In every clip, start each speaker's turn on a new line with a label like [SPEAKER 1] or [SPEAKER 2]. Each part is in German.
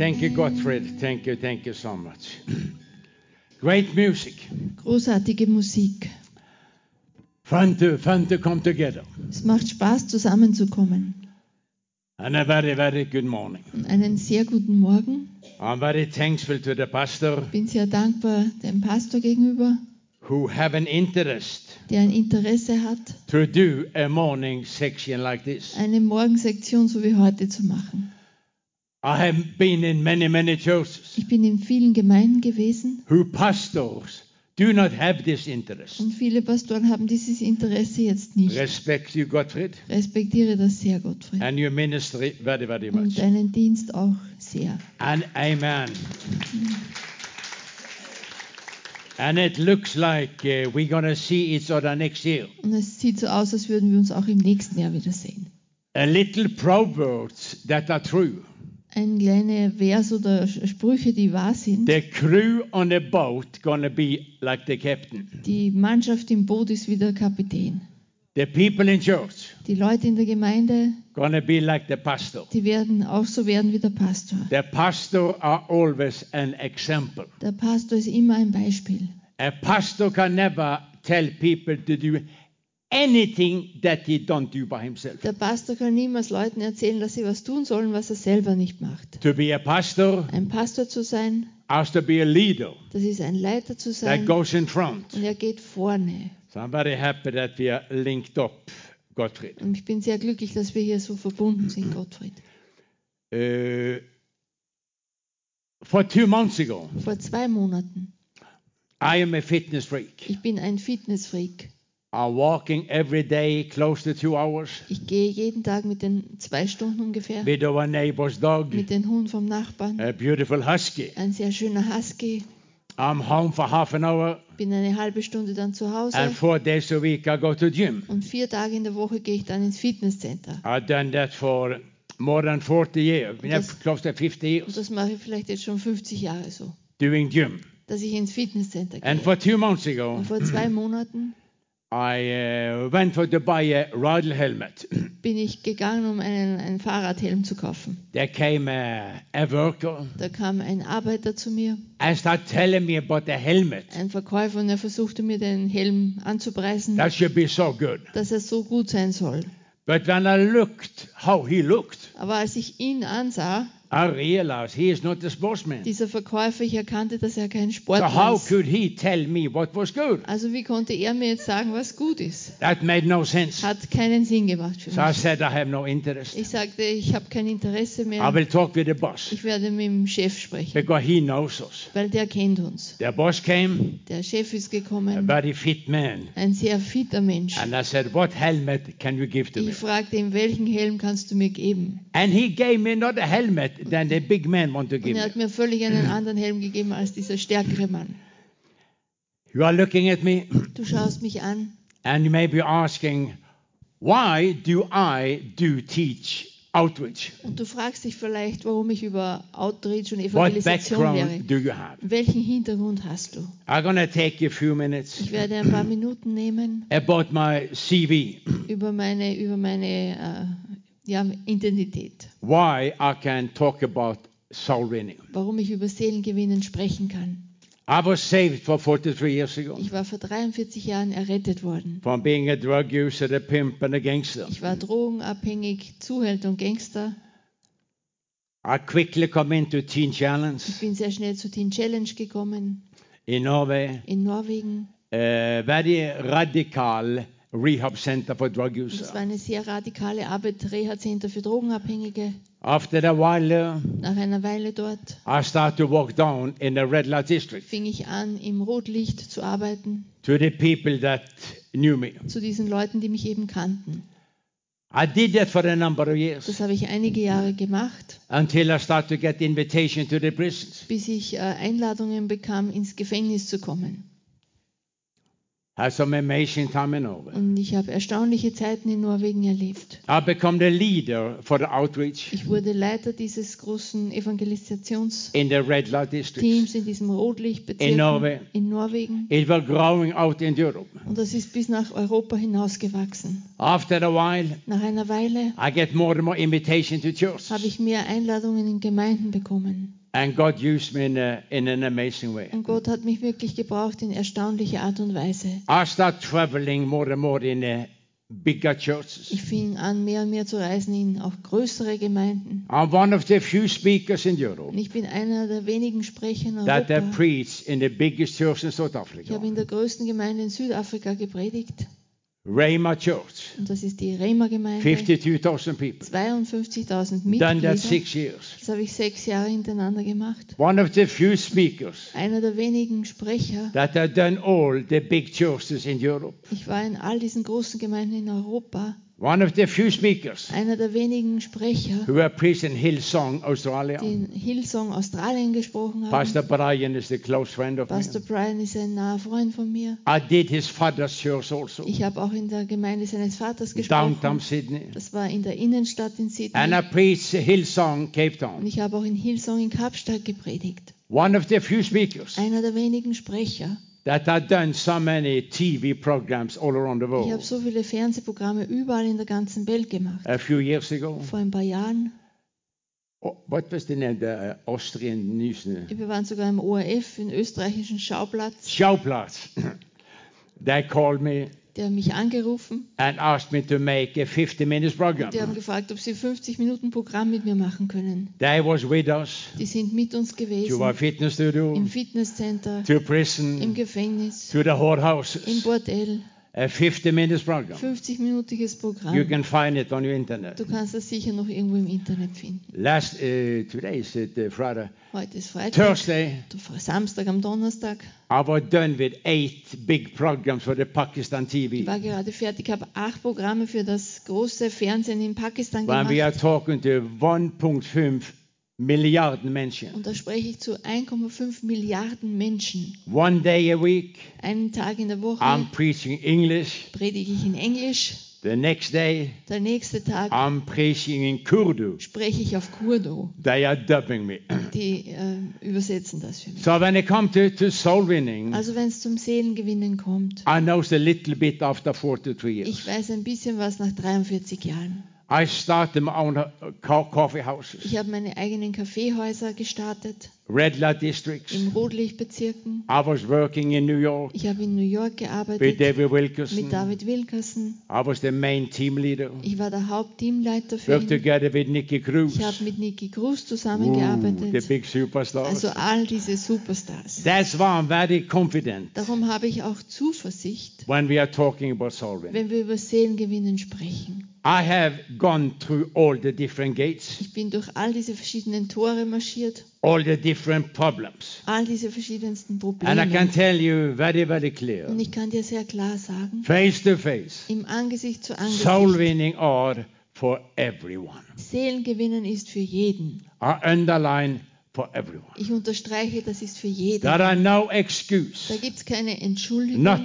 [SPEAKER 1] Thank you, Gottfried. Thank you, thank you so much. Great music.
[SPEAKER 2] Großartige Musik.
[SPEAKER 1] Fun to, fun to come together.
[SPEAKER 2] Es macht Spaß, zusammenzukommen.
[SPEAKER 1] And a very, very good morning.
[SPEAKER 2] Und einen sehr guten Morgen.
[SPEAKER 1] I'm very thankful to the pastor
[SPEAKER 2] Bin sehr dankbar dem Pastor gegenüber,
[SPEAKER 1] who have an interest
[SPEAKER 2] der ein Interesse hat,
[SPEAKER 1] to do a morning section like this.
[SPEAKER 2] eine Morgensektion so wie heute zu machen.
[SPEAKER 1] I have been in many, many churches
[SPEAKER 2] Ich bin in vielen Gemeinden gewesen
[SPEAKER 1] who pastors do not have this interest.
[SPEAKER 2] und viele Pastoren haben dieses Interesse jetzt nicht.
[SPEAKER 1] Respect you, Gottfried,
[SPEAKER 2] Respektiere das sehr, Gottfried.
[SPEAKER 1] and your ministry very, very
[SPEAKER 2] Und
[SPEAKER 1] much.
[SPEAKER 2] deinen Dienst auch sehr.
[SPEAKER 1] And amen. And it looks like uh, we're going to see each other next year.
[SPEAKER 2] Und es sieht so aus, als würden wir uns auch im nächsten Jahr wiedersehen.
[SPEAKER 1] A little proverbs that are true.
[SPEAKER 2] Ein kleiner Vers oder Sprüche, die wahr sind.
[SPEAKER 1] The crew on a boat to be like the captain.
[SPEAKER 2] Die Mannschaft im Boot ist wie der Kapitän.
[SPEAKER 1] The people in church
[SPEAKER 2] Die Leute in der Gemeinde,
[SPEAKER 1] to be like the pastor.
[SPEAKER 2] die werden auch so werden wie der Pastor.
[SPEAKER 1] The pastor are always an example.
[SPEAKER 2] Der Pastor ist immer ein Beispiel.
[SPEAKER 1] A pastor can never tell people to do anything that he don't do by himself.
[SPEAKER 2] Der Pastor kann niemals Leuten erzählen, dass sie was tun sollen, was er selber nicht macht.
[SPEAKER 1] To be a pastor
[SPEAKER 2] Ein Pastor zu sein,
[SPEAKER 1] has to be a leader
[SPEAKER 2] das ist ein Leiter zu
[SPEAKER 1] that
[SPEAKER 2] sein
[SPEAKER 1] goes in front.
[SPEAKER 2] und er geht vorne.
[SPEAKER 1] So I'm very happy that we are linked up, Gottfried.
[SPEAKER 2] Und ich bin sehr glücklich, dass wir hier so verbunden sind, Gottfried.
[SPEAKER 1] Uh, for two months ago,
[SPEAKER 2] Vor zwei Monaten.
[SPEAKER 1] I am a fitness freak.
[SPEAKER 2] Ich bin ein Fitnessfreak.
[SPEAKER 1] I'm walking every day close to two hours
[SPEAKER 2] Ich gehe jeden Tag mit den zwei Stunden ungefähr
[SPEAKER 1] with our neighbor's dog,
[SPEAKER 2] mit dem Hund vom Nachbarn.
[SPEAKER 1] a beautiful husky.
[SPEAKER 2] Ein sehr schöner Husky.
[SPEAKER 1] I'm home for half an hour,
[SPEAKER 2] Bin eine halbe Stunde dann zu Hause.
[SPEAKER 1] and four days a week I go to gym.
[SPEAKER 2] Und vier Tage in der Woche gehe ich dann ins Fitnesscenter.
[SPEAKER 1] I've done that for more than 40 years, yeah,
[SPEAKER 2] Yes.
[SPEAKER 1] close to 50
[SPEAKER 2] Und
[SPEAKER 1] years,
[SPEAKER 2] das mache ich vielleicht jetzt schon 50 Jahre so,
[SPEAKER 1] doing gym.
[SPEAKER 2] dass ich ins Fitnesscenter
[SPEAKER 1] And
[SPEAKER 2] gehe.
[SPEAKER 1] for two months ago,
[SPEAKER 2] Und vor zwei Monaten
[SPEAKER 1] I uh, went for to buy a rider helmet.
[SPEAKER 2] bin ich gegangen, um einen, einen Fahrradhelm zu kaufen.
[SPEAKER 1] there came a, a worker
[SPEAKER 2] Da kam ein Arbeiter zu mir,
[SPEAKER 1] and started telling me about the helmet.
[SPEAKER 2] ein Verkäufer, und er versuchte mir den Helm anzupreisen,
[SPEAKER 1] That should be so good.
[SPEAKER 2] dass er so gut sein soll.
[SPEAKER 1] But when I looked how he looked,
[SPEAKER 2] Aber als ich ihn ansah,
[SPEAKER 1] I realized he is not a sportsman.
[SPEAKER 2] dieser Verkäufer, ich erkannte, dass er kein
[SPEAKER 1] So
[SPEAKER 2] Sportler
[SPEAKER 1] how
[SPEAKER 2] ist.
[SPEAKER 1] could he tell me what was good?
[SPEAKER 2] Also wie konnte er mir jetzt sagen, was gut ist?
[SPEAKER 1] That made no sense.
[SPEAKER 2] Hat keinen Sinn gemacht für
[SPEAKER 1] So I
[SPEAKER 2] mich.
[SPEAKER 1] said I have no interest.
[SPEAKER 2] Ich sagte, ich habe kein Interesse
[SPEAKER 1] I
[SPEAKER 2] mehr.
[SPEAKER 1] will talk with the boss
[SPEAKER 2] Ich werde mit dem Chef sprechen,
[SPEAKER 1] because he knows us.
[SPEAKER 2] weil der kennt uns.
[SPEAKER 1] The boss came,
[SPEAKER 2] Der Chef ist
[SPEAKER 1] a
[SPEAKER 2] gekommen,
[SPEAKER 1] very fit man.
[SPEAKER 2] ein sehr fitter Mensch.
[SPEAKER 1] And I said, What helmet can you give to me?
[SPEAKER 2] Ich fragte ihn, welchen Helm kannst du mir geben?
[SPEAKER 1] And he gave me not a helmet than the big man want to
[SPEAKER 2] Und
[SPEAKER 1] give
[SPEAKER 2] er
[SPEAKER 1] me.
[SPEAKER 2] hat mir völlig einen anderen Helm gegeben als dieser stärkere Mann.
[SPEAKER 1] You are looking at me
[SPEAKER 2] Du schaust mich an
[SPEAKER 1] and you may be asking, Why do I do teach outreach?
[SPEAKER 2] und du fragst dich vielleicht, warum ich über Outreach und
[SPEAKER 1] What
[SPEAKER 2] Evangelisation lehre.
[SPEAKER 1] background do you have?
[SPEAKER 2] Welchen Hintergrund hast du?
[SPEAKER 1] I'm to take a few minutes
[SPEAKER 2] Ich werde ein paar Minuten nehmen
[SPEAKER 1] about my CV,
[SPEAKER 2] über meine, über meine äh, ja, Identität,
[SPEAKER 1] why I can talk about soul winning.
[SPEAKER 2] warum ich über Seelengewinnen sprechen kann.
[SPEAKER 1] I was saved for 43 years ago
[SPEAKER 2] Ich war vor 43 Jahren errettet worden.
[SPEAKER 1] from being a drug user, a pimp, and a gangster.
[SPEAKER 2] Ich war drogenabhängig, Zuhälter und Gangster.
[SPEAKER 1] I quickly come into Teen Challenge
[SPEAKER 2] Ich bin sehr schnell zu Teen Challenge gekommen
[SPEAKER 1] in Norway,
[SPEAKER 2] in Norwegen.
[SPEAKER 1] a very radical rehab center for drug
[SPEAKER 2] es
[SPEAKER 1] users.
[SPEAKER 2] war eine sehr radikale Arbeit, Reha-Center für Drogenabhängige.
[SPEAKER 1] After a while, uh,
[SPEAKER 2] Nach einer Weile dort
[SPEAKER 1] I start to walk down in the red light district
[SPEAKER 2] fing ich an, im Rotlicht zu arbeiten,
[SPEAKER 1] to the people that knew me.
[SPEAKER 2] zu diesen Leuten, die mich eben kannten.
[SPEAKER 1] I did that for a number of years
[SPEAKER 2] Das habe ich einige Jahre gemacht,
[SPEAKER 1] until I started to get invitation to the prisons.
[SPEAKER 2] bis ich äh, Einladungen bekam, ins Gefängnis zu kommen.
[SPEAKER 1] Had some amazing time in Norway.
[SPEAKER 2] Und ich habe erstaunliche Zeiten in Norwegen erlebt.
[SPEAKER 1] I become the leader for the outreach
[SPEAKER 2] Ich wurde Leiter dieses großen Evangelisationsteams
[SPEAKER 1] in the red light district.
[SPEAKER 2] in diesem Rotlichtbezirk
[SPEAKER 1] In Norway.
[SPEAKER 2] in Norwegen.
[SPEAKER 1] It was growing out in Europe.
[SPEAKER 2] Und das ist bis nach Europa hinausgewachsen.
[SPEAKER 1] After a while,
[SPEAKER 2] Nach einer Weile
[SPEAKER 1] I get more and more invitation to church,
[SPEAKER 2] habe ich mehr Einladungen in Gemeinden bekommen.
[SPEAKER 1] And God used me in, a, in an amazing way.
[SPEAKER 2] Und Gott hat mich wirklich gebraucht in erstaunliche Art und Weise.
[SPEAKER 1] I start traveling more and more in uh, bigger churches.
[SPEAKER 2] Ich fing an, mehr und mehr zu reisen in auch größere Gemeinden.
[SPEAKER 1] I'm one of the few speakers in Europe
[SPEAKER 2] Und ich bin einer der wenigen Sprecher in
[SPEAKER 1] that they
[SPEAKER 2] Europa.
[SPEAKER 1] preach in the biggest church in South
[SPEAKER 2] Ich
[SPEAKER 1] Africa,
[SPEAKER 2] habe in der größten Gemeinde in Südafrika gepredigt.
[SPEAKER 1] Rhema Church,
[SPEAKER 2] Und das ist die Rema-Gemeinde.
[SPEAKER 1] 52,000 people.
[SPEAKER 2] 52.000
[SPEAKER 1] Done
[SPEAKER 2] Mitglieder.
[SPEAKER 1] that six years.
[SPEAKER 2] Das habe ich sechs Jahre hintereinander gemacht.
[SPEAKER 1] One of the few speakers
[SPEAKER 2] Einer der wenigen Sprecher.
[SPEAKER 1] that have done all the big churches in Europe.
[SPEAKER 2] Ich war in all diesen großen Gemeinden in Europa.
[SPEAKER 1] One of the few speakers
[SPEAKER 2] Einer der wenigen Sprecher,
[SPEAKER 1] who have preached in Hillsong, Australia.
[SPEAKER 2] die in Hillsong Australien gesprochen haben.
[SPEAKER 1] Pastor Brian is a close friend of
[SPEAKER 2] Pastor
[SPEAKER 1] mine.
[SPEAKER 2] Brian ist ein naher Freund von mir.
[SPEAKER 1] I did his father's church also,
[SPEAKER 2] Ich habe auch in der Gemeinde seines Vaters
[SPEAKER 1] downtown
[SPEAKER 2] gesprochen.
[SPEAKER 1] Sydney.
[SPEAKER 2] Das war in der Innenstadt in
[SPEAKER 1] And
[SPEAKER 2] Sydney.
[SPEAKER 1] I preached Hillsong, Cape
[SPEAKER 2] Und
[SPEAKER 1] Town.
[SPEAKER 2] ich habe auch in Hillsong in Kapstadt gepredigt.
[SPEAKER 1] One of the few speakers
[SPEAKER 2] Einer der wenigen Sprecher.
[SPEAKER 1] That have done so many TV programs all around the
[SPEAKER 2] Ich habe
[SPEAKER 1] world.
[SPEAKER 2] so viele Fernsehprogramme überall in der ganzen Welt gemacht.
[SPEAKER 1] A few years ago,
[SPEAKER 2] Vor ein paar Jahren.
[SPEAKER 1] oh, what was the name? The uh, Austrian news? uh,
[SPEAKER 2] Wir waren sogar im ORF, im österreichischen Schauplatz.
[SPEAKER 1] Schauplatz. they called me
[SPEAKER 2] Die haben mich angerufen.
[SPEAKER 1] and asked me to make a 50 minutes program.
[SPEAKER 2] Die haben gefragt, ob sie 50 Minuten Programm mit mir machen können.
[SPEAKER 1] They was with us
[SPEAKER 2] Die sind mit uns
[SPEAKER 1] to our
[SPEAKER 2] gewesen.
[SPEAKER 1] fitness studio,
[SPEAKER 2] Im Fitnesscenter,
[SPEAKER 1] to
[SPEAKER 2] im
[SPEAKER 1] prison,
[SPEAKER 2] Gefängnis,
[SPEAKER 1] to the
[SPEAKER 2] im
[SPEAKER 1] whorehouses.
[SPEAKER 2] Bordell.
[SPEAKER 1] A 50 minutes program.
[SPEAKER 2] 50-minütiges
[SPEAKER 1] You
[SPEAKER 2] Programm.
[SPEAKER 1] can find it on your internet.
[SPEAKER 2] Du kannst das sicher noch irgendwo im Internet finden.
[SPEAKER 1] Last uh, today is it uh, Friday,
[SPEAKER 2] Heute ist Freitag,
[SPEAKER 1] Thursday.
[SPEAKER 2] Samstag am Donnerstag.
[SPEAKER 1] I was done with eight big programs for the Pakistan
[SPEAKER 2] Ich
[SPEAKER 1] TV.
[SPEAKER 2] war gerade fertig, habe acht Programme für das große Fernsehen in Pakistan
[SPEAKER 1] When we are
[SPEAKER 2] gemacht.
[SPEAKER 1] talking to 1.5 Milliarden Menschen,
[SPEAKER 2] Und da spreche ich zu 1,5 Milliarden Menschen.
[SPEAKER 1] one day a week,
[SPEAKER 2] Einen Tag in der Woche
[SPEAKER 1] I'm preaching English.
[SPEAKER 2] predige ich in Englisch.
[SPEAKER 1] The next day,
[SPEAKER 2] Der nächste Tag
[SPEAKER 1] I'm preaching in Kurdu.
[SPEAKER 2] spreche ich auf Kurdo.
[SPEAKER 1] They are dubbing me.
[SPEAKER 2] Die äh, übersetzen das für mich.
[SPEAKER 1] So when it comes to, to soul winning,
[SPEAKER 2] Also wenn es zum Seelengewinnen kommt,
[SPEAKER 1] I know a little bit after 43
[SPEAKER 2] ich
[SPEAKER 1] years.
[SPEAKER 2] weiß ein bisschen was nach 43 Jahren.
[SPEAKER 1] I started my own uh, co- coffee houses,
[SPEAKER 2] Ich habe meine eigenen Kaffeehäuser gestartet
[SPEAKER 1] red light districts.
[SPEAKER 2] in Rotlichtbezirken.
[SPEAKER 1] I was working in New York
[SPEAKER 2] Ich habe in New York
[SPEAKER 1] with
[SPEAKER 2] gearbeitet
[SPEAKER 1] David Wilkerson.
[SPEAKER 2] mit David Wilkerson.
[SPEAKER 1] I was the main team leader.
[SPEAKER 2] Ich war der Hauptteamleiter für
[SPEAKER 1] Worked
[SPEAKER 2] ihn.
[SPEAKER 1] together with Nicky Cruz.
[SPEAKER 2] Ich habe mit Nicky Cruz
[SPEAKER 1] Ooh, the
[SPEAKER 2] zusammengearbeitet.
[SPEAKER 1] big superstars.
[SPEAKER 2] Also all diese Superstars.
[SPEAKER 1] That's why I'm very confident
[SPEAKER 2] Darum habe ich auch Zuversicht,
[SPEAKER 1] when we are talking about soul winning.
[SPEAKER 2] wenn wir über Seelengewinnen sprechen.
[SPEAKER 1] I have gone through all the different gates,
[SPEAKER 2] Ich bin durch all diese verschiedenen Tore marschiert,
[SPEAKER 1] all the different problems.
[SPEAKER 2] all diese verschiedensten
[SPEAKER 1] And I can
[SPEAKER 2] Probleme.
[SPEAKER 1] tell you very, very clear,
[SPEAKER 2] Und ich kann dir sehr klar sagen,
[SPEAKER 1] face to face,
[SPEAKER 2] im Angesicht zu
[SPEAKER 1] soul
[SPEAKER 2] Angesicht,
[SPEAKER 1] winning are for everyone.
[SPEAKER 2] Seelengewinnen ist für jeden.
[SPEAKER 1] I underline for everyone.
[SPEAKER 2] Ich unterstreiche, das ist für jeden.
[SPEAKER 1] There are no
[SPEAKER 2] Da
[SPEAKER 1] excuse
[SPEAKER 2] gibt es keine Entschuldigung,
[SPEAKER 1] not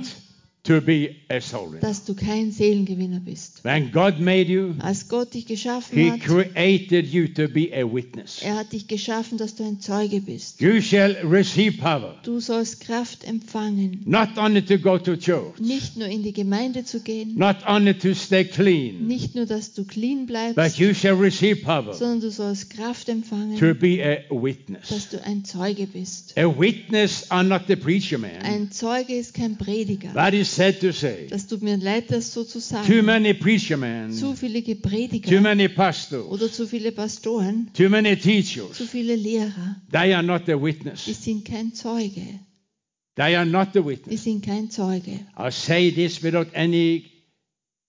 [SPEAKER 1] to be a soul
[SPEAKER 2] dass du kein Seelengewinner bist.
[SPEAKER 1] When God made you,
[SPEAKER 2] Als Gott dich geschaffen
[SPEAKER 1] He
[SPEAKER 2] hat,
[SPEAKER 1] created you to be a witness.
[SPEAKER 2] er hat dich geschaffen, dass du ein Zeuge bist.
[SPEAKER 1] You shall receive power,
[SPEAKER 2] Du sollst Kraft empfangen,
[SPEAKER 1] not only to go to church,
[SPEAKER 2] nicht nur in die Gemeinde zu gehen,
[SPEAKER 1] not only to stay clean,
[SPEAKER 2] nicht nur, dass du clean
[SPEAKER 1] but
[SPEAKER 2] bleibst,
[SPEAKER 1] you shall receive power
[SPEAKER 2] sondern du sollst Kraft
[SPEAKER 1] to
[SPEAKER 2] empfangen,
[SPEAKER 1] be a witness.
[SPEAKER 2] dass du ein Zeuge bist.
[SPEAKER 1] A witness are not the preacher man.
[SPEAKER 2] Ein Zeuge ist kein Prediger.
[SPEAKER 1] That is sad to say.
[SPEAKER 2] Das tut mir leid, das so zu
[SPEAKER 1] Too
[SPEAKER 2] sagen.
[SPEAKER 1] many preacher men,
[SPEAKER 2] Zu viele
[SPEAKER 1] too
[SPEAKER 2] Prediger
[SPEAKER 1] many pastors,
[SPEAKER 2] oder zu viele Pastoren,
[SPEAKER 1] too many teachers,
[SPEAKER 2] zu viele Lehrer,
[SPEAKER 1] they are not the
[SPEAKER 2] die
[SPEAKER 1] witness.
[SPEAKER 2] sind kein Zeuge.
[SPEAKER 1] They are not the
[SPEAKER 2] Die
[SPEAKER 1] witness.
[SPEAKER 2] sind kein Zeuge.
[SPEAKER 1] I say this without any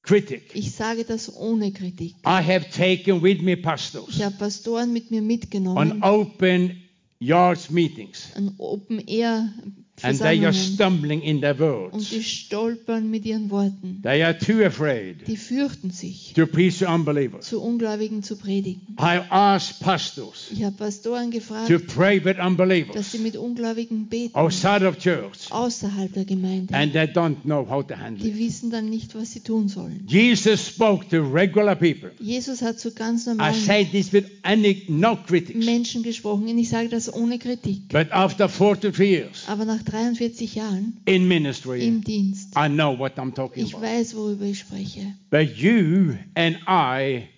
[SPEAKER 1] critic.
[SPEAKER 2] Ich sage das ohne Kritik.
[SPEAKER 1] I have taken with me
[SPEAKER 2] Ich
[SPEAKER 1] pastors
[SPEAKER 2] habe Pastoren mit mir
[SPEAKER 1] on
[SPEAKER 2] mitgenommen
[SPEAKER 1] open yards meetings.
[SPEAKER 2] an Open Air
[SPEAKER 1] and they are stumbling in their
[SPEAKER 2] und die
[SPEAKER 1] words.
[SPEAKER 2] stolpern mit ihren Worten.
[SPEAKER 1] They are too afraid
[SPEAKER 2] Die fürchten sich,
[SPEAKER 1] to preach to unbelievers.
[SPEAKER 2] zu Ungläubigen zu predigen.
[SPEAKER 1] I asked pastors
[SPEAKER 2] Ich habe Pastoren gefragt,
[SPEAKER 1] to pray with
[SPEAKER 2] dass
[SPEAKER 1] unbelievers
[SPEAKER 2] sie mit Ungläubigen beten,
[SPEAKER 1] outside of church,
[SPEAKER 2] außerhalb der Gemeinde.
[SPEAKER 1] and they don't know how to handle
[SPEAKER 2] Die
[SPEAKER 1] it.
[SPEAKER 2] wissen dann nicht, was sie tun sollen.
[SPEAKER 1] Jesus spoke to regular people.
[SPEAKER 2] Jesus hat zu ganz
[SPEAKER 1] I
[SPEAKER 2] normalen
[SPEAKER 1] say this with any no critics,
[SPEAKER 2] Menschen gesprochen und ich sage das ohne Kritik.
[SPEAKER 1] but after 43 years
[SPEAKER 2] Aber nach 43 Jahren
[SPEAKER 1] in ministry,
[SPEAKER 2] im Dienst,
[SPEAKER 1] I know what I'm talking
[SPEAKER 2] ich
[SPEAKER 1] about.
[SPEAKER 2] weiß, worüber ich spreche.
[SPEAKER 1] But you and I,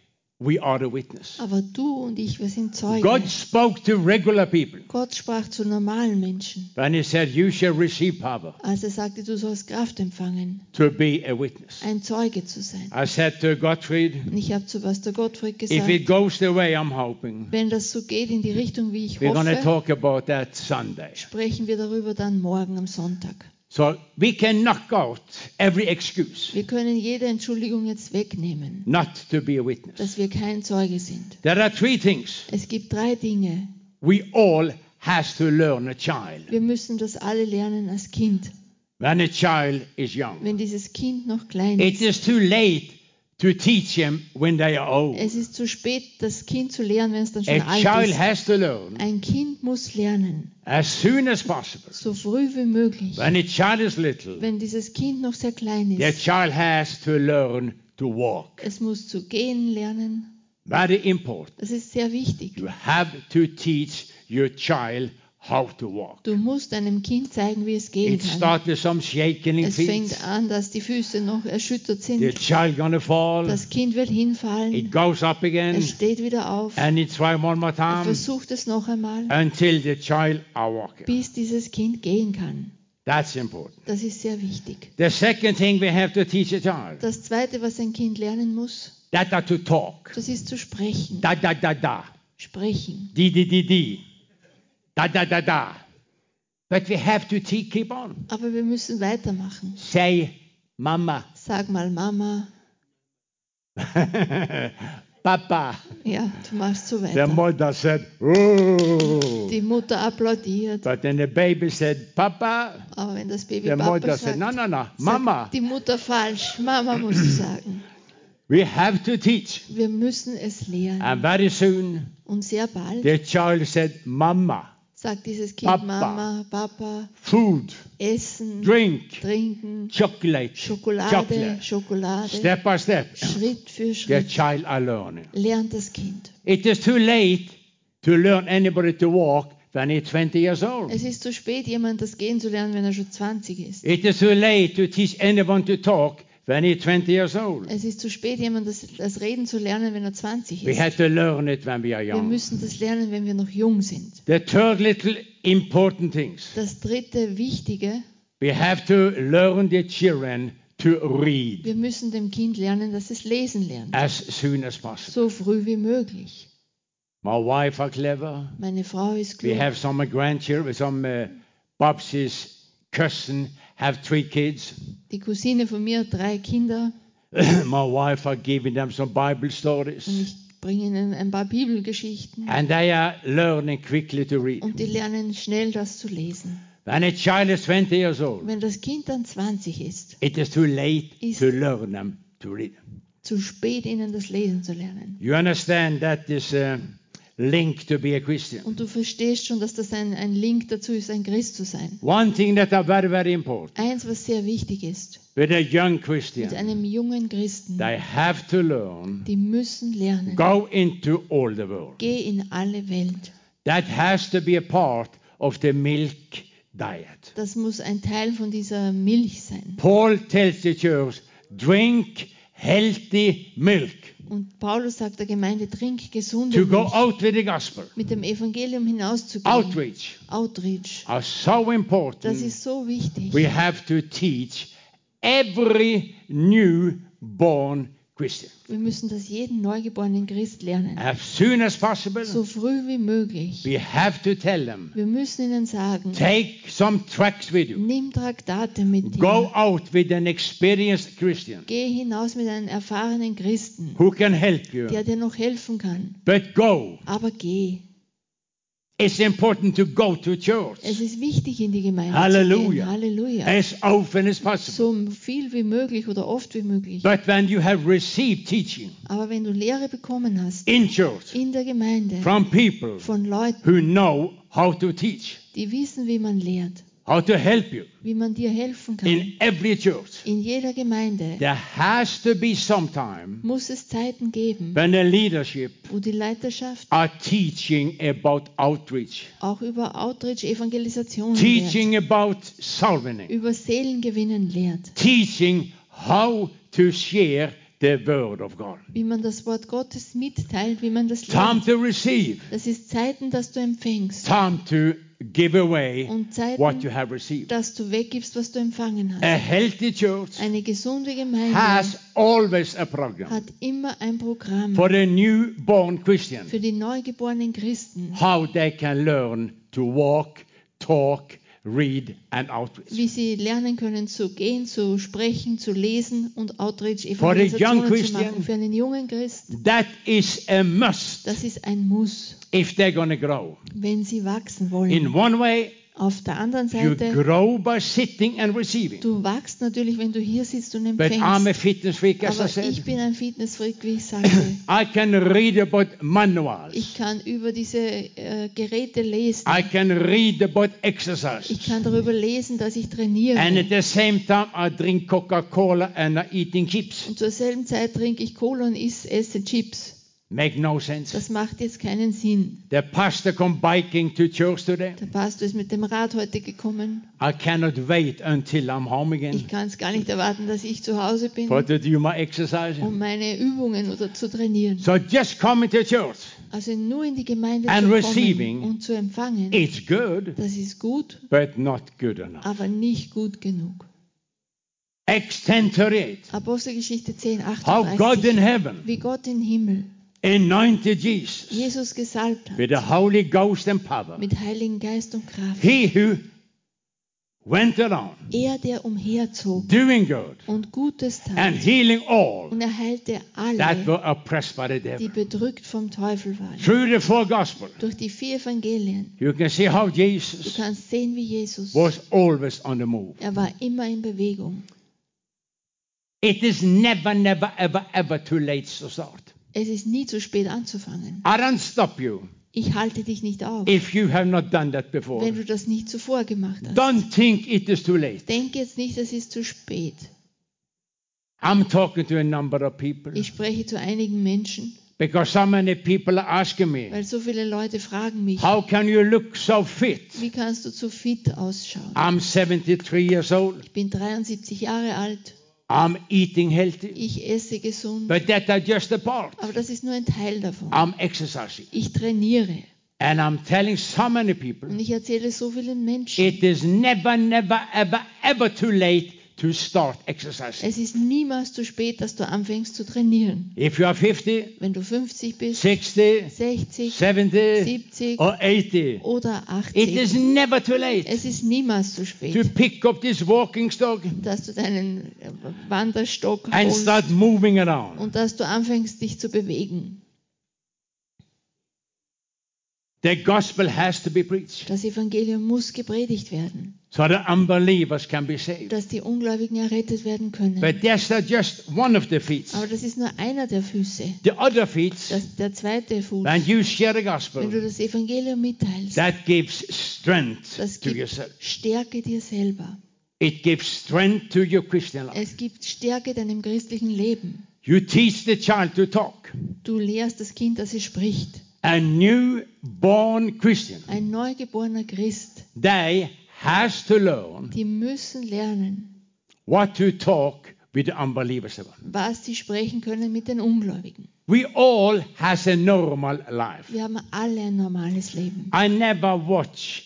[SPEAKER 1] we are the witness.
[SPEAKER 2] Aber du und ich, wir sind Zeugen.
[SPEAKER 1] God spoke to regular people
[SPEAKER 2] Gott sprach zu normalen Menschen,
[SPEAKER 1] when He said, You shall receive power
[SPEAKER 2] als er sagte, du sollst Kraft empfangen,
[SPEAKER 1] to be a witness.
[SPEAKER 2] ein Zeuge zu sein.
[SPEAKER 1] I said to Gottfried,
[SPEAKER 2] Und ich habe zu Pastor Gottfried
[SPEAKER 1] If it
[SPEAKER 2] gesagt,
[SPEAKER 1] goes the way I'm hoping,
[SPEAKER 2] wenn das so geht in die Richtung, wie ich
[SPEAKER 1] we're going to
[SPEAKER 2] hoffe,
[SPEAKER 1] talk about that Sunday.
[SPEAKER 2] sprechen wir darüber dann morgen am Sonntag.
[SPEAKER 1] So we can knock out every excuse
[SPEAKER 2] Wir können jede Entschuldigung jetzt wegnehmen,
[SPEAKER 1] not to be a witness.
[SPEAKER 2] dass wir kein Zeuge sind.
[SPEAKER 1] There are three things
[SPEAKER 2] Es gibt drei Dinge.
[SPEAKER 1] we all has to learn a child
[SPEAKER 2] Wir müssen das alle lernen als Kind,
[SPEAKER 1] when a child is young.
[SPEAKER 2] wenn dieses Kind noch klein
[SPEAKER 1] It
[SPEAKER 2] ist.
[SPEAKER 1] is too late to teach them when they are old.
[SPEAKER 2] Es ist zu spät, das Kind zu lernen, wenn es dann schon
[SPEAKER 1] A
[SPEAKER 2] alt
[SPEAKER 1] child
[SPEAKER 2] ist.
[SPEAKER 1] has to learn
[SPEAKER 2] Ein Kind muss lernen,
[SPEAKER 1] as soon as possible.
[SPEAKER 2] so früh wie möglich.
[SPEAKER 1] When a child is little,
[SPEAKER 2] Wenn dieses Kind noch sehr klein
[SPEAKER 1] the
[SPEAKER 2] ist,
[SPEAKER 1] child has to learn to walk.
[SPEAKER 2] es muss zu gehen lernen.
[SPEAKER 1] Very important.
[SPEAKER 2] Das ist sehr wichtig.
[SPEAKER 1] You have to teach your child how to walk.
[SPEAKER 2] Du musst einem Kind zeigen, wie es gehen
[SPEAKER 1] It
[SPEAKER 2] kann.
[SPEAKER 1] starts with some shaking in
[SPEAKER 2] Es
[SPEAKER 1] feet.
[SPEAKER 2] fängt an, dass die Füße noch erschüttert
[SPEAKER 1] The
[SPEAKER 2] sind.
[SPEAKER 1] child gonna fall.
[SPEAKER 2] Das Kind wird hinfallen.
[SPEAKER 1] It goes up again,
[SPEAKER 2] Es steht wieder auf.
[SPEAKER 1] and it try one more
[SPEAKER 2] Er
[SPEAKER 1] time
[SPEAKER 2] versucht es noch einmal,
[SPEAKER 1] until the child are walking.
[SPEAKER 2] bis dieses Kind gehen kann.
[SPEAKER 1] That's important.
[SPEAKER 2] Das ist sehr wichtig.
[SPEAKER 1] The second thing we have to teach a child
[SPEAKER 2] Das Zweite, was ein Kind lernen muss,
[SPEAKER 1] that are to talk.
[SPEAKER 2] das ist zu sprechen.
[SPEAKER 1] Da da da da.
[SPEAKER 2] Sprechen.
[SPEAKER 1] Di di di di. Da da da da. But we have to keep on.
[SPEAKER 2] Aber wir müssen weitermachen.
[SPEAKER 1] Say, Mama,
[SPEAKER 2] Sag mal Mama.
[SPEAKER 1] Papa.
[SPEAKER 2] Ja, du machst so
[SPEAKER 1] The
[SPEAKER 2] weiter.
[SPEAKER 1] mother said, Oh.
[SPEAKER 2] Die Mutter applaudiert.
[SPEAKER 1] But then the baby said, Papa.
[SPEAKER 2] Aber wenn das Baby
[SPEAKER 1] The mother
[SPEAKER 2] Papa
[SPEAKER 1] said,
[SPEAKER 2] sagt,
[SPEAKER 1] No, no, no,
[SPEAKER 2] sagt
[SPEAKER 1] Mama.
[SPEAKER 2] die Mutter falsch. Mama muss sie sagen.
[SPEAKER 1] We have to teach.
[SPEAKER 2] Wir müssen es lernen.
[SPEAKER 1] And very soon
[SPEAKER 2] Und sehr bald
[SPEAKER 1] the child said, Mama,
[SPEAKER 2] sagt dieses Kind
[SPEAKER 1] Papa.
[SPEAKER 2] Mama, Papa,
[SPEAKER 1] food,
[SPEAKER 2] Essen,
[SPEAKER 1] drink,
[SPEAKER 2] Trinken,
[SPEAKER 1] chocolate,
[SPEAKER 2] Schokolade,
[SPEAKER 1] chocolate.
[SPEAKER 2] Schokolade.
[SPEAKER 1] Step by step.
[SPEAKER 2] Schritt für
[SPEAKER 1] The
[SPEAKER 2] Schritt
[SPEAKER 1] child are learning.
[SPEAKER 2] lernt das Kind.
[SPEAKER 1] It is too late to learn anybody to walk when he's 20 years old.
[SPEAKER 2] Es ist zu spät, jemand das Gehen zu lernen, wenn er schon 20 ist.
[SPEAKER 1] It is too late to teach anyone to talk when he's 20 years old.
[SPEAKER 2] Es ist zu spät, jemand das, das Reden zu lernen, wenn er 20
[SPEAKER 1] We
[SPEAKER 2] ist.
[SPEAKER 1] have to learn it when we are
[SPEAKER 2] Wir
[SPEAKER 1] young.
[SPEAKER 2] müssen das lernen, wenn wir noch jung sind.
[SPEAKER 1] The third little important things.
[SPEAKER 2] Das dritte Wichtige,
[SPEAKER 1] We have to learn the children to read
[SPEAKER 2] wir müssen dem Kind lernen, dass es lesen lernt.
[SPEAKER 1] as soon as possible.
[SPEAKER 2] So früh wie möglich.
[SPEAKER 1] My wife are clever.
[SPEAKER 2] Meine Frau ist
[SPEAKER 1] We
[SPEAKER 2] klug.
[SPEAKER 1] have some grandchildren. Some uh, Bob's cousin have three kids.
[SPEAKER 2] Die Cousine von mir hat drei Kinder
[SPEAKER 1] My wife are giving them some Bible stories.
[SPEAKER 2] und ich bringe ihnen ein paar Bibelgeschichten
[SPEAKER 1] And they are learning quickly to read.
[SPEAKER 2] und die lernen schnell das zu lesen.
[SPEAKER 1] When a child is 20 years old,
[SPEAKER 2] Wenn das Kind dann 20 ist,
[SPEAKER 1] it is too late
[SPEAKER 2] Is-
[SPEAKER 1] to learn them to read.
[SPEAKER 2] zu spät ihnen das Lesen zu lernen.
[SPEAKER 1] You understand that is a link to be a Christian.
[SPEAKER 2] Und du verstehst schon, dass das ein, ein Link dazu ist, ein Christ zu sein.
[SPEAKER 1] One thing that are very, very important
[SPEAKER 2] Eins, was sehr wichtig ist,
[SPEAKER 1] with a young
[SPEAKER 2] mit
[SPEAKER 1] Christian,
[SPEAKER 2] einem jungen Christen,
[SPEAKER 1] they have to learn,
[SPEAKER 2] die müssen lernen.
[SPEAKER 1] go into all the world.
[SPEAKER 2] Geh in alle Welt.
[SPEAKER 1] That has to be a part of the milk diet.
[SPEAKER 2] Das muss ein Teil von dieser Milch sein.
[SPEAKER 1] Paul tells the church, drink healthy milk
[SPEAKER 2] Und Paulus sagt der Gemeinde, trink gesunde
[SPEAKER 1] to go out with the gospel.
[SPEAKER 2] Mit dem Evangelium hinauszugehen.
[SPEAKER 1] Outreach
[SPEAKER 2] Outreach.
[SPEAKER 1] are so
[SPEAKER 2] Das
[SPEAKER 1] important.
[SPEAKER 2] ist so wichtig.
[SPEAKER 1] We have to teach every newborn Christian
[SPEAKER 2] Wir müssen das jeden neugeborenen Christ lernen.
[SPEAKER 1] as soon as possible.
[SPEAKER 2] So früh wie möglich.
[SPEAKER 1] We have to tell them,
[SPEAKER 2] Wir müssen ihnen sagen,
[SPEAKER 1] take some tracks with you.
[SPEAKER 2] nimm Traktate mit
[SPEAKER 1] Go
[SPEAKER 2] dir.
[SPEAKER 1] out with an experienced Christian
[SPEAKER 2] Geh hinaus mit einem erfahrenen Christen,
[SPEAKER 1] who can help you.
[SPEAKER 2] der dir noch helfen kann.
[SPEAKER 1] But go.
[SPEAKER 2] Aber geh.
[SPEAKER 1] It's important to go to church
[SPEAKER 2] Es ist wichtig, in die Gemeinde
[SPEAKER 1] Halleluja.
[SPEAKER 2] zu gehen. Halleluja.
[SPEAKER 1] as often as possible.
[SPEAKER 2] So viel wie möglich oder oft wie möglich.
[SPEAKER 1] But when you have received teaching
[SPEAKER 2] Aber wenn du Lehre bekommen hast,
[SPEAKER 1] in church
[SPEAKER 2] in der Gemeinde,
[SPEAKER 1] from people
[SPEAKER 2] von Leuten,
[SPEAKER 1] who know how to teach,
[SPEAKER 2] die wissen, wie man lehrt,
[SPEAKER 1] how to help you.
[SPEAKER 2] Wie man dir helfen kann,
[SPEAKER 1] in every church,
[SPEAKER 2] in jeder Gemeinde
[SPEAKER 1] there has to be some time
[SPEAKER 2] muss es Zeiten geben,
[SPEAKER 1] when the leadership
[SPEAKER 2] wo die Leiterschaft
[SPEAKER 1] are teaching about outreach,
[SPEAKER 2] auch über Outreach, Evangelisation lehrt,
[SPEAKER 1] teaching about soul winning,
[SPEAKER 2] über Seelengewinnen lehrt,
[SPEAKER 1] teaching how to share the word of God.
[SPEAKER 2] wie man das Wort Gottes mitteilt, wie man das
[SPEAKER 1] Time
[SPEAKER 2] lernt.
[SPEAKER 1] to receive,
[SPEAKER 2] Das ist Zeiten, dass du empfängst.
[SPEAKER 1] Time to give away
[SPEAKER 2] und Zeiten,
[SPEAKER 1] what you have received.
[SPEAKER 2] dass du weggibst, was du empfangen hast.
[SPEAKER 1] A healthy church
[SPEAKER 2] Eine gesunde Gemeinde
[SPEAKER 1] has always a program
[SPEAKER 2] hat immer ein Programm
[SPEAKER 1] for the newborn Christian,
[SPEAKER 2] für die neugeborenen Christen,
[SPEAKER 1] how they can learn to walk, talk, read, and outreach.
[SPEAKER 2] wie sie lernen können zu gehen, zu sprechen, zu lesen und Outreach Evangelisationen zu machen. Für einen jungen Christen,
[SPEAKER 1] That is a must
[SPEAKER 2] das ist ein Muss,
[SPEAKER 1] if they're to grow.
[SPEAKER 2] wenn sie wachsen
[SPEAKER 1] In
[SPEAKER 2] wollen.
[SPEAKER 1] one way,
[SPEAKER 2] Auf der anderen
[SPEAKER 1] you
[SPEAKER 2] Seite,
[SPEAKER 1] grow by sitting and receiving.
[SPEAKER 2] du wachst natürlich, wenn du hier sitzt und
[SPEAKER 1] But I'm a
[SPEAKER 2] empfängst.
[SPEAKER 1] fitness freak, as I
[SPEAKER 2] Aber
[SPEAKER 1] said.
[SPEAKER 2] ich bin ein Fitnessfreak, wie ich sagte.
[SPEAKER 1] I can read about manuals.
[SPEAKER 2] Ich kann über diese äh, Geräte lesen.
[SPEAKER 1] I can read about
[SPEAKER 2] Ich kann darüber lesen, dass ich trainiere.
[SPEAKER 1] And at the same time, I drink Coca-Cola and I eating chips.
[SPEAKER 2] Und zur selben Zeit trinke ich Cola und esse Chips.
[SPEAKER 1] Make no sense.
[SPEAKER 2] Das macht jetzt keinen Sinn.
[SPEAKER 1] The pastor come biking to church today.
[SPEAKER 2] Der Pastor ist mit dem Rad heute gekommen.
[SPEAKER 1] I cannot wait until I'm home again
[SPEAKER 2] Ich kann es gar nicht erwarten, dass ich zu Hause bin,
[SPEAKER 1] for to do my exercise.
[SPEAKER 2] um meine Übungen oder zu trainieren.
[SPEAKER 1] So just coming to church,
[SPEAKER 2] Also nur in die Gemeinde
[SPEAKER 1] And
[SPEAKER 2] zu
[SPEAKER 1] receiving.
[SPEAKER 2] kommen und zu empfangen,
[SPEAKER 1] it's good,
[SPEAKER 2] das ist gut,
[SPEAKER 1] but not good enough.
[SPEAKER 2] aber nicht gut genug.
[SPEAKER 1] Acts 10:38.
[SPEAKER 2] Apostelgeschichte 10,
[SPEAKER 1] How God in
[SPEAKER 2] 38.
[SPEAKER 1] heaven
[SPEAKER 2] Wie Gott im Himmel
[SPEAKER 1] anointed Jesus
[SPEAKER 2] Jesus gesalbt hat
[SPEAKER 1] with the Holy Ghost and power.
[SPEAKER 2] mit Heiligen Geist und Kraft.
[SPEAKER 1] He who went around
[SPEAKER 2] Er, der umherzog
[SPEAKER 1] doing good
[SPEAKER 2] und Gutes
[SPEAKER 1] and
[SPEAKER 2] tat
[SPEAKER 1] healing all
[SPEAKER 2] und er heilte
[SPEAKER 1] that
[SPEAKER 2] alle,
[SPEAKER 1] were oppressed by the
[SPEAKER 2] die
[SPEAKER 1] devil.
[SPEAKER 2] bedrückt vom Teufel waren.
[SPEAKER 1] Through the four gospels,
[SPEAKER 2] Durch die vier Evangelien.
[SPEAKER 1] you can see how
[SPEAKER 2] Du
[SPEAKER 1] Jesus
[SPEAKER 2] kannst sehen, wie Jesus.
[SPEAKER 1] was always on the move.
[SPEAKER 2] Er war immer in Bewegung.
[SPEAKER 1] It is never, never, ever, ever too late to start.
[SPEAKER 2] Es ist nie zu spät anzufangen.
[SPEAKER 1] I don't stop you
[SPEAKER 2] Ich halte dich nicht auf,
[SPEAKER 1] if you have not done that before.
[SPEAKER 2] wenn du das nicht zuvor gemacht hast.
[SPEAKER 1] Don't think it is too late.
[SPEAKER 2] Denk jetzt nicht, es ist zu spät.
[SPEAKER 1] I'm talking to a number of people
[SPEAKER 2] Ich spreche zu einigen Menschen,
[SPEAKER 1] because so many people are asking me,
[SPEAKER 2] weil so viele Leute fragen mich,
[SPEAKER 1] How can you look so fit?
[SPEAKER 2] wie kannst du so fit ausschauen?
[SPEAKER 1] I'm 73 years old.
[SPEAKER 2] Ich bin 73 Jahre alt,
[SPEAKER 1] I'm eating healthy.
[SPEAKER 2] ich esse gesund,
[SPEAKER 1] But that are just a part.
[SPEAKER 2] aber das ist nur ein Teil davon.
[SPEAKER 1] I'm exercising.
[SPEAKER 2] Ich trainiere
[SPEAKER 1] And I'm telling so many people,
[SPEAKER 2] und ich erzähle so vielen Menschen,
[SPEAKER 1] it is never, never, ever, ever too late to start exercising.
[SPEAKER 2] es ist niemals zu spät, dass du anfängst zu trainieren.
[SPEAKER 1] If you are 50,
[SPEAKER 2] Wenn du 50 bist,
[SPEAKER 1] 60,
[SPEAKER 2] 60,
[SPEAKER 1] 70,
[SPEAKER 2] 70
[SPEAKER 1] or 80,
[SPEAKER 2] oder
[SPEAKER 1] it is
[SPEAKER 2] 80.
[SPEAKER 1] never too late
[SPEAKER 2] Es ist niemals zu
[SPEAKER 1] to
[SPEAKER 2] spät,
[SPEAKER 1] pick up this walking stock
[SPEAKER 2] dass du deinen Wanderstock
[SPEAKER 1] and
[SPEAKER 2] holst
[SPEAKER 1] start moving around.
[SPEAKER 2] und dass du anfängst, dich zu bewegen.
[SPEAKER 1] The gospel has to be preached
[SPEAKER 2] Das Evangelium muss gepredigt werden,
[SPEAKER 1] so the unbelievers can be saved.
[SPEAKER 2] dass die Ungläubigen errettet werden können.
[SPEAKER 1] But that's not just one of the feet.
[SPEAKER 2] Aber das ist nur einer der Füße.
[SPEAKER 1] The other feet,
[SPEAKER 2] Das, der zweite Fuß,
[SPEAKER 1] when you share the
[SPEAKER 2] wenn du
[SPEAKER 1] gospel,
[SPEAKER 2] das Evangelium mitteilst,
[SPEAKER 1] that gives strength
[SPEAKER 2] das
[SPEAKER 1] to
[SPEAKER 2] gibt
[SPEAKER 1] yourself.
[SPEAKER 2] Stärke dir selber.
[SPEAKER 1] It gives strength to your Christian life.
[SPEAKER 2] Es gibt Stärke deinem christlichen Leben.
[SPEAKER 1] You teach the child to talk.
[SPEAKER 2] Du lehrst das Kind, dass es spricht.
[SPEAKER 1] A newborn Christian,
[SPEAKER 2] Ein neugeborener Christ,
[SPEAKER 1] they has to learn
[SPEAKER 2] die müssen lernen,
[SPEAKER 1] what to talk with the unbelievers about.
[SPEAKER 2] was sie sprechen können mit den Ungläubigen.
[SPEAKER 1] We all has a normal life.
[SPEAKER 2] Wir haben alle ein normales Leben.
[SPEAKER 1] I never watch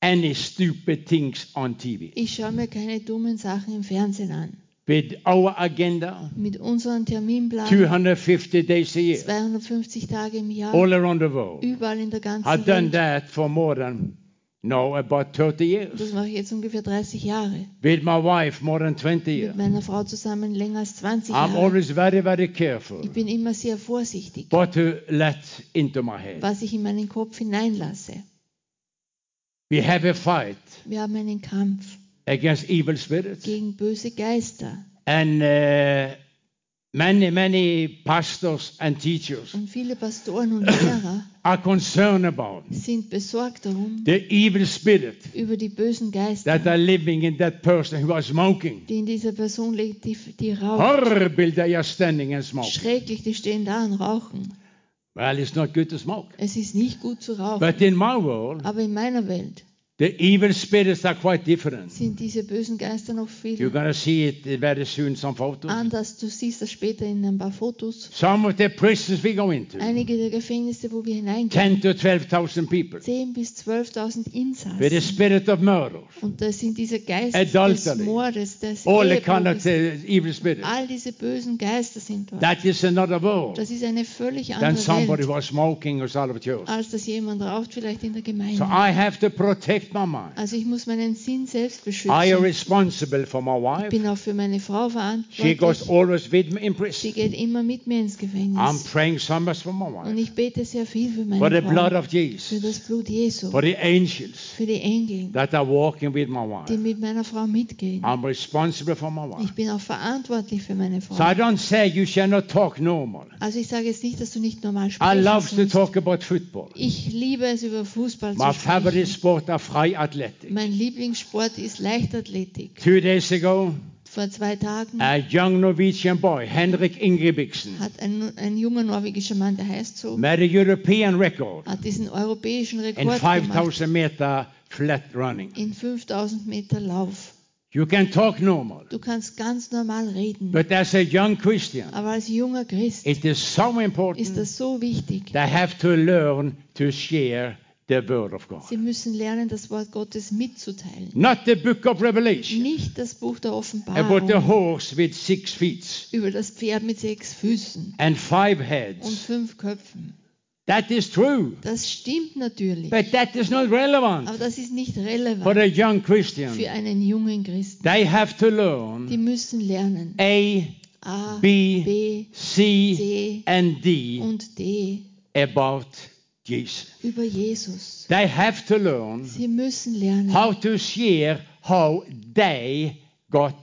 [SPEAKER 1] any stupid things on TV.
[SPEAKER 2] Ich schaue mir keine dummen Sachen im Fernsehen an.
[SPEAKER 1] With our agenda,
[SPEAKER 2] Mit unserem Terminplan
[SPEAKER 1] 250 days a year,
[SPEAKER 2] 250 Tage im Jahr,
[SPEAKER 1] all around the world.
[SPEAKER 2] überall in der ganzen
[SPEAKER 1] I've done
[SPEAKER 2] Welt.
[SPEAKER 1] that for more than No, about 30
[SPEAKER 2] Und
[SPEAKER 1] years.
[SPEAKER 2] das mache ich jetzt ungefähr 30 Jahre.
[SPEAKER 1] With my wife, more than 20
[SPEAKER 2] Mit
[SPEAKER 1] years.
[SPEAKER 2] meiner Frau zusammen länger als 20
[SPEAKER 1] I'm
[SPEAKER 2] Jahre.
[SPEAKER 1] always very, very careful
[SPEAKER 2] Ich bin immer sehr vorsichtig,
[SPEAKER 1] what to let into my head.
[SPEAKER 2] was ich in meinen Kopf hineinlasse.
[SPEAKER 1] We have a fight
[SPEAKER 2] Wir haben einen Kampf
[SPEAKER 1] against evil spirits.
[SPEAKER 2] gegen böse Geister.
[SPEAKER 1] And uh, many, many pastors and teachers
[SPEAKER 2] Und viele Pastoren und Lehrer
[SPEAKER 1] are concerned about
[SPEAKER 2] sind besorgt darum,
[SPEAKER 1] the evil spirit
[SPEAKER 2] über die bösen
[SPEAKER 1] that
[SPEAKER 2] Geister,
[SPEAKER 1] are living in that person who are smoking.
[SPEAKER 2] die in dieser Person liegt, die, die rauchen.
[SPEAKER 1] Horrible they are standing and smoking.
[SPEAKER 2] Schrecklich, die stehen da und rauchen.
[SPEAKER 1] Well, it's not good to smoke.
[SPEAKER 2] Es ist nicht gut zu rauchen.
[SPEAKER 1] But in my world,
[SPEAKER 2] Aber in meiner Welt
[SPEAKER 1] the evil spirits are quite different.
[SPEAKER 2] sind diese bösen Geister noch
[SPEAKER 1] You're
[SPEAKER 2] viel
[SPEAKER 1] going to see it very soon, some photos.
[SPEAKER 2] anders. Du siehst das später in ein paar Fotos.
[SPEAKER 1] Some of the prisons we go into,
[SPEAKER 2] Einige der Gefängnisse, wo wir hineingehen,
[SPEAKER 1] 10 to 12,000 people,
[SPEAKER 2] 10.000 bis 12.000
[SPEAKER 1] with the
[SPEAKER 2] Insassen.
[SPEAKER 1] spirit of murder,
[SPEAKER 2] Und das sind diese Geister
[SPEAKER 1] Adultery.
[SPEAKER 2] des Mordes, des
[SPEAKER 1] all the kind of uh, evil spirits.
[SPEAKER 2] All diese bösen Geister sind dort.
[SPEAKER 1] That is another world
[SPEAKER 2] Das ist eine völlig
[SPEAKER 1] than
[SPEAKER 2] andere
[SPEAKER 1] somebody
[SPEAKER 2] Welt,
[SPEAKER 1] was smoking or of
[SPEAKER 2] als dass jemand raucht, vielleicht in der
[SPEAKER 1] So
[SPEAKER 2] Gemeinde.
[SPEAKER 1] I have to protect my mind.
[SPEAKER 2] Also ich muss meinen Sinn selbst
[SPEAKER 1] I am
[SPEAKER 2] beschützen.
[SPEAKER 1] responsible for my
[SPEAKER 2] Ich
[SPEAKER 1] wife.
[SPEAKER 2] bin auch für meine Frau
[SPEAKER 1] She goes
[SPEAKER 2] verantwortlich.
[SPEAKER 1] always with me in
[SPEAKER 2] Sie
[SPEAKER 1] prison.
[SPEAKER 2] geht immer mit mir ins
[SPEAKER 1] I'm
[SPEAKER 2] Gefängnis.
[SPEAKER 1] praying so much for my
[SPEAKER 2] Und
[SPEAKER 1] wife.
[SPEAKER 2] ich bete sehr viel für
[SPEAKER 1] For the
[SPEAKER 2] meine
[SPEAKER 1] blood
[SPEAKER 2] Frau,
[SPEAKER 1] of
[SPEAKER 2] für
[SPEAKER 1] Jesus.
[SPEAKER 2] das Blut Jesu,
[SPEAKER 1] For the angels
[SPEAKER 2] für die Engel,
[SPEAKER 1] that are walking with my
[SPEAKER 2] die
[SPEAKER 1] wife.
[SPEAKER 2] mit meiner Frau mitgehen.
[SPEAKER 1] I'm responsible for my wife.
[SPEAKER 2] Ich bin auch verantwortlich für meine
[SPEAKER 1] So I
[SPEAKER 2] Frau.
[SPEAKER 1] don't say you shall not talk normal.
[SPEAKER 2] Also ich sage jetzt nicht, dass du nicht normal
[SPEAKER 1] I
[SPEAKER 2] sprechen
[SPEAKER 1] love to talk about football.
[SPEAKER 2] Ich liebe es, über Fußball
[SPEAKER 1] My
[SPEAKER 2] zu
[SPEAKER 1] favorite
[SPEAKER 2] sprechen.
[SPEAKER 1] sport are free athletic.
[SPEAKER 2] Mein Lieblingssport ist Leichtathletik.
[SPEAKER 1] Two days ago,
[SPEAKER 2] Vor zwei Tagen
[SPEAKER 1] a young Norwegian boy, Henrik Ingebrigtsen,
[SPEAKER 2] hat ein, ein junger norwegischer Mann, der heißt so,
[SPEAKER 1] made a European record
[SPEAKER 2] hat diesen europäischen
[SPEAKER 1] in
[SPEAKER 2] Rekord gemacht
[SPEAKER 1] 5,000 meter flat running.
[SPEAKER 2] in 5000 Meter Lauf.
[SPEAKER 1] You can talk normal,
[SPEAKER 2] Du kannst ganz normal reden,
[SPEAKER 1] but as a young Christian,
[SPEAKER 2] aber als junger Christ
[SPEAKER 1] it is so
[SPEAKER 2] ist
[SPEAKER 1] important
[SPEAKER 2] das so wichtig.
[SPEAKER 1] they have to learn to share the word of God.
[SPEAKER 2] Sie müssen lernen, das Wort Gottes mitzuteilen.
[SPEAKER 1] Not the book of Revelation
[SPEAKER 2] Nicht das Buch der
[SPEAKER 1] about the
[SPEAKER 2] Offenbarung
[SPEAKER 1] horse with six feet
[SPEAKER 2] über das Pferd mit sechs Füßen
[SPEAKER 1] and five
[SPEAKER 2] und
[SPEAKER 1] heads.
[SPEAKER 2] fünf Köpfen.
[SPEAKER 1] That is true,
[SPEAKER 2] Das stimmt natürlich,
[SPEAKER 1] but that is not relevant
[SPEAKER 2] aber das ist nicht
[SPEAKER 1] for
[SPEAKER 2] relevant
[SPEAKER 1] a young Christian.
[SPEAKER 2] für einen jungen Christen.
[SPEAKER 1] They have to
[SPEAKER 2] Die
[SPEAKER 1] learn
[SPEAKER 2] müssen lernen
[SPEAKER 1] A,
[SPEAKER 2] A,
[SPEAKER 1] B,
[SPEAKER 2] B,
[SPEAKER 1] C,
[SPEAKER 2] C
[SPEAKER 1] and D
[SPEAKER 2] und D
[SPEAKER 1] about Jesus.
[SPEAKER 2] über Jesus.
[SPEAKER 1] They have to learn
[SPEAKER 2] Sie müssen lernen,
[SPEAKER 1] how to share how they got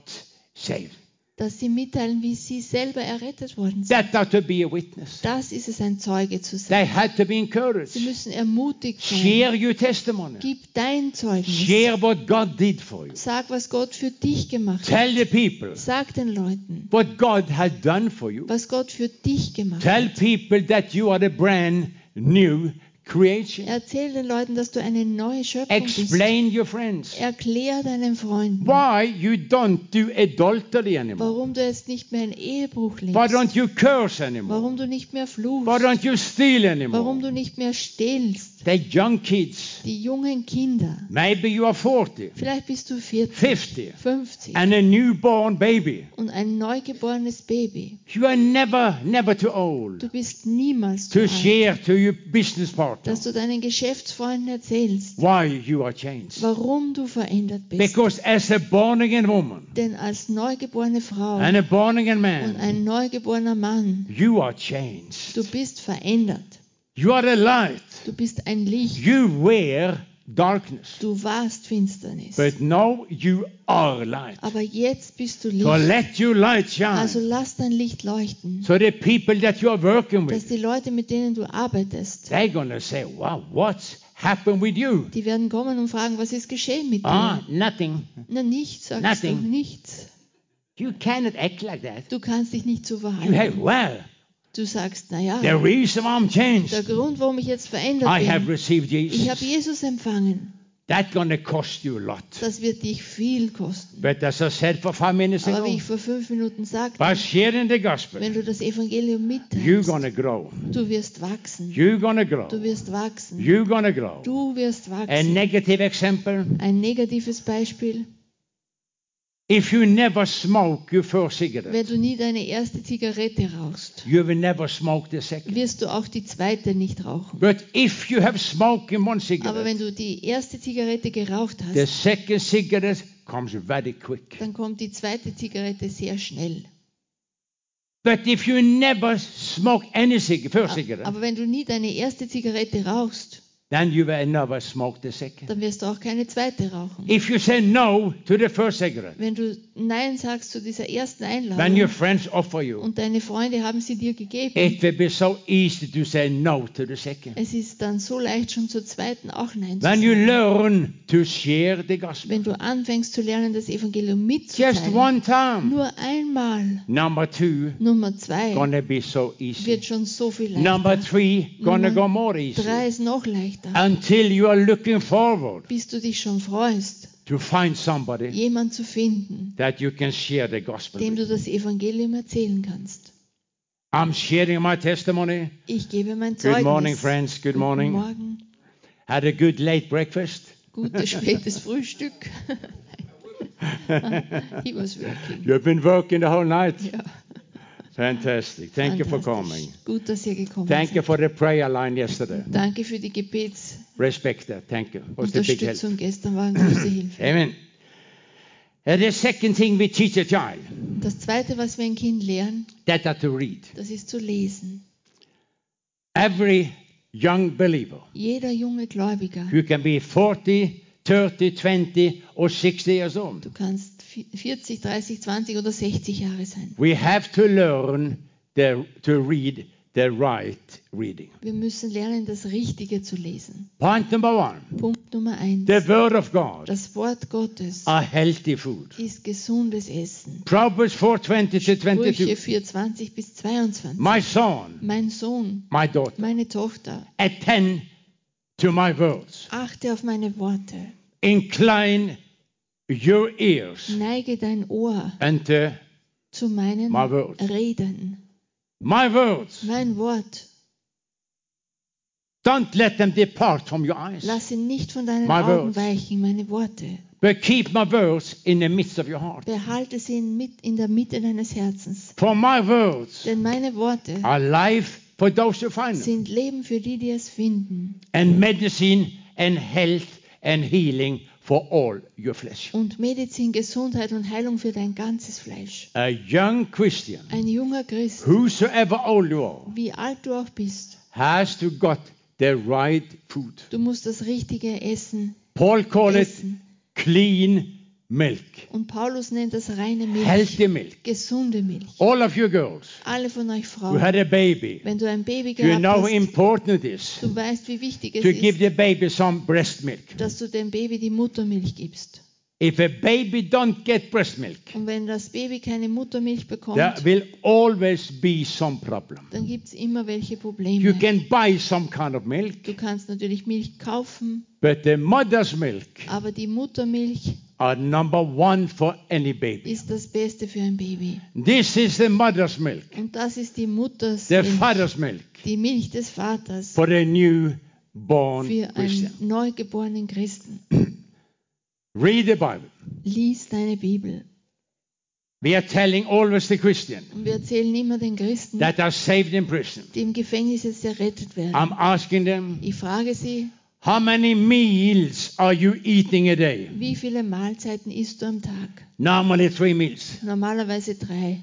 [SPEAKER 1] saved.
[SPEAKER 2] dass sie mitteilen, wie sie selber errettet worden sind.
[SPEAKER 1] That to be a witness.
[SPEAKER 2] Das ist es, ein Zeuge zu
[SPEAKER 1] They
[SPEAKER 2] sein.
[SPEAKER 1] had to be encouraged.
[SPEAKER 2] Sie müssen ermutigt sein.
[SPEAKER 1] Share your testimony.
[SPEAKER 2] Gib dein Zeugnis.
[SPEAKER 1] Share what God did for you.
[SPEAKER 2] Sag, was Gott für dich gemacht hat.
[SPEAKER 1] Tell the people
[SPEAKER 2] Sag den Leuten,
[SPEAKER 1] what God has done for you.
[SPEAKER 2] was Gott für dich gemacht
[SPEAKER 1] Tell
[SPEAKER 2] hat.
[SPEAKER 1] people that you are a brand new creation.
[SPEAKER 2] Erzähl den Leuten, dass du eine neue Schöpfung bist.
[SPEAKER 1] Explain your friends
[SPEAKER 2] Erklär deinen Freunden,
[SPEAKER 1] why you don't do adultery anymore.
[SPEAKER 2] warum du jetzt nicht mehr in Ehebruch
[SPEAKER 1] Why
[SPEAKER 2] lebst.
[SPEAKER 1] don't you curse anymore?
[SPEAKER 2] Warum du nicht mehr fluchst.
[SPEAKER 1] Why don't you steal
[SPEAKER 2] Warum
[SPEAKER 1] anymore?
[SPEAKER 2] du nicht mehr stillst.
[SPEAKER 1] The young kids,
[SPEAKER 2] Die jungen Kinder.
[SPEAKER 1] maybe you are 40,
[SPEAKER 2] Vielleicht bist du 40,
[SPEAKER 1] 50,
[SPEAKER 2] 50
[SPEAKER 1] and a newborn baby.
[SPEAKER 2] und ein neugeborenes Baby.
[SPEAKER 1] You are never, never too old
[SPEAKER 2] Du bist niemals
[SPEAKER 1] to
[SPEAKER 2] zu alt,
[SPEAKER 1] share to your business partner
[SPEAKER 2] dass du deinen Geschäftsfreunden erzählst,
[SPEAKER 1] why you are changed.
[SPEAKER 2] warum du verändert bist.
[SPEAKER 1] Because as a born again woman
[SPEAKER 2] Denn als neugeborene Frau
[SPEAKER 1] and a born again
[SPEAKER 2] und
[SPEAKER 1] man,
[SPEAKER 2] ein neugeborener Mann,
[SPEAKER 1] you are changed.
[SPEAKER 2] du bist verändert.
[SPEAKER 1] You are a light.
[SPEAKER 2] Du bist ein Licht.
[SPEAKER 1] You were darkness.
[SPEAKER 2] Du warst Finsternis.
[SPEAKER 1] But now you are light.
[SPEAKER 2] Aber jetzt bist du
[SPEAKER 1] So
[SPEAKER 2] Licht.
[SPEAKER 1] let your light shine.
[SPEAKER 2] Also lass dein Licht leuchten,
[SPEAKER 1] So the people that you are working
[SPEAKER 2] dass
[SPEAKER 1] with,
[SPEAKER 2] die Leute, mit denen du arbeitest,
[SPEAKER 1] they're gonna say, "Wow, what's happened with you?"
[SPEAKER 2] die werden kommen und fragen, was ist geschehen mit dir?
[SPEAKER 1] Ah, nothing.
[SPEAKER 2] Na, nichts, sagst
[SPEAKER 1] Nothing.
[SPEAKER 2] du, nichts.
[SPEAKER 1] You cannot act like that.
[SPEAKER 2] Du kannst dich nicht so
[SPEAKER 1] You have
[SPEAKER 2] verhalten.
[SPEAKER 1] well.
[SPEAKER 2] Du sagst, naja,
[SPEAKER 1] The reason I'm changed,
[SPEAKER 2] der Grund, warum ich jetzt verändert
[SPEAKER 1] I have
[SPEAKER 2] bin, ich
[SPEAKER 1] Jesus.
[SPEAKER 2] habe Jesus empfangen.
[SPEAKER 1] That's gonna cost you a lot.
[SPEAKER 2] Das wird dich viel kosten.
[SPEAKER 1] But as I said for five minutes
[SPEAKER 2] Aber wie
[SPEAKER 1] ago,
[SPEAKER 2] ich vor fünf Minuten sagte,
[SPEAKER 1] by sharing the gospel,
[SPEAKER 2] wenn du das Evangelium
[SPEAKER 1] you're
[SPEAKER 2] mitteilst,
[SPEAKER 1] gonna grow.
[SPEAKER 2] du wirst wachsen.
[SPEAKER 1] You're gonna grow.
[SPEAKER 2] Du wirst wachsen.
[SPEAKER 1] You're gonna grow.
[SPEAKER 2] Du wirst
[SPEAKER 1] A
[SPEAKER 2] wachsen.
[SPEAKER 1] negative example.
[SPEAKER 2] Ein negatives Beispiel.
[SPEAKER 1] If you never smoke your first cigarette,
[SPEAKER 2] Wenn du nie deine erste Zigarette rauchst,
[SPEAKER 1] you will never smoke the second.
[SPEAKER 2] wirst du auch die zweite nicht rauchen.
[SPEAKER 1] But if you have smoked in one
[SPEAKER 2] Aber
[SPEAKER 1] cigarette,
[SPEAKER 2] wenn du die erste Zigarette geraucht
[SPEAKER 1] the
[SPEAKER 2] hast,
[SPEAKER 1] second cigarette comes very quick.
[SPEAKER 2] dann kommt die zweite Zigarette sehr schnell.
[SPEAKER 1] But if you never smoke any cig- first cigarette,
[SPEAKER 2] Aber wenn du nie deine erste Zigarette rauchst,
[SPEAKER 1] then you will never smoke the second.
[SPEAKER 2] dann wirst du auch keine zweite rauchen.
[SPEAKER 1] If you say no to the first cigarette,
[SPEAKER 2] Wenn du Nein sagst zu dieser ersten
[SPEAKER 1] when your
[SPEAKER 2] Einladung
[SPEAKER 1] friends offer you,
[SPEAKER 2] und deine Freunde haben sie dir gegeben,
[SPEAKER 1] it will be so easy to say no to the second.
[SPEAKER 2] es ist dann so leicht schon zur zweiten auch Nein zu
[SPEAKER 1] When you
[SPEAKER 2] sagen.
[SPEAKER 1] learn to share the gospel,
[SPEAKER 2] Wenn du anfängst zu lernen, das Evangelium
[SPEAKER 1] just
[SPEAKER 2] mitzuteilen,
[SPEAKER 1] one time.
[SPEAKER 2] nur einmal,
[SPEAKER 1] Number two,
[SPEAKER 2] Nummer zwei,
[SPEAKER 1] gonna be so easy.
[SPEAKER 2] wird schon so viel
[SPEAKER 1] Number
[SPEAKER 2] leichter.
[SPEAKER 1] three, gonna
[SPEAKER 2] Nummer
[SPEAKER 1] go more easy.
[SPEAKER 2] Drei ist noch leichter,
[SPEAKER 1] Until you are looking forward
[SPEAKER 2] bis du dich schon freust,
[SPEAKER 1] to find somebody
[SPEAKER 2] jemand zu finden,
[SPEAKER 1] that you can share the gospel
[SPEAKER 2] dem du das Evangelium erzählen kannst.
[SPEAKER 1] I'm sharing my testimony.
[SPEAKER 2] Ich gebe mein Zeugnis.
[SPEAKER 1] Good morning, friends. Good
[SPEAKER 2] Guten
[SPEAKER 1] morning.
[SPEAKER 2] Morgen.
[SPEAKER 1] Had a good late breakfast.
[SPEAKER 2] Gutes spätes Frühstück. He was working.
[SPEAKER 1] You've been working the whole night.
[SPEAKER 2] Ja,
[SPEAKER 1] Fantastic. Thank you for coming.
[SPEAKER 2] Gut, dass ihr gekommen
[SPEAKER 1] Thank you for the prayer line yesterday.
[SPEAKER 2] Danke für die Gebetsunterstützung
[SPEAKER 1] Respect that. Thank you. Was help.
[SPEAKER 2] gestern war eine große Hilfe.
[SPEAKER 1] Amen. Uh, the second thing we teach a child,
[SPEAKER 2] Das zweite, was wir ein Kind lernen,
[SPEAKER 1] that are to read.
[SPEAKER 2] das ist zu lesen.
[SPEAKER 1] Every young believer,
[SPEAKER 2] Jeder junge Gläubiger,
[SPEAKER 1] you can be 40, 30, 20, or 60 years old.
[SPEAKER 2] du kannst 40, 30, 20 oder 60 Jahre sein.
[SPEAKER 1] We have to learn the, to read the right reading.
[SPEAKER 2] Wir müssen lernen, das Richtige zu lesen.
[SPEAKER 1] Point number one
[SPEAKER 2] Punkt Nummer eins.
[SPEAKER 1] the Word of God
[SPEAKER 2] Das Wort Gottes
[SPEAKER 1] are healthy food.
[SPEAKER 2] ist gesundes Essen.
[SPEAKER 1] Proverbs 4 20 to
[SPEAKER 2] Sprüche
[SPEAKER 1] 22.
[SPEAKER 2] 4, 20 bis 22.
[SPEAKER 1] My son,
[SPEAKER 2] Mein Sohn,
[SPEAKER 1] my daughter,
[SPEAKER 2] meine Tochter,
[SPEAKER 1] attend to my words.
[SPEAKER 2] achte auf meine Worte.
[SPEAKER 1] Incline your ears
[SPEAKER 2] Neige dein Ohr
[SPEAKER 1] unto
[SPEAKER 2] zu meinen
[SPEAKER 1] my words.
[SPEAKER 2] Reden.
[SPEAKER 1] My words.
[SPEAKER 2] Mein Wort.
[SPEAKER 1] Don't let them depart from your eyes,
[SPEAKER 2] Lass sie nicht von deinen
[SPEAKER 1] My
[SPEAKER 2] Augen
[SPEAKER 1] words.
[SPEAKER 2] weichen, meine Worte.
[SPEAKER 1] but keep my words in the midst of your heart.
[SPEAKER 2] Behalte sie in, mit, in der Mitte deines Herzens.
[SPEAKER 1] For my words
[SPEAKER 2] Denn meine Worte
[SPEAKER 1] are life for those who find them,
[SPEAKER 2] sind Leben für die, die es finden.
[SPEAKER 1] and medicine and health and healing for all your flesh.
[SPEAKER 2] Und Medizin, Gesundheit und Heilung für dein ganzes Fleisch.
[SPEAKER 1] A young Christian,
[SPEAKER 2] Ein junger Christ,
[SPEAKER 1] whosoever old you are,
[SPEAKER 2] wie alt du auch bist,
[SPEAKER 1] has to got the right food.
[SPEAKER 2] du musst das richtige Essen
[SPEAKER 1] Paul called it
[SPEAKER 2] essen.
[SPEAKER 1] clean milk,
[SPEAKER 2] Und Paulus nennt das reine Milch.
[SPEAKER 1] healthy milk.
[SPEAKER 2] Gesunde Milch.
[SPEAKER 1] All of you girls
[SPEAKER 2] Alle von euch
[SPEAKER 1] who
[SPEAKER 2] Frauen,
[SPEAKER 1] had a baby,
[SPEAKER 2] wenn du ein Baby
[SPEAKER 1] you
[SPEAKER 2] gehabt
[SPEAKER 1] know how
[SPEAKER 2] hast,
[SPEAKER 1] important it is
[SPEAKER 2] du weißt, wie wichtig es
[SPEAKER 1] to give
[SPEAKER 2] ist,
[SPEAKER 1] the baby some breast milk.
[SPEAKER 2] dass du dem Baby die Muttermilch gibst.
[SPEAKER 1] If a baby don't get breast milk,
[SPEAKER 2] Und wenn das Baby keine Muttermilch bekommt,
[SPEAKER 1] there will always be some problem.
[SPEAKER 2] dann gibt es immer welche
[SPEAKER 1] You
[SPEAKER 2] Probleme.
[SPEAKER 1] can buy some kind of milk,
[SPEAKER 2] Du kannst natürlich Milch kaufen,
[SPEAKER 1] but the mother's milk
[SPEAKER 2] aber die Muttermilch
[SPEAKER 1] are number one for any baby.
[SPEAKER 2] ist das Beste für ein Baby.
[SPEAKER 1] This is the mother's milk,
[SPEAKER 2] Und das ist die Mutters
[SPEAKER 1] the
[SPEAKER 2] Milch,
[SPEAKER 1] father's milk
[SPEAKER 2] die Milch des Vaters
[SPEAKER 1] for a newborn
[SPEAKER 2] für
[SPEAKER 1] Christian.
[SPEAKER 2] einen neugeborenen Christen.
[SPEAKER 1] Read the Bible.
[SPEAKER 2] Lies deine Bibel.
[SPEAKER 1] We are telling always the Christian
[SPEAKER 2] Und wir erzählen immer den Christen,
[SPEAKER 1] that are saved in prison.
[SPEAKER 2] die im Gefängnis jetzt errettet werden.
[SPEAKER 1] I'm asking them,
[SPEAKER 2] Ich frage sie,
[SPEAKER 1] how many meals are you eating a day?
[SPEAKER 2] wie viele Mahlzeiten isst du am Tag?
[SPEAKER 1] Normally three meals.
[SPEAKER 2] Normalerweise drei.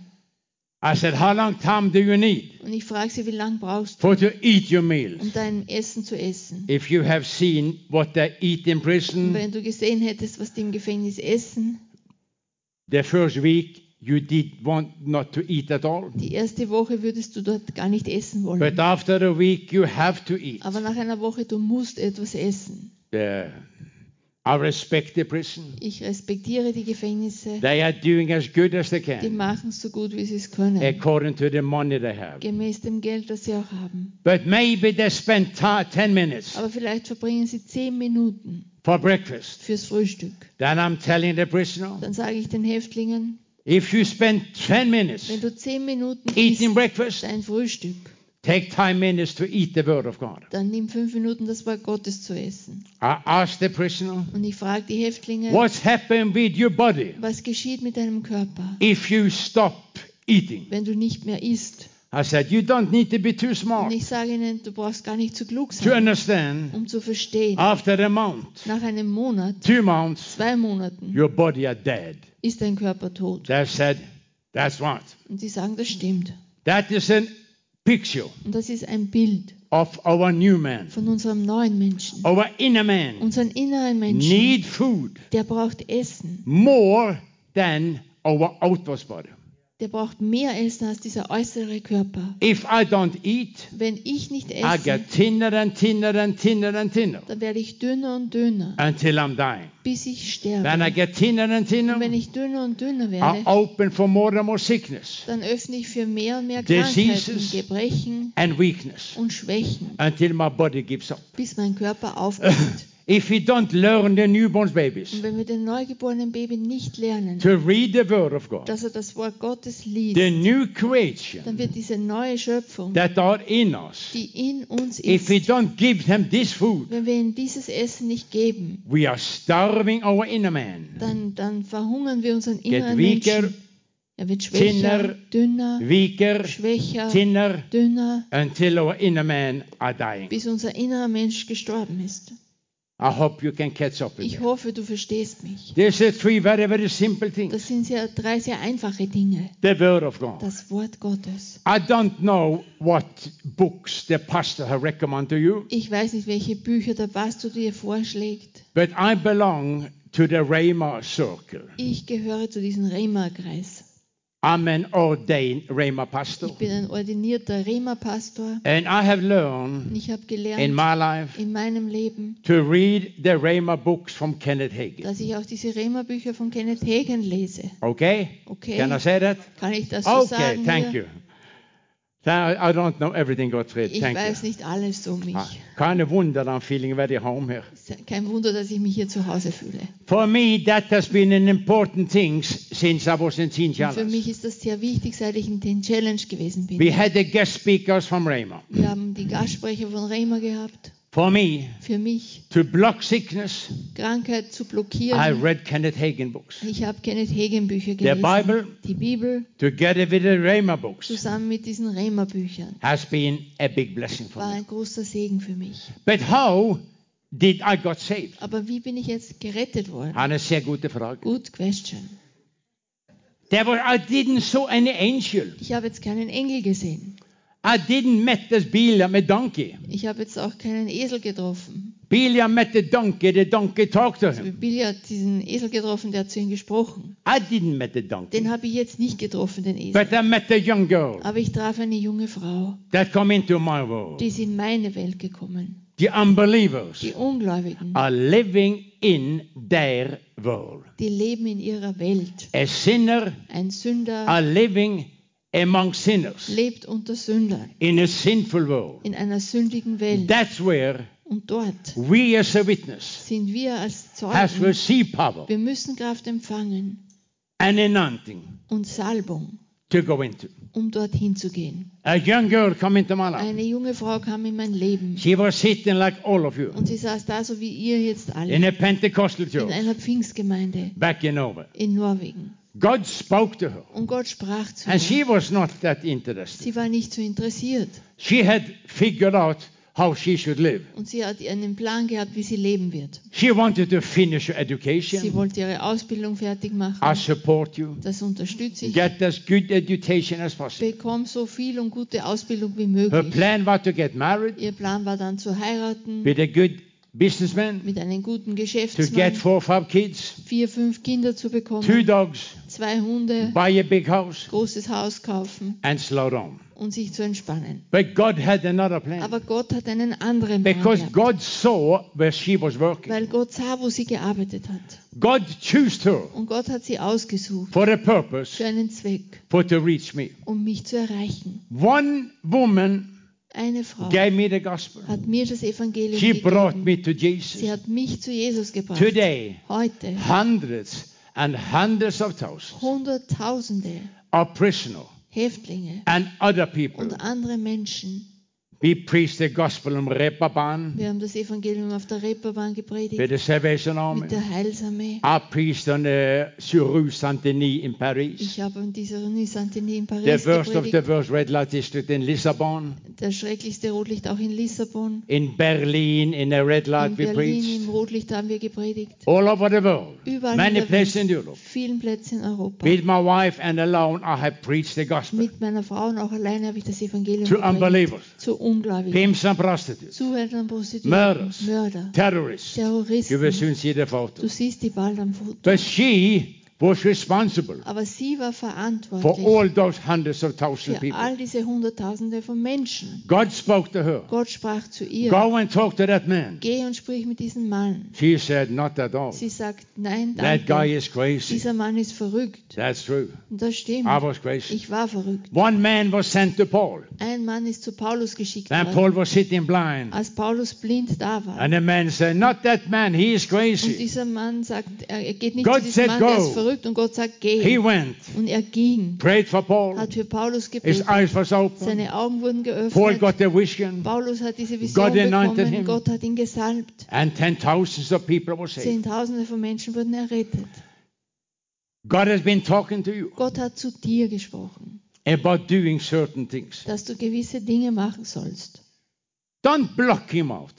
[SPEAKER 1] I said, how long time do you need
[SPEAKER 2] Und ich frage sie, wie lange brauchst du,
[SPEAKER 1] for to eat your meals?
[SPEAKER 2] um dein Essen zu essen?
[SPEAKER 1] If you have seen what they eat in
[SPEAKER 2] Und
[SPEAKER 1] prison,
[SPEAKER 2] wenn du gesehen hättest, was die im Gefängnis essen,
[SPEAKER 1] the first week you did want not to eat at all.
[SPEAKER 2] die erste Woche würdest du dort gar nicht essen wollen.
[SPEAKER 1] But after a week you have to eat.
[SPEAKER 2] Aber nach einer Woche, du musst etwas essen.
[SPEAKER 1] Uh, I respect the prison.
[SPEAKER 2] Ich respektiere die Gefängnisse.
[SPEAKER 1] They are doing as good as they
[SPEAKER 2] Die
[SPEAKER 1] can
[SPEAKER 2] machen es so gut, wie sie es können.
[SPEAKER 1] according to the money they have.
[SPEAKER 2] Gemäß dem Geld, das sie auch haben.
[SPEAKER 1] But maybe they spend ti 10 minutes
[SPEAKER 2] Aber vielleicht verbringen sie zehn Minuten
[SPEAKER 1] for breakfast.
[SPEAKER 2] fürs Frühstück.
[SPEAKER 1] Then I'm telling the prisoner,
[SPEAKER 2] Dann sage ich den Häftlingen,
[SPEAKER 1] if you spend 10 minutes
[SPEAKER 2] wenn du zehn Minuten
[SPEAKER 1] eating breakfast,
[SPEAKER 2] dein Frühstück,
[SPEAKER 1] take 10 minutes to eat the Word of God.
[SPEAKER 2] dann nimm fünf Minuten das Wort Gottes zu essen.
[SPEAKER 1] I asked the prisoner,
[SPEAKER 2] Und ich frage die Häftlinge,
[SPEAKER 1] What's happened with your body
[SPEAKER 2] was geschieht mit deinem Körper,
[SPEAKER 1] if you stop eating?
[SPEAKER 2] wenn du nicht mehr isst?
[SPEAKER 1] I said, You don't need to be too
[SPEAKER 2] Und
[SPEAKER 1] smart
[SPEAKER 2] ich sage ihnen, du brauchst gar nicht zu klug
[SPEAKER 1] to
[SPEAKER 2] sein,
[SPEAKER 1] understand.
[SPEAKER 2] um zu verstehen.
[SPEAKER 1] After a month,
[SPEAKER 2] Nach einem Monat,
[SPEAKER 1] two months,
[SPEAKER 2] zwei Monaten,
[SPEAKER 1] your body are dead.
[SPEAKER 2] Ist dein Körper tot.
[SPEAKER 1] They said, That's right.
[SPEAKER 2] Und sie sagen, das stimmt.
[SPEAKER 1] That is a picture
[SPEAKER 2] Und das ist ein Bild
[SPEAKER 1] of our new man.
[SPEAKER 2] von unserem neuen Menschen.
[SPEAKER 1] Our inner man
[SPEAKER 2] Unseren inneren Menschen,
[SPEAKER 1] need food
[SPEAKER 2] der braucht Essen.
[SPEAKER 1] more than our outward body.
[SPEAKER 2] Der braucht mehr Essen als dieser äußere Körper.
[SPEAKER 1] If I don't eat,
[SPEAKER 2] Wenn ich nicht
[SPEAKER 1] I
[SPEAKER 2] esse,
[SPEAKER 1] get thinner and thinner and thinner and thinner
[SPEAKER 2] dann werde ich dünner und dünner,
[SPEAKER 1] until I'm dying.
[SPEAKER 2] bis ich
[SPEAKER 1] Then I
[SPEAKER 2] sterbe.
[SPEAKER 1] get thinner and
[SPEAKER 2] Und
[SPEAKER 1] thinner.
[SPEAKER 2] wenn ich dünner und dünner
[SPEAKER 1] I
[SPEAKER 2] werde,
[SPEAKER 1] open for more and more sickness
[SPEAKER 2] dann öffne ich für mehr und mehr
[SPEAKER 1] Diseases.
[SPEAKER 2] Krankheiten, Gebrechen
[SPEAKER 1] and weakness
[SPEAKER 2] und Schwächen,
[SPEAKER 1] until my body gives up.
[SPEAKER 2] bis mein Körper aufgibt.
[SPEAKER 1] If we don't learn the newborn babies
[SPEAKER 2] Und wenn wir den neugeborenen Baby nicht lernen,
[SPEAKER 1] to read the word of God,
[SPEAKER 2] dass er das Wort Gottes
[SPEAKER 1] the
[SPEAKER 2] liest,
[SPEAKER 1] new creation
[SPEAKER 2] dann wird diese neue Schöpfung,
[SPEAKER 1] that are in us,
[SPEAKER 2] die in uns
[SPEAKER 1] if we
[SPEAKER 2] ist,
[SPEAKER 1] don't give them this food,
[SPEAKER 2] wenn wir ihm dieses Essen nicht geben,
[SPEAKER 1] we are starving our inner man.
[SPEAKER 2] dann, dann verhungern wir unseren inneren
[SPEAKER 1] weaker,
[SPEAKER 2] Menschen. Er wird schwächer,
[SPEAKER 1] thinner,
[SPEAKER 2] dünner,
[SPEAKER 1] weaker,
[SPEAKER 2] schwächer,
[SPEAKER 1] thinner,
[SPEAKER 2] dünner,
[SPEAKER 1] until our inner man are dying.
[SPEAKER 2] bis unser innerer Mensch gestorben ist.
[SPEAKER 1] I hope you can catch up with
[SPEAKER 2] Ich hoffe, du verstehst mich.
[SPEAKER 1] There's a three very, very simple things.
[SPEAKER 2] Das sind sehr, drei sehr einfache Dinge.
[SPEAKER 1] The word of God.
[SPEAKER 2] Das Wort Gottes.
[SPEAKER 1] I don't know what books the pastor have recommended to you,
[SPEAKER 2] Ich weiß nicht, welche Bücher der Pastor dir vorschlägt.
[SPEAKER 1] but I belong to the Rhema circle.
[SPEAKER 2] Ich gehöre zu diesem Rema-Kreis.
[SPEAKER 1] I'm an ordained Rhema pastor,
[SPEAKER 2] Ich bin ein ordinierter Rema-Pastor.
[SPEAKER 1] and I have
[SPEAKER 2] Und
[SPEAKER 1] learned
[SPEAKER 2] ich habe
[SPEAKER 1] in
[SPEAKER 2] gelernt
[SPEAKER 1] my life
[SPEAKER 2] in meinem Leben,
[SPEAKER 1] to read the Rhema books from Kenneth Hagin.
[SPEAKER 2] dass ich auch diese Rema-Bücher von Kenneth Hagen lese.
[SPEAKER 1] Okay?
[SPEAKER 2] Okay?
[SPEAKER 1] Can I say that?
[SPEAKER 2] Kann ich das so
[SPEAKER 1] Okay,
[SPEAKER 2] sagen?
[SPEAKER 1] thank
[SPEAKER 2] hier?
[SPEAKER 1] you. I don't know everything, Gottfried.
[SPEAKER 2] Ich
[SPEAKER 1] Thank
[SPEAKER 2] weiß
[SPEAKER 1] you.
[SPEAKER 2] nicht alles um mich.
[SPEAKER 1] Ah, Keine Wunder, I'm feeling very home here.
[SPEAKER 2] Kein Wunder, dass ich mich hier zu Hause fühle.
[SPEAKER 1] For me, that has been an important thing since I was in
[SPEAKER 2] Und für mich ist das sehr wichtig, seit ich in den Challenge gewesen bin.
[SPEAKER 1] We had the guest speakers from Rhema.
[SPEAKER 2] Wir haben die Gastsprecher von Rema gehabt.
[SPEAKER 1] For me,
[SPEAKER 2] Für mich,
[SPEAKER 1] to block sickness,
[SPEAKER 2] Krankheit zu
[SPEAKER 1] I
[SPEAKER 2] blockieren.
[SPEAKER 1] read Kenneth Hagin books.
[SPEAKER 2] Ich habe Kenneth Hagen Bücher
[SPEAKER 1] The
[SPEAKER 2] gelesen.
[SPEAKER 1] Bible,
[SPEAKER 2] Die Bibel
[SPEAKER 1] together with the Rhema books,
[SPEAKER 2] zusammen mit diesen Rema-Büchern
[SPEAKER 1] has been a big blessing for
[SPEAKER 2] war
[SPEAKER 1] me.
[SPEAKER 2] ein großer Segen für mich.
[SPEAKER 1] But how did I got saved?
[SPEAKER 2] Aber wie bin ich jetzt gerettet worden?
[SPEAKER 1] Eine sehr gute Frage.
[SPEAKER 2] Good question.
[SPEAKER 1] There was, I didn't saw any angel.
[SPEAKER 2] Ich habe jetzt keinen Engel gesehen.
[SPEAKER 1] I didn't met this Biliam a donkey.
[SPEAKER 2] Ich habe jetzt auch keinen Esel getroffen.
[SPEAKER 1] Biliam met the donkey. The donkey talked to him.
[SPEAKER 2] Billy hat diesen Esel getroffen, der hat zu ihm gesprochen.
[SPEAKER 1] I didn't met the donkey.
[SPEAKER 2] Den habe ich jetzt nicht getroffen, den Esel.
[SPEAKER 1] But I met a young girl
[SPEAKER 2] Aber ich traf eine junge Frau,
[SPEAKER 1] that come into my world.
[SPEAKER 2] die ist in meine Welt gekommen.
[SPEAKER 1] The unbelievers
[SPEAKER 2] Die Ungläubigen,
[SPEAKER 1] are living in their world.
[SPEAKER 2] die leben in ihrer Welt.
[SPEAKER 1] A sinner
[SPEAKER 2] Ein Sünder
[SPEAKER 1] are living among sinners
[SPEAKER 2] lebt unter Sündern
[SPEAKER 1] in a sinful world.
[SPEAKER 2] in einer sündigen Welt.
[SPEAKER 1] That's where
[SPEAKER 2] Und dort
[SPEAKER 1] we as a witness
[SPEAKER 2] sind wir als Zeugen.
[SPEAKER 1] power
[SPEAKER 2] Wir müssen Kraft empfangen
[SPEAKER 1] and anointing
[SPEAKER 2] und Salbung,
[SPEAKER 1] to go into.
[SPEAKER 2] um dorthin zu gehen.
[SPEAKER 1] A young girl come into my life.
[SPEAKER 2] Eine junge Frau kam in mein Leben
[SPEAKER 1] She was sitting like all of you
[SPEAKER 2] und sie saß da, so wie ihr jetzt alle,
[SPEAKER 1] in a Pentecostal
[SPEAKER 2] in
[SPEAKER 1] church
[SPEAKER 2] einer Pfingstgemeinde
[SPEAKER 1] back in Norway.
[SPEAKER 2] in Norwegen.
[SPEAKER 1] God spoke to her,
[SPEAKER 2] Und Gott sprach zu
[SPEAKER 1] and
[SPEAKER 2] ihr.
[SPEAKER 1] she was not that interested.
[SPEAKER 2] Sie war nicht so interessiert
[SPEAKER 1] She had figured out how she should live.
[SPEAKER 2] und sie hat einen Plan gehabt, wie sie leben wird.
[SPEAKER 1] She wanted to finish her
[SPEAKER 2] Sie
[SPEAKER 1] education.
[SPEAKER 2] wollte ihre Ausbildung fertig
[SPEAKER 1] I
[SPEAKER 2] machen.
[SPEAKER 1] support you.
[SPEAKER 2] Das unterstütze ich.
[SPEAKER 1] Get as good education as possible.
[SPEAKER 2] Bekomm so viel und gute Ausbildung wie
[SPEAKER 1] Her
[SPEAKER 2] möglich.
[SPEAKER 1] plan was to get married
[SPEAKER 2] Ihr Plan war dann zu heiraten
[SPEAKER 1] with a good businessman,
[SPEAKER 2] mit einem guten
[SPEAKER 1] to get
[SPEAKER 2] Geschäftsmann,
[SPEAKER 1] four or five kids,
[SPEAKER 2] vier, fünf Kinder zu
[SPEAKER 1] two
[SPEAKER 2] bekommen,
[SPEAKER 1] dogs,
[SPEAKER 2] zwei Hunde,
[SPEAKER 1] buy a big house,
[SPEAKER 2] großes Haus kaufen
[SPEAKER 1] and slow down.
[SPEAKER 2] und sich zu entspannen.
[SPEAKER 1] But God had another plan.
[SPEAKER 2] Aber Gott hat einen anderen Plan
[SPEAKER 1] Because
[SPEAKER 2] gehabt,
[SPEAKER 1] God saw where she was working.
[SPEAKER 2] weil Gott sah, wo sie gearbeitet hat.
[SPEAKER 1] God chose her
[SPEAKER 2] Und Gott hat sie ausgesucht
[SPEAKER 1] for a purpose
[SPEAKER 2] für einen Zweck,
[SPEAKER 1] for to reach me.
[SPEAKER 2] um mich zu erreichen.
[SPEAKER 1] One woman
[SPEAKER 2] Eine Frau
[SPEAKER 1] gave me the gospel.
[SPEAKER 2] hat mir das Evangelium
[SPEAKER 1] She brought
[SPEAKER 2] gegeben.
[SPEAKER 1] me to
[SPEAKER 2] Sie
[SPEAKER 1] Jesus.
[SPEAKER 2] hat mich zu Jesus gebracht.
[SPEAKER 1] Today,
[SPEAKER 2] Heute
[SPEAKER 1] hundreds and hundreds of thousands
[SPEAKER 2] Hunderttausende
[SPEAKER 1] are prisoners
[SPEAKER 2] Häftlinge
[SPEAKER 1] and other people
[SPEAKER 2] und andere Menschen
[SPEAKER 1] We preached the gospel on Reeperbahn
[SPEAKER 2] Wir haben das Evangelium auf der Reeperbahn gepredigt
[SPEAKER 1] with the Salvation Army.
[SPEAKER 2] mit der Heilsarmee.
[SPEAKER 1] I preached on uh, sur Rue Saint-Denis in Paris.
[SPEAKER 2] Ich habe an dieser Rue Saint-Denis in
[SPEAKER 1] The
[SPEAKER 2] Paris
[SPEAKER 1] worst of the
[SPEAKER 2] gepredigt.
[SPEAKER 1] worst red light district in Lisbon.
[SPEAKER 2] Der schrecklichste Rotlicht auch in Lissabon.
[SPEAKER 1] In Berlin, in a red light
[SPEAKER 2] In
[SPEAKER 1] we
[SPEAKER 2] Berlin
[SPEAKER 1] preached.
[SPEAKER 2] im Rotlicht haben wir gepredigt.
[SPEAKER 1] All over the world.
[SPEAKER 2] Überall
[SPEAKER 1] Many
[SPEAKER 2] in
[SPEAKER 1] places in Europe.
[SPEAKER 2] Vielen Plätzen in Europa.
[SPEAKER 1] With my wife and alone, I have preached the gospel
[SPEAKER 2] Mit meiner Frau und auch alleine habe ich das Evangelium
[SPEAKER 1] to
[SPEAKER 2] gepredigt.
[SPEAKER 1] unbelievers,
[SPEAKER 2] Zu Ungläubigen,
[SPEAKER 1] pimps and prostitutes,
[SPEAKER 2] Zuhältern, Prostituierten,
[SPEAKER 1] Murders.
[SPEAKER 2] Mörder, Terroristen.
[SPEAKER 1] the photo.
[SPEAKER 2] Du siehst die bald am Foto.
[SPEAKER 1] But she was responsible
[SPEAKER 2] Aber sie war
[SPEAKER 1] for
[SPEAKER 2] verantwortlich
[SPEAKER 1] all those hundreds of thousands of
[SPEAKER 2] für
[SPEAKER 1] people.
[SPEAKER 2] all diese Hunderttausende von Menschen.
[SPEAKER 1] God spoke to her.
[SPEAKER 2] Gott sprach zu ihr,
[SPEAKER 1] Go and talk to that man.
[SPEAKER 2] geh und sprich mit diesem Mann.
[SPEAKER 1] She said, Not at all.
[SPEAKER 2] Sie sagt, nein,
[SPEAKER 1] That guy
[SPEAKER 2] danke.
[SPEAKER 1] is crazy.
[SPEAKER 2] Dieser Mann ist verrückt.
[SPEAKER 1] That's true.
[SPEAKER 2] Und das stimmt.
[SPEAKER 1] I was crazy.
[SPEAKER 2] Ich war verrückt.
[SPEAKER 1] One man was sent to Paul.
[SPEAKER 2] Ein Mann ist zu Paulus geschickt
[SPEAKER 1] And
[SPEAKER 2] worden,
[SPEAKER 1] Paul was sitting blind.
[SPEAKER 2] als Paulus blind da war.
[SPEAKER 1] And the man said, Not that man, he is
[SPEAKER 2] Und
[SPEAKER 1] crazy.
[SPEAKER 2] dieser Mann sagt, er geht nicht
[SPEAKER 1] God
[SPEAKER 2] zu diesem
[SPEAKER 1] said
[SPEAKER 2] Mann, der
[SPEAKER 1] go.
[SPEAKER 2] ist verrückt. Und Gott sagt,
[SPEAKER 1] He
[SPEAKER 2] geh.
[SPEAKER 1] went,
[SPEAKER 2] Und er ging,
[SPEAKER 1] prayed for Paul.
[SPEAKER 2] hat für Paulus
[SPEAKER 1] His
[SPEAKER 2] gebetet.
[SPEAKER 1] eyes was open.
[SPEAKER 2] Seine Augen wurden
[SPEAKER 1] Paul
[SPEAKER 2] geöffnet.
[SPEAKER 1] got the vision.
[SPEAKER 2] Paulus hat diese
[SPEAKER 1] God
[SPEAKER 2] Vision
[SPEAKER 1] anointed
[SPEAKER 2] bekommen.
[SPEAKER 1] him.
[SPEAKER 2] Gott hat ihn gesalbt.
[SPEAKER 1] And ten thousands of people were saved.
[SPEAKER 2] Zehntausende von Menschen wurden errettet.
[SPEAKER 1] God has been talking to you
[SPEAKER 2] Gott hat zu dir gesprochen,
[SPEAKER 1] about doing certain things.
[SPEAKER 2] dass du gewisse Dinge machen sollst.
[SPEAKER 1] Don't block him out.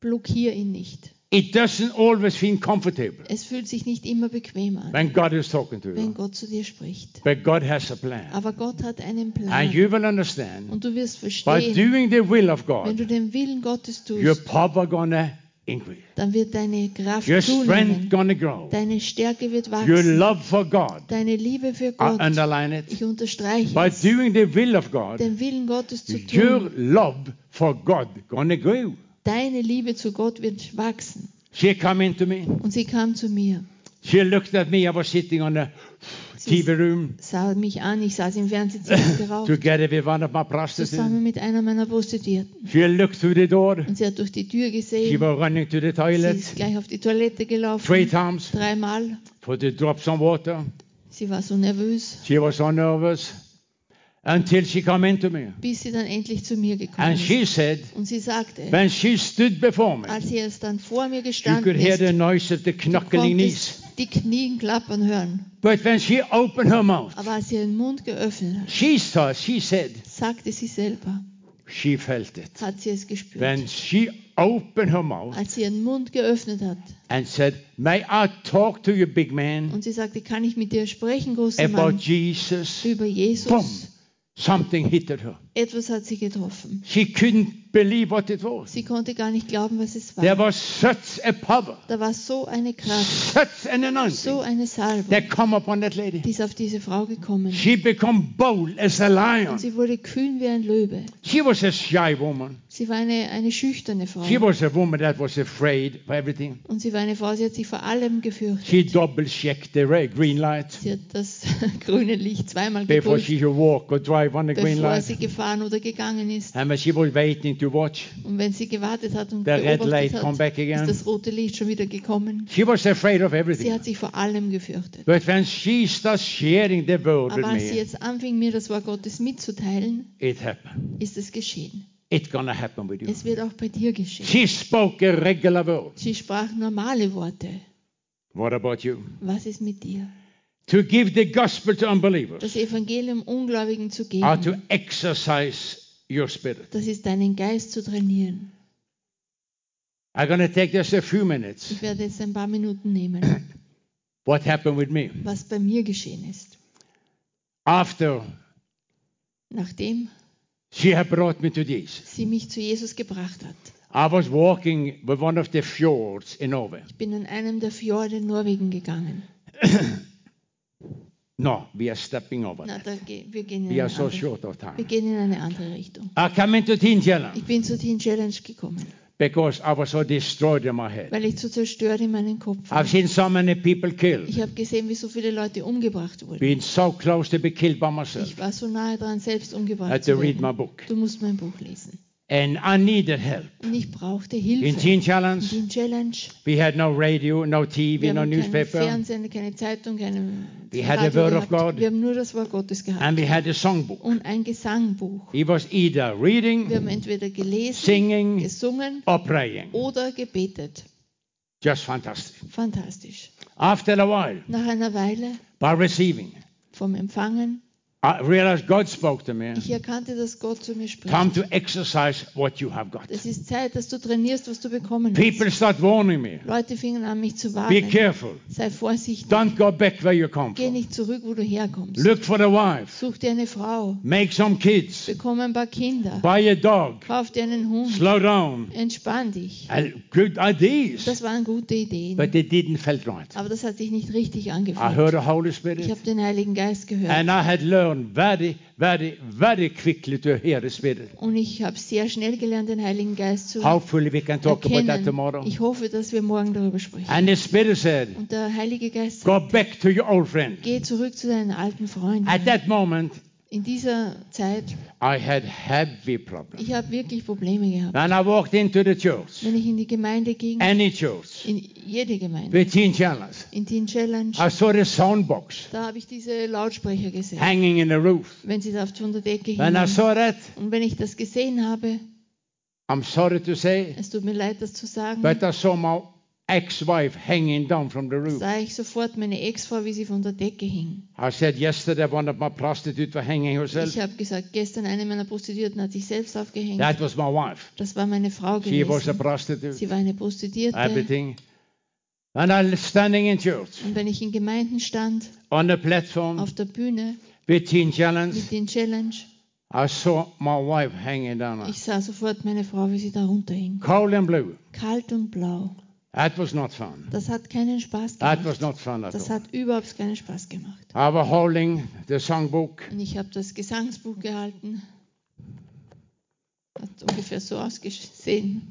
[SPEAKER 2] Blockier ihn nicht.
[SPEAKER 1] It doesn't always feel comfortable
[SPEAKER 2] Es fühlt sich nicht immer bequem an,
[SPEAKER 1] when God is talking to
[SPEAKER 2] wenn
[SPEAKER 1] you.
[SPEAKER 2] Gott zu dir spricht.
[SPEAKER 1] But God has a plan.
[SPEAKER 2] Aber Gott hat einen
[SPEAKER 1] And
[SPEAKER 2] Plan.
[SPEAKER 1] you will understand
[SPEAKER 2] Und du wirst
[SPEAKER 1] by
[SPEAKER 2] verstehen,
[SPEAKER 1] doing the will of
[SPEAKER 2] wenn du
[SPEAKER 1] God,
[SPEAKER 2] den Willen Gottes
[SPEAKER 1] your
[SPEAKER 2] tust,
[SPEAKER 1] power gonna increase.
[SPEAKER 2] dann wird deine Kraft
[SPEAKER 1] Your strength
[SPEAKER 2] zunehmen.
[SPEAKER 1] gonna grow.
[SPEAKER 2] Deine Stärke wird
[SPEAKER 1] Your
[SPEAKER 2] wachsen.
[SPEAKER 1] love for God.
[SPEAKER 2] Deine Liebe für
[SPEAKER 1] I
[SPEAKER 2] Gott.
[SPEAKER 1] underline it.
[SPEAKER 2] Ich unterstreiche
[SPEAKER 1] By
[SPEAKER 2] es.
[SPEAKER 1] doing the will of God,
[SPEAKER 2] Den Willen Gottes zu
[SPEAKER 1] your
[SPEAKER 2] tun.
[SPEAKER 1] love for God gonna grow.
[SPEAKER 2] Deine Liebe zu Gott wird wachsen.
[SPEAKER 1] She come into me.
[SPEAKER 2] Und sie kam zu mir,
[SPEAKER 1] She looked at me. I was sitting on the TV room
[SPEAKER 2] sah mich an, ich saß im Fernsehzimmer geraucht,
[SPEAKER 1] together with one of my prostitutes.
[SPEAKER 2] zusammen mit einer meiner Prostituierten.
[SPEAKER 1] She looked through the door.
[SPEAKER 2] Und sie hat durch die Tür
[SPEAKER 1] She
[SPEAKER 2] gesehen,
[SPEAKER 1] was running to the
[SPEAKER 2] sie
[SPEAKER 1] toilet
[SPEAKER 2] ist gleich auf die Toilette
[SPEAKER 1] three
[SPEAKER 2] gelaufen,
[SPEAKER 1] times
[SPEAKER 2] dreimal.
[SPEAKER 1] for to drop some water.
[SPEAKER 2] Sie war so nervös,
[SPEAKER 1] She was so nervous until she come into me.
[SPEAKER 2] bis sie dann endlich zu mir gekommen
[SPEAKER 1] And she
[SPEAKER 2] ist.
[SPEAKER 1] said,
[SPEAKER 2] Und sie sagte,
[SPEAKER 1] when she stood before me,
[SPEAKER 2] als sie erst dann vor mir
[SPEAKER 1] you
[SPEAKER 2] gestanden
[SPEAKER 1] could hear the
[SPEAKER 2] ist,
[SPEAKER 1] noise of the knuckling knees.
[SPEAKER 2] die Knien klappern hören.
[SPEAKER 1] But when she opened her mouth,
[SPEAKER 2] Aber als sie ihren Mund geöffnet hat,
[SPEAKER 1] she saw, she said,
[SPEAKER 2] sagte sie selber,
[SPEAKER 1] she felt it.
[SPEAKER 2] hat sie es gespürt.
[SPEAKER 1] When she opened her mouth
[SPEAKER 2] Als sie ihren Mund geöffnet hat
[SPEAKER 1] and said, May I talk to you, big man,
[SPEAKER 2] und sie sagte, kann ich mit dir sprechen, großer
[SPEAKER 1] about
[SPEAKER 2] Mann,
[SPEAKER 1] Jesus?
[SPEAKER 2] über
[SPEAKER 1] Boom. Something hit her.
[SPEAKER 2] Etwas hat sie getroffen.
[SPEAKER 1] She couldn't believe what it was.
[SPEAKER 2] Sie konnte gar nicht glauben, was es
[SPEAKER 1] There
[SPEAKER 2] war.
[SPEAKER 1] was such a power,
[SPEAKER 2] Da war so eine Kraft,
[SPEAKER 1] such an
[SPEAKER 2] so
[SPEAKER 1] anointing
[SPEAKER 2] eine Salbung,
[SPEAKER 1] that come upon that lady.
[SPEAKER 2] die ist auf diese Frau gekommen.
[SPEAKER 1] She become bold as a lion.
[SPEAKER 2] Und sie wurde kühn wie ein Löwe.
[SPEAKER 1] She was a shy woman.
[SPEAKER 2] Sie war eine, eine schüchterne Frau.
[SPEAKER 1] She was a woman that was afraid of everything.
[SPEAKER 2] Und sie war eine Frau, sie hat sich vor allem gefürchtet.
[SPEAKER 1] She double checked the red, green light
[SPEAKER 2] Sie hat das grüne Licht zweimal
[SPEAKER 1] before
[SPEAKER 2] geprüft,
[SPEAKER 1] she should walk or drive on the green
[SPEAKER 2] bevor
[SPEAKER 1] light.
[SPEAKER 2] sie gefahren oder gegangen ist.
[SPEAKER 1] And she was waiting to watch,
[SPEAKER 2] Und wenn sie gewartet hat und
[SPEAKER 1] the red light
[SPEAKER 2] beobachtet
[SPEAKER 1] come
[SPEAKER 2] hat,
[SPEAKER 1] back
[SPEAKER 2] ist
[SPEAKER 1] again.
[SPEAKER 2] das rote Licht schon wieder gekommen.
[SPEAKER 1] She was afraid of
[SPEAKER 2] Sie
[SPEAKER 1] everything.
[SPEAKER 2] hat sich vor allem gefürchtet.
[SPEAKER 1] But when she started sharing the word
[SPEAKER 2] Aber als sie jetzt anfing, mir das Wort Gottes mitzuteilen,
[SPEAKER 1] it happened.
[SPEAKER 2] ist es geschehen.
[SPEAKER 1] It's gonna happen with you.
[SPEAKER 2] Es wird auch bei dir geschehen.
[SPEAKER 1] She spoke a regular word.
[SPEAKER 2] Sie sprach normale Worte.
[SPEAKER 1] What about you?
[SPEAKER 2] Was ist mit dir?
[SPEAKER 1] To give the gospel to unbelievers,
[SPEAKER 2] Das Evangelium Ungläubigen zu
[SPEAKER 1] or to
[SPEAKER 2] geben,
[SPEAKER 1] exercise your spirit.
[SPEAKER 2] das ist deinen Geist zu trainieren.
[SPEAKER 1] I'm gonna take just a few minutes.
[SPEAKER 2] Ich werde jetzt ein paar Minuten nehmen,
[SPEAKER 1] What happened with me
[SPEAKER 2] was bei mir geschehen ist.
[SPEAKER 1] after
[SPEAKER 2] Nachdem
[SPEAKER 1] she had brought me to Jesus?
[SPEAKER 2] sie mich zu Jesus gebracht hat.
[SPEAKER 1] I was walking with one of the fjords in Norway.
[SPEAKER 2] Ich bin an einem der Fjorde in Norwegen gegangen.
[SPEAKER 1] No, we are stepping over.
[SPEAKER 2] Na,
[SPEAKER 1] that.
[SPEAKER 2] ge wir, gehen in
[SPEAKER 1] We are
[SPEAKER 2] eine
[SPEAKER 1] so
[SPEAKER 2] andere,
[SPEAKER 1] short of
[SPEAKER 2] wir
[SPEAKER 1] time.
[SPEAKER 2] gehen in eine andere Richtung.
[SPEAKER 1] I come into Teen Challenge
[SPEAKER 2] Ich bin zu Teen Challenge gekommen,
[SPEAKER 1] because I was so destroyed in my head.
[SPEAKER 2] weil ich zu zerstört in meinem Kopf war.
[SPEAKER 1] I've seen so many people killed.
[SPEAKER 2] Ich habe gesehen, wie so viele Leute umgebracht wurden.
[SPEAKER 1] Been so close to be killed by myself.
[SPEAKER 2] Ich war so nahe dran, selbst
[SPEAKER 1] I
[SPEAKER 2] umgebracht
[SPEAKER 1] had to
[SPEAKER 2] zu
[SPEAKER 1] read my
[SPEAKER 2] werden.
[SPEAKER 1] book.
[SPEAKER 2] Du musst mein Buch lesen.
[SPEAKER 1] And I needed help.
[SPEAKER 2] Und ich brauchte
[SPEAKER 1] In
[SPEAKER 2] Hilfe.
[SPEAKER 1] Teen Challenge,
[SPEAKER 2] In Challenge.
[SPEAKER 1] we had no radio, no TV,
[SPEAKER 2] Wir
[SPEAKER 1] no
[SPEAKER 2] haben keinen
[SPEAKER 1] newspaper,
[SPEAKER 2] Fernsehen, keine Zeitung, keine
[SPEAKER 1] We had the Word of. God.
[SPEAKER 2] Wir haben nur das Wort Gottes gehabt.
[SPEAKER 1] and we had a songbook.
[SPEAKER 2] Und ein Gesangbuch.
[SPEAKER 1] It was either
[SPEAKER 2] Wir
[SPEAKER 1] reading,
[SPEAKER 2] haben entweder gelesen,
[SPEAKER 1] singing,
[SPEAKER 2] gesungen
[SPEAKER 1] or praying.
[SPEAKER 2] oder gebetet.
[SPEAKER 1] Just fantastic.
[SPEAKER 2] Fantastisch.
[SPEAKER 1] After a while,
[SPEAKER 2] Nach einer Weile
[SPEAKER 1] by receiving,
[SPEAKER 2] vom Empfangen,
[SPEAKER 1] I realized God spoke to me.
[SPEAKER 2] ich erkannte, dass Gott zu mir spricht.
[SPEAKER 1] Time to exercise what you have got.
[SPEAKER 2] Es ist Zeit, dass du trainierst, was du bekommen
[SPEAKER 1] People
[SPEAKER 2] hast.
[SPEAKER 1] start warning me.
[SPEAKER 2] Leute fingen an, mich zu
[SPEAKER 1] Be
[SPEAKER 2] warnen.
[SPEAKER 1] careful.
[SPEAKER 2] Sei vorsichtig.
[SPEAKER 1] Don't go back where you come
[SPEAKER 2] Geh nicht zurück, wo du herkommst.
[SPEAKER 1] Look for a wife.
[SPEAKER 2] Such dir eine Frau.
[SPEAKER 1] Make some kids.
[SPEAKER 2] Bekomm ein paar Kinder.
[SPEAKER 1] Buy a dog.
[SPEAKER 2] Kauf dir einen Hund.
[SPEAKER 1] Slow down.
[SPEAKER 2] Entspann dich.
[SPEAKER 1] Good ideas.
[SPEAKER 2] Das waren gute Ideen.
[SPEAKER 1] But they didn't felt right.
[SPEAKER 2] Aber das hat sich nicht richtig
[SPEAKER 1] I
[SPEAKER 2] angefühlt.
[SPEAKER 1] heard the Holy
[SPEAKER 2] Ich
[SPEAKER 1] Spirit.
[SPEAKER 2] habe den Heiligen Geist gehört.
[SPEAKER 1] And I had learned very, very, very quickly to hear the Spirit.
[SPEAKER 2] Und ich habe sehr schnell gelernt, den Heiligen Geist zu
[SPEAKER 1] Hopefully we can talk about that
[SPEAKER 2] erkennen.
[SPEAKER 1] tomorrow.
[SPEAKER 2] Ich hoffe, dass wir morgen darüber sprechen.
[SPEAKER 1] And the Spirit said,
[SPEAKER 2] Und der Heilige Geist
[SPEAKER 1] go
[SPEAKER 2] sagt,
[SPEAKER 1] back to your old friend.
[SPEAKER 2] geh zurück zu deinen alten Freunden.
[SPEAKER 1] At that moment,
[SPEAKER 2] In dieser Zeit,
[SPEAKER 1] I had heavy problems.
[SPEAKER 2] ich habe wirklich Probleme gehabt.
[SPEAKER 1] When I walked into the church,
[SPEAKER 2] Wenn ich in die Gemeinde ging,
[SPEAKER 1] any church,
[SPEAKER 2] in jede Gemeinde,
[SPEAKER 1] with Teen Challenge,
[SPEAKER 2] in Teen Challenge,
[SPEAKER 1] I saw the soundbox
[SPEAKER 2] da habe ich diese Lautsprecher gesehen,
[SPEAKER 1] hanging in the roof.
[SPEAKER 2] wenn sie da von der Decke
[SPEAKER 1] When I
[SPEAKER 2] hingen.
[SPEAKER 1] saw that,
[SPEAKER 2] Und wenn ich das gesehen habe,
[SPEAKER 1] I'm sorry to say,
[SPEAKER 2] es tut mir leid, das zu sagen,
[SPEAKER 1] but I saw my ex-wife hanging down from the roof.
[SPEAKER 2] sah ich sofort meine Ex-Frau, wie sie von der Decke hing.
[SPEAKER 1] I said yesterday one of my prostitutes was hanging herself.
[SPEAKER 2] Ich habe gesagt, gestern eine meiner Prostituierten hat sich selbst aufgehängt.
[SPEAKER 1] That was my wife.
[SPEAKER 2] Das war meine Frau
[SPEAKER 1] She was a
[SPEAKER 2] gewesen.
[SPEAKER 1] prostitute.
[SPEAKER 2] Sie war eine Prostituierte.
[SPEAKER 1] Everything. And I was standing in church
[SPEAKER 2] Und wenn ich in Gemeinden stand,
[SPEAKER 1] on the platform
[SPEAKER 2] auf der Bühne
[SPEAKER 1] with Teen Challenge,
[SPEAKER 2] mit den Challenge,
[SPEAKER 1] I saw my wife hanging down.
[SPEAKER 2] ich sah sofort meine Frau, wie sie da runterhing.
[SPEAKER 1] Cold and blue.
[SPEAKER 2] Kalt und blau.
[SPEAKER 1] That was not fun.
[SPEAKER 2] Das hat keinen Spaß
[SPEAKER 1] That was
[SPEAKER 2] gemacht.
[SPEAKER 1] not fun at
[SPEAKER 2] Das
[SPEAKER 1] all.
[SPEAKER 2] hat überhaupt keinen Spaß gemacht.
[SPEAKER 1] I was holding the songbook.
[SPEAKER 2] Und ich habe das Gesangsbuch gehalten. Hat ungefähr so ausgesehen.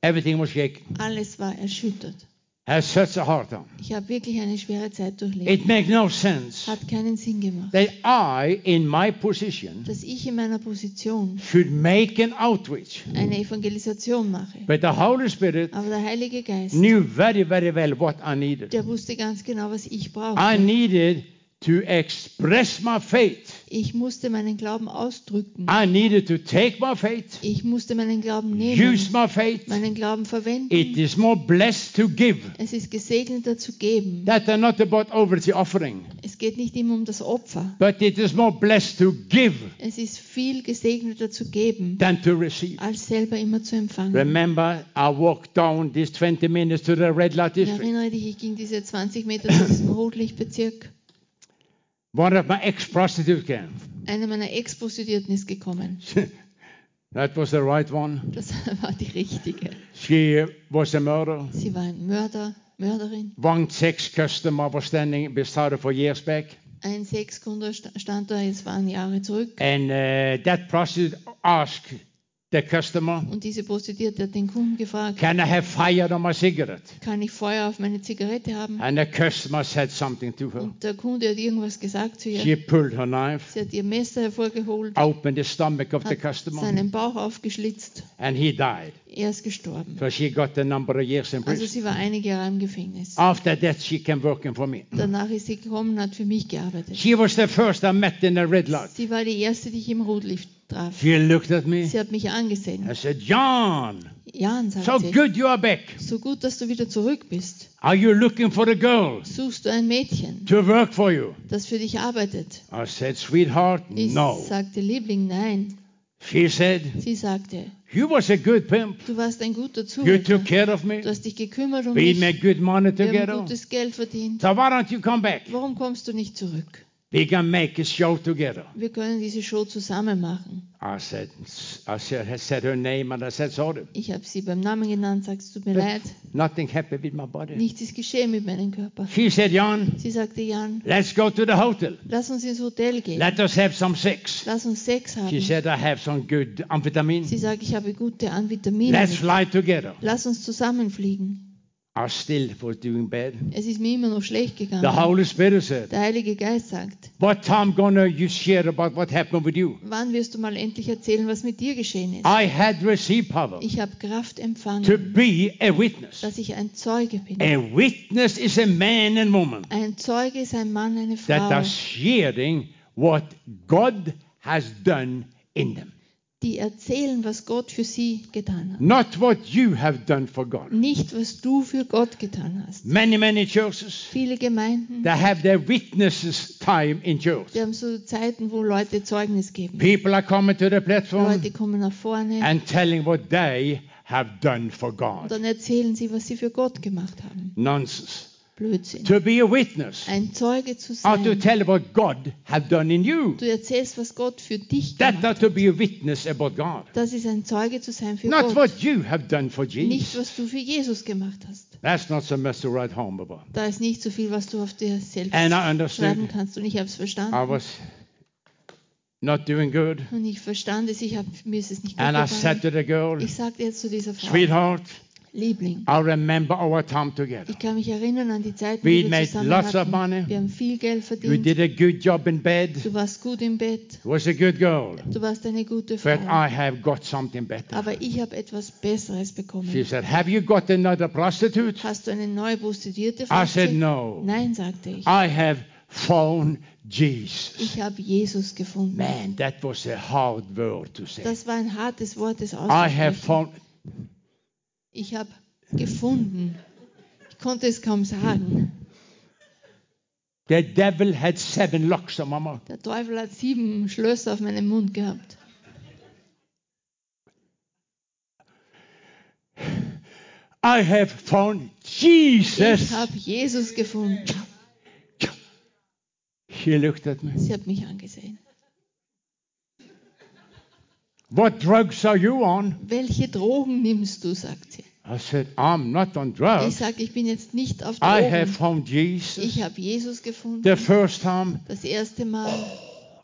[SPEAKER 1] Everything was shaking.
[SPEAKER 2] Alles war erschüttert.
[SPEAKER 1] Had such a hard time.
[SPEAKER 2] Ich habe wirklich eine schwere Zeit durchlebt.
[SPEAKER 1] It makes no sense
[SPEAKER 2] Hat keinen Sinn gemacht.
[SPEAKER 1] that I, in my position,
[SPEAKER 2] Dass ich in meiner Position
[SPEAKER 1] should make an outreach.
[SPEAKER 2] eine Evangelisation mache.
[SPEAKER 1] But the Holy Spirit
[SPEAKER 2] Aber der Heilige Geist,
[SPEAKER 1] knew very, very well what I needed.
[SPEAKER 2] der wusste ganz genau, was ich
[SPEAKER 1] I
[SPEAKER 2] brauchte.
[SPEAKER 1] needed to express my faith.
[SPEAKER 2] Ich musste meinen Glauben ausdrücken.
[SPEAKER 1] I needed to take my faith,
[SPEAKER 2] Ich musste meinen Glauben nehmen,
[SPEAKER 1] use my faith.
[SPEAKER 2] meinen Glauben
[SPEAKER 1] It
[SPEAKER 2] verwenden.
[SPEAKER 1] is more blessed to give.
[SPEAKER 2] Es ist gesegneter zu geben.
[SPEAKER 1] That are not about over the offering,
[SPEAKER 2] Es geht nicht immer um das Opfer.
[SPEAKER 1] but it is more blessed to give
[SPEAKER 2] Es ist viel gesegneter zu geben,
[SPEAKER 1] than to receive.
[SPEAKER 2] als selber immer zu empfangen.
[SPEAKER 1] Remember, I walked down these 20 minutes to the red light
[SPEAKER 2] Ich
[SPEAKER 1] district.
[SPEAKER 2] erinnere dich, ich ging diese 20 Meter zu diesem Rotlichtbezirk.
[SPEAKER 1] One of my ex-prostitutes came.
[SPEAKER 2] Eine meiner Ex-Prostituierten ist gekommen.
[SPEAKER 1] that was the right one.
[SPEAKER 2] Das war die richtige.
[SPEAKER 1] She was a murderer.
[SPEAKER 2] Sie war ein Mörder, Mörderin.
[SPEAKER 1] One sex customer was standing beside her for years back.
[SPEAKER 2] Ein Sexkunde sta- stand da, es waren Jahre zurück.
[SPEAKER 1] And uh, that prostitute asked the customer,
[SPEAKER 2] Und diese Prostituierte hat den Kunden gefragt,
[SPEAKER 1] Can I have fire on my cigarette?
[SPEAKER 2] kann ich Feuer auf meine Zigarette haben?
[SPEAKER 1] And the customer said something to her.
[SPEAKER 2] Und der Kunde hat irgendwas gesagt zu
[SPEAKER 1] She
[SPEAKER 2] ihr.
[SPEAKER 1] pulled her knife,
[SPEAKER 2] Sie hat ihr Messer hervorgeholt,
[SPEAKER 1] opened the stomach of the customer,
[SPEAKER 2] seinen Bauch aufgeschlitzt.
[SPEAKER 1] and he died.
[SPEAKER 2] Er ist gestorben.
[SPEAKER 1] So she got a number of years in
[SPEAKER 2] Also
[SPEAKER 1] prison.
[SPEAKER 2] sie war einige Jahre im Gefängnis.
[SPEAKER 1] After that, she came working for me.
[SPEAKER 2] Danach ist sie gekommen und hat für mich gearbeitet.
[SPEAKER 1] She was the first I met in the red light.
[SPEAKER 2] Sie war die erste, die ich im Rotlicht traf.
[SPEAKER 1] She looked at me.
[SPEAKER 2] Sie hat mich angesehen.
[SPEAKER 1] I said, John,
[SPEAKER 2] Jan, sagt
[SPEAKER 1] so
[SPEAKER 2] sie,
[SPEAKER 1] good you are back.
[SPEAKER 2] so gut, dass du wieder zurück bist.
[SPEAKER 1] Are you looking for a girl
[SPEAKER 2] Suchst du ein Mädchen,
[SPEAKER 1] to work for you?
[SPEAKER 2] das für dich arbeitet?
[SPEAKER 1] I said, sweetheart,
[SPEAKER 2] Ich
[SPEAKER 1] no.
[SPEAKER 2] sagte, Liebling, nein.
[SPEAKER 1] She said,
[SPEAKER 2] Sie sagte,
[SPEAKER 1] you was a good pimp.
[SPEAKER 2] du warst ein guter
[SPEAKER 1] You
[SPEAKER 2] Zuhälter.
[SPEAKER 1] took care of me.
[SPEAKER 2] Du hast dich gekümmert um
[SPEAKER 1] We
[SPEAKER 2] mich.
[SPEAKER 1] made good money
[SPEAKER 2] Wir haben
[SPEAKER 1] together.
[SPEAKER 2] gutes Geld verdient.
[SPEAKER 1] So why don't you come back?
[SPEAKER 2] Warum kommst du nicht zurück?
[SPEAKER 1] We can make a show together.
[SPEAKER 2] Wir können diese Show zusammen machen.
[SPEAKER 1] I said, I said, I said her name and I said, sorry.
[SPEAKER 2] Ich habe sie beim Namen genannt, sagt, es tut mir
[SPEAKER 1] But
[SPEAKER 2] leid.
[SPEAKER 1] nothing happened with my body.
[SPEAKER 2] Nichts ist geschehen mit meinem Körper.
[SPEAKER 1] She said, Jan,
[SPEAKER 2] Sie sagte, Jan,
[SPEAKER 1] let's go to the hotel.
[SPEAKER 2] lass uns ins Hotel gehen.
[SPEAKER 1] Let us have some sex.
[SPEAKER 2] Lass uns Sex
[SPEAKER 1] She
[SPEAKER 2] haben.
[SPEAKER 1] said, I have some good amphetamine.
[SPEAKER 2] Sie sagt, ich habe gute Anvitamine.
[SPEAKER 1] Let's fly together.
[SPEAKER 2] Lass uns zusammenfliegen.
[SPEAKER 1] I still was doing bad.
[SPEAKER 2] Es ist mir immer noch schlecht
[SPEAKER 1] The
[SPEAKER 2] gegangen.
[SPEAKER 1] Holy Spirit said,
[SPEAKER 2] Der Heilige Geist sagt,
[SPEAKER 1] What time gonna you share about what happened with you?
[SPEAKER 2] wann wirst du mal endlich erzählen, was mit dir geschehen ist?
[SPEAKER 1] I had received power
[SPEAKER 2] Ich habe Kraft
[SPEAKER 1] to
[SPEAKER 2] empfangen,
[SPEAKER 1] be a witness.
[SPEAKER 2] dass ich ein Zeuge bin.
[SPEAKER 1] A witness is a man and woman
[SPEAKER 2] Ein Zeuge ist ein Mann, eine
[SPEAKER 1] that are
[SPEAKER 2] Frau,
[SPEAKER 1] sharing what God has done in them.
[SPEAKER 2] Die erzählen, was Gott für sie getan hat.
[SPEAKER 1] Not what you have done for God.
[SPEAKER 2] Nicht, was du für Gott getan hast.
[SPEAKER 1] Many, many churches,
[SPEAKER 2] Viele Gemeinden,
[SPEAKER 1] they have their witnesses time in church.
[SPEAKER 2] die haben so Zeiten, wo Leute Zeugnis geben.
[SPEAKER 1] People are coming to the platform
[SPEAKER 2] Leute kommen nach vorne
[SPEAKER 1] and telling what they have done for
[SPEAKER 2] und
[SPEAKER 1] God.
[SPEAKER 2] dann erzählen sie, was sie für Gott gemacht haben.
[SPEAKER 1] Nonsense.
[SPEAKER 2] Blödsinn.
[SPEAKER 1] To be a witness
[SPEAKER 2] Ein Zeuge zu
[SPEAKER 1] or to
[SPEAKER 2] sein.
[SPEAKER 1] tell what God have done in you.
[SPEAKER 2] Du erzählst, was Gott für dich
[SPEAKER 1] That
[SPEAKER 2] gemacht
[SPEAKER 1] are
[SPEAKER 2] hat.
[SPEAKER 1] to be a witness about God.
[SPEAKER 2] Das ist ein Zeuge zu sein für
[SPEAKER 1] Not
[SPEAKER 2] Gott.
[SPEAKER 1] what you have done for
[SPEAKER 2] Nicht,
[SPEAKER 1] Jesus.
[SPEAKER 2] was du für Jesus gemacht hast.
[SPEAKER 1] That's not so much to write home about.
[SPEAKER 2] Da ist nicht so viel, was du auf dir selbst
[SPEAKER 1] And I
[SPEAKER 2] schreiben kannst. Und ich habe es
[SPEAKER 1] I
[SPEAKER 2] verstanden.
[SPEAKER 1] was not doing good.
[SPEAKER 2] Und ich verstand es, ich hab, mir ist es nicht gut
[SPEAKER 1] And I said to the girl,
[SPEAKER 2] Ich sagte jetzt zu dieser Frau,
[SPEAKER 1] sweetheart,
[SPEAKER 2] Liebling,
[SPEAKER 1] I remember our time together.
[SPEAKER 2] ich kann mich erinnern an die Zeiten,
[SPEAKER 1] We
[SPEAKER 2] wir
[SPEAKER 1] made
[SPEAKER 2] zusammen
[SPEAKER 1] lots of
[SPEAKER 2] hatten.
[SPEAKER 1] money.
[SPEAKER 2] Wir haben viel Geld
[SPEAKER 1] You
[SPEAKER 2] verdient.
[SPEAKER 1] did a good job in bed.
[SPEAKER 2] Du warst gut im Bett.
[SPEAKER 1] Was a good girl.
[SPEAKER 2] Du warst eine gute
[SPEAKER 1] But
[SPEAKER 2] Frau.
[SPEAKER 1] I have got something better.
[SPEAKER 2] Aber ich habe etwas Besseres
[SPEAKER 1] She
[SPEAKER 2] bekommen.
[SPEAKER 1] said, Have you got another prostitute?
[SPEAKER 2] Hast du eine neue Prostituierte?
[SPEAKER 1] I said. No.
[SPEAKER 2] Nein, sagte ich.
[SPEAKER 1] I have found Jesus.
[SPEAKER 2] Ich habe Jesus gefunden.
[SPEAKER 1] Man, that was a hard word to say.
[SPEAKER 2] Das war ein hartes Wort des
[SPEAKER 1] I have found.
[SPEAKER 2] Ich habe gefunden. Ich konnte es kaum sagen.
[SPEAKER 1] The devil had seven locks on my mouth.
[SPEAKER 2] Der Teufel hat sieben Schlösser auf meinem Mund gehabt.
[SPEAKER 1] I have found
[SPEAKER 2] Ich
[SPEAKER 1] Jesus.
[SPEAKER 2] habe Jesus gefunden.
[SPEAKER 1] She looked at me.
[SPEAKER 2] Sie hat mich angesehen.
[SPEAKER 1] What drugs are you on?
[SPEAKER 2] Welche Drogen nimmst du? sagt sie.
[SPEAKER 1] I said, I'm not on
[SPEAKER 2] Ich
[SPEAKER 1] drugs.
[SPEAKER 2] sage, ich bin jetzt nicht auf
[SPEAKER 1] I have
[SPEAKER 2] Drogen.
[SPEAKER 1] found Jesus.
[SPEAKER 2] Ich habe Jesus gefunden.
[SPEAKER 1] The first time,
[SPEAKER 2] Das erste Mal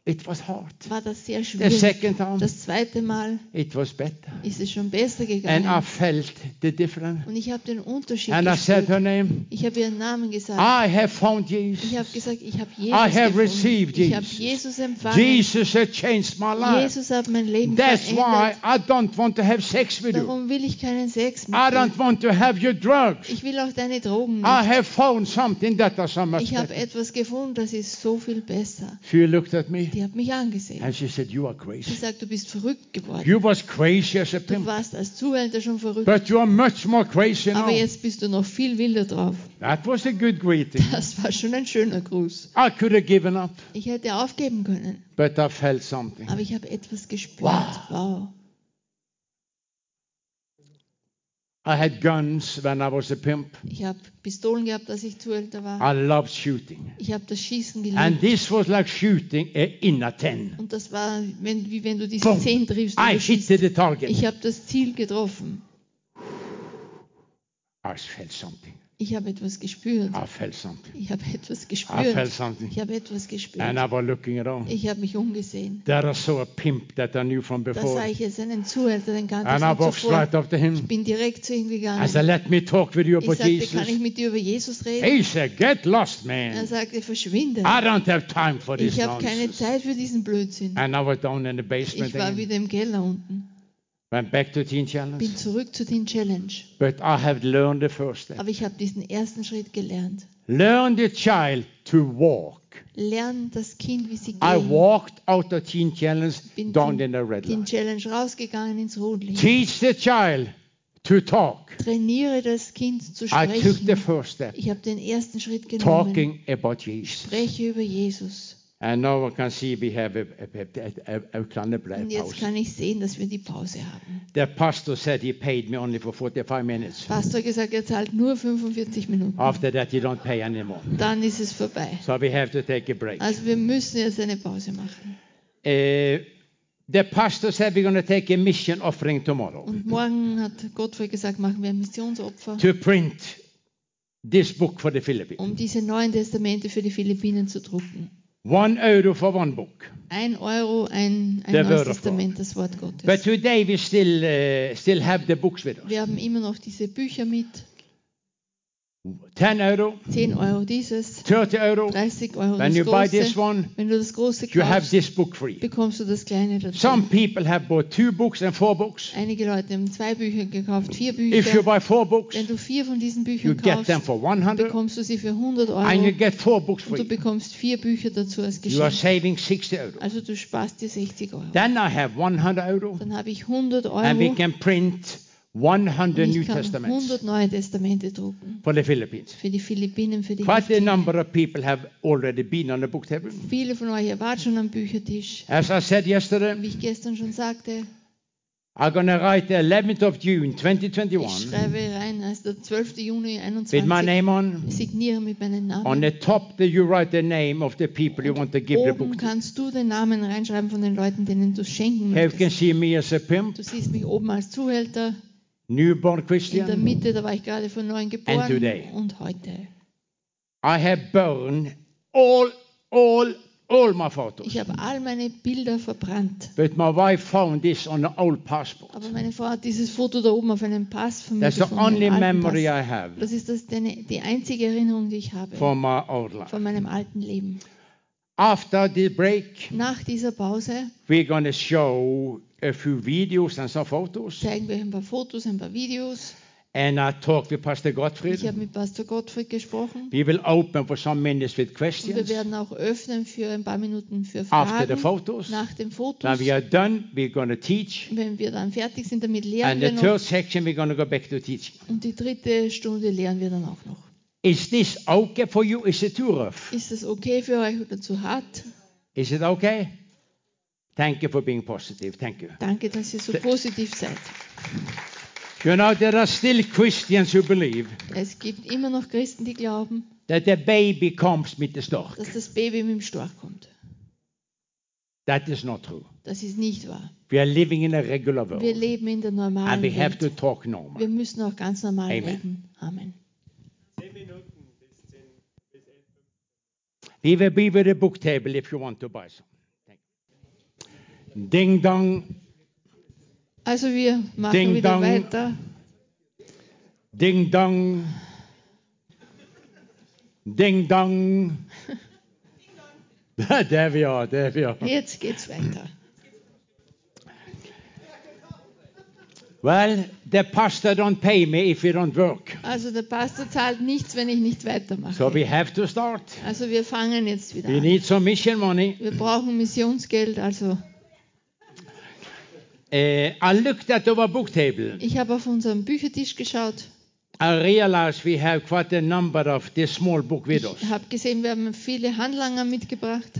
[SPEAKER 1] it was hard.
[SPEAKER 2] war das sehr
[SPEAKER 1] The
[SPEAKER 2] schwierig.
[SPEAKER 1] second time,
[SPEAKER 2] Das zweite Mal
[SPEAKER 1] it was better.
[SPEAKER 2] ist es schon besser
[SPEAKER 1] And I
[SPEAKER 2] gegangen.
[SPEAKER 1] felt the difference.
[SPEAKER 2] Und ich habe den Unterschied
[SPEAKER 1] And I said her
[SPEAKER 2] gespürt.
[SPEAKER 1] name.
[SPEAKER 2] Ich habe ihren Namen gesagt.
[SPEAKER 1] I have found
[SPEAKER 2] Ich habe
[SPEAKER 1] Jesus.
[SPEAKER 2] gesagt, ich habe Jesus
[SPEAKER 1] I have
[SPEAKER 2] gefunden.
[SPEAKER 1] received
[SPEAKER 2] Ich habe
[SPEAKER 1] Jesus.
[SPEAKER 2] Jesus empfangen.
[SPEAKER 1] Jesus has changed my life.
[SPEAKER 2] Jesus hat mein Leben
[SPEAKER 1] That's why
[SPEAKER 2] verändert.
[SPEAKER 1] I don't want to have sex with you.
[SPEAKER 2] Darum will ich keinen Sex mit
[SPEAKER 1] I don't want to have your drugs.
[SPEAKER 2] Ich will auch deine Drogen
[SPEAKER 1] I
[SPEAKER 2] nicht.
[SPEAKER 1] have found something that is so much
[SPEAKER 2] Ich habe etwas gefunden, das ist so viel besser.
[SPEAKER 1] She looked at me
[SPEAKER 2] Die hat mich angesehen.
[SPEAKER 1] and she said, You are
[SPEAKER 2] Sie
[SPEAKER 1] crazy.
[SPEAKER 2] sagt, du bist verrückt geworden.
[SPEAKER 1] You was crazy as a
[SPEAKER 2] Du
[SPEAKER 1] pimp.
[SPEAKER 2] warst als Zuhälter schon verrückt.
[SPEAKER 1] But you are much more crazy now.
[SPEAKER 2] Aber jetzt bist du noch viel wilder drauf.
[SPEAKER 1] That was a good greeting.
[SPEAKER 2] Das war schon ein schöner Gruß.
[SPEAKER 1] I could have given up,
[SPEAKER 2] Ich hätte aufgeben können,
[SPEAKER 1] but I felt something.
[SPEAKER 2] aber ich habe etwas gespürt.
[SPEAKER 1] Wow.
[SPEAKER 2] Wow.
[SPEAKER 1] I had guns when I was a pimp.
[SPEAKER 2] Ich habe Pistolen gehabt, als ich Zuhälter war.
[SPEAKER 1] I loved shooting.
[SPEAKER 2] Ich habe das Schießen
[SPEAKER 1] And
[SPEAKER 2] geliebt.
[SPEAKER 1] this was like shooting a inner 10.
[SPEAKER 2] Und das war, wenn, wie wenn du diese
[SPEAKER 1] Boom.
[SPEAKER 2] Zehn triffst.
[SPEAKER 1] I hit the target.
[SPEAKER 2] Ich habe das Ziel getroffen.
[SPEAKER 1] I felt something.
[SPEAKER 2] Ich habe etwas gespürt.
[SPEAKER 1] I felt something.
[SPEAKER 2] Ich habe etwas
[SPEAKER 1] I felt
[SPEAKER 2] gespürt.
[SPEAKER 1] something.
[SPEAKER 2] Ich habe etwas gespürt.
[SPEAKER 1] And I was looking around.
[SPEAKER 2] Ich habe mich umgesehen.
[SPEAKER 1] There I saw a pimp that I knew from
[SPEAKER 2] Da sah
[SPEAKER 1] before.
[SPEAKER 2] ich jetzt einen Zuhälter, den kannte
[SPEAKER 1] And
[SPEAKER 2] ich
[SPEAKER 1] I walked right up to
[SPEAKER 2] Ich
[SPEAKER 1] him.
[SPEAKER 2] bin direkt zu ihm gegangen.
[SPEAKER 1] I said, Let me talk with you
[SPEAKER 2] Ich
[SPEAKER 1] about
[SPEAKER 2] sagte, kann ich mit dir über Jesus reden?
[SPEAKER 1] He said, Get lost,
[SPEAKER 2] Er
[SPEAKER 1] man.
[SPEAKER 2] sagte, verschwinde.
[SPEAKER 1] I don't have time for this
[SPEAKER 2] Ich habe keine. Zeit für diesen Blödsinn.
[SPEAKER 1] And I was down in the basement
[SPEAKER 2] Ich war wieder im Keller unten.
[SPEAKER 1] Went back to Teen
[SPEAKER 2] Bin
[SPEAKER 1] Challenge.
[SPEAKER 2] zurück zu den Challenge.
[SPEAKER 1] But I have learned the first step.
[SPEAKER 2] Aber ich habe diesen ersten Schritt gelernt.
[SPEAKER 1] Learn the child to walk.
[SPEAKER 2] Lern das Kind, wie sie
[SPEAKER 1] I
[SPEAKER 2] gehen.
[SPEAKER 1] walked out of Teen Challenge
[SPEAKER 2] Bin
[SPEAKER 1] down in the red line.
[SPEAKER 2] Challenge rausgegangen ins Rotlicht.
[SPEAKER 1] Teach the child to talk.
[SPEAKER 2] Trainiere das Kind zu
[SPEAKER 1] I took the
[SPEAKER 2] sprechen.
[SPEAKER 1] first step,
[SPEAKER 2] Ich habe den ersten Schritt genommen.
[SPEAKER 1] talking about Jesus.
[SPEAKER 2] Spreche über Jesus.
[SPEAKER 1] And now I can see we have a, a, a, a, a kleine
[SPEAKER 2] Und jetzt
[SPEAKER 1] pause.
[SPEAKER 2] kann ich sehen, dass wir die Pause haben.
[SPEAKER 1] The pastor said he paid me only for 45 minutes.
[SPEAKER 2] Pastor gesagt, er zahlt nur 45 Minuten.
[SPEAKER 1] After that, you don't pay anymore.
[SPEAKER 2] Dann ist es vorbei.
[SPEAKER 1] So we have to take a break.
[SPEAKER 2] Also wir müssen jetzt eine Pause machen.
[SPEAKER 1] Uh, the pastor said we're going to take a mission offering tomorrow
[SPEAKER 2] Und morgen hat Gottfried gesagt, machen wir ein Missionsopfer,
[SPEAKER 1] to print this book for the Philippines.
[SPEAKER 2] um diese neuen Testamente für die Philippinen zu drucken.
[SPEAKER 1] One euro for one book.
[SPEAKER 2] Ein Euro, ein, ein
[SPEAKER 1] The
[SPEAKER 2] neues Testament, das Wort
[SPEAKER 1] But
[SPEAKER 2] Gottes.
[SPEAKER 1] today we still uh, still have the books with us.
[SPEAKER 2] Wir haben immer noch diese Bücher mit.
[SPEAKER 1] 10 euro,
[SPEAKER 2] 10 Euro dieses,
[SPEAKER 1] 30 euro.
[SPEAKER 2] 30 Euro
[SPEAKER 1] When you buy this
[SPEAKER 2] große.
[SPEAKER 1] one,
[SPEAKER 2] Wenn du das große
[SPEAKER 1] you have
[SPEAKER 2] kaufst,
[SPEAKER 1] this book free.
[SPEAKER 2] bekommst du das kleine dazu.
[SPEAKER 1] Some people have bought two books and four books.
[SPEAKER 2] Einige Leute haben zwei Bücher gekauft, vier
[SPEAKER 1] If you
[SPEAKER 2] Bücher.
[SPEAKER 1] buy four books,
[SPEAKER 2] Wenn du vier von diesen
[SPEAKER 1] you
[SPEAKER 2] Büchern
[SPEAKER 1] get them
[SPEAKER 2] kaufst,
[SPEAKER 1] for 100
[SPEAKER 2] bekommst du sie für 100
[SPEAKER 1] and you
[SPEAKER 2] Euro
[SPEAKER 1] get four books
[SPEAKER 2] und du
[SPEAKER 1] free.
[SPEAKER 2] bekommst vier Bücher dazu als
[SPEAKER 1] You are
[SPEAKER 2] Geschenk.
[SPEAKER 1] saving 60 euro.
[SPEAKER 2] Also du sparst dir 60 Euro.
[SPEAKER 1] Then I have 100 euro
[SPEAKER 2] Dann habe ich 100
[SPEAKER 1] and we
[SPEAKER 2] Euro
[SPEAKER 1] can print 100
[SPEAKER 2] und
[SPEAKER 1] New Testaments
[SPEAKER 2] 100 Neue Testamente drucken.
[SPEAKER 1] for the Philippines.
[SPEAKER 2] Für die Philippinen, für die
[SPEAKER 1] Quite a
[SPEAKER 2] Häftlinge.
[SPEAKER 1] number of people have already been on the book table.
[SPEAKER 2] Viele von euch ihr wart schon am Büchertisch.
[SPEAKER 1] As I said yesterday,
[SPEAKER 2] Wie ich gestern schon sagte,
[SPEAKER 1] I'm going to write the 11th of June
[SPEAKER 2] ich
[SPEAKER 1] 2021
[SPEAKER 2] schreibe rein, als der 12. Juni
[SPEAKER 1] with my
[SPEAKER 2] 21
[SPEAKER 1] name on.
[SPEAKER 2] signiere mit meinem
[SPEAKER 1] On
[SPEAKER 2] Namen.
[SPEAKER 1] the top, there you write the name of the people you want to give the
[SPEAKER 2] Oben
[SPEAKER 1] book to.
[SPEAKER 2] kannst du den Namen reinschreiben von den Leuten, denen du es schenken
[SPEAKER 1] Here you can
[SPEAKER 2] möchtest.
[SPEAKER 1] see me as a pimp,
[SPEAKER 2] Du siehst mich oben als Zuhälter,
[SPEAKER 1] newborn
[SPEAKER 2] in der
[SPEAKER 1] Christian.
[SPEAKER 2] Mitte, da war ich gerade von neuem
[SPEAKER 1] And today.
[SPEAKER 2] geboren und heute.
[SPEAKER 1] I have burned all, all, all my photos.
[SPEAKER 2] Ich habe all meine Bilder verbrannt.
[SPEAKER 1] But my wife found this on an old passport.
[SPEAKER 2] Aber meine Frau hat dieses Foto da oben auf einem Pass von mir
[SPEAKER 1] That's the
[SPEAKER 2] gefunden,
[SPEAKER 1] only
[SPEAKER 2] einen alten
[SPEAKER 1] memory
[SPEAKER 2] Pass.
[SPEAKER 1] I have
[SPEAKER 2] Das ist das, deine, die einzige Erinnerung, die ich habe
[SPEAKER 1] from my old life.
[SPEAKER 2] von meinem alten Leben.
[SPEAKER 1] After the break,
[SPEAKER 2] Nach dieser Pause
[SPEAKER 1] we're going to show few videos and some photos.
[SPEAKER 2] zeigen wir ein paar Fotos, ein paar Videos.
[SPEAKER 1] And I talked with Pastor
[SPEAKER 2] Ich
[SPEAKER 1] Gottfried.
[SPEAKER 2] habe mit Pastor Gottfried gesprochen.
[SPEAKER 1] We will open for some minutes with
[SPEAKER 2] Und wir
[SPEAKER 1] questions.
[SPEAKER 2] werden auch öffnen für ein paar Minuten für
[SPEAKER 1] After the
[SPEAKER 2] Fragen
[SPEAKER 1] photos,
[SPEAKER 2] nach den
[SPEAKER 1] when
[SPEAKER 2] Fotos.
[SPEAKER 1] we are done, we're going to teach.
[SPEAKER 2] Wenn wir dann fertig sind damit, lehren
[SPEAKER 1] And
[SPEAKER 2] wir
[SPEAKER 1] the
[SPEAKER 2] noch.
[SPEAKER 1] third section, we're going to go back to teaching.
[SPEAKER 2] Und die dritte Stunde lehren wir dann auch noch.
[SPEAKER 1] Is this okay for you? Is it too rough?
[SPEAKER 2] Ist das okay für euch oder zu hart?
[SPEAKER 1] Is it okay? Thank you for being positive. Thank you.
[SPEAKER 2] Danke, dass ihr so positiv seid.
[SPEAKER 1] You know, there are still Christians who believe
[SPEAKER 2] Es gibt immer noch Christen, die glauben,
[SPEAKER 1] that the baby comes with the stork.
[SPEAKER 2] dass das Baby mit dem Storch kommt.
[SPEAKER 1] That is not true.
[SPEAKER 2] Das ist nicht wahr.
[SPEAKER 1] We are living in a regular
[SPEAKER 2] Wir
[SPEAKER 1] world.
[SPEAKER 2] leben in der
[SPEAKER 1] And
[SPEAKER 2] normalen
[SPEAKER 1] we have to
[SPEAKER 2] Welt.
[SPEAKER 1] talk normal.
[SPEAKER 2] Wir müssen auch ganz normal
[SPEAKER 1] Amen.
[SPEAKER 2] leben. Amen.
[SPEAKER 1] We will be with a book table if you want to buy some. Ding dong,
[SPEAKER 2] Also wir machen
[SPEAKER 1] Ding
[SPEAKER 2] wieder
[SPEAKER 1] dong.
[SPEAKER 2] weiter.
[SPEAKER 1] ding dong, ding dong. there we are, there we are.
[SPEAKER 2] Jetzt geht's weiter.
[SPEAKER 1] Well, the pastor don't pay me if we don't work.
[SPEAKER 2] Also der Pastor zahlt nichts, wenn ich nicht weitermache.
[SPEAKER 1] So we have to start.
[SPEAKER 2] Also wir fangen jetzt wieder
[SPEAKER 1] We
[SPEAKER 2] an.
[SPEAKER 1] need some mission money.
[SPEAKER 2] Wir brauchen Missionsgeld. Also
[SPEAKER 1] Uh, I looked at our book table.
[SPEAKER 2] ich habe auf unserem Büchertisch geschaut.
[SPEAKER 1] I realized we have quite a number of this small book with us.
[SPEAKER 2] Ich habe gesehen, wir haben viele Handlanger mitgebracht.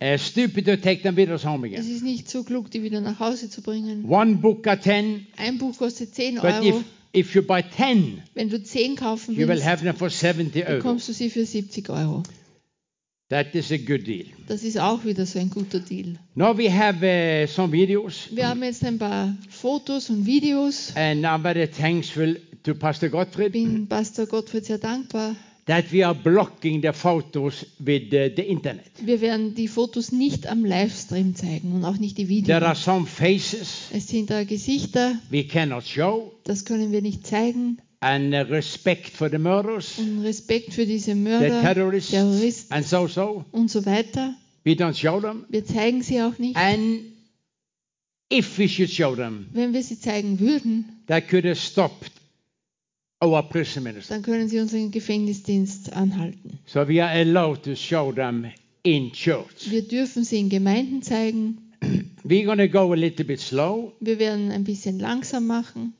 [SPEAKER 1] Uh, stupid to take them with us home
[SPEAKER 2] Es
[SPEAKER 1] again.
[SPEAKER 2] ist nicht so klug, die wieder nach Hause zu bringen.
[SPEAKER 1] One book at 10,
[SPEAKER 2] Ein Buch kostet 10
[SPEAKER 1] but
[SPEAKER 2] Euro.
[SPEAKER 1] if, if you buy 10,
[SPEAKER 2] Wenn du 10 kaufen
[SPEAKER 1] you will
[SPEAKER 2] willst,
[SPEAKER 1] have them for 70 euro.
[SPEAKER 2] bekommst du sie für 70 Euro.
[SPEAKER 1] That is a good deal.
[SPEAKER 2] Das ist auch wieder so ein guter Deal.
[SPEAKER 1] Now we have uh, some videos,
[SPEAKER 2] Wir haben jetzt ein paar Fotos und Videos.
[SPEAKER 1] and I'm very thankful to Pastor
[SPEAKER 2] Ich
[SPEAKER 1] Gottfried
[SPEAKER 2] bin Pastor Gottfried sehr dankbar.
[SPEAKER 1] that we are blocking the photos with uh, the internet.
[SPEAKER 2] Wir werden die Fotos nicht am Livestream zeigen und auch nicht die
[SPEAKER 1] There are
[SPEAKER 2] Videos.
[SPEAKER 1] some faces
[SPEAKER 2] Es sind da Gesichter,
[SPEAKER 1] we cannot show,
[SPEAKER 2] das können wir nicht zeigen.
[SPEAKER 1] And respect for the murders,
[SPEAKER 2] Und Respekt für diese
[SPEAKER 1] the
[SPEAKER 2] Mörder,
[SPEAKER 1] terrorists,
[SPEAKER 2] Terroristen
[SPEAKER 1] and so so.
[SPEAKER 2] und so weiter.
[SPEAKER 1] We don't show them.
[SPEAKER 2] Wir zeigen sie auch nicht.
[SPEAKER 1] And if we should show them,
[SPEAKER 2] Wenn wir sie zeigen würden,
[SPEAKER 1] that could have stopped our prison minister.
[SPEAKER 2] dann können sie unseren Gefängnisdienst anhalten.
[SPEAKER 1] So we are allowed to show them in church.
[SPEAKER 2] Wir dürfen sie in Gemeinden zeigen.
[SPEAKER 1] We're go a little bit slow.
[SPEAKER 2] Wir werden ein bisschen langsam machen.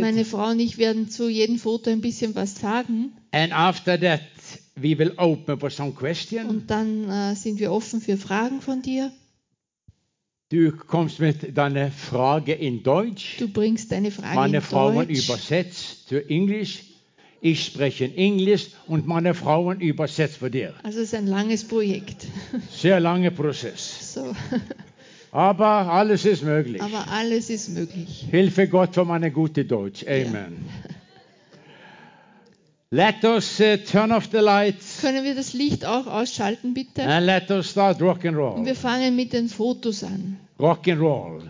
[SPEAKER 2] Meine Frau und ich werden zu jedem Foto ein bisschen was sagen.
[SPEAKER 1] And after that, we will open for some questions.
[SPEAKER 2] Und dann äh, sind wir offen für Fragen von dir.
[SPEAKER 1] Du kommst mit deiner Frage in Deutsch.
[SPEAKER 2] Du bringst deine Frage
[SPEAKER 1] Meine
[SPEAKER 2] in
[SPEAKER 1] Frauen
[SPEAKER 2] Deutsch.
[SPEAKER 1] übersetzt zu Englisch. Ich spreche in Englisch und meine Frauen übersetzt für dir.
[SPEAKER 2] Also es ist ein langes Projekt.
[SPEAKER 1] Sehr langer Prozess.
[SPEAKER 2] So.
[SPEAKER 1] Aber alles ist möglich.
[SPEAKER 2] Aber alles ist möglich.
[SPEAKER 1] Hilfe Gott für meine gute Deutsch. Amen. Let us uh, turn off the lights
[SPEAKER 2] Können wir das Licht auch ausschalten, bitte?
[SPEAKER 1] and let us start rock and
[SPEAKER 2] Und
[SPEAKER 1] roll.
[SPEAKER 2] wir fangen mit den Fotos an.
[SPEAKER 1] Rock and roll.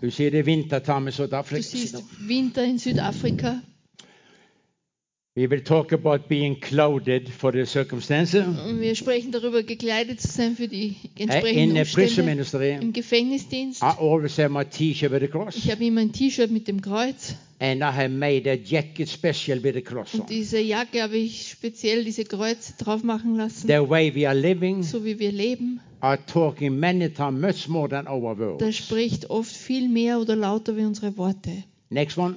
[SPEAKER 1] Du ser det vintertime i
[SPEAKER 2] Du siehst Winter in Südafrika.
[SPEAKER 1] We will talk about being clouded for the circumstances.
[SPEAKER 2] Und wir sprechen darüber, gekleidet zu sein für die
[SPEAKER 1] in
[SPEAKER 2] entsprechenden
[SPEAKER 1] the prison
[SPEAKER 2] Umstände im Gefängnisdienst.
[SPEAKER 1] I always have my T-shirt with a cross,
[SPEAKER 2] Ich habe immer ein T-Shirt mit dem Kreuz
[SPEAKER 1] and I have made a jacket special with a cross on.
[SPEAKER 2] und diese Jacke habe ich speziell diese Kreuze drauf machen lassen.
[SPEAKER 1] The way we are living
[SPEAKER 2] So wie wir leben,
[SPEAKER 1] are talking many times much more than our words.
[SPEAKER 2] spricht oft viel mehr oder lauter wie unsere Worte.
[SPEAKER 1] Next one.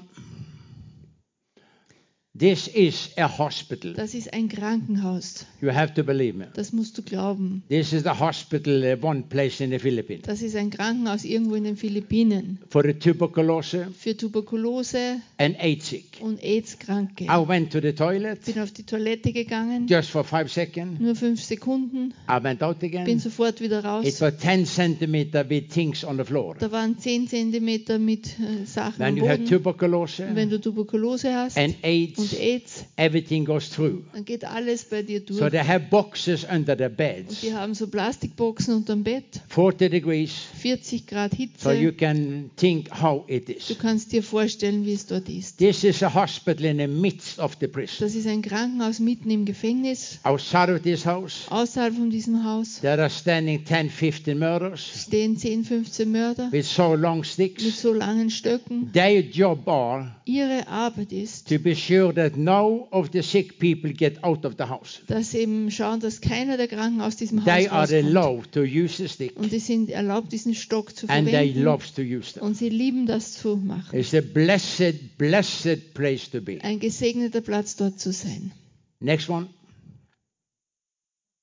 [SPEAKER 1] This is a hospital.
[SPEAKER 2] Das ist ein Krankenhaus.
[SPEAKER 1] You have to believe me.
[SPEAKER 2] Das musst du glauben.
[SPEAKER 1] This is the hospital, uh, one place in the Philippines.
[SPEAKER 2] Das ist ein Krankenhaus irgendwo in den Philippinen
[SPEAKER 1] For the tuberculosis
[SPEAKER 2] für Tuberkulose
[SPEAKER 1] and AIDS sick.
[SPEAKER 2] und AIDS-Kranke.
[SPEAKER 1] I went to the toilet
[SPEAKER 2] Bin auf die Toilette gegangen,
[SPEAKER 1] just for five seconds.
[SPEAKER 2] nur fünf Sekunden,
[SPEAKER 1] I went out
[SPEAKER 2] bin
[SPEAKER 1] again.
[SPEAKER 2] sofort wieder
[SPEAKER 1] It
[SPEAKER 2] raus.
[SPEAKER 1] was 10 centimeter with things on the floor.
[SPEAKER 2] Da waren 10 Zentimeter mit äh, Sachen
[SPEAKER 1] When
[SPEAKER 2] am
[SPEAKER 1] you have
[SPEAKER 2] Boden.
[SPEAKER 1] tuberculosis
[SPEAKER 2] Und wenn du Tuberkulose hast
[SPEAKER 1] and AIDS,
[SPEAKER 2] und AIDS,
[SPEAKER 1] everything goes through.
[SPEAKER 2] dann geht alles bei dir
[SPEAKER 1] So
[SPEAKER 2] durch.
[SPEAKER 1] they have boxes under the
[SPEAKER 2] Und
[SPEAKER 1] beds,
[SPEAKER 2] die haben so Plastikboxen unterm Bett,
[SPEAKER 1] 40 degrees,
[SPEAKER 2] 40 Grad
[SPEAKER 1] so you
[SPEAKER 2] Hitze.
[SPEAKER 1] can think how it
[SPEAKER 2] Du
[SPEAKER 1] is.
[SPEAKER 2] kannst dir vorstellen, wie es dort ist.
[SPEAKER 1] This is a hospital in the midst of the prison.
[SPEAKER 2] Das ist ein Krankenhaus mitten im Gefängnis.
[SPEAKER 1] Outside of this house,
[SPEAKER 2] Außerhalb von diesem Haus
[SPEAKER 1] there are standing 10, 15 murderers
[SPEAKER 2] stehen 10, 15 Mörder
[SPEAKER 1] with so long
[SPEAKER 2] mit
[SPEAKER 1] sticks.
[SPEAKER 2] so langen Stöcken.
[SPEAKER 1] Their job are
[SPEAKER 2] Ihre Arbeit ist,
[SPEAKER 1] to be sure that no of the sick people get out of the house.
[SPEAKER 2] dass sie eben schauen, dass keiner der Kranken aus diesem Haus
[SPEAKER 1] They are
[SPEAKER 2] rauskommt.
[SPEAKER 1] allowed to use the stick
[SPEAKER 2] Und es sind erlaubt, diesen Stock zu
[SPEAKER 1] and they
[SPEAKER 2] verwenden.
[SPEAKER 1] love to use them.
[SPEAKER 2] Und sie lieben das zu machen.
[SPEAKER 1] It's a blessed, blessed place to be.
[SPEAKER 2] Ein gesegneter Platz dort zu sein.
[SPEAKER 1] Next one.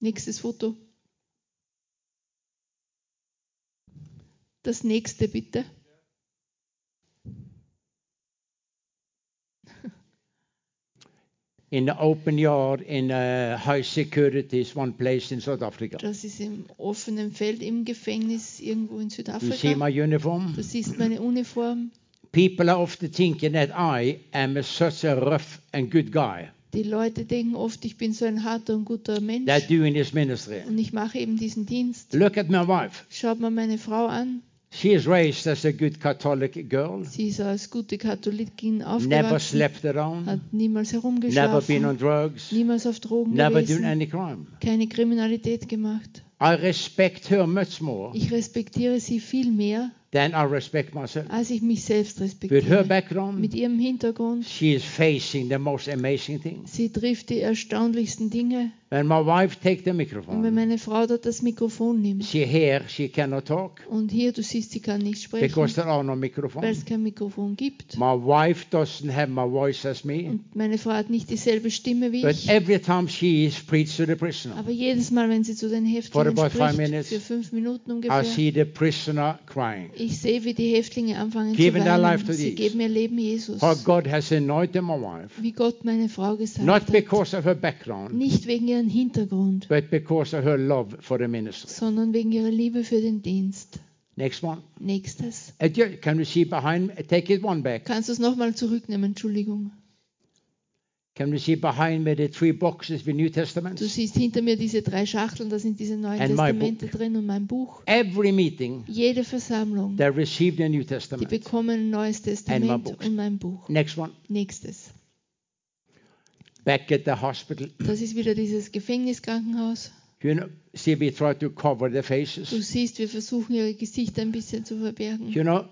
[SPEAKER 2] Nächstes Foto. Das nächste bitte.
[SPEAKER 1] In the open yard in uh, high security is one place in South Africa.
[SPEAKER 2] Das ist im offenen Feld im Gefängnis irgendwo in
[SPEAKER 1] You see
[SPEAKER 2] Südafrika.
[SPEAKER 1] my uniform?
[SPEAKER 2] Du siehst meine Uniform.
[SPEAKER 1] People are often thinking that I am a, such a rough and good guy
[SPEAKER 2] Die Leute denken oft, ich bin so ein harter und guter Mensch.
[SPEAKER 1] that doing this ministry.
[SPEAKER 2] Und ich mache eben diesen Dienst.
[SPEAKER 1] Look at my wife.
[SPEAKER 2] Schaut mal meine Frau an.
[SPEAKER 1] She is raised as a good Catholic girl,
[SPEAKER 2] Sie ist als gute Katholikin
[SPEAKER 1] never
[SPEAKER 2] aufgewachsen.
[SPEAKER 1] slept around,
[SPEAKER 2] Hat niemals
[SPEAKER 1] never been
[SPEAKER 2] herumgeschlafen.
[SPEAKER 1] on drugs,
[SPEAKER 2] Niemals auf Drogen
[SPEAKER 1] never done
[SPEAKER 2] gewesen.
[SPEAKER 1] any crime.
[SPEAKER 2] Keine Kriminalität gemacht.
[SPEAKER 1] I respect her much more
[SPEAKER 2] Ich respektiere sie viel mehr,
[SPEAKER 1] than I respect myself.
[SPEAKER 2] als ich mich selbst
[SPEAKER 1] With her
[SPEAKER 2] respektiere.
[SPEAKER 1] background,
[SPEAKER 2] Mit ihrem Hintergrund.
[SPEAKER 1] she is facing the most amazing things.
[SPEAKER 2] Sie trifft die erstaunlichsten Dinge.
[SPEAKER 1] When my wife take the
[SPEAKER 2] Und wenn
[SPEAKER 1] microphone,
[SPEAKER 2] meine Frau dort das Mikrofon nimmt.
[SPEAKER 1] she here she cannot talk
[SPEAKER 2] Und hier, du siehst, sie kann nicht sprechen,
[SPEAKER 1] because there are no
[SPEAKER 2] weil
[SPEAKER 1] microphones.
[SPEAKER 2] es kein Mikrofon gibt.
[SPEAKER 1] My wife doesn't have my voice as me,
[SPEAKER 2] Und meine Frau hat nicht dieselbe Stimme wie
[SPEAKER 1] but
[SPEAKER 2] ich.
[SPEAKER 1] every time she is preached to the prisoner,
[SPEAKER 2] Aber jedes Mal, wenn sie zu den Häftlingen spricht,
[SPEAKER 1] minutes,
[SPEAKER 2] für fünf Minuten
[SPEAKER 1] I
[SPEAKER 2] ungefähr,
[SPEAKER 1] see the prisoner crying.
[SPEAKER 2] Ich sehe, wie die Häftlinge anfangen
[SPEAKER 1] Giving
[SPEAKER 2] zu
[SPEAKER 1] their life
[SPEAKER 2] weinen. Sie
[SPEAKER 1] Jesus.
[SPEAKER 2] geben ihr Leben Jesus.
[SPEAKER 1] How God has anointed my wife,
[SPEAKER 2] Wie Gott meine Frau gesagt
[SPEAKER 1] not
[SPEAKER 2] hat.
[SPEAKER 1] because of her background,
[SPEAKER 2] Nicht wegen ihrem Hintergrund,
[SPEAKER 1] but because of her love for the ministry.
[SPEAKER 2] sondern wegen ihrer Liebe für den Dienst.
[SPEAKER 1] Next one.
[SPEAKER 2] Nächstes.
[SPEAKER 1] Uh, ju- Can we see behind? Take it one back.
[SPEAKER 2] Kannst du es nochmal zurücknehmen? Entschuldigung.
[SPEAKER 1] Can we see behind me the three boxes with New
[SPEAKER 2] Du
[SPEAKER 1] Testaments?
[SPEAKER 2] siehst hinter mir diese drei Schachteln, da sind diese neuen
[SPEAKER 1] And
[SPEAKER 2] Testamente drin und mein Buch.
[SPEAKER 1] Every meeting,
[SPEAKER 2] Jede Versammlung,
[SPEAKER 1] they receive the New
[SPEAKER 2] die
[SPEAKER 1] Testament.
[SPEAKER 2] bekommen ein neues Testament und mein Buch.
[SPEAKER 1] Next one.
[SPEAKER 2] Nächstes.
[SPEAKER 1] Back at the hospital.
[SPEAKER 2] Das ist wieder dieses Gefängniskrankenhaus.
[SPEAKER 1] You know, see, we try to cover the
[SPEAKER 2] Du
[SPEAKER 1] faces.
[SPEAKER 2] siehst, wir versuchen ihre Gesichter ein bisschen zu verbergen.
[SPEAKER 1] You know,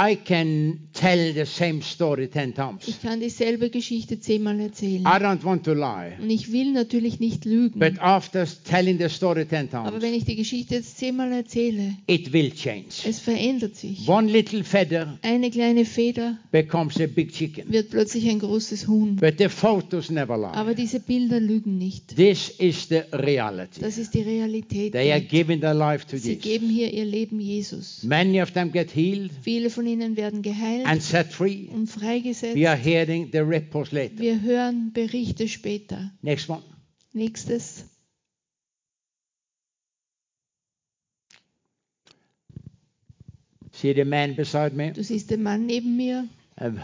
[SPEAKER 1] I can tell the same story ten times.
[SPEAKER 2] Ich kann dieselbe Geschichte zehnmal erzählen.
[SPEAKER 1] I don't want to lie.
[SPEAKER 2] Und ich will natürlich nicht lügen.
[SPEAKER 1] But after telling the story ten
[SPEAKER 2] Aber
[SPEAKER 1] times,
[SPEAKER 2] wenn ich die Geschichte jetzt zehnmal erzähle,
[SPEAKER 1] it will change.
[SPEAKER 2] es verändert sich.
[SPEAKER 1] One little feather
[SPEAKER 2] Eine kleine Feder
[SPEAKER 1] becomes a big chicken.
[SPEAKER 2] wird plötzlich ein großes Huhn.
[SPEAKER 1] But the photos never lie.
[SPEAKER 2] Aber diese Bilder lügen nicht.
[SPEAKER 1] This is the reality.
[SPEAKER 2] Das ist die Realität.
[SPEAKER 1] They are giving their life to
[SPEAKER 2] Sie
[SPEAKER 1] Jesus.
[SPEAKER 2] geben hier ihr Leben Jesus.
[SPEAKER 1] Many of them get healed
[SPEAKER 2] Viele von ihnen werden geheilt
[SPEAKER 1] and set free.
[SPEAKER 2] und freigesetzt.
[SPEAKER 1] We are hearing the reports later.
[SPEAKER 2] Wir hören Berichte später.
[SPEAKER 1] Next one.
[SPEAKER 2] Nächstes.
[SPEAKER 1] See the man beside me?
[SPEAKER 2] Du siehst den Mann neben mir.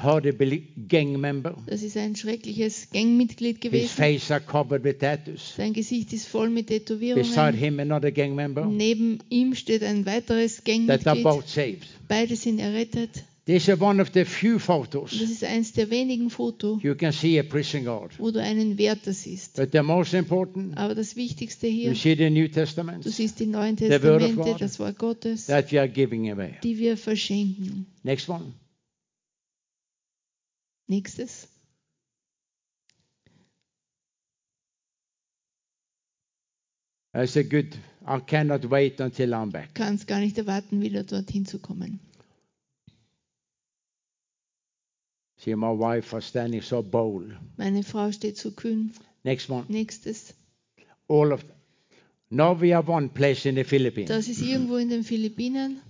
[SPEAKER 1] Horrible gang member.
[SPEAKER 2] Das ist ein schreckliches Gangmitglied
[SPEAKER 1] His
[SPEAKER 2] gewesen.
[SPEAKER 1] face are covered with tattoos.
[SPEAKER 2] Sein Gesicht ist voll mit
[SPEAKER 1] Beside
[SPEAKER 2] Tätowierungen.
[SPEAKER 1] him, another gang member.
[SPEAKER 2] Neben ihm steht ein weiteres
[SPEAKER 1] That are
[SPEAKER 2] Gangmitglied.
[SPEAKER 1] both saved.
[SPEAKER 2] Beide sind errettet.
[SPEAKER 1] This is one of the few photos
[SPEAKER 2] das ist eins der wenigen Fotos,
[SPEAKER 1] you can see a prison guard.
[SPEAKER 2] wo du einen Wärter siehst.
[SPEAKER 1] But the most important,
[SPEAKER 2] Aber das Wichtigste
[SPEAKER 1] you
[SPEAKER 2] hier,
[SPEAKER 1] see the New Testament
[SPEAKER 2] du siehst die Neuen Testamente, das Wort Gottes,
[SPEAKER 1] that we are giving away.
[SPEAKER 2] die wir verschenken.
[SPEAKER 1] Next one.
[SPEAKER 2] Nächstes.
[SPEAKER 1] I said, good. I cannot wait until I'm back.
[SPEAKER 2] Kannst gar nicht erwarten, wieder dorthin zu kommen.
[SPEAKER 1] See, my wife was standing so bold.
[SPEAKER 2] Meine Frau steht so kühn.
[SPEAKER 1] Next one.
[SPEAKER 2] Nächstes.
[SPEAKER 1] All of. Now we have one place in the Philippines.
[SPEAKER 2] Das ist irgendwo in den Philippinen.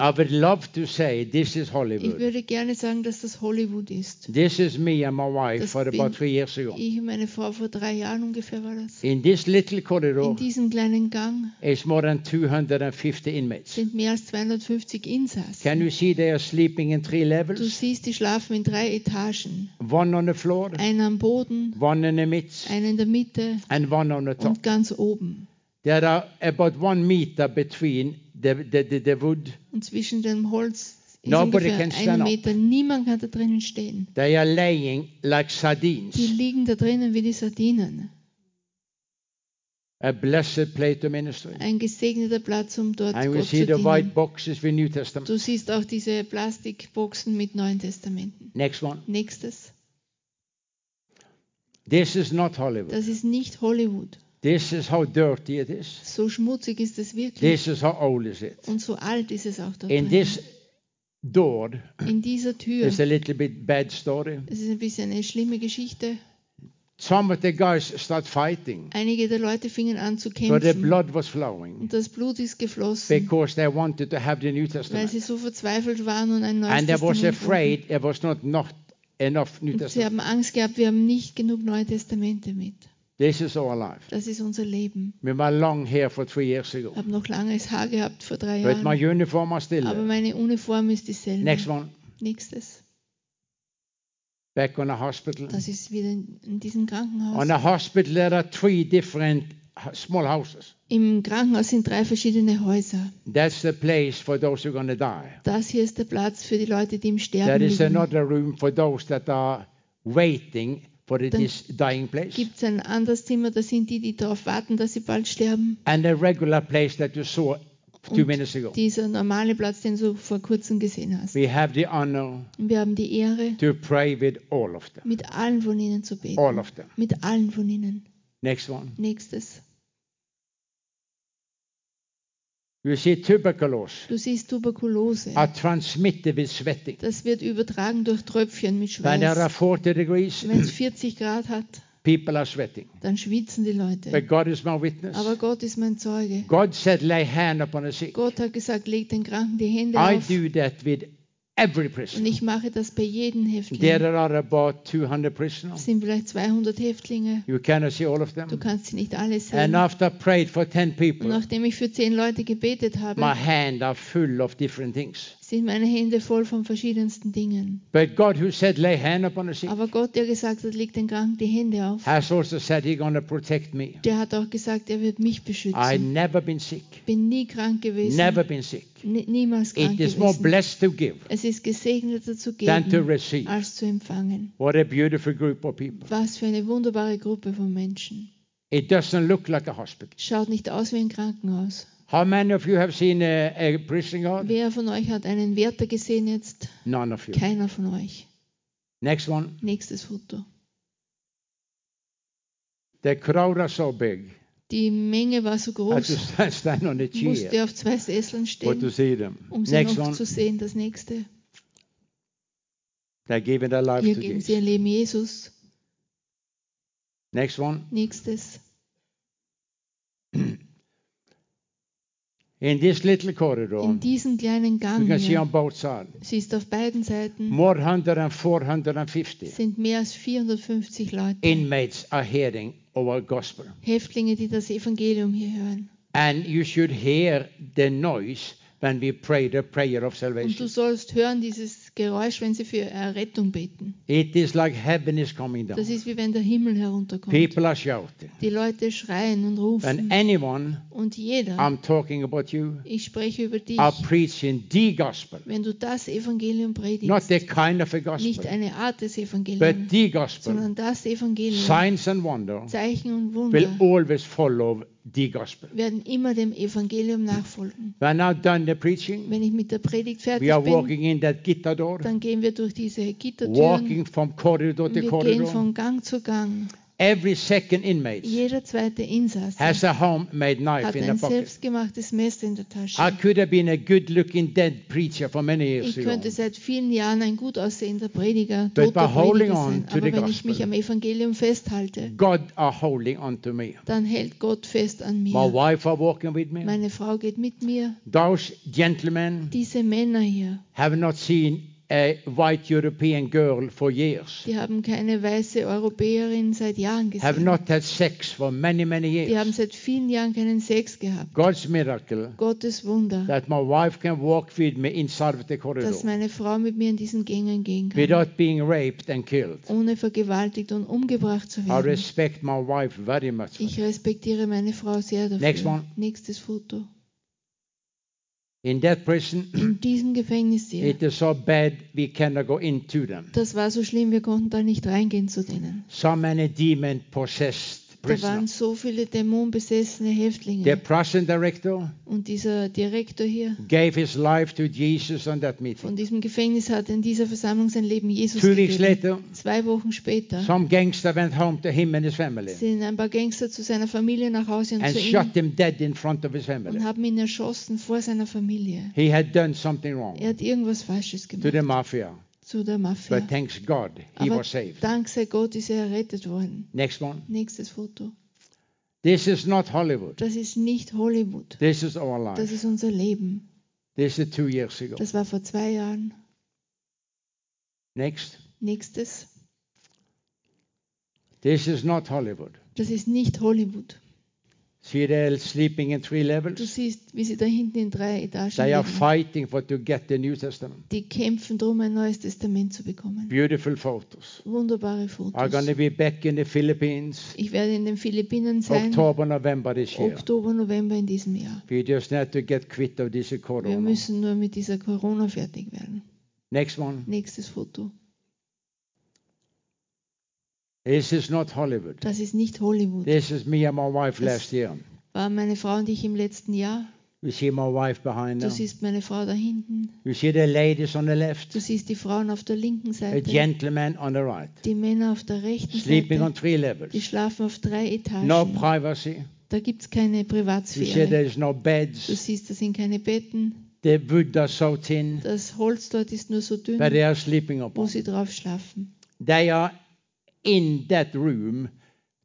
[SPEAKER 1] I would love to say this is
[SPEAKER 2] Ich
[SPEAKER 1] Hollywood.
[SPEAKER 2] würde gerne sagen, dass das Hollywood ist.
[SPEAKER 1] This is me and my wife
[SPEAKER 2] Das
[SPEAKER 1] for
[SPEAKER 2] bin
[SPEAKER 1] about three years ago.
[SPEAKER 2] Ich und meine Frau vor drei Jahren ungefähr war das.
[SPEAKER 1] In this little
[SPEAKER 2] In
[SPEAKER 1] corridor
[SPEAKER 2] diesem kleinen Gang
[SPEAKER 1] is more than 250 inmates.
[SPEAKER 2] sind mehr als 250
[SPEAKER 1] Can
[SPEAKER 2] Insassen.
[SPEAKER 1] you see they are sleeping in three
[SPEAKER 2] Du
[SPEAKER 1] levels?
[SPEAKER 2] siehst, die schlafen in drei Etagen.
[SPEAKER 1] One on the floor,
[SPEAKER 2] Einer am Boden,
[SPEAKER 1] one in the midst,
[SPEAKER 2] einer in der Mitte
[SPEAKER 1] and one on the top.
[SPEAKER 2] und ganz oben.
[SPEAKER 1] There are about one meter between the, the, the, the wood.
[SPEAKER 2] Und zwischen dem Holz ist
[SPEAKER 1] Nobody
[SPEAKER 2] ungefähr
[SPEAKER 1] can stand
[SPEAKER 2] ein
[SPEAKER 1] up.
[SPEAKER 2] Meter. Niemand kann da drinnen stehen.
[SPEAKER 1] They are laying like
[SPEAKER 2] Die
[SPEAKER 1] sardines.
[SPEAKER 2] liegen da drinnen wie die Sardinen.
[SPEAKER 1] A blessed place to ministry.
[SPEAKER 2] Ein gesegneter Platz, um dort
[SPEAKER 1] And we
[SPEAKER 2] Gott
[SPEAKER 1] see
[SPEAKER 2] zu
[SPEAKER 1] the white
[SPEAKER 2] dienen.
[SPEAKER 1] boxes with New Testament.
[SPEAKER 2] Du siehst auch diese Plastikboxen mit Neuen Testamenten.
[SPEAKER 1] Next one.
[SPEAKER 2] Nächstes.
[SPEAKER 1] This is not Hollywood.
[SPEAKER 2] Das ist nicht Hollywood.
[SPEAKER 1] This is how dirty it is.
[SPEAKER 2] So schmutzig ist es wirklich.
[SPEAKER 1] This is how old is it.
[SPEAKER 2] Und so alt ist es auch da
[SPEAKER 1] In this door
[SPEAKER 2] In dieser Tür.
[SPEAKER 1] is a little bit bad story.
[SPEAKER 2] Es ist ein bisschen eine schlimme Geschichte.
[SPEAKER 1] Some of the guys start fighting.
[SPEAKER 2] Einige der Leute fingen an zu
[SPEAKER 1] So the
[SPEAKER 2] kämpfen.
[SPEAKER 1] blood was flowing
[SPEAKER 2] Und das Blut ist geflossen,
[SPEAKER 1] because they wanted to have the New
[SPEAKER 2] weil
[SPEAKER 1] Testament.
[SPEAKER 2] sie so verzweifelt waren und ein neues
[SPEAKER 1] And they was
[SPEAKER 2] Testament wollten.
[SPEAKER 1] afraid there was not, not enough New
[SPEAKER 2] Und sie
[SPEAKER 1] Testament.
[SPEAKER 2] haben Angst gehabt, wir haben nicht genug Neue Testamente mit.
[SPEAKER 1] This is our life.
[SPEAKER 2] Das ist unser Leben.
[SPEAKER 1] With my long hair for three years ago.
[SPEAKER 2] Ich habe noch langes Haar gehabt vor drei
[SPEAKER 1] But my
[SPEAKER 2] Jahren.
[SPEAKER 1] uniform is still
[SPEAKER 2] Aber meine Uniform ist dieselbe.
[SPEAKER 1] Next one.
[SPEAKER 2] Nächstes.
[SPEAKER 1] Back on a hospital.
[SPEAKER 2] Das ist wieder in, in diesem Krankenhaus.
[SPEAKER 1] On a hospital, there are three different small houses.
[SPEAKER 2] Im Krankenhaus sind drei verschiedene Häuser.
[SPEAKER 1] That's the place for those who are going to die.
[SPEAKER 2] Das hier ist der Platz für die Leute, die im Sterben
[SPEAKER 1] There is
[SPEAKER 2] liegen.
[SPEAKER 1] another room for those that are waiting for
[SPEAKER 2] Dann
[SPEAKER 1] this dying place.
[SPEAKER 2] Gibt es ein anderes Zimmer, da sind die, die darauf warten, dass sie bald sterben.
[SPEAKER 1] And a regular place that you saw two minutes ago.
[SPEAKER 2] dieser normale Platz, den du vor kurzem gesehen hast.
[SPEAKER 1] We have the honor
[SPEAKER 2] wir haben die Ehre,
[SPEAKER 1] to pray with all of them.
[SPEAKER 2] mit allen von ihnen zu beten.
[SPEAKER 1] All of them.
[SPEAKER 2] Mit allen von ihnen.
[SPEAKER 1] Next one.
[SPEAKER 2] Nächstes.
[SPEAKER 1] You see, tuberculosis
[SPEAKER 2] Du siehst Tuberkulose.
[SPEAKER 1] are transmitted with sweating.
[SPEAKER 2] Das wird übertragen durch Tröpfchen mit
[SPEAKER 1] When there are
[SPEAKER 2] Schweiß.
[SPEAKER 1] 40 degrees,
[SPEAKER 2] Wenn es 40 Grad hat,
[SPEAKER 1] people are sweating.
[SPEAKER 2] dann schwitzen die Leute.
[SPEAKER 1] But God is my witness.
[SPEAKER 2] Aber Gott ist mein Zeuge.
[SPEAKER 1] God said, lay hand upon the sick.
[SPEAKER 2] Gott hat gesagt, leg den Kranken die Hände
[SPEAKER 1] I
[SPEAKER 2] auf.
[SPEAKER 1] do that with every
[SPEAKER 2] Und
[SPEAKER 1] prisoner.
[SPEAKER 2] ich mache das bei jedem Häftling.
[SPEAKER 1] There are about 200
[SPEAKER 2] Es
[SPEAKER 1] prisoners.
[SPEAKER 2] sind vielleicht 200 Häftlinge.
[SPEAKER 1] You cannot see all of
[SPEAKER 2] Du
[SPEAKER 1] them.
[SPEAKER 2] kannst sie nicht alle
[SPEAKER 1] And
[SPEAKER 2] sehen.
[SPEAKER 1] after I prayed for 10
[SPEAKER 2] Und
[SPEAKER 1] people,
[SPEAKER 2] nachdem ich für zehn Leute gebetet habe,
[SPEAKER 1] my hand are full of different things.
[SPEAKER 2] Sind meine Hände voll von verschiedensten Dingen.
[SPEAKER 1] But God, who said, lay hand upon the sick,
[SPEAKER 2] Aber Gott, der gesagt hat, leg den Kranken die Hände auf,
[SPEAKER 1] has also said He's going to protect me.
[SPEAKER 2] der hat auch gesagt, er wird mich beschützen.
[SPEAKER 1] never been sick.
[SPEAKER 2] Bin nie krank gewesen.
[SPEAKER 1] Never been sick.
[SPEAKER 2] Nie- niemals krank
[SPEAKER 1] It is more
[SPEAKER 2] gewesen.
[SPEAKER 1] blessed to give
[SPEAKER 2] Es ist gesegneter zu
[SPEAKER 1] than to
[SPEAKER 2] geben,
[SPEAKER 1] receive.
[SPEAKER 2] als zu empfangen.
[SPEAKER 1] What a beautiful group of people.
[SPEAKER 2] Was für eine wunderbare Gruppe von Menschen.
[SPEAKER 1] It doesn't look like a hospital.
[SPEAKER 2] Schaut nicht aus wie ein Krankenhaus.
[SPEAKER 1] How many of you have seen a, a prison guard?
[SPEAKER 2] Wer von euch hat einen Wärter gesehen jetzt?
[SPEAKER 1] None of you.
[SPEAKER 2] Keiner von euch.
[SPEAKER 1] Next one.
[SPEAKER 2] Nächstes Foto.
[SPEAKER 1] The crowd are so big.
[SPEAKER 2] Die Menge war so
[SPEAKER 1] I
[SPEAKER 2] groß,
[SPEAKER 1] stand, stand on a chair
[SPEAKER 2] musste auf zwei Sesseln
[SPEAKER 1] for to
[SPEAKER 2] stehen,
[SPEAKER 1] see them.
[SPEAKER 2] um sie
[SPEAKER 1] Next
[SPEAKER 2] noch
[SPEAKER 1] one.
[SPEAKER 2] zu sehen. Das nächste.
[SPEAKER 1] They're giving their life
[SPEAKER 2] Hier
[SPEAKER 1] to
[SPEAKER 2] geben sie ihr
[SPEAKER 1] Jesus.
[SPEAKER 2] Leben Jesus.
[SPEAKER 1] Next one.
[SPEAKER 2] Nächstes.
[SPEAKER 1] In this little corridor,
[SPEAKER 2] In diesem kleinen
[SPEAKER 1] you
[SPEAKER 2] Gang
[SPEAKER 1] can see on both sides,
[SPEAKER 2] siehst auf beiden Seiten,
[SPEAKER 1] more than 450
[SPEAKER 2] sind mehr als 450 Leute.
[SPEAKER 1] inmates are hearing our gospel.
[SPEAKER 2] Häftlinge, die das Evangelium hier hören.
[SPEAKER 1] And you should hear the noise when we pray the prayer of
[SPEAKER 2] Und du
[SPEAKER 1] salvation.
[SPEAKER 2] sollst hören dieses Geräusch, wenn sie für Errettung beten.
[SPEAKER 1] It is like heaven is coming down.
[SPEAKER 2] Das ist wie wenn der Himmel herunterkommt.
[SPEAKER 1] People are shouting.
[SPEAKER 2] Die Leute schreien und
[SPEAKER 1] And
[SPEAKER 2] rufen.
[SPEAKER 1] anyone,
[SPEAKER 2] Und jeder,
[SPEAKER 1] I'm talking about you,
[SPEAKER 2] ich spreche über dich,
[SPEAKER 1] are preaching the gospel.
[SPEAKER 2] wenn du das Evangelium
[SPEAKER 1] Not
[SPEAKER 2] predigst,
[SPEAKER 1] the kind of a
[SPEAKER 2] nicht
[SPEAKER 1] gospel,
[SPEAKER 2] eine Art des
[SPEAKER 1] but
[SPEAKER 2] Evangeliums,
[SPEAKER 1] the gospel.
[SPEAKER 2] sondern das Evangelium,
[SPEAKER 1] Signs and wonder
[SPEAKER 2] Zeichen und
[SPEAKER 1] will
[SPEAKER 2] Wunder,
[SPEAKER 1] always follow gospel.
[SPEAKER 2] werden immer dem Evangelium nachfolgen.
[SPEAKER 1] We are now done the preaching.
[SPEAKER 2] Wenn ich mit der Predigt
[SPEAKER 1] We
[SPEAKER 2] fertig
[SPEAKER 1] are
[SPEAKER 2] bin,
[SPEAKER 1] walking in that guitar door,
[SPEAKER 2] dann gehen wir durch diese Gittertüren.
[SPEAKER 1] walking from corridor to
[SPEAKER 2] wir gehen
[SPEAKER 1] corridor.
[SPEAKER 2] von Gang zu Gang.
[SPEAKER 1] Every second inmate
[SPEAKER 2] Jeder zweite Insasse
[SPEAKER 1] has a homemade knife
[SPEAKER 2] hat
[SPEAKER 1] in the
[SPEAKER 2] ein
[SPEAKER 1] pocket.
[SPEAKER 2] selbstgemachtes Messer in der
[SPEAKER 1] I
[SPEAKER 2] Tasche.
[SPEAKER 1] could have been a good looking dead preacher for many years
[SPEAKER 2] Ich könnte seit vielen Jahren ein gut aussehender Prediger,
[SPEAKER 1] But by holding
[SPEAKER 2] Prediger
[SPEAKER 1] on
[SPEAKER 2] sein.
[SPEAKER 1] to the
[SPEAKER 2] Aber wenn ich
[SPEAKER 1] gospel.
[SPEAKER 2] mich am Evangelium festhalte,
[SPEAKER 1] God are holding on to me.
[SPEAKER 2] dann hält Gott fest an
[SPEAKER 1] My
[SPEAKER 2] mir.
[SPEAKER 1] wife are walking with me.
[SPEAKER 2] Meine Frau geht mit mir.
[SPEAKER 1] Those gentlemen
[SPEAKER 2] Diese Männer hier,
[SPEAKER 1] have not seen a white European girl for years.
[SPEAKER 2] die haben keine weiße Europäerin seit Jahren
[SPEAKER 1] Have
[SPEAKER 2] gesehen.
[SPEAKER 1] not had sex for many, many
[SPEAKER 2] Die haben
[SPEAKER 1] years.
[SPEAKER 2] seit vielen Jahren keinen Sex gehabt.
[SPEAKER 1] God's miracle
[SPEAKER 2] Gottes Wunder,
[SPEAKER 1] that my wife can walk with me inside of the
[SPEAKER 2] dass
[SPEAKER 1] corridor
[SPEAKER 2] meine Frau mit mir in diesen Gängen gehen kann,
[SPEAKER 1] without being raped and killed.
[SPEAKER 2] ohne vergewaltigt und umgebracht zu
[SPEAKER 1] I
[SPEAKER 2] werden.
[SPEAKER 1] respect my wife very much.
[SPEAKER 2] Ich respektiere meine Frau sehr dafür.
[SPEAKER 1] Next one.
[SPEAKER 2] Nächstes Foto.
[SPEAKER 1] In that prison,
[SPEAKER 2] In diesem Gefängnis hier.
[SPEAKER 1] it is so bad we cannot go into them.
[SPEAKER 2] Das war so schlimm, wir konnten da nicht reingehen zu denen.
[SPEAKER 1] So many demon possessed
[SPEAKER 2] Da waren so viele dämonbesessene Häftlinge.
[SPEAKER 1] prison director
[SPEAKER 2] Und dieser Direktor hier
[SPEAKER 1] gave his life to Jesus on that
[SPEAKER 2] von
[SPEAKER 1] meeting.
[SPEAKER 2] diesem Gefängnis hat in dieser Versammlung sein Leben Jesus
[SPEAKER 1] Two weeks
[SPEAKER 2] gegeben.
[SPEAKER 1] later,
[SPEAKER 2] Zwei Wochen später
[SPEAKER 1] some gangster went home to him and his family
[SPEAKER 2] sind ein paar Gangster zu seiner Familie nach Hause und
[SPEAKER 1] and
[SPEAKER 2] zu ihm
[SPEAKER 1] shot him dead in front of his family.
[SPEAKER 2] und haben ihn erschossen vor seiner Familie.
[SPEAKER 1] He had done something wrong
[SPEAKER 2] Er hat irgendwas Falsches
[SPEAKER 1] to
[SPEAKER 2] gemacht
[SPEAKER 1] the mafia,
[SPEAKER 2] zu der Mafia.
[SPEAKER 1] but thanks God he
[SPEAKER 2] Aber
[SPEAKER 1] was saved.
[SPEAKER 2] dank sei Gott ist er errettet worden.
[SPEAKER 1] Next one.
[SPEAKER 2] Nächstes Foto.
[SPEAKER 1] This is not Hollywood.
[SPEAKER 2] Das ist nicht Hollywood.
[SPEAKER 1] This is our
[SPEAKER 2] Das
[SPEAKER 1] life.
[SPEAKER 2] ist unser Leben.
[SPEAKER 1] This is two years ago.
[SPEAKER 2] Das war vor zwei Jahren.
[SPEAKER 1] Next.
[SPEAKER 2] Nächstes.
[SPEAKER 1] This is not Hollywood.
[SPEAKER 2] Das ist nicht Hollywood.
[SPEAKER 1] They're sleeping in three
[SPEAKER 2] Du
[SPEAKER 1] levels.
[SPEAKER 2] siehst, wie sie da hinten in drei Etagen
[SPEAKER 1] They are
[SPEAKER 2] leben.
[SPEAKER 1] fighting for to get the New Testament.
[SPEAKER 2] Die kämpfen darum, ein neues Testament zu bekommen.
[SPEAKER 1] Beautiful photos.
[SPEAKER 2] Wunderbare
[SPEAKER 1] I'm going to
[SPEAKER 2] Fotos.
[SPEAKER 1] be back in the Philippines
[SPEAKER 2] Ich werde in den Philippinen sein.
[SPEAKER 1] October, November this year.
[SPEAKER 2] Oktober, November in diesem Jahr.
[SPEAKER 1] We just need to get quit of this
[SPEAKER 2] Wir
[SPEAKER 1] corona.
[SPEAKER 2] müssen nur mit dieser Corona fertig werden.
[SPEAKER 1] Next one.
[SPEAKER 2] Nächstes Foto.
[SPEAKER 1] This is not Hollywood.
[SPEAKER 2] Das ist nicht Hollywood.
[SPEAKER 1] This is me and my wife
[SPEAKER 2] Das-
[SPEAKER 1] last year.
[SPEAKER 2] War meine Frau und ich im letzten Jahr.
[SPEAKER 1] You see my wife behind
[SPEAKER 2] Du siehst meine Frau da hinten.
[SPEAKER 1] You see the ladies on the left,
[SPEAKER 2] Du siehst die Frauen auf der linken
[SPEAKER 1] a
[SPEAKER 2] Seite.
[SPEAKER 1] gentleman on the right,
[SPEAKER 2] Die Männer auf der rechten
[SPEAKER 1] sleeping on
[SPEAKER 2] Seite.
[SPEAKER 1] three
[SPEAKER 2] Die
[SPEAKER 1] levels.
[SPEAKER 2] schlafen auf drei Etagen.
[SPEAKER 1] No privacy.
[SPEAKER 2] Da gibt es keine
[SPEAKER 1] You see
[SPEAKER 2] Privatsphäre.
[SPEAKER 1] there is no
[SPEAKER 2] Du
[SPEAKER 1] beds.
[SPEAKER 2] siehst, da sind keine Betten.
[SPEAKER 1] The wood are so thin,
[SPEAKER 2] Das Holz dort ist nur so dünn,
[SPEAKER 1] but they are sleeping
[SPEAKER 2] wo
[SPEAKER 1] upon.
[SPEAKER 2] sie drauf schlafen.
[SPEAKER 1] They are in that room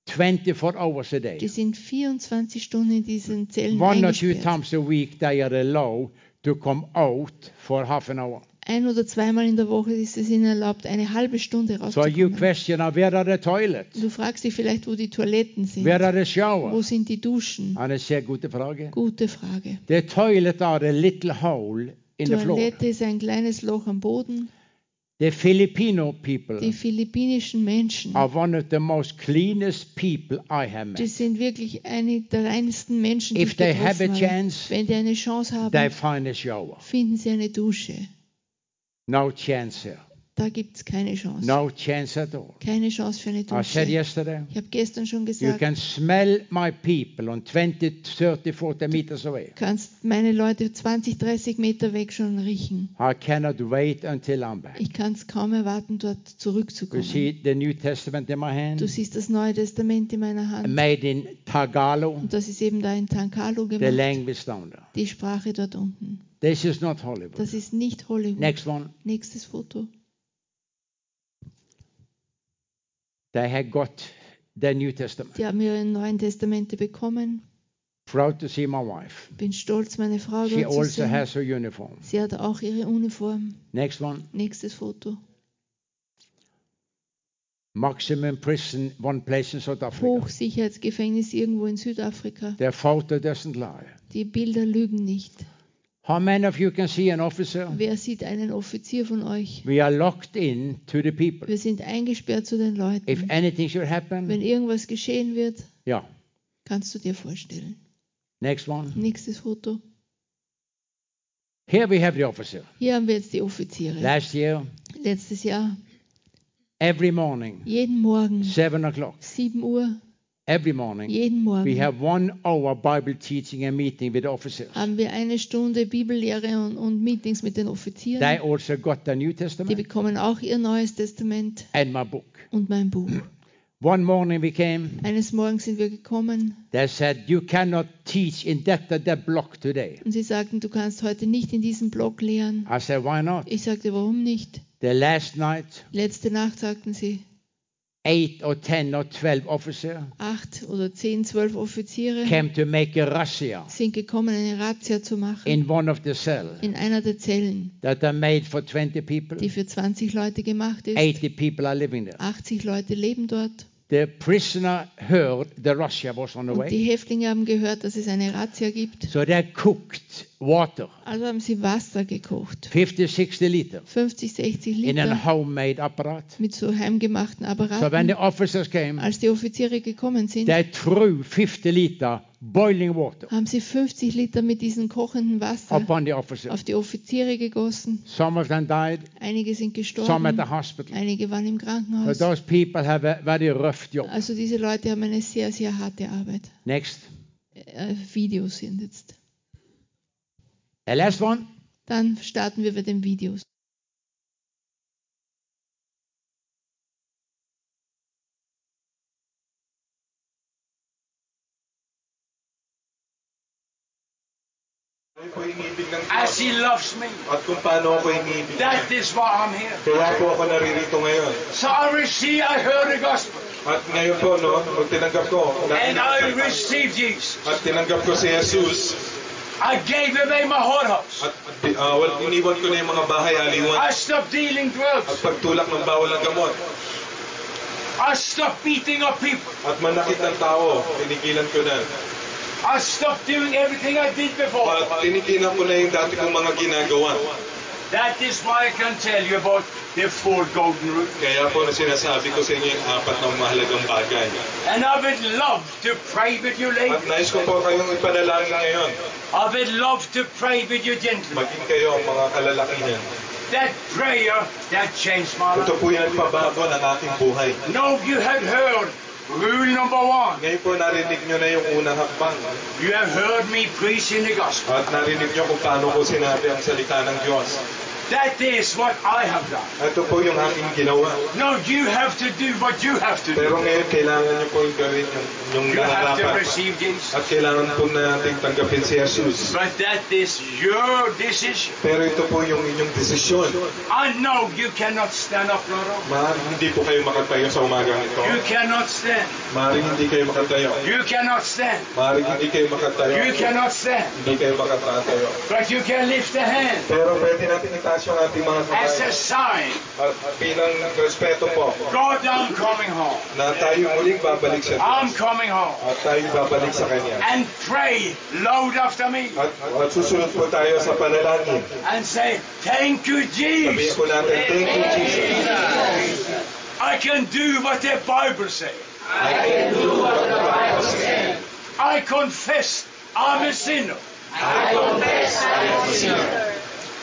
[SPEAKER 1] 24 hours a
[SPEAKER 2] Die
[SPEAKER 1] day.
[SPEAKER 2] sind 24 Stunden in diesen Zellen
[SPEAKER 1] One or two times a week they are allowed to come out for half an hour.
[SPEAKER 2] Ein oder zweimal in der Woche ist es ihnen erlaubt, eine halbe Stunde
[SPEAKER 1] So you
[SPEAKER 2] rauszukommen.
[SPEAKER 1] question, now, where are the toilets?
[SPEAKER 2] Du fragst dich vielleicht, wo die Toiletten sind.
[SPEAKER 1] Where are the
[SPEAKER 2] Wo sind die Duschen?
[SPEAKER 1] Eine sehr gute Frage.
[SPEAKER 2] Gute Frage.
[SPEAKER 1] The toilet are a little hole in the floor.
[SPEAKER 2] Toilette ist ein kleines Loch am Boden.
[SPEAKER 1] The Filipino people
[SPEAKER 2] Die philippinischen Menschen,
[SPEAKER 1] are one of the most cleanest people I have
[SPEAKER 2] die
[SPEAKER 1] met.
[SPEAKER 2] sind wirklich eine der reinsten Menschen, die
[SPEAKER 1] If
[SPEAKER 2] ich
[SPEAKER 1] they have a
[SPEAKER 2] getroffen habe.
[SPEAKER 1] chance,
[SPEAKER 2] Wenn die eine Chance
[SPEAKER 1] they
[SPEAKER 2] haben,
[SPEAKER 1] find a shower.
[SPEAKER 2] finden sie eine Dusche.
[SPEAKER 1] No chance here.
[SPEAKER 2] Da gibt es keine Chance.
[SPEAKER 1] No chance at all.
[SPEAKER 2] Keine Chance für eine
[SPEAKER 1] I said
[SPEAKER 2] Dusche.
[SPEAKER 1] yesterday,
[SPEAKER 2] Ich habe gestern schon
[SPEAKER 1] you
[SPEAKER 2] gesagt,
[SPEAKER 1] can smell my people on 20, 30, 40 meters away.
[SPEAKER 2] du kannst meine Leute 20, 30 Meter weg schon riechen.
[SPEAKER 1] I cannot wait until I'm back.
[SPEAKER 2] Ich kann es kaum erwarten, dort
[SPEAKER 1] You
[SPEAKER 2] zurückzukommen.
[SPEAKER 1] see the New Testament in my
[SPEAKER 2] Du
[SPEAKER 1] hand,
[SPEAKER 2] siehst das Neue Testament in meiner Hand.
[SPEAKER 1] made in Tagalog,
[SPEAKER 2] Und das ist eben da in Tankalo
[SPEAKER 1] the
[SPEAKER 2] gemacht.
[SPEAKER 1] language down there.
[SPEAKER 2] Die Sprache dort unten.
[SPEAKER 1] This is not Hollywood.
[SPEAKER 2] Das ist nicht Hollywood.
[SPEAKER 1] Next one.
[SPEAKER 2] Nächstes Foto.
[SPEAKER 1] They had got the New Testament.
[SPEAKER 2] Die haben ihre Neuen Testamente bekommen.
[SPEAKER 1] Proud to see my wife.
[SPEAKER 2] Bin stolz, meine Frau
[SPEAKER 1] She
[SPEAKER 2] dort zu
[SPEAKER 1] also
[SPEAKER 2] sehen.
[SPEAKER 1] has her uniform.
[SPEAKER 2] Sie hat auch ihre Uniform.
[SPEAKER 1] Next one.
[SPEAKER 2] Nächstes Foto.
[SPEAKER 1] Maximum prison, one place in South Africa.
[SPEAKER 2] Hochsicherheitsgefängnis irgendwo in Südafrika.
[SPEAKER 1] Their photo doesn't lie.
[SPEAKER 2] Die Bilder lügen nicht.
[SPEAKER 1] How many of you can see an officer?
[SPEAKER 2] Wer sieht einen Offizier von euch?
[SPEAKER 1] We are locked in to the people.
[SPEAKER 2] Wir sind eingesperrt zu den
[SPEAKER 1] If
[SPEAKER 2] Leuten.
[SPEAKER 1] anything should
[SPEAKER 2] Wenn
[SPEAKER 1] happen,
[SPEAKER 2] irgendwas geschehen wird,
[SPEAKER 1] yeah.
[SPEAKER 2] kannst du dir vorstellen.
[SPEAKER 1] Next one.
[SPEAKER 2] Nächstes Foto.
[SPEAKER 1] Here we have the officer.
[SPEAKER 2] Hier haben wir jetzt die Offiziere.
[SPEAKER 1] Last year,
[SPEAKER 2] Letztes Jahr,
[SPEAKER 1] every morning,
[SPEAKER 2] jeden Morgen,
[SPEAKER 1] seven o'clock,
[SPEAKER 2] 7 Uhr,
[SPEAKER 1] every morning,
[SPEAKER 2] jeden
[SPEAKER 1] we
[SPEAKER 2] Morgen
[SPEAKER 1] have one hour Bible teaching and meeting with the officers.
[SPEAKER 2] haben wir eine Stunde Bibellehre und, und Meetings mit den
[SPEAKER 1] They
[SPEAKER 2] Offizieren.
[SPEAKER 1] also got the New
[SPEAKER 2] Die
[SPEAKER 1] Testament
[SPEAKER 2] bekommen auch ihr Neues Testament
[SPEAKER 1] and my book.
[SPEAKER 2] und mein Buch.
[SPEAKER 1] One morning we came,
[SPEAKER 2] Eines Morgens sind wir gekommen
[SPEAKER 1] they said, You cannot teach in that, that, that block today.
[SPEAKER 2] und sie sagten, du kannst heute nicht in diesem Block lehren.
[SPEAKER 1] I said, Why not?
[SPEAKER 2] Ich sagte, warum nicht?
[SPEAKER 1] The last night,
[SPEAKER 2] Letzte Nacht sagten sie,
[SPEAKER 1] eight or ten or twelve officers
[SPEAKER 2] acht oder zehn, zwölf Offiziere
[SPEAKER 1] came to make a razzia
[SPEAKER 2] sind gekommen, eine Razzia zu machen
[SPEAKER 1] in one of the cells
[SPEAKER 2] in einer der Zellen,
[SPEAKER 1] that are made for 20 people.
[SPEAKER 2] die für 20 Leute gemacht ist.
[SPEAKER 1] 80 people are living there.
[SPEAKER 2] 80 Leute leben dort.
[SPEAKER 1] The prisoner heard the razzia was on the
[SPEAKER 2] Und die
[SPEAKER 1] way.
[SPEAKER 2] Häftlinge haben gehört, dass es eine Razzia gibt.
[SPEAKER 1] So they cooked water,
[SPEAKER 2] Also haben sie Wasser gekocht.
[SPEAKER 1] 50, 60 liters,
[SPEAKER 2] 50, 60
[SPEAKER 1] in a
[SPEAKER 2] Liter
[SPEAKER 1] homemade apparat.
[SPEAKER 2] mit so heimgemachten
[SPEAKER 1] So when the
[SPEAKER 2] Apparaten.
[SPEAKER 1] officers came,
[SPEAKER 2] Als die Offiziere gekommen sind,
[SPEAKER 1] they threw 50 liter boiling water
[SPEAKER 2] haben sie 50 Liter mit diesem kochenden Wasser
[SPEAKER 1] upon the officers.
[SPEAKER 2] auf die Offiziere gegossen.
[SPEAKER 1] Some of them died,
[SPEAKER 2] Einige sind
[SPEAKER 1] some at
[SPEAKER 2] gestorben,
[SPEAKER 1] the hospital.
[SPEAKER 2] einige waren im
[SPEAKER 1] So
[SPEAKER 2] Krankenhaus.
[SPEAKER 1] those people have a very rough job.
[SPEAKER 2] Also diese Leute haben eine sehr, sehr harte Arbeit.
[SPEAKER 1] Next.
[SPEAKER 2] Äh, Videos sind jetzt.
[SPEAKER 1] The last one.
[SPEAKER 2] Dann starten wir mit den Videos.
[SPEAKER 3] Ako iniibig ng
[SPEAKER 1] As he loves me,
[SPEAKER 3] At kung paano ako iniibig
[SPEAKER 1] that is why I'm here.
[SPEAKER 3] Kaya po ako naririto ngayon.
[SPEAKER 1] So I receive, I heard the gospel,
[SPEAKER 3] At ngayon po, no, nung tinanggap ko,
[SPEAKER 1] and I received Jesus.
[SPEAKER 3] at tinanggap ko si Jesus,
[SPEAKER 1] I gave away my whorehouse.
[SPEAKER 3] at uh, well, iniwan ko na yung mga bahay aliwan.
[SPEAKER 1] I stopped dealing
[SPEAKER 3] At
[SPEAKER 1] drugs.
[SPEAKER 3] pagtulak ng bawal ng gamot.
[SPEAKER 1] I stopped beating up people.
[SPEAKER 3] At manakit ng tao, tinigilan ko na.
[SPEAKER 1] I stopped doing everything I did before.
[SPEAKER 3] At tinigilan ko na yung dati kong mga ginagawa.
[SPEAKER 1] That is why I can tell you about the four golden rules.
[SPEAKER 3] Kaya po na sinasabi ko sa inyo yung apat na mahalagang bagay.
[SPEAKER 1] And I would love to pray with you
[SPEAKER 3] At
[SPEAKER 1] ladies.
[SPEAKER 3] nais ko po kayong ipanalangin ngayon.
[SPEAKER 1] I would love to pray with you gentlemen.
[SPEAKER 3] Maging kayo ang mga kalalakihan.
[SPEAKER 1] That prayer that changed my
[SPEAKER 3] Ito
[SPEAKER 1] life.
[SPEAKER 3] po yung nagpabago ng aking buhay.
[SPEAKER 1] Now you have heard rule number one.
[SPEAKER 3] Ngayon po narinig nyo na yung unang hakbang.
[SPEAKER 1] You have heard me preaching the gospel.
[SPEAKER 3] At narinig nyo kung paano ko sinabi ang salita ng Diyos.
[SPEAKER 1] That is what I have done.
[SPEAKER 3] Ito po yung aking ginawa.
[SPEAKER 1] Now you have to do what you have to do.
[SPEAKER 3] Pero ngayon kailangan nyo po yung gawin yung, yung
[SPEAKER 1] You have to receive Jesus.
[SPEAKER 3] At kailangan po natin tanggapin si Jesus.
[SPEAKER 1] But that is your decision.
[SPEAKER 3] Pero ito po yung inyong desisyon.
[SPEAKER 1] I know you cannot stand up, brother.
[SPEAKER 3] Maaaring hindi po kayo makatayo sa umagang ito.
[SPEAKER 1] You cannot stand.
[SPEAKER 3] Maaaring hindi kayo makatayo.
[SPEAKER 1] You cannot stand.
[SPEAKER 3] Maaaring hindi kayo makatayo.
[SPEAKER 1] You cannot stand.
[SPEAKER 3] Hindi kayo makatayo.
[SPEAKER 1] But you can lift a hand
[SPEAKER 3] Pero pwede natin itaas yung ating mga
[SPEAKER 1] as
[SPEAKER 3] kamay.
[SPEAKER 1] a sign.
[SPEAKER 3] At bilang respeto po
[SPEAKER 1] God, I'm coming home.
[SPEAKER 3] na tayo muling babalik sa
[SPEAKER 1] I'm
[SPEAKER 3] Diyos.
[SPEAKER 1] Coming home.
[SPEAKER 3] At tayo babalik sa Kanya.
[SPEAKER 1] And pray loud after me
[SPEAKER 3] At, at susunod po tayo sa panalangin.
[SPEAKER 1] and say, Thank you, Jesus.
[SPEAKER 3] po natin, thank you, Jesus.
[SPEAKER 1] I can do what the Bible says.
[SPEAKER 3] I can do what the Bible says.
[SPEAKER 1] I confess I'm a sinner.
[SPEAKER 3] I confess I am a sinner.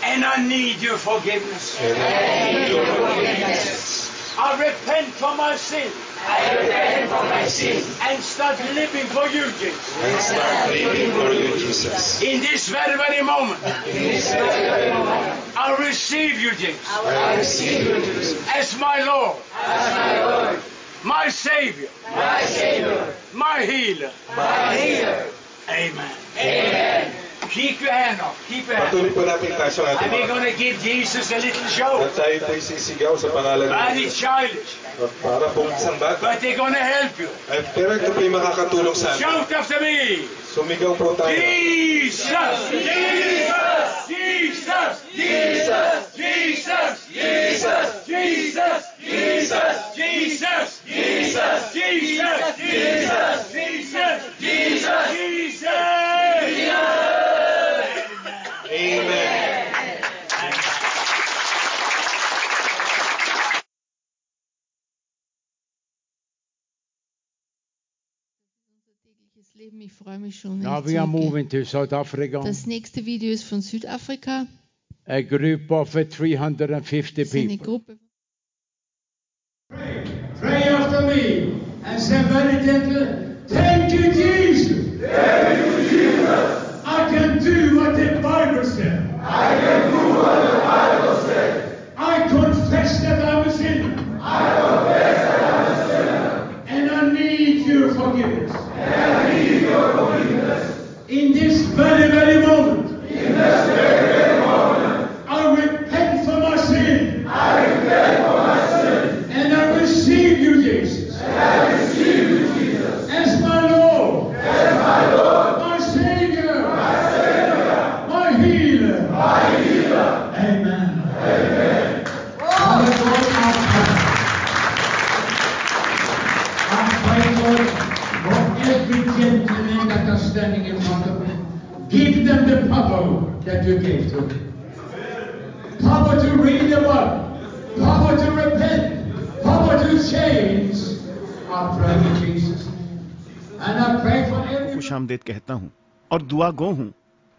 [SPEAKER 1] And I need your forgiveness.
[SPEAKER 3] And I need your forgiveness.
[SPEAKER 1] I repent for my sin
[SPEAKER 3] I repent for my sin
[SPEAKER 1] and start living for you, Jesus.
[SPEAKER 3] and start living for you, Jesus.
[SPEAKER 1] In this very, very moment,
[SPEAKER 3] In this very moment,
[SPEAKER 1] I receive you, Jesus,
[SPEAKER 3] I receive you, Jesus,
[SPEAKER 1] as my Lord,
[SPEAKER 3] as my Lord,
[SPEAKER 1] my Savior,
[SPEAKER 3] my Savior,
[SPEAKER 1] my healer.
[SPEAKER 3] my healer.
[SPEAKER 1] Amen.
[SPEAKER 3] Amen.
[SPEAKER 1] Keep your hand up. Keep your hand
[SPEAKER 3] Patuloy po natin tayo sa
[SPEAKER 1] up. And we're going to give Jesus a little show.
[SPEAKER 3] at tayo po'y sisigaw sa pangalan ng
[SPEAKER 1] Very childish.
[SPEAKER 3] Para pong isang bata.
[SPEAKER 1] But they're going to help you.
[SPEAKER 3] At, pero ito po'y makakatulong sa atin.
[SPEAKER 1] Shout after me.
[SPEAKER 3] Sumigaw po tayo.
[SPEAKER 1] Jesus! Jesus! Jesus! Jesus! Jesus! Jesus! Jesus! Jesus! Jesus! Jesus! Jesus! Jesus! Jesus! Jesus! Jesus!
[SPEAKER 3] Amen.
[SPEAKER 2] Leben, ich freue mich schon,
[SPEAKER 1] Now we are moving to South Africa.
[SPEAKER 2] Das nächste Video ist von Südafrika.
[SPEAKER 1] A group of uh, 350
[SPEAKER 2] Das ist eine
[SPEAKER 1] people.
[SPEAKER 2] Gruppe.
[SPEAKER 4] Pray after me and say very gentle, Thank you, Jesus. Thank you, Jesus. I can do what the Bible said. I can do what the Bible said. I confess that I'm a sinner. I confess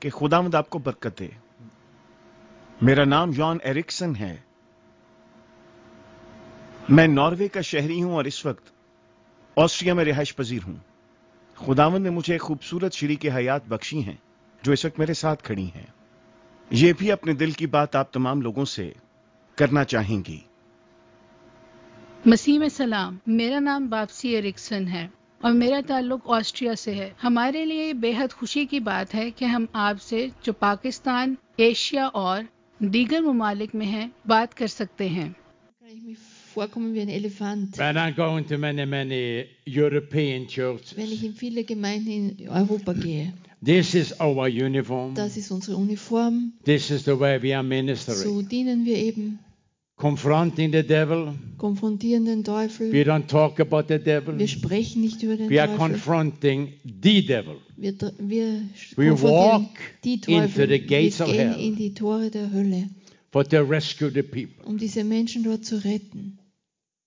[SPEAKER 4] کہ خدا مد آپ کو برکت دے۔ میرا نام جان ایرکسن ہے۔ میں ناروے کا شہری ہوں اور اس وقت آسٹریا میں رہائش پذیر ہوں۔ خداون نے مجھے ایک خوبصورت شریک حیات بخشی ہیں جو اس وقت میرے ساتھ کھڑی ہیں۔ یہ بھی اپنے دل کی بات آپ تمام لوگوں سے کرنا چاہیں گی۔ مسیم سلام میرا
[SPEAKER 5] نام واپسی ایرکسن ہے۔ और मेरा
[SPEAKER 6] ताल्लुक ऑस्ट्रिया से है हमारे लिए बेहद खुशी की बात है कि हम आपसे जो पाकिस्तान एशिया और दीगर ममालिक में हैं बात कर सकते हैं
[SPEAKER 2] Kann ich mich vorkommen wie ein Elefant.
[SPEAKER 1] When I go into many, many European churches,
[SPEAKER 2] Wenn ich in viele Gemeinden in Europa gehe,
[SPEAKER 1] this is our uniform.
[SPEAKER 2] das ist unsere Uniform.
[SPEAKER 1] This is the way we are ministering.
[SPEAKER 2] So dienen wir eben,
[SPEAKER 1] Confronting the devil.
[SPEAKER 2] konfrontieren den Teufel.
[SPEAKER 1] We don't talk about the devil.
[SPEAKER 2] Wir sprechen nicht über den
[SPEAKER 1] We are
[SPEAKER 2] Teufel.
[SPEAKER 1] confronting the devil.
[SPEAKER 2] Wir, wir
[SPEAKER 1] We walk
[SPEAKER 2] die
[SPEAKER 1] into
[SPEAKER 2] Teufel.
[SPEAKER 1] the gates
[SPEAKER 2] wir
[SPEAKER 1] of
[SPEAKER 2] gehen
[SPEAKER 1] hell.
[SPEAKER 2] in die Tore der Hölle,
[SPEAKER 1] for to rescue the people.
[SPEAKER 2] um diese Menschen dort zu retten.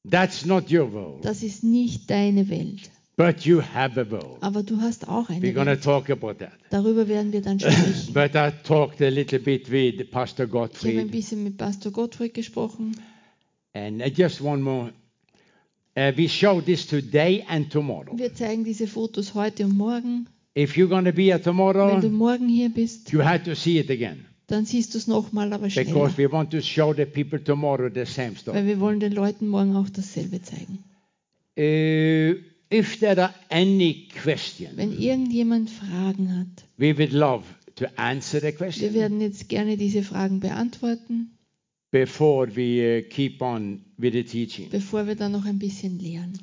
[SPEAKER 1] That's not your world,
[SPEAKER 2] Das ist nicht deine Welt.
[SPEAKER 1] But you have a world.
[SPEAKER 2] Aber du hast auch eine
[SPEAKER 1] We're
[SPEAKER 2] Welt.
[SPEAKER 1] talk about that.
[SPEAKER 2] Darüber werden wir dann sprechen.
[SPEAKER 1] But I talked a little bit with Pastor
[SPEAKER 2] Ich habe ein
[SPEAKER 1] Gottfried,
[SPEAKER 2] bisschen mit Pastor Gottfried gesprochen.
[SPEAKER 1] and uh, just one more. Uh, we show this today and tomorrow.
[SPEAKER 2] Wir zeigen diese Fotos heute und morgen.
[SPEAKER 1] If you're going to be here
[SPEAKER 2] Wenn du
[SPEAKER 1] tomorrow,
[SPEAKER 2] morgen hier bist,
[SPEAKER 1] you have to see it again
[SPEAKER 2] dann siehst du es nochmal, aber schneller.
[SPEAKER 1] because we want to show the people tomorrow the same story.
[SPEAKER 2] Weil wir wollen den Leuten morgen auch dasselbe zeigen.
[SPEAKER 1] Uh, if there are any questions,
[SPEAKER 2] Wenn irgendjemand Fragen hat,
[SPEAKER 1] we would love to answer the
[SPEAKER 2] wir
[SPEAKER 1] question
[SPEAKER 2] werden jetzt gerne diese Fragen beantworten,
[SPEAKER 1] before we uh, keep on with the teaching.
[SPEAKER 2] bevor wir dann noch ein bisschen lehren.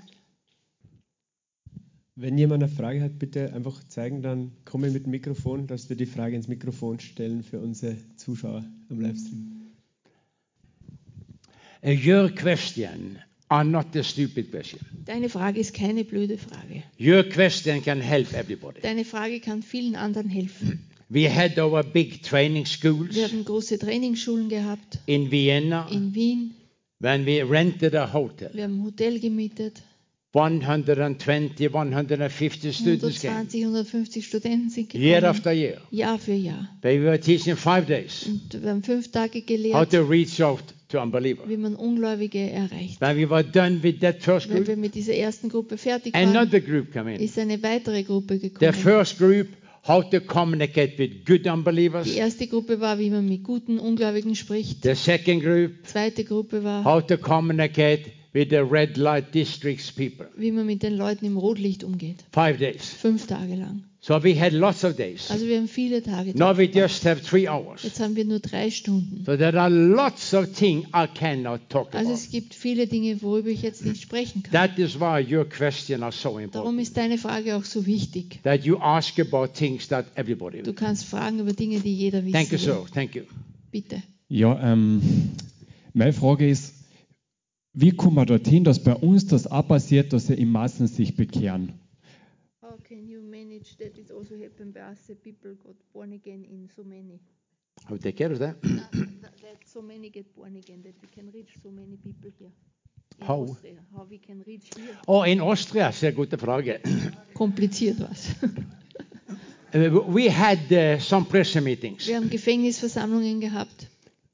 [SPEAKER 7] Wenn jemand eine Frage hat, bitte einfach zeigen, dann komme mit dem Mikrofon, dass wir die Frage ins Mikrofon stellen für unsere Zuschauer am Livestream.
[SPEAKER 1] Uh, your question are not a stupid question.
[SPEAKER 2] Deine Frage ist keine blöde Frage.
[SPEAKER 1] Your question can help everybody.
[SPEAKER 2] Deine Frage kann vielen anderen helfen.
[SPEAKER 1] We had our big training schools
[SPEAKER 2] Wir haben große Trainingsschulen gehabt
[SPEAKER 1] in Vienna
[SPEAKER 2] in Wien.
[SPEAKER 1] when we rented a hotel.
[SPEAKER 2] Wir haben ein Hotel gemietet.
[SPEAKER 1] 120, 150 students came
[SPEAKER 2] 120, 150 Studenten sind
[SPEAKER 1] year
[SPEAKER 2] gekommen.
[SPEAKER 1] after year.
[SPEAKER 2] Jahr für Jahr.
[SPEAKER 1] They were teaching five days
[SPEAKER 2] Und wir haben fünf Tage
[SPEAKER 1] how
[SPEAKER 2] gelehrt,
[SPEAKER 1] to reach out.
[SPEAKER 2] Wie man Ungläubige erreicht.
[SPEAKER 1] When we were done with that first
[SPEAKER 2] Wenn wir
[SPEAKER 1] group,
[SPEAKER 2] mit dieser ersten Gruppe fertig waren,
[SPEAKER 1] another group came in.
[SPEAKER 2] ist eine weitere Gruppe
[SPEAKER 1] The
[SPEAKER 2] gekommen.
[SPEAKER 1] first group, how to communicate with good
[SPEAKER 2] Die
[SPEAKER 1] unbelievers.
[SPEAKER 2] erste Gruppe war, wie man mit guten Ungläubigen spricht.
[SPEAKER 1] The second group,
[SPEAKER 2] Die zweite Gruppe war,
[SPEAKER 1] how to communicate with the red light districts people.
[SPEAKER 2] wie man mit den Leuten im Rotlicht umgeht.
[SPEAKER 1] Five days.
[SPEAKER 2] Fünf Tage lang.
[SPEAKER 1] So we had lots of days.
[SPEAKER 2] Also wir haben viele Tage.
[SPEAKER 1] Now we just have three hours.
[SPEAKER 2] Jetzt haben wir nur drei Stunden.
[SPEAKER 1] So there are lots of things I cannot talk
[SPEAKER 2] Also
[SPEAKER 1] about.
[SPEAKER 2] es gibt viele Dinge, worüber ich jetzt nicht sprechen kann.
[SPEAKER 1] That is why your question are so
[SPEAKER 2] Darum
[SPEAKER 1] important.
[SPEAKER 2] ist deine Frage auch so wichtig.
[SPEAKER 1] That you ask about things that everybody
[SPEAKER 2] Du kannst fragen über Dinge, die jeder wissen
[SPEAKER 1] Thank you,
[SPEAKER 2] will.
[SPEAKER 1] sir. Thank you.
[SPEAKER 2] Bitte.
[SPEAKER 8] Ja, ähm, meine Frage ist, wie kommen wir dorthin, dass bei uns das auch passiert, dass sie in Massen sich bekehren?
[SPEAKER 2] How can you manage that it also happened by us that people got born again in so many?
[SPEAKER 1] I'll take care of that.
[SPEAKER 2] that so many get born again, that we can reach so many people here.
[SPEAKER 1] How? Oh, in Austria, sehr gute Frage.
[SPEAKER 2] Kompliziert was.
[SPEAKER 1] We had uh, some pressure meetings,
[SPEAKER 2] Wir haben Gefängnisversammlungen gehabt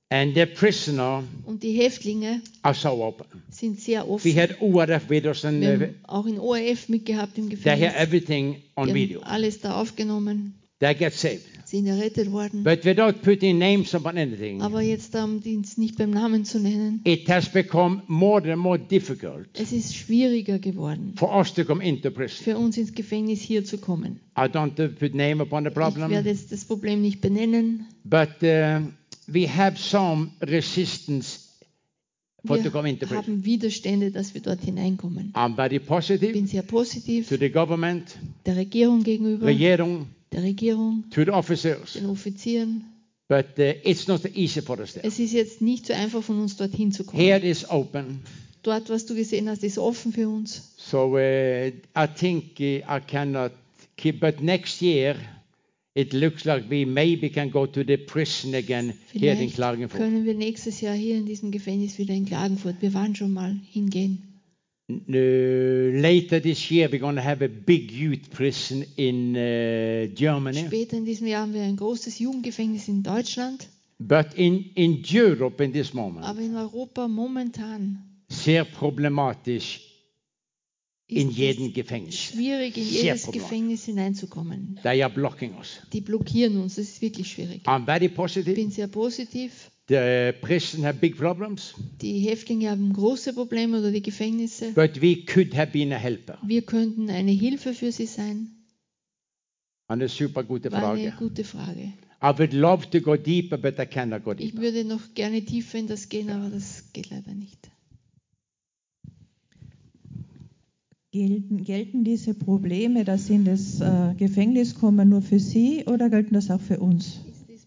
[SPEAKER 1] and the prisoner
[SPEAKER 2] und die Häftlinge
[SPEAKER 1] are so open.
[SPEAKER 2] sind sehr
[SPEAKER 1] We
[SPEAKER 2] offen.
[SPEAKER 1] had ORF with us, and
[SPEAKER 2] Wir
[SPEAKER 1] uh,
[SPEAKER 2] haben auch in ORF mitgehabt im
[SPEAKER 1] they
[SPEAKER 2] Gefängnis.
[SPEAKER 1] video.
[SPEAKER 2] haben alles da aufgenommen,
[SPEAKER 1] They get saved,
[SPEAKER 2] sind errettet worden.
[SPEAKER 1] but without putting names upon anything.
[SPEAKER 2] Aber jetzt um die nicht beim Namen zu nennen,
[SPEAKER 1] It has become more and more difficult
[SPEAKER 2] es ist schwieriger geworden,
[SPEAKER 1] for us to come into prison.
[SPEAKER 2] für uns ins Gefängnis hier zu kommen.
[SPEAKER 1] I don't uh, put name upon the
[SPEAKER 2] Ich werde
[SPEAKER 1] problem,
[SPEAKER 2] jetzt das Problem nicht benennen.
[SPEAKER 1] but uh, we have some resistance for to come into
[SPEAKER 2] Wir
[SPEAKER 1] prison.
[SPEAKER 2] haben Widerstände, dass wir dort hineinkommen.
[SPEAKER 1] I'm very
[SPEAKER 2] Ich
[SPEAKER 1] positive
[SPEAKER 2] bin sehr positiv
[SPEAKER 1] to the government,
[SPEAKER 2] der Regierung gegenüber,
[SPEAKER 1] Regierung,
[SPEAKER 2] der Regierung,
[SPEAKER 1] to the officers,
[SPEAKER 2] den Offizieren.
[SPEAKER 1] but uh, it's not easy for us there.
[SPEAKER 2] Es ist jetzt nicht so einfach von uns dorthin zu kommen.
[SPEAKER 1] Here is open,
[SPEAKER 2] Dort, was du gesehen hast, ist offen für uns.
[SPEAKER 1] so uh, I think uh, I cannot keep. But next year, it looks like we maybe can go to the prison again here in
[SPEAKER 2] Vielleicht
[SPEAKER 1] Klagenfurt.
[SPEAKER 2] können wir nächstes Jahr hier in diesem Gefängnis wieder in Klagenfurt. Wir waren schon mal hingehen.
[SPEAKER 1] Uh, later this year, we're going to have a big youth prison in uh, Germany.
[SPEAKER 2] Später in diesem Jahr haben wir ein großes Jugendgefängnis in Deutschland.
[SPEAKER 1] But in, in Europe, in this moment,
[SPEAKER 2] Aber in Europa momentan
[SPEAKER 1] sehr problematisch in
[SPEAKER 2] es
[SPEAKER 1] Gefängnis.
[SPEAKER 2] schwierig, in jedes. Gefängnis hineinzukommen.
[SPEAKER 1] They are blocking us.
[SPEAKER 2] Die blockieren uns. Das ist wirklich schwierig.
[SPEAKER 1] I'm very
[SPEAKER 2] Ich
[SPEAKER 1] positive.
[SPEAKER 2] bin sehr positiv.
[SPEAKER 1] The prison have big problems,
[SPEAKER 2] Die Häftlinge haben große Probleme oder die Gefängnisse.
[SPEAKER 1] but we could have been a helper.
[SPEAKER 2] Wir könnten eine Hilfe für sie sein.
[SPEAKER 1] Eine super gute
[SPEAKER 2] War eine
[SPEAKER 1] Frage.
[SPEAKER 2] gute Frage.
[SPEAKER 1] I would love to go deeper, but I cannot go
[SPEAKER 2] Ich
[SPEAKER 1] deeper.
[SPEAKER 2] würde noch gerne tiefer in das gehen, aber das geht leider nicht.
[SPEAKER 9] Gelten, gelten diese Probleme, dass Sie in das äh, Gefängnis kommen, nur für Sie oder gelten das auch für uns?
[SPEAKER 2] Also?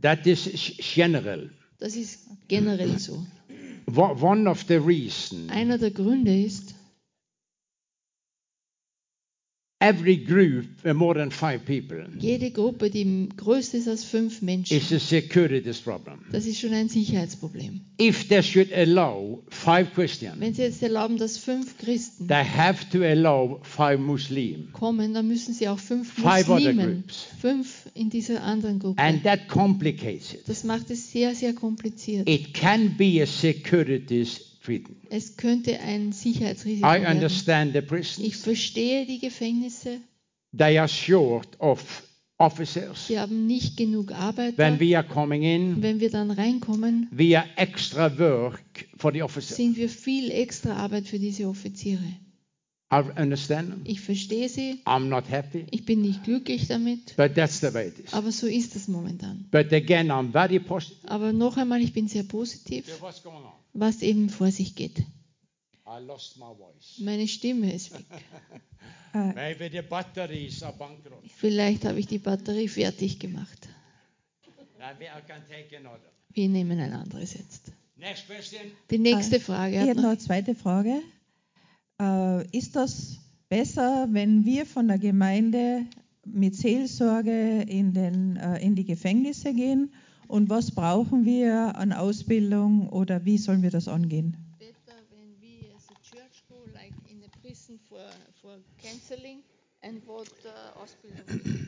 [SPEAKER 1] That is general.
[SPEAKER 2] Das ist generell so.
[SPEAKER 1] One one of the reasons
[SPEAKER 2] Einer der Gründe ist,
[SPEAKER 1] every group, uh, more than five people,
[SPEAKER 2] jede Gruppe, die größer ist als fünf Menschen,
[SPEAKER 1] is a security problem.
[SPEAKER 2] das ist schon ein Sicherheitsproblem.
[SPEAKER 1] If they should allow five Christians,
[SPEAKER 2] Wenn Sie jetzt erlauben, dass fünf Christen
[SPEAKER 1] they have to allow five Muslims,
[SPEAKER 2] kommen, dann müssen Sie auch fünf
[SPEAKER 1] five other
[SPEAKER 2] Muslimen,
[SPEAKER 1] groups.
[SPEAKER 2] fünf in dieser anderen Gruppe.
[SPEAKER 1] And that complicates it.
[SPEAKER 2] Das macht es sehr, sehr kompliziert.
[SPEAKER 1] It can be a security treatment.
[SPEAKER 2] Es könnte ein Sicherheitsrisiko
[SPEAKER 1] I
[SPEAKER 2] werden.
[SPEAKER 1] understand the
[SPEAKER 2] Ich
[SPEAKER 1] prisons.
[SPEAKER 2] verstehe die Gefängnisse.
[SPEAKER 1] They are short of officers.
[SPEAKER 2] Sie haben nicht genug Arbeiter.
[SPEAKER 1] When we are coming in,
[SPEAKER 2] Wenn wir dann reinkommen,
[SPEAKER 1] we are extra work for the officers.
[SPEAKER 2] sind wir viel extra Arbeit für diese Offiziere.
[SPEAKER 1] I understand.
[SPEAKER 2] Ich verstehe sie.
[SPEAKER 1] I'm not happy,
[SPEAKER 2] Ich bin nicht glücklich damit.
[SPEAKER 1] but that's the way it is.
[SPEAKER 2] Aber so ist es momentan.
[SPEAKER 1] But again, I'm very positive.
[SPEAKER 2] Aber noch einmal, ich bin sehr positiv,
[SPEAKER 1] What's going on?
[SPEAKER 2] was eben vor sich geht.
[SPEAKER 1] I lost my voice.
[SPEAKER 2] Meine Stimme ist weg.
[SPEAKER 9] Äh,
[SPEAKER 1] Maybe the batteries are bankrupt.
[SPEAKER 2] Vielleicht habe ich die Batterie fertig gemacht. Wir nehmen ein anderes jetzt.
[SPEAKER 1] Next question.
[SPEAKER 2] Die nächste Frage.
[SPEAKER 9] Ich noch
[SPEAKER 2] noch,
[SPEAKER 9] eine zweite Frage. Äh, ist das besser, wenn wir von der Gemeinde mit Seelsorge in, den, äh, in die Gefängnisse gehen? Und was brauchen wir an Ausbildung oder wie sollen wir das angehen?
[SPEAKER 2] better when we as a church go like in the prison for, for counseling and what uh, Ausbildung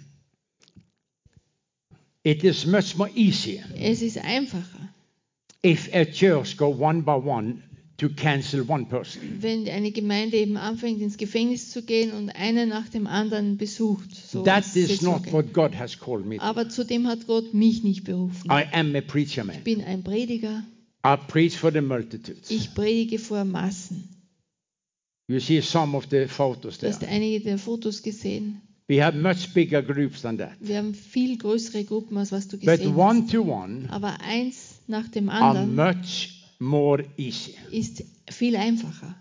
[SPEAKER 1] It is much more easier
[SPEAKER 2] Es ist einfacher,
[SPEAKER 1] if a church go one by one to cancel one person.
[SPEAKER 2] wenn eine Gemeinde eben anfängt ins Gefängnis zu gehen und einen nach dem anderen besucht. So
[SPEAKER 1] That is not what God has called me.
[SPEAKER 2] Aber zu dem hat Gott mich nicht berufen.
[SPEAKER 1] I am a preacher man.
[SPEAKER 2] Ich bin ein Prediger.
[SPEAKER 1] I preach for the multitudes.
[SPEAKER 2] Ich predige vor Massen.
[SPEAKER 1] You see some of the photos
[SPEAKER 2] Du
[SPEAKER 1] there.
[SPEAKER 2] hast einige der Fotos gesehen.
[SPEAKER 1] We have much bigger groups than that.
[SPEAKER 2] Wir haben viel größere Gruppen, als was du
[SPEAKER 1] But
[SPEAKER 2] gesehen
[SPEAKER 1] one
[SPEAKER 2] hast.
[SPEAKER 1] to one
[SPEAKER 2] Aber eins nach dem
[SPEAKER 1] are
[SPEAKER 2] anderen
[SPEAKER 1] much more easy.
[SPEAKER 2] ist viel einfacher.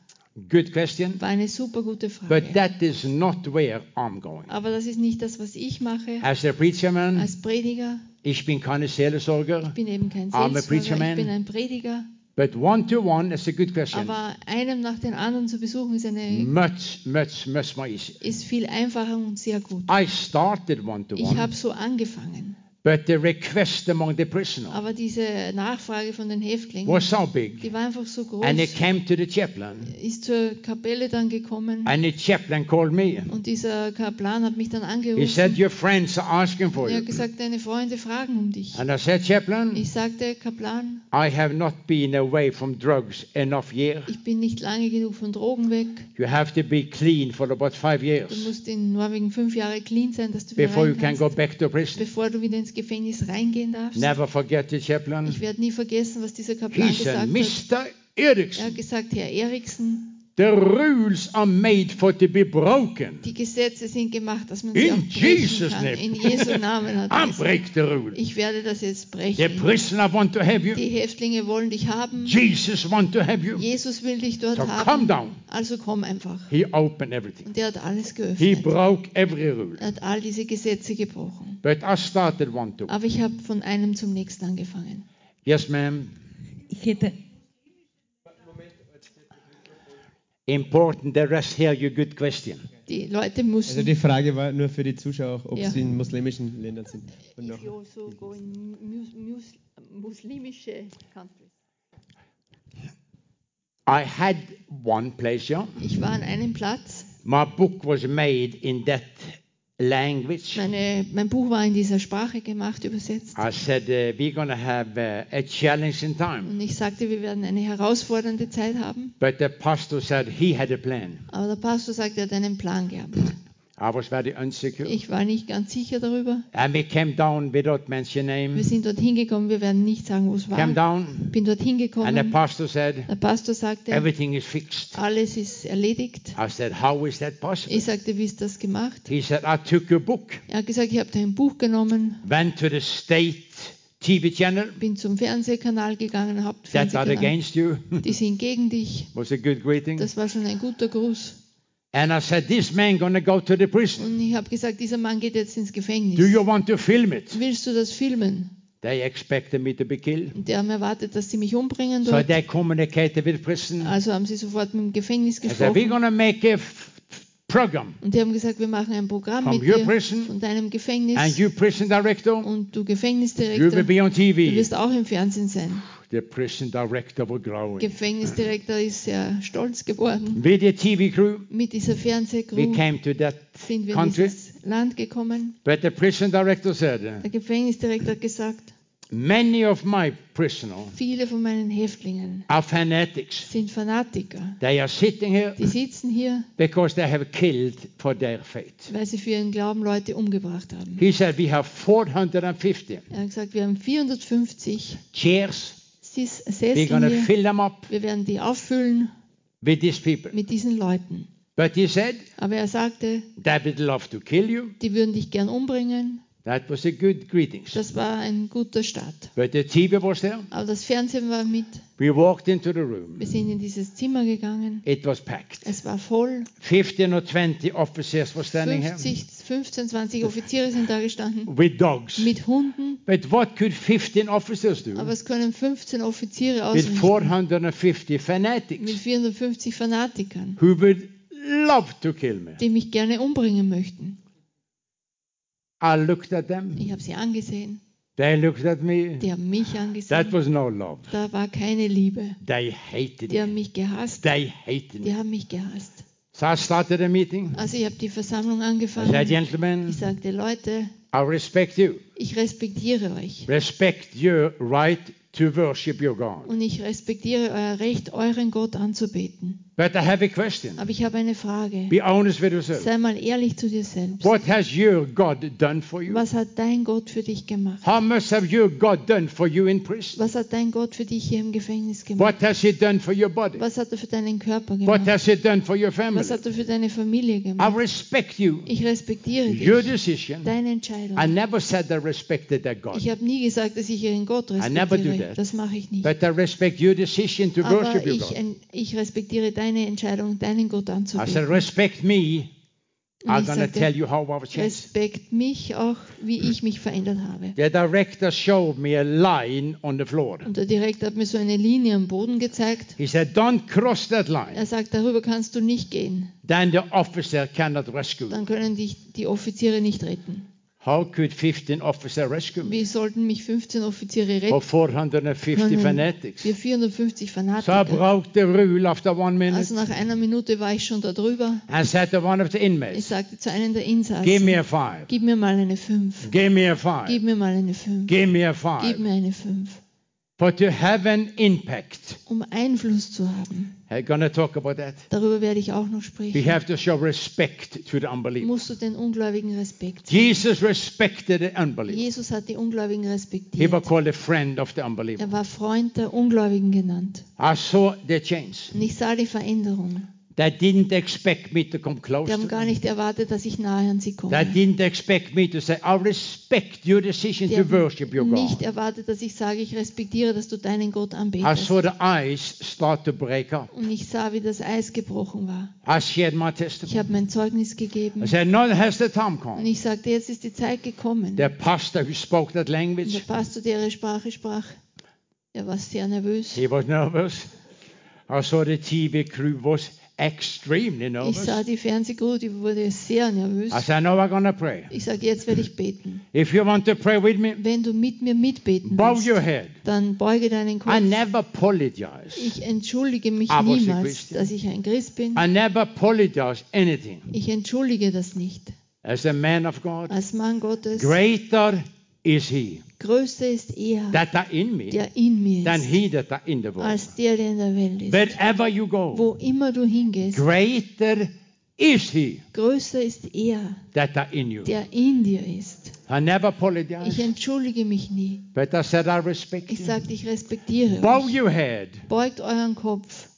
[SPEAKER 1] Good question.
[SPEAKER 2] War eine super gute
[SPEAKER 1] But
[SPEAKER 2] Frage.
[SPEAKER 1] that is not where I'm going.
[SPEAKER 2] Aber das ist nicht das, was ich mache
[SPEAKER 1] As a preacher man,
[SPEAKER 2] als Prediger.
[SPEAKER 1] ich bin keine Seelsorger.
[SPEAKER 2] Ich bin eben kein
[SPEAKER 1] I'm a preacher
[SPEAKER 2] Seelsorger,
[SPEAKER 1] man.
[SPEAKER 2] ich bin ein Prediger.
[SPEAKER 1] But one to one is a good question.
[SPEAKER 2] Aber einem nach dem anderen zu besuchen ist, eine,
[SPEAKER 1] Much, much, much more easy.
[SPEAKER 2] ist viel einfacher und sehr gut.
[SPEAKER 1] I started one to
[SPEAKER 2] Ich habe
[SPEAKER 1] one,
[SPEAKER 2] so angefangen.
[SPEAKER 1] But the request among the prisoners
[SPEAKER 2] Aber diese Nachfrage von den Häftlingen,
[SPEAKER 1] was so big.
[SPEAKER 2] die war einfach so groß.
[SPEAKER 1] And it came to the chaplain.
[SPEAKER 2] Ist zur Kapelle dann gekommen
[SPEAKER 1] And the chaplain called me.
[SPEAKER 2] und dieser Kaplan hat mich dann
[SPEAKER 1] He said,
[SPEAKER 2] angerufen.
[SPEAKER 1] Your friends are asking for
[SPEAKER 2] Er hat gesagt, deine Freunde fragen um dich.
[SPEAKER 1] And I said, Chaplain,
[SPEAKER 2] Ich sagte, Kaplan,
[SPEAKER 1] I have not been away from drugs enough years.
[SPEAKER 2] ich bin nicht lange genug von Drogen weg.
[SPEAKER 1] You have to be clean for about five
[SPEAKER 2] Du
[SPEAKER 1] years
[SPEAKER 2] musst in Norwegen fünf Jahre clean sein, dass du wieder
[SPEAKER 1] before you
[SPEAKER 2] rein
[SPEAKER 1] can go
[SPEAKER 2] kannst,
[SPEAKER 1] back to prison.
[SPEAKER 2] bevor du wieder ins Gefängnis reingehen darfst.
[SPEAKER 1] Never forget the chaplain.
[SPEAKER 2] Ich werde nie vergessen, was dieser Kaplan
[SPEAKER 1] He said,
[SPEAKER 2] gesagt hat.
[SPEAKER 1] Mr.
[SPEAKER 2] Er hat
[SPEAKER 1] Erickson,
[SPEAKER 2] gesagt, Herr Eriksen,
[SPEAKER 1] the rules are made for to be broken.
[SPEAKER 2] die Gesetze sind gemacht, dass man sie
[SPEAKER 1] In
[SPEAKER 2] auch
[SPEAKER 1] Jesus'
[SPEAKER 2] kann.
[SPEAKER 1] name.
[SPEAKER 2] In Jesu Namen hat
[SPEAKER 1] break the rule.
[SPEAKER 2] Ich werde das jetzt
[SPEAKER 1] The
[SPEAKER 2] brechen.
[SPEAKER 1] prisoner want to have you.
[SPEAKER 2] Die Häftlinge wollen dich haben.
[SPEAKER 1] Jesus want to have you.
[SPEAKER 2] Jesus will dich dort
[SPEAKER 1] So come
[SPEAKER 2] haben.
[SPEAKER 1] down.
[SPEAKER 2] Also komm einfach.
[SPEAKER 1] He opened everything.
[SPEAKER 2] Und er hat alles
[SPEAKER 1] He
[SPEAKER 2] geöffnet.
[SPEAKER 1] broke every rule.
[SPEAKER 2] Er hat all diese Gesetze gebrochen.
[SPEAKER 1] But I started one to.
[SPEAKER 2] Aber ich habe von einem zum nächsten angefangen.
[SPEAKER 1] Yes, ma'am.
[SPEAKER 9] Ich hätte,
[SPEAKER 1] Important. The rest hear you. Good question.
[SPEAKER 2] Die Leute
[SPEAKER 7] Also
[SPEAKER 2] müssen.
[SPEAKER 7] die Frage war nur für die Zuschauer, ob
[SPEAKER 2] Ja.
[SPEAKER 7] sie in muslimischen Ländern sind. Und noch,
[SPEAKER 2] If you also go in mus- mus- muslimische countries.
[SPEAKER 1] I had one yeah.
[SPEAKER 2] Ich war an einem Platz.
[SPEAKER 1] My book was made in that language.
[SPEAKER 2] Meine, mein Buch war in dieser Sprache gemacht, übersetzt.
[SPEAKER 1] I said, uh, we're to have uh, a challenging time.
[SPEAKER 2] Und ich sagte, wir werden eine herausfordernde Zeit haben.
[SPEAKER 1] But the pastor said he had a plan.
[SPEAKER 2] Aber der Pastor sagte, er hat einen Plan gehabt.
[SPEAKER 1] I was very unsecure.
[SPEAKER 2] Ich war nicht ganz sicher darüber.
[SPEAKER 1] And we came down without mentioning
[SPEAKER 2] Wir sind dorthin gekommen, wir werden nicht sagen, wo es
[SPEAKER 1] Came
[SPEAKER 2] war.
[SPEAKER 1] down,
[SPEAKER 2] Bin dorthin
[SPEAKER 1] and the pastor said,
[SPEAKER 2] Der Pastor sagte,
[SPEAKER 1] everything is fixed.
[SPEAKER 2] alles ist erledigt.
[SPEAKER 1] I said, how is that possible?
[SPEAKER 2] Ich sagte, wie ist das gemacht?
[SPEAKER 1] He said, I took a book,
[SPEAKER 2] Er hat gesagt, ich habe ein Buch genommen,
[SPEAKER 1] went to the state TV channel
[SPEAKER 2] bin zum Fernsehkanal gegangen,
[SPEAKER 1] that are
[SPEAKER 2] Hauptfernsehkanal.
[SPEAKER 1] against you.
[SPEAKER 2] Die sind gegen dich.
[SPEAKER 1] was a good greeting.
[SPEAKER 2] Das war schon ein guter Gruß.
[SPEAKER 1] And I said, this man to go to the prison.
[SPEAKER 2] Und ich habe gesagt, dieser Mann geht jetzt ins Gefängnis.
[SPEAKER 1] Do you want to film it?
[SPEAKER 2] Willst du das filmen?
[SPEAKER 1] They expected me to be killed.
[SPEAKER 2] Und die haben erwartet, dass sie mich umbringen
[SPEAKER 1] So
[SPEAKER 2] dort.
[SPEAKER 1] they communicated with prison.
[SPEAKER 2] Also haben sie sofort mit dem Gefängnis
[SPEAKER 1] I said, we're
[SPEAKER 2] gesprochen.
[SPEAKER 1] make a f- program.
[SPEAKER 2] Und die haben gesagt, wir machen ein Programm
[SPEAKER 1] From
[SPEAKER 2] mit
[SPEAKER 1] your
[SPEAKER 2] dir
[SPEAKER 1] prison
[SPEAKER 2] von deinem
[SPEAKER 1] And
[SPEAKER 2] Gefängnis.
[SPEAKER 1] you, prison director,
[SPEAKER 2] Und du
[SPEAKER 1] you will
[SPEAKER 2] Gefängnisdirektor,
[SPEAKER 1] be on
[SPEAKER 2] du
[SPEAKER 1] TV.
[SPEAKER 2] wirst auch im Fernsehen sein.
[SPEAKER 1] The prison director was growing.
[SPEAKER 2] Gefängnisdirektor ist sehr stolz geworden.
[SPEAKER 1] With the TV crew,
[SPEAKER 2] Mit dieser
[SPEAKER 1] we
[SPEAKER 2] Fernsehcrew
[SPEAKER 1] came to that
[SPEAKER 2] sind wir in
[SPEAKER 1] country.
[SPEAKER 2] dieses Land gekommen.
[SPEAKER 1] But the prison director said,
[SPEAKER 2] Der Gefängnisdirektor hat gesagt,
[SPEAKER 1] many of my prisoners
[SPEAKER 2] viele von meinen Häftlingen
[SPEAKER 1] are fanatics.
[SPEAKER 2] sind Fanatiker.
[SPEAKER 1] They are sitting here
[SPEAKER 2] Die sitzen hier,
[SPEAKER 1] because they have killed for their faith.
[SPEAKER 2] weil sie für ihren Glauben Leute umgebracht haben.
[SPEAKER 1] He said, we have 450
[SPEAKER 2] Er hat gesagt, wir haben 450
[SPEAKER 1] chairs. We're
[SPEAKER 2] hier.
[SPEAKER 1] fill them up
[SPEAKER 2] Wir werden die auffüllen
[SPEAKER 1] with these people.
[SPEAKER 2] mit diesen Leuten.
[SPEAKER 1] But he said,
[SPEAKER 2] Aber er sagte,
[SPEAKER 1] they would love to kill you.
[SPEAKER 2] die würden dich gern umbringen.
[SPEAKER 1] That was a good greetings.
[SPEAKER 2] Das war ein guter Start.
[SPEAKER 1] But the TV was there.
[SPEAKER 2] Aber das Fernsehen war mit.
[SPEAKER 1] We walked into the room.
[SPEAKER 2] Wir sind in dieses Zimmer gegangen.
[SPEAKER 1] It was packed.
[SPEAKER 2] Es war voll.
[SPEAKER 1] 15 or 20 officers were standing here
[SPEAKER 2] 50, 15, 20 Offiziere sind da gestanden.
[SPEAKER 1] with dogs.
[SPEAKER 2] Mit Hunden.
[SPEAKER 1] But what could 15 officers do
[SPEAKER 2] Aber es können 15 Offiziere
[SPEAKER 1] with
[SPEAKER 2] ausrichten.
[SPEAKER 1] 450
[SPEAKER 2] Mit
[SPEAKER 1] fanatics
[SPEAKER 2] 450 Fanatikern,
[SPEAKER 1] who would love to kill me?
[SPEAKER 2] die mich gerne umbringen möchten.
[SPEAKER 1] I looked at them.
[SPEAKER 2] Ich habe sie angesehen.
[SPEAKER 1] They looked at me.
[SPEAKER 2] Die haben mich
[SPEAKER 1] That
[SPEAKER 2] angesehen.
[SPEAKER 1] was no love.
[SPEAKER 2] Da war keine Liebe.
[SPEAKER 1] They hated
[SPEAKER 2] Die haben mich gehasst.
[SPEAKER 1] They hated
[SPEAKER 2] Die
[SPEAKER 1] me.
[SPEAKER 2] haben mich gehasst.
[SPEAKER 1] So I started a meeting.
[SPEAKER 2] Also ich habe die Versammlung
[SPEAKER 1] I said,
[SPEAKER 2] angefangen.
[SPEAKER 1] gentlemen,
[SPEAKER 2] Ich sagte, Leute,
[SPEAKER 1] I respect you.
[SPEAKER 2] ich respektiere euch.
[SPEAKER 1] Respect your right to worship your God.
[SPEAKER 2] Und ich respektiere euer Recht, euren Gott anzubeten.
[SPEAKER 1] But I have a question.
[SPEAKER 2] Aber ich habe eine Frage.
[SPEAKER 1] Be honest with yourself.
[SPEAKER 2] Sei mal ehrlich zu dir selbst.
[SPEAKER 1] What has your God done for you?
[SPEAKER 2] Was hat dein Gott für dich gemacht?
[SPEAKER 1] How much have your God done for you in prison?
[SPEAKER 2] Was hat dein Gott für dich hier im Gefängnis gemacht?
[SPEAKER 1] What has He done for your body?
[SPEAKER 2] Was hat er für deinen Körper
[SPEAKER 1] What
[SPEAKER 2] gemacht?
[SPEAKER 1] has He done for your family?
[SPEAKER 2] Was hat er für deine Familie
[SPEAKER 1] I
[SPEAKER 2] gemacht?
[SPEAKER 1] respect you,
[SPEAKER 2] Ich respektiere
[SPEAKER 1] your
[SPEAKER 2] dich.
[SPEAKER 1] decision.
[SPEAKER 2] Deine Entscheidung.
[SPEAKER 1] I never said I respected that God,
[SPEAKER 2] Ich habe nie gesagt, dass ich ihren Gott
[SPEAKER 1] I never do
[SPEAKER 2] respektiere.
[SPEAKER 1] that.
[SPEAKER 2] Das mache ich nicht.
[SPEAKER 1] but I respect your decision to
[SPEAKER 2] Aber
[SPEAKER 1] worship your
[SPEAKER 2] ich,
[SPEAKER 1] God.
[SPEAKER 2] en- ich respektiere deine Entscheidung, deinen Gott
[SPEAKER 1] I said,
[SPEAKER 2] anzubeten.
[SPEAKER 1] respect me.
[SPEAKER 2] Und
[SPEAKER 1] I'm
[SPEAKER 2] ich
[SPEAKER 1] going to
[SPEAKER 2] sagte,
[SPEAKER 1] tell you how I was changed.
[SPEAKER 2] Respekt mich auch, wie ich mich verändert habe.
[SPEAKER 1] The director showed me a line on the floor.
[SPEAKER 2] Und der Direktor hat mir so eine Linie am Boden gezeigt.
[SPEAKER 1] He said, Don't cross that line.
[SPEAKER 2] Er sagt, darüber kannst du nicht gehen.
[SPEAKER 1] Then the officer cannot rescue.
[SPEAKER 2] Dann können dich die Offiziere nicht retten.
[SPEAKER 1] How could 15 officers rescue me?
[SPEAKER 2] Wie sollten mich 15 Offiziere retten
[SPEAKER 1] 450
[SPEAKER 2] können?
[SPEAKER 1] fanatics?
[SPEAKER 2] Wir 450
[SPEAKER 1] So I
[SPEAKER 2] Fanatiker.
[SPEAKER 1] broke the rule after one minute
[SPEAKER 2] Also nach einer Minute war ich schon da drüber.
[SPEAKER 1] and said to one of the
[SPEAKER 2] Ich
[SPEAKER 1] inmates,
[SPEAKER 2] sagte zu einem der
[SPEAKER 1] Give me
[SPEAKER 2] Insassen,
[SPEAKER 1] a five.
[SPEAKER 2] gib mir mal eine 5.
[SPEAKER 1] Give me a
[SPEAKER 2] Gib
[SPEAKER 1] five.
[SPEAKER 2] mir mal eine 5.
[SPEAKER 1] Give me a
[SPEAKER 2] Gib
[SPEAKER 1] five.
[SPEAKER 2] mir eine 5.
[SPEAKER 1] But to have an impact,
[SPEAKER 2] Um Einfluss zu haben.
[SPEAKER 1] I'm to talk about that.
[SPEAKER 2] Darüber werde ich auch noch
[SPEAKER 1] We
[SPEAKER 2] sprechen.
[SPEAKER 1] have to show respect to the unbeliever.
[SPEAKER 2] Musst du den Ungläubigen Respekt zeigen.
[SPEAKER 1] Jesus respected the unbeliever.
[SPEAKER 2] Jesus hat die Ungläubigen
[SPEAKER 1] He was
[SPEAKER 2] respektiert.
[SPEAKER 1] called a friend of the unbeliever.
[SPEAKER 2] Er war Freund der Ungläubigen genannt.
[SPEAKER 1] I saw the change.
[SPEAKER 2] Und ich sah die Veränderung.
[SPEAKER 1] They didn't expect me to come close
[SPEAKER 2] Die haben gar nicht erwartet, dass ich nahe an sie
[SPEAKER 1] They
[SPEAKER 2] komme.
[SPEAKER 1] didn't expect me to say, I respect your decision
[SPEAKER 2] Die
[SPEAKER 1] to worship your
[SPEAKER 2] haben nicht
[SPEAKER 1] God.
[SPEAKER 2] erwartet, dass ich sage, ich respektiere, dass du deinen Gott
[SPEAKER 1] I
[SPEAKER 2] anbetest.
[SPEAKER 1] saw the ice start to break up.
[SPEAKER 2] Und ich sah, wie das Eis gebrochen war.
[SPEAKER 1] I shared my
[SPEAKER 2] Ich
[SPEAKER 1] testimony.
[SPEAKER 2] habe mein Zeugnis gegeben.
[SPEAKER 1] I said, now has the time
[SPEAKER 2] Und
[SPEAKER 1] come.
[SPEAKER 2] ich sagte, jetzt ist die Zeit gekommen.
[SPEAKER 1] The pastor who spoke that
[SPEAKER 2] der
[SPEAKER 1] language,
[SPEAKER 2] Pastor, der ihre Sprache sprach, er war sehr nervös.
[SPEAKER 1] he was nervous. I saw the TV crew was extremely
[SPEAKER 2] Ich
[SPEAKER 1] nervous.
[SPEAKER 2] sah die Fernsehcrew, die wurde sehr nervös.
[SPEAKER 1] I said, now we're pray.
[SPEAKER 2] Ich sage, jetzt werde ich beten.
[SPEAKER 1] If you want to pray with me,
[SPEAKER 2] Wenn du mit mir mitbeten
[SPEAKER 1] bow
[SPEAKER 2] willst,
[SPEAKER 1] your head.
[SPEAKER 2] dann beuge deinen Kopf.
[SPEAKER 1] I never apologize.
[SPEAKER 2] Ich entschuldige mich
[SPEAKER 1] I was a
[SPEAKER 2] niemals,
[SPEAKER 1] Christian.
[SPEAKER 2] dass ich ein Christ bin.
[SPEAKER 1] I never apologize anything.
[SPEAKER 2] Ich entschuldige das nicht.
[SPEAKER 1] As a man of God,
[SPEAKER 2] Als Mann Gottes,
[SPEAKER 1] greater is he
[SPEAKER 2] größer ist er,
[SPEAKER 1] that are in me
[SPEAKER 2] der in mir
[SPEAKER 1] than
[SPEAKER 2] ist,
[SPEAKER 1] he that are in the world.
[SPEAKER 2] als der, der in der Welt ist.
[SPEAKER 1] Wherever you go,
[SPEAKER 2] Wo immer du hingehst,
[SPEAKER 1] greater is he
[SPEAKER 2] größer ist er,
[SPEAKER 1] that are in you.
[SPEAKER 2] der in dir ist.
[SPEAKER 1] I never
[SPEAKER 2] Ich
[SPEAKER 1] apologize,
[SPEAKER 2] entschuldige mich nie.
[SPEAKER 1] but I said I respect
[SPEAKER 2] Ich
[SPEAKER 1] you.
[SPEAKER 2] sagte, ich respektiere
[SPEAKER 1] Bow
[SPEAKER 2] euch.
[SPEAKER 1] your head.
[SPEAKER 2] Beugt euren Kopf.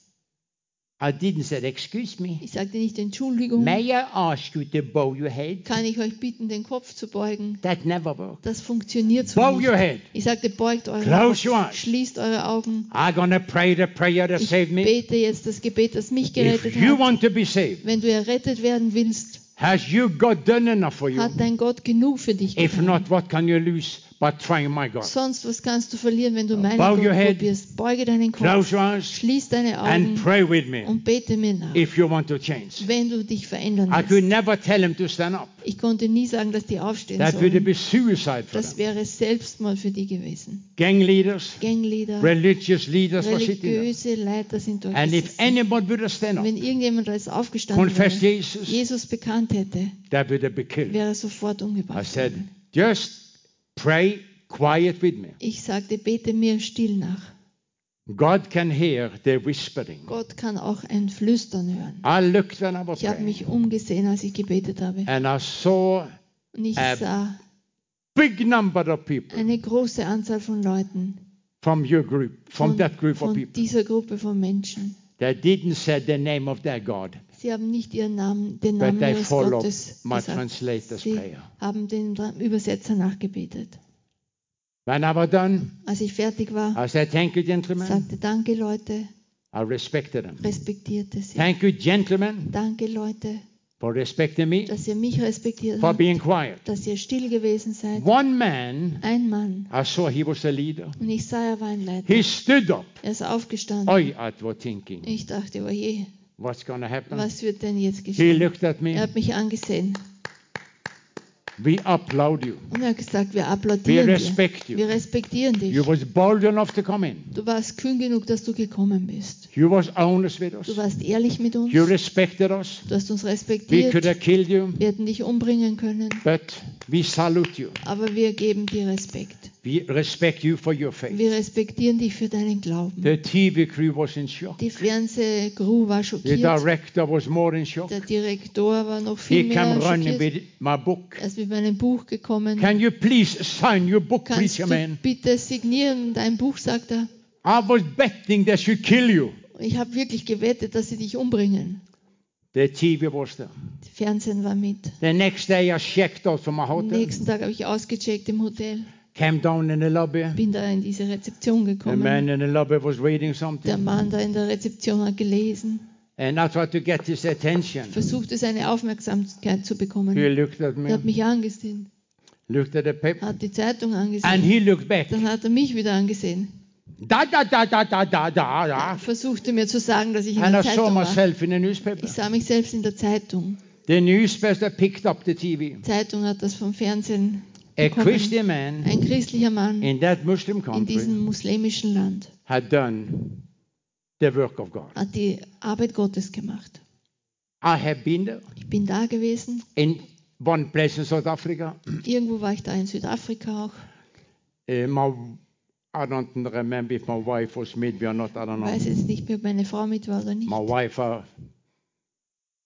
[SPEAKER 1] I didn't say, excuse me.
[SPEAKER 2] Ich sagte nicht Entschuldigung.
[SPEAKER 1] May I ask you to bow your head?
[SPEAKER 2] Kann ich euch bitten, den Kopf zu beugen?
[SPEAKER 1] That never worked.
[SPEAKER 2] Das funktioniert so
[SPEAKER 1] Bow
[SPEAKER 2] nicht.
[SPEAKER 1] your head.
[SPEAKER 2] Ich sagte, beugt eure
[SPEAKER 1] Close your eyes.
[SPEAKER 2] schließt eure Augen.
[SPEAKER 1] I'm to pray the prayer that
[SPEAKER 2] Ich
[SPEAKER 1] saved me.
[SPEAKER 2] bete jetzt das Gebet, das mich
[SPEAKER 1] If
[SPEAKER 2] gerettet
[SPEAKER 1] you
[SPEAKER 2] hat.
[SPEAKER 1] want to be saved,
[SPEAKER 2] Wenn du errettet werden willst,
[SPEAKER 1] has you God done enough for you?
[SPEAKER 2] hat dein Gott genug für dich
[SPEAKER 1] If
[SPEAKER 2] getan.
[SPEAKER 1] not, what can you lose by trying my God?
[SPEAKER 2] Sonst, was kannst du verlieren, wenn du meinen
[SPEAKER 1] Bow
[SPEAKER 2] Gott
[SPEAKER 1] your head.
[SPEAKER 2] probierst? Beuge deinen Kopf,
[SPEAKER 1] Close your eyes
[SPEAKER 2] schließ deine
[SPEAKER 1] and
[SPEAKER 2] Augen
[SPEAKER 1] pray with me
[SPEAKER 2] und bete mir nach,
[SPEAKER 1] if you want to change.
[SPEAKER 2] wenn du dich verändern
[SPEAKER 1] I could
[SPEAKER 2] willst.
[SPEAKER 1] never tell him to stand up.
[SPEAKER 2] Ich konnte nie sagen, dass die aufstehen
[SPEAKER 1] That would
[SPEAKER 2] sollen.
[SPEAKER 1] be suicide for
[SPEAKER 2] Das
[SPEAKER 1] them.
[SPEAKER 2] wäre Selbstmord für die gewesen.
[SPEAKER 1] Gang leaders,
[SPEAKER 2] Gangleader,
[SPEAKER 1] religious leaders were sitting there.
[SPEAKER 2] religiöse Leiter sind dort
[SPEAKER 1] And if
[SPEAKER 2] gesessen.
[SPEAKER 1] anybody would have stand up,
[SPEAKER 2] Wenn irgendjemand als aufgestanden
[SPEAKER 1] confess
[SPEAKER 2] wäre,
[SPEAKER 1] Jesus,
[SPEAKER 2] Jesus bekannt hätte,
[SPEAKER 1] that would have been killed.
[SPEAKER 2] wäre er sofort
[SPEAKER 1] I
[SPEAKER 2] umgebracht
[SPEAKER 1] said,
[SPEAKER 2] worden.
[SPEAKER 1] just pray quiet with me.
[SPEAKER 2] Ich sagte, bete mir still nach.
[SPEAKER 1] God can hear the whispering.
[SPEAKER 2] Gott kann auch ein Flüstern hören.
[SPEAKER 1] I looked when I was
[SPEAKER 2] Ich habe mich umgesehen, als ich gebetet habe.
[SPEAKER 1] and I saw
[SPEAKER 2] Und ich
[SPEAKER 1] Ähm,
[SPEAKER 2] sah
[SPEAKER 1] big number of people
[SPEAKER 2] eine große Anzahl von Leuten
[SPEAKER 1] from your group, from
[SPEAKER 2] von,
[SPEAKER 1] that group of
[SPEAKER 2] von
[SPEAKER 1] people.
[SPEAKER 2] dieser Gruppe von Menschen.
[SPEAKER 1] They didn't say the name of their God,
[SPEAKER 2] Sie haben nicht ihren Namen, den Namen ihres Gottes
[SPEAKER 1] my
[SPEAKER 2] gesagt. Sie haben den Übersetzer nachgebetet.
[SPEAKER 1] When I was done,
[SPEAKER 2] Als ich fertig war,
[SPEAKER 1] I said, Thank you, gentlemen.
[SPEAKER 2] sagte Danke Leute,
[SPEAKER 1] I respected them.
[SPEAKER 2] respektierte sie.
[SPEAKER 1] Thank you, gentlemen,
[SPEAKER 2] Danke Leute,
[SPEAKER 1] for respecting me,
[SPEAKER 2] dass ihr mich respektiert
[SPEAKER 1] for
[SPEAKER 2] habt,
[SPEAKER 1] being quiet.
[SPEAKER 2] dass ihr still gewesen seid.
[SPEAKER 1] One man,
[SPEAKER 2] Ein Mann,
[SPEAKER 1] I saw he was a leader.
[SPEAKER 2] und ich sah, er war ein Leiter.
[SPEAKER 1] He stood up.
[SPEAKER 2] Er ist aufgestanden.
[SPEAKER 1] I, I was thinking,
[SPEAKER 2] Ich dachte, oje,
[SPEAKER 1] what's going to happen?
[SPEAKER 2] was wird denn jetzt
[SPEAKER 1] He
[SPEAKER 2] geschehen?
[SPEAKER 1] looked at
[SPEAKER 2] Er
[SPEAKER 1] me.
[SPEAKER 2] hat mich angesehen
[SPEAKER 1] We applaud you.
[SPEAKER 2] und er hat gesagt, wir
[SPEAKER 1] We
[SPEAKER 2] applaudieren dir.
[SPEAKER 1] respect you.
[SPEAKER 2] Wir respektieren dich.
[SPEAKER 1] You was bold enough to come in.
[SPEAKER 2] Du warst kühn genug, dass du gekommen bist.
[SPEAKER 1] You was honest with us.
[SPEAKER 2] Du warst ehrlich mit uns.
[SPEAKER 1] You respected us.
[SPEAKER 2] Du hast uns
[SPEAKER 1] We could
[SPEAKER 2] respektiert.
[SPEAKER 1] have killed you,
[SPEAKER 2] Wir hätten dich umbringen können.
[SPEAKER 1] but we salute you.
[SPEAKER 2] Aber wir geben dir Respekt.
[SPEAKER 1] We respect you for your faith.
[SPEAKER 2] Wir respektieren dich für deinen Glauben.
[SPEAKER 1] The TV crew was in shock.
[SPEAKER 2] Die Fernsehcrew war
[SPEAKER 1] The
[SPEAKER 2] schockiert.
[SPEAKER 1] director was more in shock.
[SPEAKER 2] Der Direktor war noch viel
[SPEAKER 1] He
[SPEAKER 2] mehr
[SPEAKER 1] came running
[SPEAKER 2] schockiert.
[SPEAKER 1] with my book.
[SPEAKER 2] Er ist mit meinem Buch gekommen.
[SPEAKER 1] Can you please sign your book,
[SPEAKER 2] Kannst
[SPEAKER 1] preacher man?
[SPEAKER 2] bitte signieren dein Buch, sagt er.
[SPEAKER 1] I was betting they should kill you.
[SPEAKER 2] Ich habe wirklich gewettet, dass sie dich umbringen.
[SPEAKER 1] The TV was there.
[SPEAKER 2] Fernsehen war mit.
[SPEAKER 1] The next day I checked out from my
[SPEAKER 2] Am
[SPEAKER 1] hotel,
[SPEAKER 2] nächsten Tag habe ich ausgecheckt im Hotel.
[SPEAKER 1] Came down in the lobby.
[SPEAKER 2] Bin da in diese Rezeption
[SPEAKER 1] The
[SPEAKER 2] gekommen.
[SPEAKER 1] man in the lobby was reading
[SPEAKER 2] Der
[SPEAKER 1] something.
[SPEAKER 2] Mann da in der Rezeption hat gelesen.
[SPEAKER 1] And I tried to get his attention.
[SPEAKER 2] Versuchte seine Aufmerksamkeit zu bekommen.
[SPEAKER 1] He looked at
[SPEAKER 2] Er hat
[SPEAKER 1] me,
[SPEAKER 2] mich angesehen.
[SPEAKER 1] looked at the paper,
[SPEAKER 2] Hat die Zeitung
[SPEAKER 1] and
[SPEAKER 2] angesehen.
[SPEAKER 1] he looked back.
[SPEAKER 2] Dann hat er mich wieder angesehen.
[SPEAKER 1] Da, da, da, da, da, da, da,
[SPEAKER 2] Er versuchte mir zu sagen, dass ich in
[SPEAKER 1] And
[SPEAKER 2] der
[SPEAKER 1] I saw
[SPEAKER 2] Zeitung war.
[SPEAKER 1] in the newspaper.
[SPEAKER 2] Ich sah mich selbst in der Zeitung.
[SPEAKER 1] The newspaper picked up the TV.
[SPEAKER 2] Zeitung hat das vom Fernsehen
[SPEAKER 1] A. Christian man
[SPEAKER 2] Ein christlicher Mann
[SPEAKER 1] in that Muslim
[SPEAKER 2] in
[SPEAKER 1] country
[SPEAKER 2] diesem muslimischen Land
[SPEAKER 1] had done the work of God.
[SPEAKER 2] hat die Arbeit Gottes gemacht.
[SPEAKER 1] I have been there
[SPEAKER 2] Ich bin da gewesen.
[SPEAKER 1] in one place in South Africa.
[SPEAKER 2] Irgendwo war ich da in Südafrika auch.
[SPEAKER 1] Uh, my, I don't remember if my wife was with me or not. I don't
[SPEAKER 2] Ich weiß
[SPEAKER 1] know.
[SPEAKER 2] jetzt nicht mehr, ob meine Frau mit war oder nicht.
[SPEAKER 1] My wife uh,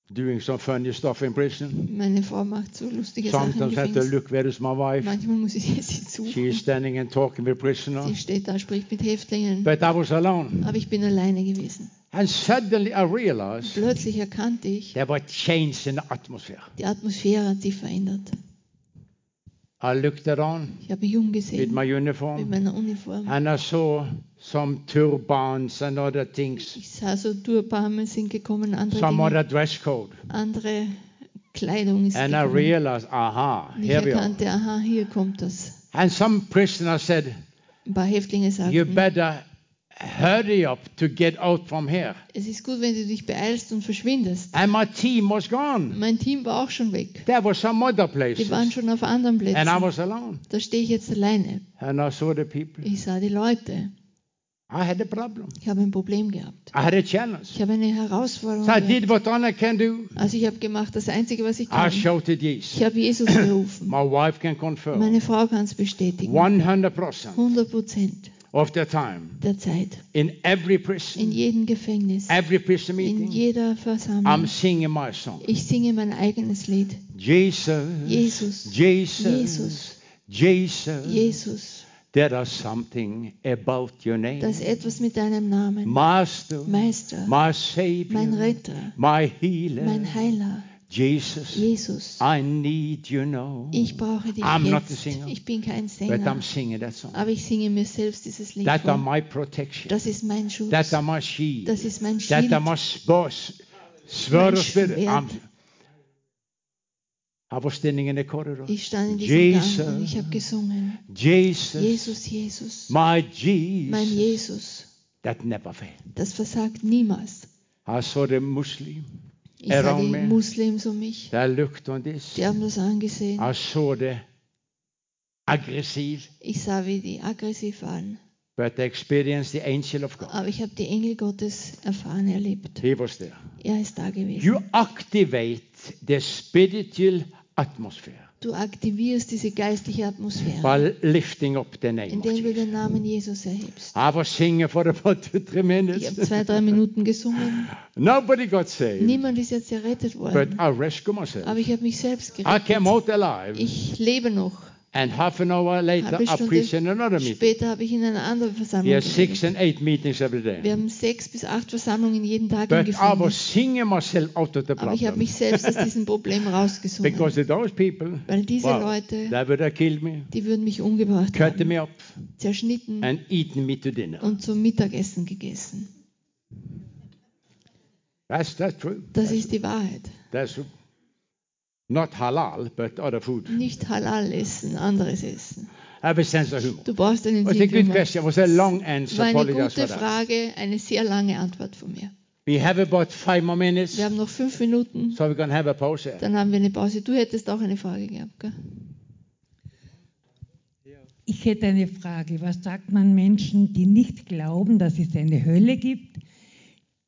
[SPEAKER 1] doing some funny stuff in prison.
[SPEAKER 2] Meine Frau macht so lustige Sachen im
[SPEAKER 1] Sometimes I have to
[SPEAKER 2] Gefängnis.
[SPEAKER 1] look where is my wife.
[SPEAKER 2] Manchmal muss ich sie
[SPEAKER 1] She is
[SPEAKER 2] suchen.
[SPEAKER 1] standing and talking with prisoner.
[SPEAKER 2] Sie steht da, spricht mit Häftlingen.
[SPEAKER 1] But I was alone.
[SPEAKER 2] Aber ich bin alleine gewesen.
[SPEAKER 1] And suddenly I realized
[SPEAKER 2] Plötzlich erkannte ich,
[SPEAKER 1] there were changes in the atmosphere.
[SPEAKER 2] die Atmosphäre hat sich verändert.
[SPEAKER 1] I looked around
[SPEAKER 2] Ich habe mich
[SPEAKER 1] with
[SPEAKER 2] umgesehen
[SPEAKER 1] my
[SPEAKER 2] mit meiner Uniform.
[SPEAKER 1] and I saw some turbans and other things,
[SPEAKER 2] Ich sah so Turbane sind gekommen, andere,
[SPEAKER 1] some
[SPEAKER 2] Dinge,
[SPEAKER 1] other dress code.
[SPEAKER 2] andere Kleidung ist
[SPEAKER 1] And I
[SPEAKER 2] gekommen.
[SPEAKER 1] realized, aha,
[SPEAKER 2] Und ich
[SPEAKER 1] here we are.
[SPEAKER 2] erkannte, aha, hier kommt das.
[SPEAKER 1] And some prisoner said,
[SPEAKER 2] Ein paar Häftlinge
[SPEAKER 1] You
[SPEAKER 2] sagten,
[SPEAKER 1] better hurry up to get out from here.
[SPEAKER 2] es ist gut, wenn du dich beeilst und verschwindest.
[SPEAKER 1] And my team was gone.
[SPEAKER 2] Mein Team war auch schon weg.
[SPEAKER 1] There were some other
[SPEAKER 2] Die waren
[SPEAKER 1] places.
[SPEAKER 2] schon auf anderen
[SPEAKER 1] And I
[SPEAKER 2] Plätzen.
[SPEAKER 1] was alone.
[SPEAKER 2] Da stehe ich jetzt alleine.
[SPEAKER 1] And I saw the people.
[SPEAKER 2] Ich sah die Leute.
[SPEAKER 1] I had a problem.
[SPEAKER 2] Ich habe ein Problem gehabt.
[SPEAKER 1] I had a challenge.
[SPEAKER 2] Ich habe eine Herausforderung
[SPEAKER 1] So I
[SPEAKER 2] gehabt.
[SPEAKER 1] did what Anna can do.
[SPEAKER 2] Also ich habe gemacht das Einzige, was ich
[SPEAKER 1] I
[SPEAKER 2] kann.
[SPEAKER 1] shouted
[SPEAKER 2] Ich
[SPEAKER 1] yes.
[SPEAKER 2] habe Jesus gerufen.
[SPEAKER 1] My wife can confirm.
[SPEAKER 2] Meine Frau kann es bestätigen.
[SPEAKER 1] 100%
[SPEAKER 2] 100 Prozent
[SPEAKER 1] of the time
[SPEAKER 2] der Zeit.
[SPEAKER 1] in every
[SPEAKER 2] In
[SPEAKER 1] prison,
[SPEAKER 2] jedem Gefängnis.
[SPEAKER 1] every prison
[SPEAKER 2] In
[SPEAKER 1] meeting,
[SPEAKER 2] jeder
[SPEAKER 1] I'm
[SPEAKER 2] Versammlung.
[SPEAKER 1] singing my song.
[SPEAKER 2] Ich singe mein eigenes Lied.
[SPEAKER 1] Jesus,
[SPEAKER 2] Jesus.
[SPEAKER 1] Jesus, Jesus.
[SPEAKER 2] Jesus.
[SPEAKER 1] There is something about your name.
[SPEAKER 2] Das ist etwas mit deinem Namen.
[SPEAKER 1] Master,
[SPEAKER 2] Meister.
[SPEAKER 1] my Savior,
[SPEAKER 2] Mein Retter.
[SPEAKER 1] my healer,
[SPEAKER 2] Mein Heiler.
[SPEAKER 1] Jesus.
[SPEAKER 2] Jesus.
[SPEAKER 1] I need you now.
[SPEAKER 2] Ich brauche dich
[SPEAKER 1] I'm not a
[SPEAKER 2] jetzt.
[SPEAKER 1] singer,
[SPEAKER 2] Ich bin kein
[SPEAKER 1] but
[SPEAKER 2] Sänger.
[SPEAKER 1] I'm singing that song.
[SPEAKER 2] Aber ich singe mir selbst dieses Lied
[SPEAKER 1] That are my protection.
[SPEAKER 2] Das ist mein Schutz.
[SPEAKER 1] That are my shield.
[SPEAKER 2] Das ist mein
[SPEAKER 1] That
[SPEAKER 2] Schild.
[SPEAKER 1] are my boss.
[SPEAKER 2] Mein. Schwert.
[SPEAKER 1] I'm- I was standing in the corridor.
[SPEAKER 2] Ich stand in diesem
[SPEAKER 1] Jesus.
[SPEAKER 2] Und ich habe gesungen.
[SPEAKER 1] Jesus,
[SPEAKER 2] Jesus, Jesus.
[SPEAKER 1] my
[SPEAKER 2] Mein
[SPEAKER 1] Jesus,
[SPEAKER 2] Jesus.
[SPEAKER 1] that never failed.
[SPEAKER 2] Das versagt niemals.
[SPEAKER 1] I saw the Muslim.
[SPEAKER 2] Ich sah die. Muslims um mich.
[SPEAKER 1] They looked on this.
[SPEAKER 2] Die haben das angesehen.
[SPEAKER 1] I saw the aggressive,
[SPEAKER 2] Ich sah, wie die aggressiv waren.
[SPEAKER 1] but they experienced the angel of God.
[SPEAKER 2] Aber ich habe die Engel Gottes erfahren, erlebt.
[SPEAKER 1] He was there.
[SPEAKER 2] Er ist da gewesen.
[SPEAKER 1] You activate the spiritual atmosphere
[SPEAKER 2] Du aktivierst diese geistliche Atmosphäre,
[SPEAKER 1] by lifting up the name
[SPEAKER 2] indem du den Namen Jesus erhebst.
[SPEAKER 1] I was singing for about two, three
[SPEAKER 2] Ich habe zwei, drei Minuten gesungen.
[SPEAKER 1] Nobody got saved,
[SPEAKER 2] Niemand ist jetzt errettet
[SPEAKER 1] but
[SPEAKER 2] worden.
[SPEAKER 1] I rescued myself.
[SPEAKER 2] Aber ich habe mich selbst
[SPEAKER 1] I
[SPEAKER 2] gerettet.
[SPEAKER 1] came out alive,
[SPEAKER 2] Ich lebe noch.
[SPEAKER 1] And half an hour later, I preached in another meeting.
[SPEAKER 2] später habe ich in einer anderen
[SPEAKER 1] We
[SPEAKER 2] Versammlung
[SPEAKER 1] have six and eight meetings every
[SPEAKER 2] Wir
[SPEAKER 1] day.
[SPEAKER 2] haben sechs bis acht Versammlungen jeden Tag
[SPEAKER 1] But I was singing myself out of the
[SPEAKER 2] Aber ich habe
[SPEAKER 1] problem
[SPEAKER 2] mich selbst aus diesem Problem rausgesungen.
[SPEAKER 1] because those people,
[SPEAKER 2] Weil diese
[SPEAKER 1] wow,
[SPEAKER 2] Leute,
[SPEAKER 1] they would have killed me,
[SPEAKER 2] die würden mich umgebracht
[SPEAKER 1] cut
[SPEAKER 2] haben,
[SPEAKER 1] me up,
[SPEAKER 2] zerschnitten
[SPEAKER 1] and eaten me to dinner.
[SPEAKER 2] und zum Mittagessen gegessen.
[SPEAKER 1] That's that's true.
[SPEAKER 2] Das ist die Wahrheit.
[SPEAKER 1] That's not halal, but other food.
[SPEAKER 2] Nicht halal essen, anderes essen.
[SPEAKER 1] Have a sense of humor.
[SPEAKER 2] Du brauchst einen
[SPEAKER 1] was a
[SPEAKER 2] Sinn.
[SPEAKER 1] good question. Was a long answer.
[SPEAKER 2] war eine gute. Frage, eine sehr lange Antwort von mir.
[SPEAKER 1] We have about five more minutes,
[SPEAKER 2] Wir haben noch fünf Minuten,
[SPEAKER 1] so we're to have a pause. here.
[SPEAKER 2] dann haben wir eine Pause. Du hättest auch eine Frage gehabt, gell?
[SPEAKER 10] Ich hätte eine Frage. Was sagt man Menschen, die nicht glauben, dass es eine Hölle gibt?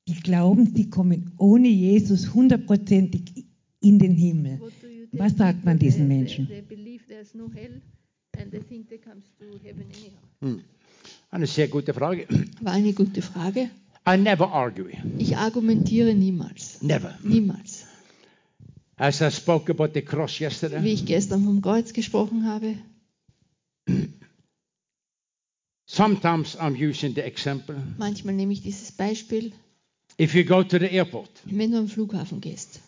[SPEAKER 10] Die glauben, sie kommen ohne Jesus hundertprozentig in den Himmel. Was sagt man diesen Menschen?
[SPEAKER 1] Hm. Eine sehr gute Frage.
[SPEAKER 2] War eine gute Frage.
[SPEAKER 1] I never argue.
[SPEAKER 2] Ich argumentiere niemals.
[SPEAKER 1] Never.
[SPEAKER 2] Niemals.
[SPEAKER 1] As I spoke about the cross
[SPEAKER 2] Wie
[SPEAKER 1] yesterday,
[SPEAKER 2] ich gestern vom Kreuz gesprochen habe,
[SPEAKER 1] sometimes I'm using the example.
[SPEAKER 2] manchmal nehme ich dieses Beispiel,
[SPEAKER 1] If you go to the airport,
[SPEAKER 2] wenn du am Flughafen gehst.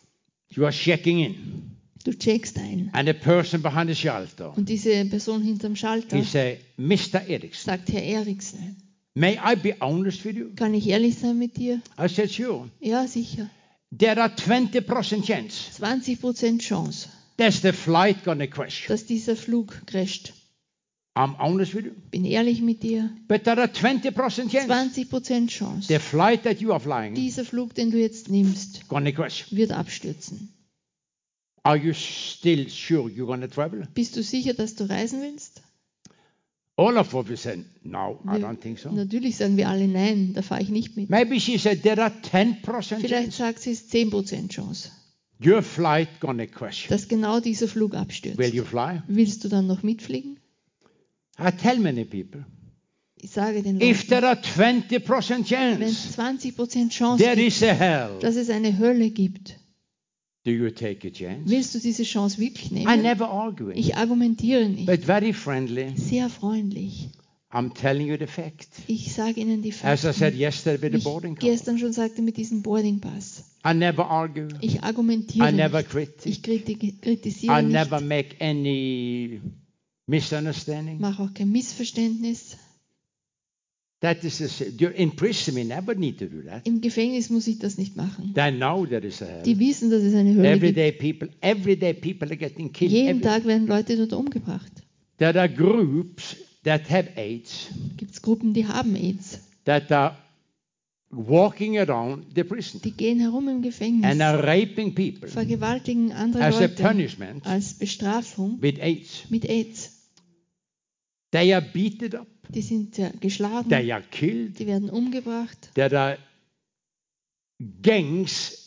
[SPEAKER 1] You are checking in,
[SPEAKER 2] Du checkst ein
[SPEAKER 1] and the person behind the shelter,
[SPEAKER 2] und diese Person hinterm Schalter
[SPEAKER 1] he say, Mr. Erickson,
[SPEAKER 2] sagt, Herr Eriksen,
[SPEAKER 1] may I be honest with you?
[SPEAKER 2] kann ich ehrlich sein mit dir?
[SPEAKER 1] I said, sure.
[SPEAKER 2] Ja, sicher.
[SPEAKER 1] There are 20% chance
[SPEAKER 2] 20% Chance,
[SPEAKER 1] that's the flight gonna crash.
[SPEAKER 2] dass dieser Flug crasht.
[SPEAKER 1] I'm honest with you.
[SPEAKER 2] Bin ehrlich mit dir.
[SPEAKER 1] But there are 20% chance
[SPEAKER 2] 20% Chance.
[SPEAKER 1] the flight that you are flying
[SPEAKER 2] Dieser Flug, den du jetzt nimmst,
[SPEAKER 1] gonna crash.
[SPEAKER 2] wird abstürzen.
[SPEAKER 1] Are you still sure you're to travel?
[SPEAKER 2] Bist du sicher, dass du reisen willst?
[SPEAKER 1] All of us said, no, I don't think so.
[SPEAKER 2] Natürlich sagen wir alle nein, da fahre ich nicht mit.
[SPEAKER 1] Maybe she said there are 10%
[SPEAKER 2] Vielleicht
[SPEAKER 1] chance
[SPEAKER 2] sagt sie es 10% Chance,
[SPEAKER 1] your flight gonna crash.
[SPEAKER 2] dass genau dieser Flug abstürzt.
[SPEAKER 1] Will you fly?
[SPEAKER 2] Willst du dann noch mitfliegen?
[SPEAKER 1] I tell many people,
[SPEAKER 2] Ich sage den
[SPEAKER 1] if
[SPEAKER 2] Leuten,
[SPEAKER 1] there are 20%
[SPEAKER 2] wenn
[SPEAKER 1] chance
[SPEAKER 2] es 20% Chance
[SPEAKER 1] there
[SPEAKER 2] gibt,
[SPEAKER 1] is a hell,
[SPEAKER 2] dass es eine Hölle gibt,
[SPEAKER 1] do you take a chance?
[SPEAKER 2] willst du diese Chance wirklich
[SPEAKER 1] I
[SPEAKER 2] nehmen?
[SPEAKER 1] never argue,
[SPEAKER 2] Ich argumentiere nicht.
[SPEAKER 1] but very friendly.
[SPEAKER 2] Sehr freundlich.
[SPEAKER 1] I'm telling you the fact.
[SPEAKER 2] Ich sage Ihnen die
[SPEAKER 1] As I said
[SPEAKER 2] Fakten.
[SPEAKER 1] yesterday with
[SPEAKER 2] Wie
[SPEAKER 1] the boarding
[SPEAKER 2] ich gestern schon sagte mit diesem Boarding Pass.
[SPEAKER 1] I never argue.
[SPEAKER 2] Ich argumentiere
[SPEAKER 1] I never
[SPEAKER 2] nicht.
[SPEAKER 1] critic.
[SPEAKER 2] Ich kriti- kritisiere
[SPEAKER 1] I
[SPEAKER 2] nicht.
[SPEAKER 1] make any misunderstanding.
[SPEAKER 2] Mache auch kein Missverständnis.
[SPEAKER 1] That is, a, in prison we never need to do that.
[SPEAKER 2] Im Gefängnis muss ich das nicht machen.
[SPEAKER 1] They know there is a hell.
[SPEAKER 2] Die wissen, dass es eine Hölle gibt.
[SPEAKER 1] Everyday people, everyday people are getting killed.
[SPEAKER 2] Jeden
[SPEAKER 1] Every-
[SPEAKER 2] Tag werden Leute dort umgebracht.
[SPEAKER 1] there are groups that have AIDS
[SPEAKER 2] Gibt es Gruppen, die haben AIDS.
[SPEAKER 1] that are walking around the prison
[SPEAKER 2] Die gehen herum im Gefängnis,
[SPEAKER 1] and are raping people
[SPEAKER 2] vergewaltigen andere
[SPEAKER 1] as a
[SPEAKER 2] Leute
[SPEAKER 1] punishment
[SPEAKER 2] als Bestrafung
[SPEAKER 1] with AIDS.
[SPEAKER 2] mit AIDS.
[SPEAKER 1] They are beaten up.
[SPEAKER 2] Die sind äh, geschlagen,
[SPEAKER 1] They are killed.
[SPEAKER 2] die werden umgebracht.
[SPEAKER 1] There are gangs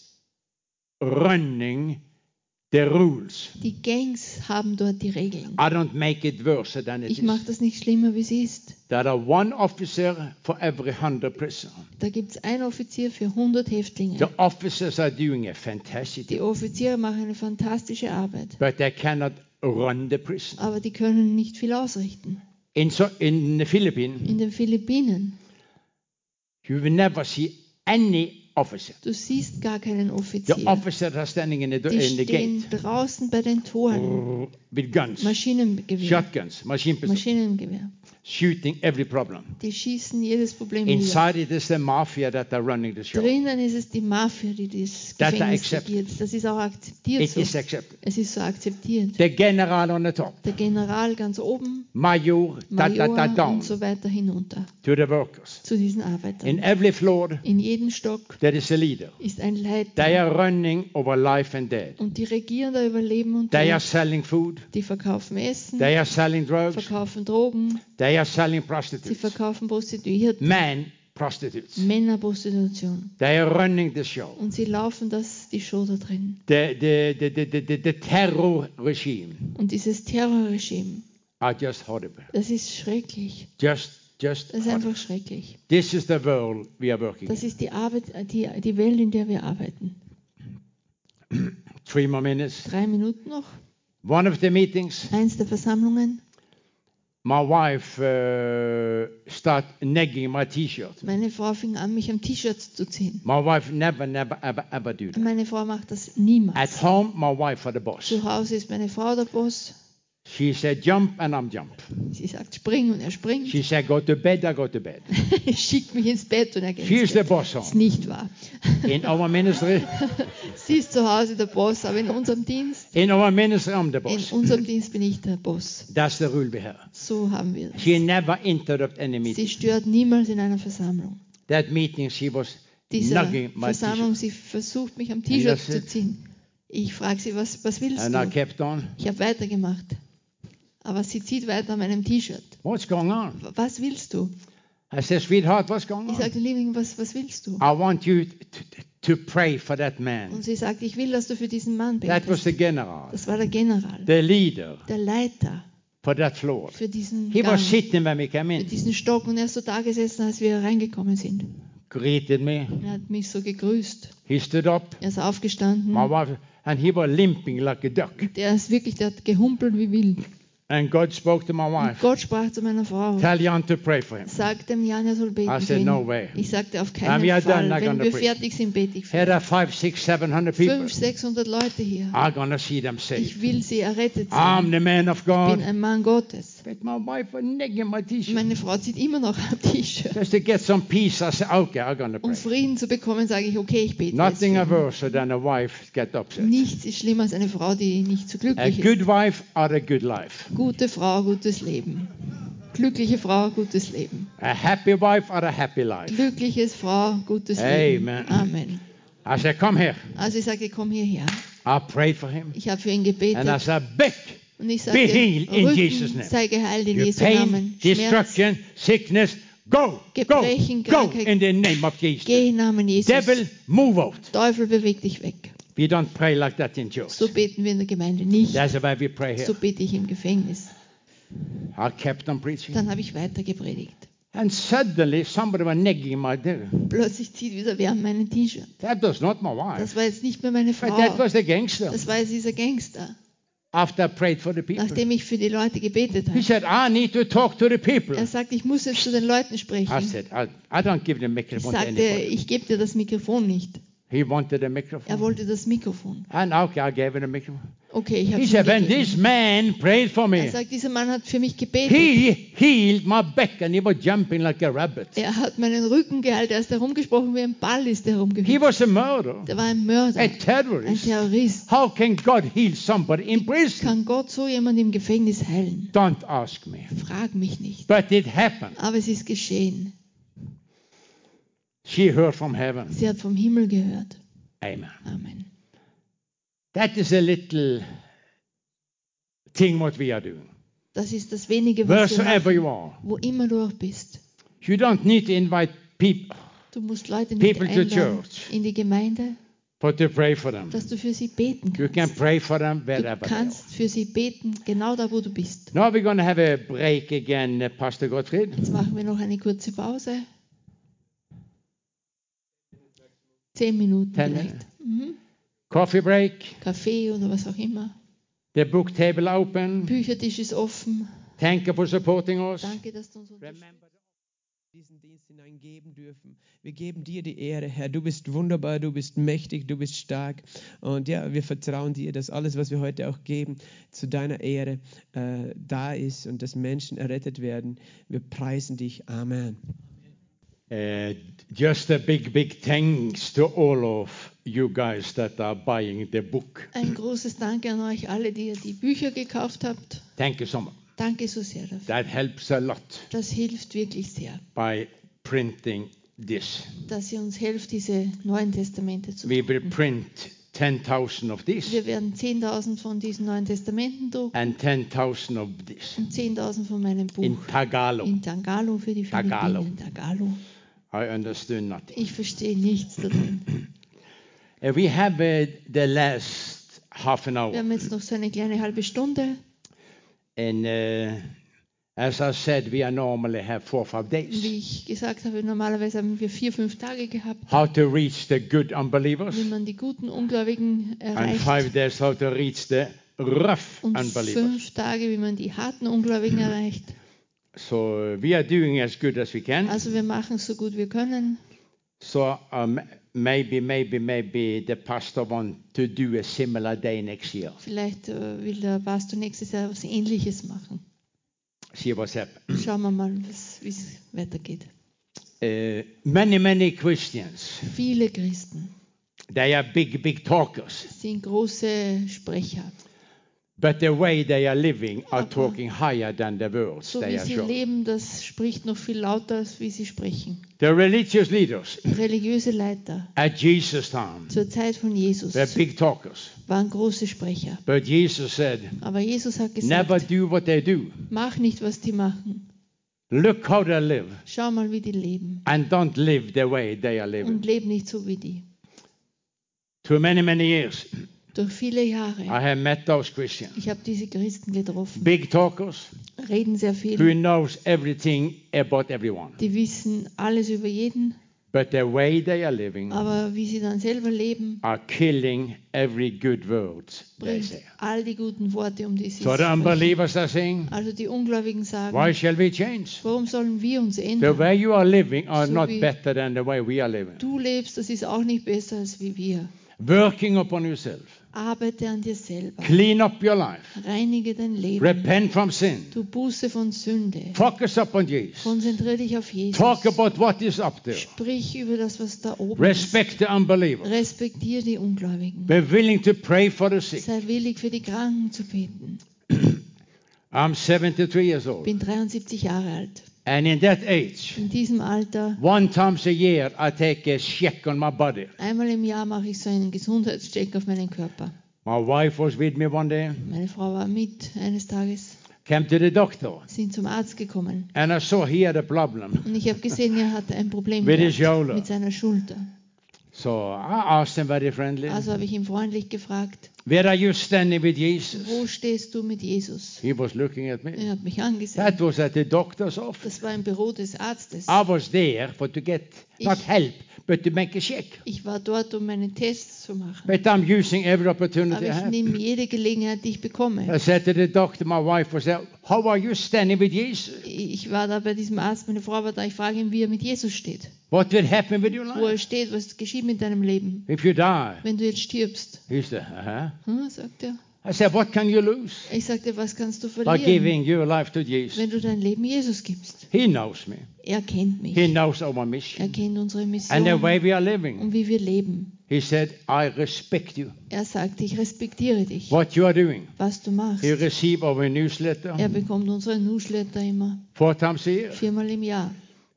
[SPEAKER 1] running the rules.
[SPEAKER 2] Die Gangs haben dort die Regeln.
[SPEAKER 1] I don't make it worse than it
[SPEAKER 2] Ich mache
[SPEAKER 1] is.
[SPEAKER 2] das nicht schlimmer, wie es ist.
[SPEAKER 1] There are one officer for every hundred prisoner.
[SPEAKER 2] Da gibt es einen Offizier für 100 Häftlinge.
[SPEAKER 1] The officers are doing a fantastic
[SPEAKER 2] Die
[SPEAKER 1] job,
[SPEAKER 2] Offiziere machen eine fantastische Arbeit,
[SPEAKER 1] but they cannot run the prison.
[SPEAKER 2] aber die können nicht viel ausrichten.
[SPEAKER 1] In, so, in the Philippines,
[SPEAKER 2] In den Philippinen,
[SPEAKER 1] you will never see any officer.
[SPEAKER 2] du siehst gar keinen
[SPEAKER 1] The
[SPEAKER 2] Offizier.
[SPEAKER 1] officers are standing in the,
[SPEAKER 2] Die
[SPEAKER 1] in the
[SPEAKER 2] stehen
[SPEAKER 1] gate
[SPEAKER 2] draußen bei den Toren.
[SPEAKER 1] with guns,
[SPEAKER 2] Maschinengewehr.
[SPEAKER 1] shotguns, machine pistols,
[SPEAKER 2] Maschinengewehr.
[SPEAKER 1] shooting every problem.
[SPEAKER 2] Die schießen jedes Problem.
[SPEAKER 1] Inside it is the mafia that are running the show.
[SPEAKER 2] Drinnen ist es die Mafia, die das
[SPEAKER 1] That
[SPEAKER 2] Gefängnis regiert. Das ist auch akzeptiert
[SPEAKER 1] It
[SPEAKER 2] so.
[SPEAKER 1] is accepted.
[SPEAKER 2] Es ist so akzeptiert.
[SPEAKER 1] The general on the top,
[SPEAKER 2] Der General ganz oben,
[SPEAKER 1] major, da, da, da,
[SPEAKER 2] Major
[SPEAKER 1] down
[SPEAKER 2] und so weiter hinunter
[SPEAKER 1] to the workers.
[SPEAKER 2] zu diesen Arbeitern.
[SPEAKER 1] In every floor,
[SPEAKER 2] In jedem Stock
[SPEAKER 1] there is a leader.
[SPEAKER 2] ist ein
[SPEAKER 1] They
[SPEAKER 2] Leiter
[SPEAKER 1] are running over life and death.
[SPEAKER 2] und die regieren da über Leben und
[SPEAKER 1] They are
[SPEAKER 2] Tod.
[SPEAKER 1] selling food.
[SPEAKER 2] Die verkaufen Essen,
[SPEAKER 1] They are selling drugs.
[SPEAKER 2] verkaufen Drogen,
[SPEAKER 1] They are selling
[SPEAKER 2] sie
[SPEAKER 1] prostitutes.
[SPEAKER 2] verkaufen Prostituierte,
[SPEAKER 1] Men prostitutes.
[SPEAKER 2] Männerprostitution.
[SPEAKER 1] They are running the show.
[SPEAKER 2] Und sie laufen das, die Show da drin.
[SPEAKER 1] The, the, the, the, the, the, the terror regime
[SPEAKER 2] Und dieses Terrorregime,
[SPEAKER 1] are just horrible.
[SPEAKER 2] das ist schrecklich.
[SPEAKER 1] Just, just
[SPEAKER 2] Das ist einfach schrecklich.
[SPEAKER 1] This is the world we are working
[SPEAKER 2] Das ist die Arbeit, die, die Welt, in der wir arbeiten.
[SPEAKER 1] Three more minutes.
[SPEAKER 2] Drei Minuten noch.
[SPEAKER 1] One of the meetings,
[SPEAKER 2] Eins der Versammlungen.
[SPEAKER 1] my wife uh, start negging my T-shirt.
[SPEAKER 2] Meine Frau fing an, mich am T-Shirt zu ziehen.
[SPEAKER 1] My wife never, never, ever, ever do that.
[SPEAKER 2] Meine Frau macht das
[SPEAKER 1] At
[SPEAKER 2] niemals.
[SPEAKER 1] home, my wife are the boss.
[SPEAKER 2] Zu Hause ist meine Frau der Boss.
[SPEAKER 1] She said jump and I'm jump.
[SPEAKER 2] Sie sagt spring und er springt.
[SPEAKER 1] She said go to bed, I go to bed.
[SPEAKER 2] Schickt mich ins Bett und er geht
[SPEAKER 1] She
[SPEAKER 2] ins
[SPEAKER 1] is the
[SPEAKER 2] Bett.
[SPEAKER 1] boss
[SPEAKER 2] Ist
[SPEAKER 1] home.
[SPEAKER 2] nicht wahr.
[SPEAKER 1] In our ministry,
[SPEAKER 2] Sie ist zu Hause der Boss, aber in unserem Dienst,
[SPEAKER 1] in our ministry, I'm the
[SPEAKER 2] in
[SPEAKER 1] boss.
[SPEAKER 2] unserem Dienst bin ich der Boss.
[SPEAKER 1] That's the rule we have.
[SPEAKER 2] So haben wir
[SPEAKER 1] She
[SPEAKER 2] das.
[SPEAKER 1] never interrupt any
[SPEAKER 2] Sie
[SPEAKER 1] meeting.
[SPEAKER 2] stört niemals in einer Versammlung.
[SPEAKER 1] That meeting, she was
[SPEAKER 2] Dieser
[SPEAKER 1] nugging my
[SPEAKER 2] Versammlung,
[SPEAKER 1] T-shirt.
[SPEAKER 2] sie versucht mich am T-Shirt zu ziehen. Ich frage sie, was, was willst
[SPEAKER 1] And I
[SPEAKER 2] du?
[SPEAKER 1] kept on.
[SPEAKER 2] Ich habe weitergemacht. Aber sie zieht weiter an meinem T-Shirt.
[SPEAKER 1] What's going on?
[SPEAKER 2] Was willst du?
[SPEAKER 1] I said, sweetheart, what's going
[SPEAKER 2] Ich
[SPEAKER 1] on?
[SPEAKER 2] sagte, Liebling, was, was willst du?
[SPEAKER 1] I want you to, to pray for that man.
[SPEAKER 2] Und sie sagte, ich will, dass du für diesen Mann
[SPEAKER 1] That was
[SPEAKER 2] betest.
[SPEAKER 1] the general,
[SPEAKER 2] Das war der General,
[SPEAKER 1] the leader
[SPEAKER 2] der Leiter
[SPEAKER 1] for that floor.
[SPEAKER 2] für diesen
[SPEAKER 1] He
[SPEAKER 2] Gang,
[SPEAKER 1] was sitting when we came
[SPEAKER 2] für
[SPEAKER 1] in,
[SPEAKER 2] diesen Stock und er ist so da gesessen, als wir reingekommen sind.
[SPEAKER 1] greeted me.
[SPEAKER 2] Er hat mich so gegrüßt.
[SPEAKER 1] He stood up,
[SPEAKER 2] Er ist aufgestanden.
[SPEAKER 1] my wife, and he was limping like a duck.
[SPEAKER 2] Der ist wirklich, der hat gehumpelt wie wild.
[SPEAKER 1] And God spoke to my
[SPEAKER 2] Und
[SPEAKER 1] wife,
[SPEAKER 2] Gott sprach zu meiner Frau.
[SPEAKER 1] tell Jan to pray for him.
[SPEAKER 2] Sagt dem Jan, er soll beten
[SPEAKER 1] I said, no way.
[SPEAKER 2] Ich sagte, auf keinen Fall.
[SPEAKER 1] done, I'm
[SPEAKER 2] Wenn wir
[SPEAKER 1] preach.
[SPEAKER 2] fertig sind, bete ich für
[SPEAKER 1] Here
[SPEAKER 2] ihn.
[SPEAKER 1] are five, six, seven hundred people.
[SPEAKER 2] 500, 600 Leute hier.
[SPEAKER 1] I'm gonna see them saved.
[SPEAKER 2] Ich will sie errettet
[SPEAKER 1] I'm
[SPEAKER 2] sehen.
[SPEAKER 1] the man of
[SPEAKER 2] Ich bin
[SPEAKER 1] God.
[SPEAKER 2] ein Mann Gottes.
[SPEAKER 1] But my wife was negging my T-shirt.
[SPEAKER 2] Meine Frau zieht immer noch am T-Shirt.
[SPEAKER 1] Just to get some peace, I said, okay, I'm gonna
[SPEAKER 2] Um
[SPEAKER 1] pray.
[SPEAKER 2] Frieden zu bekommen, sage ich, okay, ich bete jetzt
[SPEAKER 1] Nothing
[SPEAKER 2] ihn.
[SPEAKER 1] worse than a wife get upset.
[SPEAKER 2] Nichts ist schlimmer als eine Frau, die nicht so
[SPEAKER 1] A
[SPEAKER 2] glücklich ist.
[SPEAKER 1] good wife or a good life.
[SPEAKER 2] Gute Frau, gutes Leben. Glückliche Frau, gutes Leben.
[SPEAKER 1] A happy wife or a happy life.
[SPEAKER 2] Glückliches Frau, gutes
[SPEAKER 1] Amen.
[SPEAKER 2] Leben. Amen.
[SPEAKER 1] I said, Come here.
[SPEAKER 2] Also ich sagte, komm hierher.
[SPEAKER 1] I prayed for him.
[SPEAKER 2] Ich habe für ihn
[SPEAKER 1] And I
[SPEAKER 2] gebetet.
[SPEAKER 1] said, Back,
[SPEAKER 2] Und ich
[SPEAKER 1] be
[SPEAKER 2] sagte,
[SPEAKER 1] healed in Jesus'
[SPEAKER 2] Rücken
[SPEAKER 1] name.
[SPEAKER 2] sei geheilt in
[SPEAKER 1] Your
[SPEAKER 2] Jesu
[SPEAKER 1] pain,
[SPEAKER 2] Namen. Schmerz,
[SPEAKER 1] destruction, sickness, go, go,
[SPEAKER 2] Gebrechen,
[SPEAKER 1] go
[SPEAKER 2] Krankheit.
[SPEAKER 1] in the name of Jesus.
[SPEAKER 2] geh im Namen Jesus.
[SPEAKER 1] Devil, move out.
[SPEAKER 2] Teufel, beweg dich weg.
[SPEAKER 1] We don't pray like that in church.
[SPEAKER 2] So beten wir in der Gemeinde nicht.
[SPEAKER 1] That's way we pray here.
[SPEAKER 2] So bete ich im Gefängnis.
[SPEAKER 1] I kept on preaching.
[SPEAKER 2] Dann habe ich weiter gepredigt.
[SPEAKER 1] And suddenly somebody was nagging my door.
[SPEAKER 2] Plötzlich zieht wieder wer an meinen T-Shirt.
[SPEAKER 1] That was not my wife.
[SPEAKER 2] Das war jetzt nicht mehr meine
[SPEAKER 1] But that
[SPEAKER 2] Frau.
[SPEAKER 1] was the gangster.
[SPEAKER 2] Das war jetzt dieser Gangster.
[SPEAKER 1] After I prayed for the people.
[SPEAKER 2] Nachdem ich für die Leute gebetet
[SPEAKER 1] He
[SPEAKER 2] habe.
[SPEAKER 1] said, I need to talk to the people.
[SPEAKER 2] Er sagt, ich muss jetzt zu den Leuten
[SPEAKER 1] I
[SPEAKER 2] sprechen.
[SPEAKER 1] said, I, I don't give the
[SPEAKER 2] Ich
[SPEAKER 1] microphone to
[SPEAKER 2] sagte,
[SPEAKER 1] anybody.
[SPEAKER 2] ich gebe dir das Mikrofon nicht.
[SPEAKER 1] He wanted a
[SPEAKER 2] Er
[SPEAKER 1] microphone.
[SPEAKER 2] wollte das Mikrofon.
[SPEAKER 1] And okay, I gave him a microphone.
[SPEAKER 2] Okay, ich habe
[SPEAKER 1] He said, when this man prayed for
[SPEAKER 2] Er
[SPEAKER 1] me,
[SPEAKER 2] sagt, dieser Mann hat für mich gebetet.
[SPEAKER 1] he healed my back and he was jumping like a rabbit.
[SPEAKER 2] Er hat meinen Rücken geheilt. Er ist herumgesprochen wie ein Ball ist er
[SPEAKER 1] He
[SPEAKER 2] herumgehüpft.
[SPEAKER 1] was a murderer,
[SPEAKER 2] Der war ein Mörder,
[SPEAKER 1] a
[SPEAKER 2] ein
[SPEAKER 1] terrorist.
[SPEAKER 2] Terrorist.
[SPEAKER 1] How can God heal somebody in prison?
[SPEAKER 2] Kann Gott so jemand im Gefängnis heilen?
[SPEAKER 1] Don't ask me.
[SPEAKER 2] Frag mich nicht.
[SPEAKER 1] But it happened.
[SPEAKER 2] Aber es ist geschehen.
[SPEAKER 1] She heard from heaven.
[SPEAKER 2] Sie hat vom Himmel gehört.
[SPEAKER 1] Amen.
[SPEAKER 2] Amen.
[SPEAKER 1] That is a little thing what we are doing.
[SPEAKER 2] Das ist das Wenige, was wir
[SPEAKER 1] Wheresoever you are.
[SPEAKER 2] wo immer du auch bist.
[SPEAKER 1] You don't need to invite people
[SPEAKER 2] Du musst Leute nicht
[SPEAKER 1] People to church.
[SPEAKER 2] in die Gemeinde,
[SPEAKER 1] to pray for them.
[SPEAKER 2] dass du für sie beten
[SPEAKER 1] You can
[SPEAKER 2] kannst.
[SPEAKER 1] pray for them
[SPEAKER 2] Du
[SPEAKER 1] wherever
[SPEAKER 2] kannst für sie beten, genau da, wo du bist.
[SPEAKER 1] Now we're going to have a break again, Pastor Gottfried.
[SPEAKER 2] Jetzt machen wir noch eine kurze Pause. Zehn Minuten
[SPEAKER 1] Ten
[SPEAKER 2] vielleicht. Mhm.
[SPEAKER 1] Coffee break.
[SPEAKER 2] Kaffee oder was auch immer.
[SPEAKER 1] The book table open.
[SPEAKER 2] Büchertisch ist offen.
[SPEAKER 1] Thank you for supporting us.
[SPEAKER 2] Danke, dass du uns unterstützt.
[SPEAKER 7] diesen Dienst hineingeben dürfen. Wir geben dir die Ehre, Herr. Du bist wunderbar, du bist mächtig, du bist stark. Und ja, wir vertrauen dir, dass alles, was wir heute auch geben, zu deiner Ehre äh, da ist und dass Menschen errettet werden. Wir preisen dich. Amen.
[SPEAKER 1] Uh, just a big, big thanks to all of you guys that are buying the book.
[SPEAKER 2] Ein großes Danke an euch alle, die ihr die Bücher gekauft habt.
[SPEAKER 1] Thank you so much.
[SPEAKER 2] Danke so sehr dafür.
[SPEAKER 1] That helps a lot
[SPEAKER 2] Das hilft wirklich sehr,
[SPEAKER 1] by printing this.
[SPEAKER 2] dass ihr uns helft, diese Neuen Testamente zu
[SPEAKER 1] We will
[SPEAKER 2] drucken.
[SPEAKER 1] print 10,000 of this
[SPEAKER 2] Wir werden 10.000 von diesen Neuen Testamenten drucken
[SPEAKER 1] and 10,000 of this
[SPEAKER 2] und 10.000 von meinem
[SPEAKER 1] in
[SPEAKER 2] Buch
[SPEAKER 1] Tagalog.
[SPEAKER 2] in Tagalog für die
[SPEAKER 1] Tagalog.
[SPEAKER 2] Philippinen. Tagalog.
[SPEAKER 1] I understood nothing.
[SPEAKER 2] Ich verstehe nichts darin.
[SPEAKER 1] Uh, we have uh, the last half an
[SPEAKER 2] Wir
[SPEAKER 1] hour.
[SPEAKER 2] haben jetzt noch so eine kleine halbe Stunde.
[SPEAKER 1] And uh, as I said, we are normally have four or five
[SPEAKER 2] Wie
[SPEAKER 1] days.
[SPEAKER 2] ich gesagt habe, normalerweise haben wir vier, fünf Tage gehabt,
[SPEAKER 1] How to reach the good unbelievers.
[SPEAKER 2] wie man die guten Ungläubigen
[SPEAKER 1] And
[SPEAKER 2] erreicht.
[SPEAKER 1] five days how to reach the rough
[SPEAKER 2] Und
[SPEAKER 1] unbelievers.
[SPEAKER 2] fünf Tage, wie man die harten Ungläubigen erreicht.
[SPEAKER 1] So uh, we are doing as good as we can.
[SPEAKER 2] Also wir machen so gut wir können.
[SPEAKER 1] So um, maybe, maybe, maybe the pastor want to do a similar day next year.
[SPEAKER 2] Vielleicht äh, will der Pastor nächstes Jahr was Ähnliches machen.
[SPEAKER 1] See what's happening.
[SPEAKER 2] Schauen wir mal, wie es weitergeht.
[SPEAKER 1] Uh, many, many Christians,
[SPEAKER 2] Viele Christen
[SPEAKER 1] they are big, big talkers,
[SPEAKER 2] sind große Sprecher.
[SPEAKER 1] But the way they are living are talking higher than the words
[SPEAKER 2] So
[SPEAKER 1] they
[SPEAKER 2] wie
[SPEAKER 1] are
[SPEAKER 2] sie
[SPEAKER 1] showing.
[SPEAKER 2] leben, das spricht noch viel lauter, als wie sie sprechen.
[SPEAKER 1] The religious leaders
[SPEAKER 2] Religiöse Leiter
[SPEAKER 1] at Jesus' time
[SPEAKER 2] zur Zeit von Jesus
[SPEAKER 1] were big talkers,
[SPEAKER 2] waren große Sprecher.
[SPEAKER 1] but Jesus said,
[SPEAKER 2] Aber Jesus hat
[SPEAKER 1] never
[SPEAKER 2] gesagt,
[SPEAKER 1] do what they do.
[SPEAKER 2] mach nicht, was die machen.
[SPEAKER 1] Look how they live,
[SPEAKER 2] Schau mal, wie die leben.
[SPEAKER 1] and don't live the way they are living.
[SPEAKER 2] Und leb nicht so wie die.
[SPEAKER 1] Through many, many years,
[SPEAKER 2] Durch viele
[SPEAKER 1] I
[SPEAKER 2] Jahre.
[SPEAKER 1] have met those Christians,
[SPEAKER 2] Ich habe diese Christen getroffen.
[SPEAKER 1] big talkers
[SPEAKER 2] Reden sehr
[SPEAKER 1] who
[SPEAKER 2] viel.
[SPEAKER 1] knows everything about everyone.
[SPEAKER 2] Die wissen alles über jeden.
[SPEAKER 1] But the way they are living
[SPEAKER 2] Aber wie sie dann selber leben,
[SPEAKER 1] are killing every good word they
[SPEAKER 2] bringt
[SPEAKER 1] say.
[SPEAKER 2] all die guten Worte, um die sie
[SPEAKER 1] So the unbelievers are saying,
[SPEAKER 2] Also die Ungläubigen sagen,
[SPEAKER 1] why shall we change?
[SPEAKER 2] warum sollen wir uns
[SPEAKER 1] The
[SPEAKER 2] ändern?
[SPEAKER 1] way you are living are
[SPEAKER 2] So
[SPEAKER 1] not better than the way we are living.
[SPEAKER 2] Du lebst, das ist auch nicht besser als wie wir.
[SPEAKER 1] Working upon yourself.
[SPEAKER 2] Arbeite an dir selber.
[SPEAKER 1] Clean up your life.
[SPEAKER 2] Reinige dein Leben.
[SPEAKER 1] Repent from sin.
[SPEAKER 2] Du Buße von Sünde.
[SPEAKER 1] Focus upon Jesus.
[SPEAKER 2] Konzentriere dich auf Jesus.
[SPEAKER 1] Talk about what is up there.
[SPEAKER 2] Sprich über das, was da oben
[SPEAKER 1] Respect the
[SPEAKER 2] ist. Respektiere die Ungläubigen.
[SPEAKER 1] Be willing to pray for the sick.
[SPEAKER 2] Sei willig, für die Kranken zu beten.
[SPEAKER 1] I'm 73 years
[SPEAKER 2] Ich
[SPEAKER 1] old.
[SPEAKER 2] bin 73 Jahre alt.
[SPEAKER 1] And in that age,
[SPEAKER 2] In diesem Alter,
[SPEAKER 1] one times a year, I take a check on my body.
[SPEAKER 2] einmal im Jahr mache ich so einen Gesundheitscheck auf meinen Körper.
[SPEAKER 1] My wife was with me one day,
[SPEAKER 2] Meine Frau war mit eines Tages,
[SPEAKER 1] came to the doctor,
[SPEAKER 2] sind zum Arzt gekommen.
[SPEAKER 1] and I saw he had a problem.
[SPEAKER 2] Und ich habe gesehen, er hatte ein Problem
[SPEAKER 1] With his
[SPEAKER 2] gehabt
[SPEAKER 1] shoulder.
[SPEAKER 2] mit seiner Schulter.
[SPEAKER 1] So I asked him very friendly,
[SPEAKER 2] Also habe ich ihn freundlich gefragt,
[SPEAKER 1] Where are you standing with Jesus?
[SPEAKER 2] wo stehst du mit Jesus?
[SPEAKER 1] He was looking at me.
[SPEAKER 2] Er hat mich angesehen.
[SPEAKER 1] That was at the doctor's office.
[SPEAKER 2] Das war im Büro des Arztes.
[SPEAKER 1] I was there for to get not
[SPEAKER 2] Ich-
[SPEAKER 1] help, but to make a check.
[SPEAKER 2] Ich war dort, um meine Tests zu machen.
[SPEAKER 1] But I'm using every opportunity
[SPEAKER 2] Aber ich
[SPEAKER 1] have.
[SPEAKER 2] nehme jede Gelegenheit, die ich bekomme.
[SPEAKER 1] I said to the doctor, my wife was there, How are you standing with Jesus?
[SPEAKER 2] Ich war da bei diesem Arzt, meine Frau war da, ich frage ihn, wie er mit Jesus steht.
[SPEAKER 1] What will happen with your
[SPEAKER 2] Wo er steht, was geschieht mit deinem Leben,
[SPEAKER 1] If you die?
[SPEAKER 2] wenn du jetzt stirbst.
[SPEAKER 1] He said, uh-huh.
[SPEAKER 2] Hm, sagt er.
[SPEAKER 1] I said, What can you lose?
[SPEAKER 2] Ich sagte, was kannst du
[SPEAKER 1] By
[SPEAKER 2] verlieren,
[SPEAKER 1] giving your life to Jesus.
[SPEAKER 2] wenn du dein Leben Jesus gibst?
[SPEAKER 1] He knows me.
[SPEAKER 2] Er kennt mich.
[SPEAKER 1] He knows our
[SPEAKER 2] Er
[SPEAKER 1] mission
[SPEAKER 2] kennt unsere
[SPEAKER 1] and the
[SPEAKER 2] Mission
[SPEAKER 1] way we are living.
[SPEAKER 2] und wie wir leben.
[SPEAKER 1] He said, I respect you.
[SPEAKER 2] Er sagt, ich respektiere dich,
[SPEAKER 1] What you are doing.
[SPEAKER 2] was du machst.
[SPEAKER 1] He receive our newsletter
[SPEAKER 2] Er bekommt unsere Newsletter immer
[SPEAKER 1] four times a year.
[SPEAKER 2] viermal im Jahr.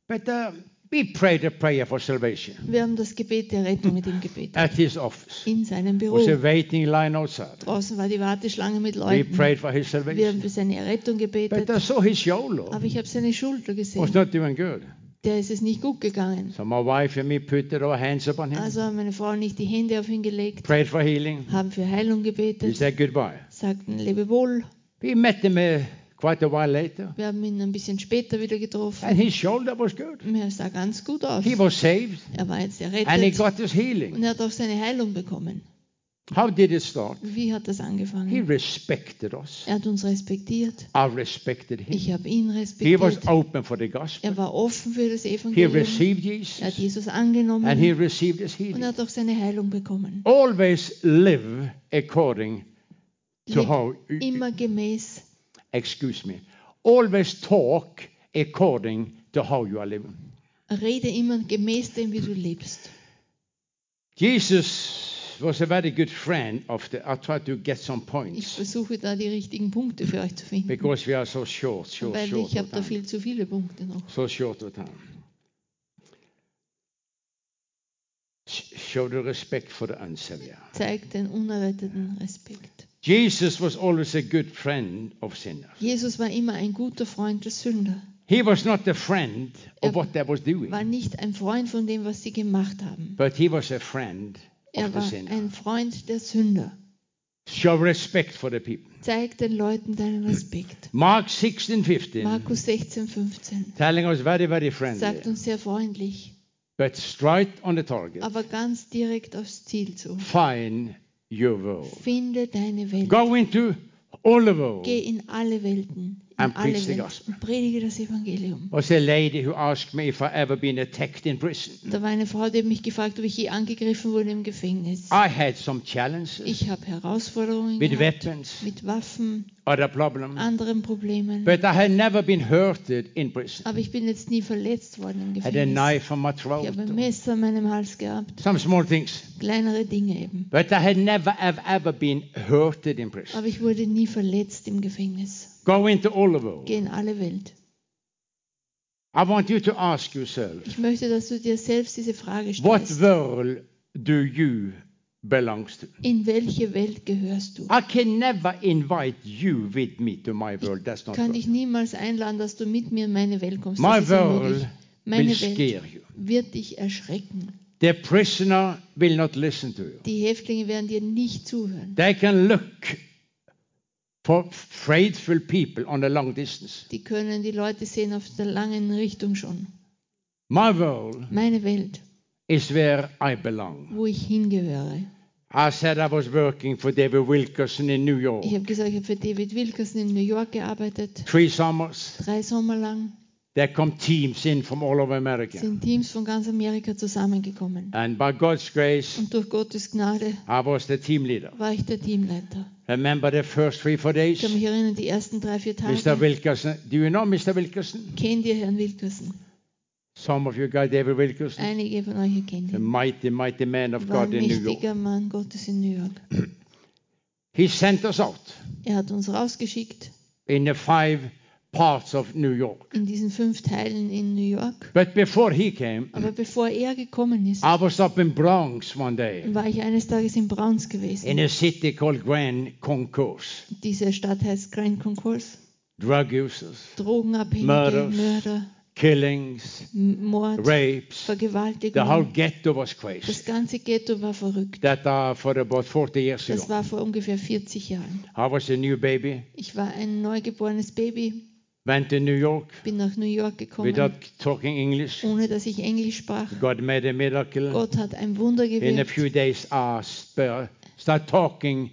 [SPEAKER 1] But uh, we prayed a prayer for salvation
[SPEAKER 2] Wir haben das Gebet der Rettung mit ihm gebetet.
[SPEAKER 1] at his office.
[SPEAKER 2] In seinem Büro.
[SPEAKER 1] was a waiting line outside.
[SPEAKER 2] Draußen war die Warteschlange mit
[SPEAKER 1] We
[SPEAKER 2] Leuten.
[SPEAKER 1] prayed for his
[SPEAKER 2] Wir haben
[SPEAKER 1] salvation.
[SPEAKER 2] für seine Errettung
[SPEAKER 1] But
[SPEAKER 2] gebetet.
[SPEAKER 1] I saw his shoulder
[SPEAKER 2] Aber ich habe seine Schulter
[SPEAKER 1] was
[SPEAKER 2] gesehen.
[SPEAKER 1] not doing good.
[SPEAKER 2] Der ist es nicht gut gegangen.
[SPEAKER 1] So my wife and me put our hands upon him,
[SPEAKER 2] Also haben meine Frau und ich die Hände auf ihn gelegt,
[SPEAKER 1] prayed for healing.
[SPEAKER 2] haben für Heilung
[SPEAKER 1] He
[SPEAKER 2] gebetet,
[SPEAKER 1] said goodbye.
[SPEAKER 2] sagten Lebewohl.
[SPEAKER 1] We met him uh, quite a while later,
[SPEAKER 2] Wir haben ihn ein bisschen später wieder getroffen.
[SPEAKER 1] and his shoulder was good.
[SPEAKER 2] Er sah ganz gut aus.
[SPEAKER 1] He was saved,
[SPEAKER 2] Er war jetzt
[SPEAKER 1] and he
[SPEAKER 2] errettet
[SPEAKER 1] got his healing.
[SPEAKER 2] und er hat auch seine Heilung bekommen.
[SPEAKER 1] How did it start?
[SPEAKER 2] Wie hat das
[SPEAKER 1] He
[SPEAKER 2] angefangen?
[SPEAKER 1] respected us.
[SPEAKER 2] Er hat uns respektiert.
[SPEAKER 1] I respected him.
[SPEAKER 2] Ich habe ihn
[SPEAKER 1] He was
[SPEAKER 2] respektiert.
[SPEAKER 1] open for the gospel.
[SPEAKER 2] Er war offen für das
[SPEAKER 1] He
[SPEAKER 2] Evangelium.
[SPEAKER 1] received
[SPEAKER 2] Er hat
[SPEAKER 1] Jesus,
[SPEAKER 2] Jesus
[SPEAKER 1] and he
[SPEAKER 2] angenommen
[SPEAKER 1] received his
[SPEAKER 2] und
[SPEAKER 1] healing.
[SPEAKER 2] er hat auch seine Heilung bekommen.
[SPEAKER 1] Always live according to
[SPEAKER 2] Lebt
[SPEAKER 1] how.
[SPEAKER 2] immer gemäß,
[SPEAKER 1] Excuse me. Always talk according to how you are living.
[SPEAKER 2] rede immer gemäß dem, wie du lebst.
[SPEAKER 1] Jesus was a very good friend of the. I try to get some
[SPEAKER 2] Ich
[SPEAKER 1] points
[SPEAKER 2] versuche da die richtigen Punkte für euch zu finden,
[SPEAKER 1] because we are so short, short,
[SPEAKER 2] weil
[SPEAKER 1] short
[SPEAKER 2] ich habe
[SPEAKER 1] of
[SPEAKER 2] da
[SPEAKER 1] time.
[SPEAKER 2] viel zu viele Punkte noch.
[SPEAKER 1] So short of time. Sh- Show the respect for the unsaved.
[SPEAKER 2] Zeigt den Unerretteten Respekt.
[SPEAKER 1] Jesus was always a good friend of sinners.
[SPEAKER 2] Jesus war immer ein guter Freund der Sünder.
[SPEAKER 1] He was not a friend
[SPEAKER 2] Er
[SPEAKER 1] of what they was doing,
[SPEAKER 2] War nicht ein Freund von dem, was sie gemacht haben.
[SPEAKER 1] but he was a friend of
[SPEAKER 2] Er
[SPEAKER 1] the
[SPEAKER 2] war
[SPEAKER 1] sinner.
[SPEAKER 2] ein Freund der Sünder.
[SPEAKER 1] Show respect for the people.
[SPEAKER 2] Zeig den Leuten deinen Respekt.
[SPEAKER 1] Mark 16, 15,
[SPEAKER 2] Markus 16, 15
[SPEAKER 1] telling us very, very friendly,
[SPEAKER 2] sagt uns sehr freundlich,
[SPEAKER 1] but straight on the target.
[SPEAKER 2] aber ganz direkt aufs Ziel zu.
[SPEAKER 1] Find your world.
[SPEAKER 2] Finde deine Welt.
[SPEAKER 1] Go into all the world.
[SPEAKER 2] Geh in alle Welten.
[SPEAKER 1] And preach the gospel.
[SPEAKER 2] Und predige das Evangelium.
[SPEAKER 1] was a lady who asked me if I ever been attacked in prison.
[SPEAKER 2] Da war eine Frau, die mich gefragt, ob ich je angegriffen wurde im Gefängnis.
[SPEAKER 1] I had some challenges
[SPEAKER 2] Ich habe Herausforderungen
[SPEAKER 1] with
[SPEAKER 2] gehabt,
[SPEAKER 1] weapons,
[SPEAKER 2] mit Waffen,
[SPEAKER 1] other problems,
[SPEAKER 2] anderen Problemen.
[SPEAKER 1] but I had never been hurted in prison.
[SPEAKER 2] Aber ich bin jetzt nie verletzt worden im
[SPEAKER 1] Had a
[SPEAKER 2] Gefängnis.
[SPEAKER 1] knife on my
[SPEAKER 2] Ich
[SPEAKER 1] throat,
[SPEAKER 2] habe ein Messer an meinem Hals gehabt.
[SPEAKER 1] some small things,
[SPEAKER 2] Kleinere Dinge eben.
[SPEAKER 1] but I had never have ever been hurted in prison.
[SPEAKER 2] Aber ich wurde nie verletzt im Gefängnis.
[SPEAKER 1] Go into all the world.
[SPEAKER 2] Geh in alle Welt.
[SPEAKER 1] I want you to ask yourself,
[SPEAKER 2] Ich möchte, dass du dir selbst diese Frage
[SPEAKER 1] what
[SPEAKER 2] stellst.
[SPEAKER 1] world do you belongs to?
[SPEAKER 2] In welche Welt gehörst du?
[SPEAKER 1] I can never invite you with me to my world. That's not
[SPEAKER 2] Kann
[SPEAKER 1] right.
[SPEAKER 2] dich niemals einladen, dass du mit mir in meine Welt kommst.
[SPEAKER 1] My
[SPEAKER 2] Das
[SPEAKER 1] world
[SPEAKER 2] Meine
[SPEAKER 1] will
[SPEAKER 2] Welt
[SPEAKER 1] scare you.
[SPEAKER 2] wird dich erschrecken.
[SPEAKER 1] The prisoner will not listen to you.
[SPEAKER 2] Die Häftlinge werden dir nicht zuhören.
[SPEAKER 1] They can look faithful people on a long distance.
[SPEAKER 2] Die können die Leute sehen auf der langen Richtung schon.
[SPEAKER 1] My world
[SPEAKER 2] Meine Welt,
[SPEAKER 1] is where I belong.
[SPEAKER 2] wo ich hingehöre.
[SPEAKER 1] I said I was working for David Wilkerson in New York.
[SPEAKER 2] Ich habe gesagt, ich habe für David Wilkerson in New York gearbeitet.
[SPEAKER 1] Three summers.
[SPEAKER 2] Drei Sommer lang
[SPEAKER 1] There come teams in from all over America.
[SPEAKER 2] sind Teams von ganz Amerika zusammengekommen.
[SPEAKER 1] And by God's grace,
[SPEAKER 2] Und durch Gottes Gnade
[SPEAKER 1] I was the team leader.
[SPEAKER 2] war ich der Teamleiter.
[SPEAKER 1] Remember the first three, four
[SPEAKER 2] Ich
[SPEAKER 1] days?
[SPEAKER 2] kann mich erinnern, die ersten drei, vier
[SPEAKER 1] Mr.
[SPEAKER 2] Tage.
[SPEAKER 1] Wilkerson, do you know Mr. Wilkerson?
[SPEAKER 2] Kennt ihr Herrn Wilkerson?
[SPEAKER 1] Some of you guys, David Wilkerson,
[SPEAKER 2] Einige von euch kennen
[SPEAKER 1] the
[SPEAKER 2] ihn.
[SPEAKER 1] mighty, mighty man of
[SPEAKER 2] War
[SPEAKER 1] God
[SPEAKER 2] ein
[SPEAKER 1] in New York.
[SPEAKER 2] mächtiger Mann Gottes in New York.
[SPEAKER 1] He sent us out
[SPEAKER 2] Er hat uns rausgeschickt
[SPEAKER 1] in a five parts of New York.
[SPEAKER 2] in diesen fünf Teilen in New York.
[SPEAKER 1] But before he came,
[SPEAKER 2] Aber bevor er gekommen ist,
[SPEAKER 1] I was up in Bronx one day
[SPEAKER 2] war ich eines Tages in Browns gewesen.
[SPEAKER 1] in a city called Grand Concourse.
[SPEAKER 2] Diese Stadt heißt Grand Concourse.
[SPEAKER 1] Drug users,
[SPEAKER 2] Drogenabhängige,
[SPEAKER 1] Murders.
[SPEAKER 2] Mörder,
[SPEAKER 1] killings,
[SPEAKER 2] M- Mord,
[SPEAKER 1] rapes. The whole
[SPEAKER 2] Vergewaltigung.
[SPEAKER 1] ghetto was crazy.
[SPEAKER 2] Das ganze Ghetto war verrückt.
[SPEAKER 1] That uh, for about 40 years
[SPEAKER 2] Das
[SPEAKER 1] ago.
[SPEAKER 2] war vor ungefähr 40 Jahren.
[SPEAKER 1] I was a new baby,
[SPEAKER 2] Ich war ein neugeborenes Baby,
[SPEAKER 1] went to New York
[SPEAKER 2] bin nach New York gekommen,
[SPEAKER 1] without talking English.
[SPEAKER 2] ohne dass ich Englisch sprach.
[SPEAKER 1] God made a miracle.
[SPEAKER 2] Gott hat ein Wunder
[SPEAKER 1] In a
[SPEAKER 2] gewirkt.
[SPEAKER 1] few days, I start talking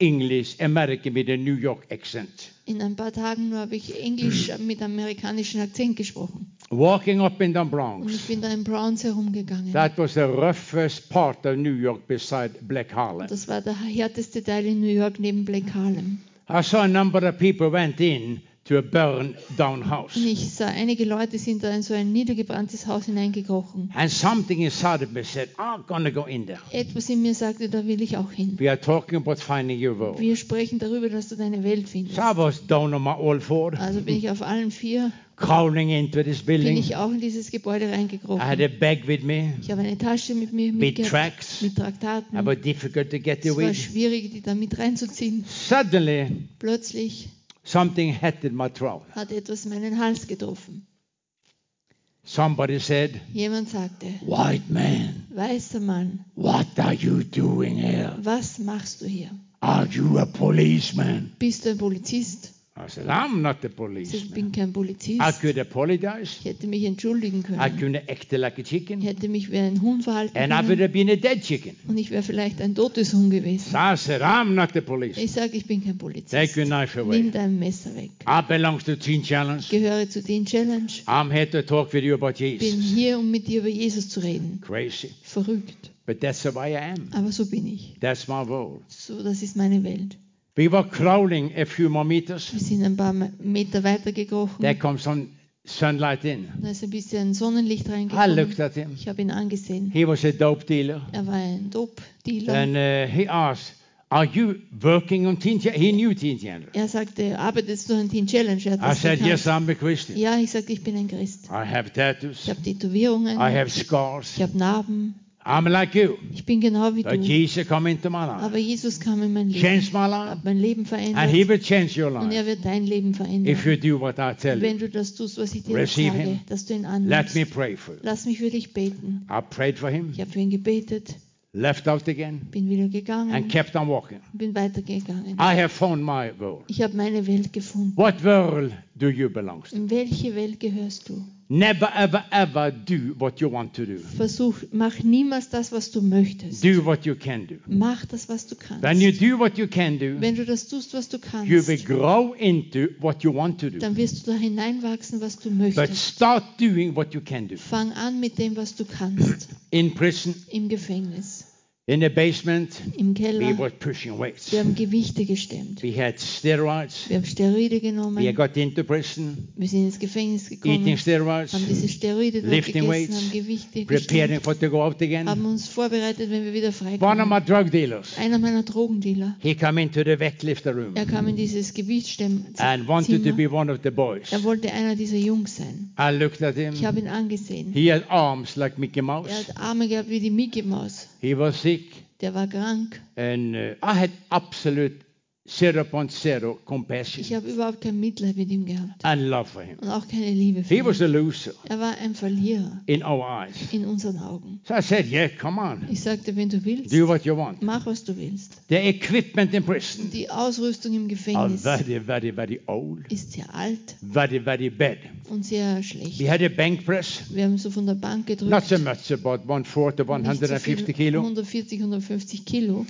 [SPEAKER 1] English, American with a New York accent.
[SPEAKER 2] In ein paar Tagen nur habe ich Englisch mit amerikanischem Akzent gesprochen.
[SPEAKER 1] Walking up in the
[SPEAKER 2] Und ich
[SPEAKER 1] Bronx.
[SPEAKER 2] bin da in Browns herumgegangen.
[SPEAKER 1] That was the roughest part of New York beside Black Harlem.
[SPEAKER 2] Das war der härteste Teil in New York neben Black Harlem.
[SPEAKER 1] I saw a number of people went in to a burned down house.
[SPEAKER 2] Und ich sah, einige Leute sind da in so ein niedergebranntes Haus hineingekrochen.
[SPEAKER 1] And something inside of me said, I'm to go in there.
[SPEAKER 2] Etwas in mir sagte, da will ich auch hin.
[SPEAKER 1] We are talking about finding your world.
[SPEAKER 2] Wir sprechen darüber, dass du deine Welt findest.
[SPEAKER 1] So I was down on my all four,
[SPEAKER 2] Also bin ich auf allen vier,
[SPEAKER 1] crawling into this
[SPEAKER 2] bin
[SPEAKER 1] building.
[SPEAKER 2] ich auch in dieses Gebäude
[SPEAKER 1] I had a
[SPEAKER 2] reingekrochen.
[SPEAKER 1] bag with me,
[SPEAKER 2] Ich habe eine Tasche mit mir
[SPEAKER 1] tracks.
[SPEAKER 2] mit Traktaten.
[SPEAKER 1] Was difficult to get
[SPEAKER 2] Es war
[SPEAKER 1] away.
[SPEAKER 2] schwierig, die da mit reinzuziehen.
[SPEAKER 1] Suddenly,
[SPEAKER 2] Plötzlich
[SPEAKER 1] something in my throat.
[SPEAKER 2] hat etwas meinen Hals getroffen.
[SPEAKER 1] Somebody said,
[SPEAKER 2] Jemand sagte,
[SPEAKER 1] White man,
[SPEAKER 2] weißer Mann,
[SPEAKER 1] what are you doing here?
[SPEAKER 2] was machst du hier?
[SPEAKER 1] Are you a policeman?
[SPEAKER 2] Bist du ein Polizist?
[SPEAKER 1] I said, I'm not
[SPEAKER 2] Ich sagte, ich bin kein Polizist.
[SPEAKER 1] I could apologize.
[SPEAKER 2] Ich hätte mich entschuldigen
[SPEAKER 1] I
[SPEAKER 2] können.
[SPEAKER 1] could have acted like a
[SPEAKER 2] Ich
[SPEAKER 1] chicken.
[SPEAKER 2] hätte mich wie ein Huhn verhalten
[SPEAKER 1] And I would
[SPEAKER 2] können.
[SPEAKER 1] have been a dead chicken.
[SPEAKER 2] Und ich wäre vielleicht ein totes Huhn gewesen.
[SPEAKER 1] So I said, I'm not a policeman.
[SPEAKER 2] Ich sage, ich bin kein Polizist.
[SPEAKER 1] Take your knife
[SPEAKER 2] Nimm
[SPEAKER 1] away.
[SPEAKER 2] dein Messer weg.
[SPEAKER 1] I belong to Teen Challenge.
[SPEAKER 2] Ich gehöre zu den Challenge.
[SPEAKER 1] I'm here to talk with you about
[SPEAKER 2] Bin
[SPEAKER 1] Jesus.
[SPEAKER 2] hier, um mit dir über Jesus zu reden.
[SPEAKER 1] Crazy.
[SPEAKER 2] Verrückt.
[SPEAKER 1] But that's the way I am.
[SPEAKER 2] Aber so bin ich.
[SPEAKER 1] That's my world.
[SPEAKER 2] So, das ist meine Welt.
[SPEAKER 1] We were crawling a few more meters.
[SPEAKER 2] Wir sind ein paar Meter weiter gekrochen.
[SPEAKER 1] There comes some sunlight in.
[SPEAKER 2] Da ist ein bisschen Sonnenlicht
[SPEAKER 1] I
[SPEAKER 2] reingekommen.
[SPEAKER 1] looked at him.
[SPEAKER 2] Ich habe ihn angesehen.
[SPEAKER 1] He was a dope dealer.
[SPEAKER 2] Er war ein Dope-Dealer.
[SPEAKER 1] And uh, he asked, Are you working on Teen Challenge? He knew Teen Challenge.
[SPEAKER 2] Er sagte, arbeitest du an Teen Challenge? Er
[SPEAKER 1] I said. Yes, I'm a Christian.
[SPEAKER 2] Ja, ich sagte, ich bin ein Christ.
[SPEAKER 1] I have tattoos.
[SPEAKER 2] Ich habe Tätowierungen.
[SPEAKER 1] I have scars.
[SPEAKER 2] Ich habe Narben.
[SPEAKER 1] I'm like you.
[SPEAKER 2] Ich bin genau wie
[SPEAKER 1] But
[SPEAKER 2] du.
[SPEAKER 1] Jesus come into my life.
[SPEAKER 2] Aber Jesus kam in mein Leben.
[SPEAKER 1] Change my life.
[SPEAKER 2] Hat mein Leben
[SPEAKER 1] And he
[SPEAKER 2] verändert.
[SPEAKER 1] will change your
[SPEAKER 2] Und
[SPEAKER 1] life
[SPEAKER 2] er wird dein Leben verändern.
[SPEAKER 1] if you do what I tell
[SPEAKER 2] Wenn
[SPEAKER 1] you.
[SPEAKER 2] du das tust, was ich dir
[SPEAKER 1] Receive
[SPEAKER 2] sage,
[SPEAKER 1] him.
[SPEAKER 2] dass du ihn
[SPEAKER 1] Let
[SPEAKER 2] annimmst.
[SPEAKER 1] me pray for you.
[SPEAKER 2] Lass mich für dich beten.
[SPEAKER 1] I prayed for him,
[SPEAKER 2] Ich habe für ihn gebetet,
[SPEAKER 1] left out again,
[SPEAKER 2] bin wieder
[SPEAKER 1] and
[SPEAKER 2] gegangen,
[SPEAKER 1] kept on walking.
[SPEAKER 2] bin weitergegangen.
[SPEAKER 1] I have found my world.
[SPEAKER 2] Ich habe meine Welt gefunden.
[SPEAKER 1] What world do you belong to?
[SPEAKER 2] In welche Welt gehörst du?
[SPEAKER 1] Never, ever, ever do what you want to do.
[SPEAKER 2] Versuch, mach niemals das, was du möchtest.
[SPEAKER 1] Do what you can do.
[SPEAKER 2] Mach das, was du kannst.
[SPEAKER 1] When you do what you can do,
[SPEAKER 2] Wenn du das tust, was du
[SPEAKER 1] you will
[SPEAKER 2] kannst,
[SPEAKER 1] grow into what you want to do.
[SPEAKER 2] dann wirst du da hineinwachsen, was du
[SPEAKER 1] But
[SPEAKER 2] möchtest.
[SPEAKER 1] start doing what you can do.
[SPEAKER 2] Fang an mit dem, was du kannst.
[SPEAKER 1] In prison,
[SPEAKER 2] Im Gefängnis,
[SPEAKER 1] in the basement,
[SPEAKER 2] im
[SPEAKER 1] we
[SPEAKER 2] Keller.
[SPEAKER 1] were pushing weights.
[SPEAKER 2] Wir haben Gewichte gestemmt.
[SPEAKER 1] We had steroids.
[SPEAKER 2] Wir haben Steroide
[SPEAKER 1] We
[SPEAKER 2] genommen.
[SPEAKER 1] got into prison,
[SPEAKER 2] Wir sind ins Gefängnis
[SPEAKER 1] eating
[SPEAKER 2] gekommen,
[SPEAKER 1] steroids,
[SPEAKER 2] haben diese Steroide dort
[SPEAKER 1] lifting
[SPEAKER 2] gegessen,
[SPEAKER 1] weights,
[SPEAKER 2] haben Gewichte
[SPEAKER 1] preparing
[SPEAKER 2] gestemmt,
[SPEAKER 1] for to go out again.
[SPEAKER 2] haben uns vorbereitet, wenn wir wieder
[SPEAKER 1] One of
[SPEAKER 2] freikommen.
[SPEAKER 1] my drug dealers,
[SPEAKER 2] Einer meiner Drogendealer,
[SPEAKER 1] he come into the weightlifter room
[SPEAKER 2] er kam in dieses Gewichtsstemmen.
[SPEAKER 1] and wanted to be one of the boys.
[SPEAKER 2] Er wollte einer dieser Jungs sein.
[SPEAKER 1] I looked at him.
[SPEAKER 2] Ich habe ihn angesehen.
[SPEAKER 1] He had arms like Mickey
[SPEAKER 2] Er
[SPEAKER 1] Mouse.
[SPEAKER 2] hat Arme gehabt wie die Mickey Maus.
[SPEAKER 1] He was sick,
[SPEAKER 2] Der war krank.
[SPEAKER 1] and uh, I had absolute 0.0 compassion
[SPEAKER 2] Ich habe überhaupt kein Mitleid mit ihm gehabt.
[SPEAKER 1] and love for him.
[SPEAKER 2] Und auch keine Liebe für
[SPEAKER 1] He was a
[SPEAKER 2] ihn.
[SPEAKER 1] loser
[SPEAKER 2] Er war ein Verlierer
[SPEAKER 1] in our eyes.
[SPEAKER 2] in unseren Augen.
[SPEAKER 1] So I said, Yeah, come on,
[SPEAKER 2] Ich sagte, wenn du willst,
[SPEAKER 1] do what you want.
[SPEAKER 2] mach was du willst.
[SPEAKER 1] The equipment in prison
[SPEAKER 2] Die Ausrüstung im
[SPEAKER 1] are
[SPEAKER 2] Gefängnis
[SPEAKER 1] very, very, very old,
[SPEAKER 2] ist sehr alt
[SPEAKER 1] very, very bad.
[SPEAKER 2] und sehr schlecht.
[SPEAKER 1] We had a bank press,
[SPEAKER 2] Wir haben so von der Bank gedrückt.
[SPEAKER 1] not so much, about one fourth of
[SPEAKER 2] nicht so viel,
[SPEAKER 1] 150 kilo,
[SPEAKER 2] 140, 150 Kilo.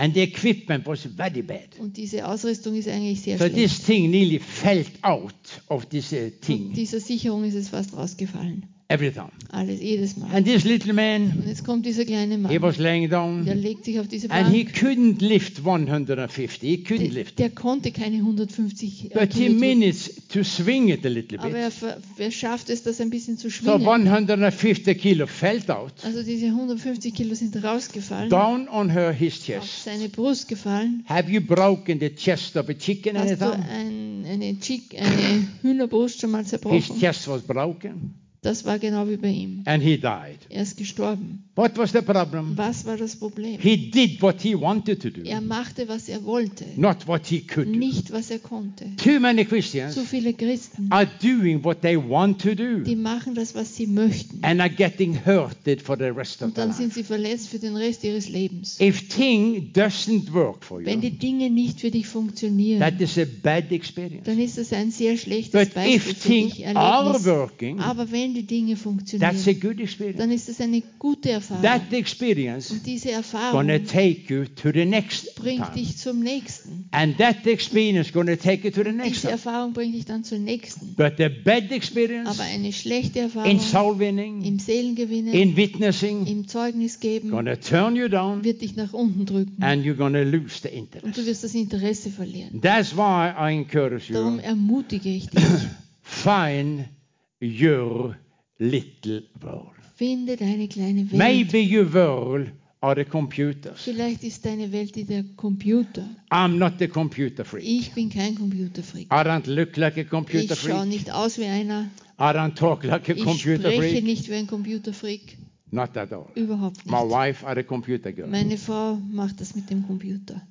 [SPEAKER 1] And the equipment was very bad.
[SPEAKER 2] Und diese Ausrüstung ist eigentlich sehr
[SPEAKER 1] So
[SPEAKER 2] schlecht.
[SPEAKER 1] this thing nearly fell out of this uh,
[SPEAKER 2] Und
[SPEAKER 1] thing,
[SPEAKER 2] dieser Sicherung ist es fast rausgefallen.
[SPEAKER 1] Every time.
[SPEAKER 2] Alles, jedes Mal.
[SPEAKER 1] And this little
[SPEAKER 2] Und
[SPEAKER 1] man,
[SPEAKER 2] jetzt kommt dieser kleine
[SPEAKER 1] he
[SPEAKER 2] Mann.
[SPEAKER 1] was laying
[SPEAKER 2] Der
[SPEAKER 1] down,
[SPEAKER 2] legt sich auf diese
[SPEAKER 1] and he
[SPEAKER 2] Bank.
[SPEAKER 1] couldn't lift 150. He couldn't
[SPEAKER 2] Der,
[SPEAKER 1] lift.
[SPEAKER 2] der konnte keine 150 äh,
[SPEAKER 1] But he managed to swing it a little
[SPEAKER 2] Aber
[SPEAKER 1] bit.
[SPEAKER 2] er, ver- er schafft es, das ein bisschen zu
[SPEAKER 1] So
[SPEAKER 2] schwingen.
[SPEAKER 1] 150 kilo fell out,
[SPEAKER 2] Also diese 150 Kilo sind rausgefallen,
[SPEAKER 1] down on her his
[SPEAKER 2] auf
[SPEAKER 1] chest.
[SPEAKER 2] seine Brust gefallen.
[SPEAKER 1] Have you broken the chest of a chicken
[SPEAKER 2] Hast du ein, eine, Chick, eine Hühnerbrust schon mal
[SPEAKER 1] His
[SPEAKER 2] zerbrochen?
[SPEAKER 1] chest was broken,
[SPEAKER 2] Das war genau wie bei ihm.
[SPEAKER 1] and he died.
[SPEAKER 2] Er ist gestorben.
[SPEAKER 1] What was the problem?
[SPEAKER 2] Was war das Problem?
[SPEAKER 1] He did what he wanted to do,
[SPEAKER 2] Er machte, was er wollte,
[SPEAKER 1] not what he could do.
[SPEAKER 2] nicht, was er konnte.
[SPEAKER 1] Too many Christians
[SPEAKER 2] So viele Christen,
[SPEAKER 1] are doing what they want to do
[SPEAKER 2] die machen das, was sie möchten.
[SPEAKER 1] and are getting hurted for the rest of
[SPEAKER 2] Und dann sind sie verletzt für den Rest ihres Lebens.
[SPEAKER 1] If thing doesn't work for
[SPEAKER 2] Wenn
[SPEAKER 1] you,
[SPEAKER 2] die Dinge nicht für dich funktionieren,
[SPEAKER 1] that is a bad experience.
[SPEAKER 2] dann ist das ein sehr schlechtes
[SPEAKER 1] But
[SPEAKER 2] Beispiel
[SPEAKER 1] if
[SPEAKER 2] für
[SPEAKER 1] things
[SPEAKER 2] dich,
[SPEAKER 1] are working,
[SPEAKER 2] Aber wenn die Dinge
[SPEAKER 1] that's a
[SPEAKER 2] funktionieren,
[SPEAKER 1] good experience.
[SPEAKER 2] dann ist das eine gute Erfahrung.
[SPEAKER 1] That experience
[SPEAKER 2] Und diese
[SPEAKER 1] gonna
[SPEAKER 2] Erfahrung
[SPEAKER 1] take you to the next
[SPEAKER 2] bringt
[SPEAKER 1] time.
[SPEAKER 2] dich zum nächsten.
[SPEAKER 1] And that experience gonna take you to the next
[SPEAKER 2] Diese. Erfahrung bringt dich dann zur nächsten.
[SPEAKER 1] But the bad experience
[SPEAKER 2] Aber eine schlechte
[SPEAKER 1] in
[SPEAKER 2] Erfahrung
[SPEAKER 1] soul winning,
[SPEAKER 2] im Seelengewinnen,
[SPEAKER 1] in witnessing,
[SPEAKER 2] im Zeugnis geben,
[SPEAKER 1] gonna turn you down
[SPEAKER 2] wird dich nach unten drücken.
[SPEAKER 1] and you're gonna lose the
[SPEAKER 2] Und
[SPEAKER 1] interest.
[SPEAKER 2] du wirst das Interesse verlieren.
[SPEAKER 1] That's why I encourage
[SPEAKER 2] Darum
[SPEAKER 1] you,
[SPEAKER 2] ermutige ich dich,
[SPEAKER 1] find your little world.
[SPEAKER 2] finde deine kleine Welt.
[SPEAKER 1] Maybe your world are the computers.
[SPEAKER 2] Vielleicht ist deine Welt der Computer.
[SPEAKER 1] I'm not the computer freak.
[SPEAKER 2] Ich bin kein Computerfreak.
[SPEAKER 1] I don't look like a computer
[SPEAKER 2] Ich schaue nicht aus wie einer.
[SPEAKER 1] I don't talk like a
[SPEAKER 2] Ich
[SPEAKER 1] computer
[SPEAKER 2] spreche
[SPEAKER 1] freak.
[SPEAKER 2] nicht wie ein Computerfreak.
[SPEAKER 1] Not at all.
[SPEAKER 2] Überhaupt
[SPEAKER 1] My
[SPEAKER 2] nicht.
[SPEAKER 1] wife are a computer girl.
[SPEAKER 2] Meine Frau macht das mit dem Computer.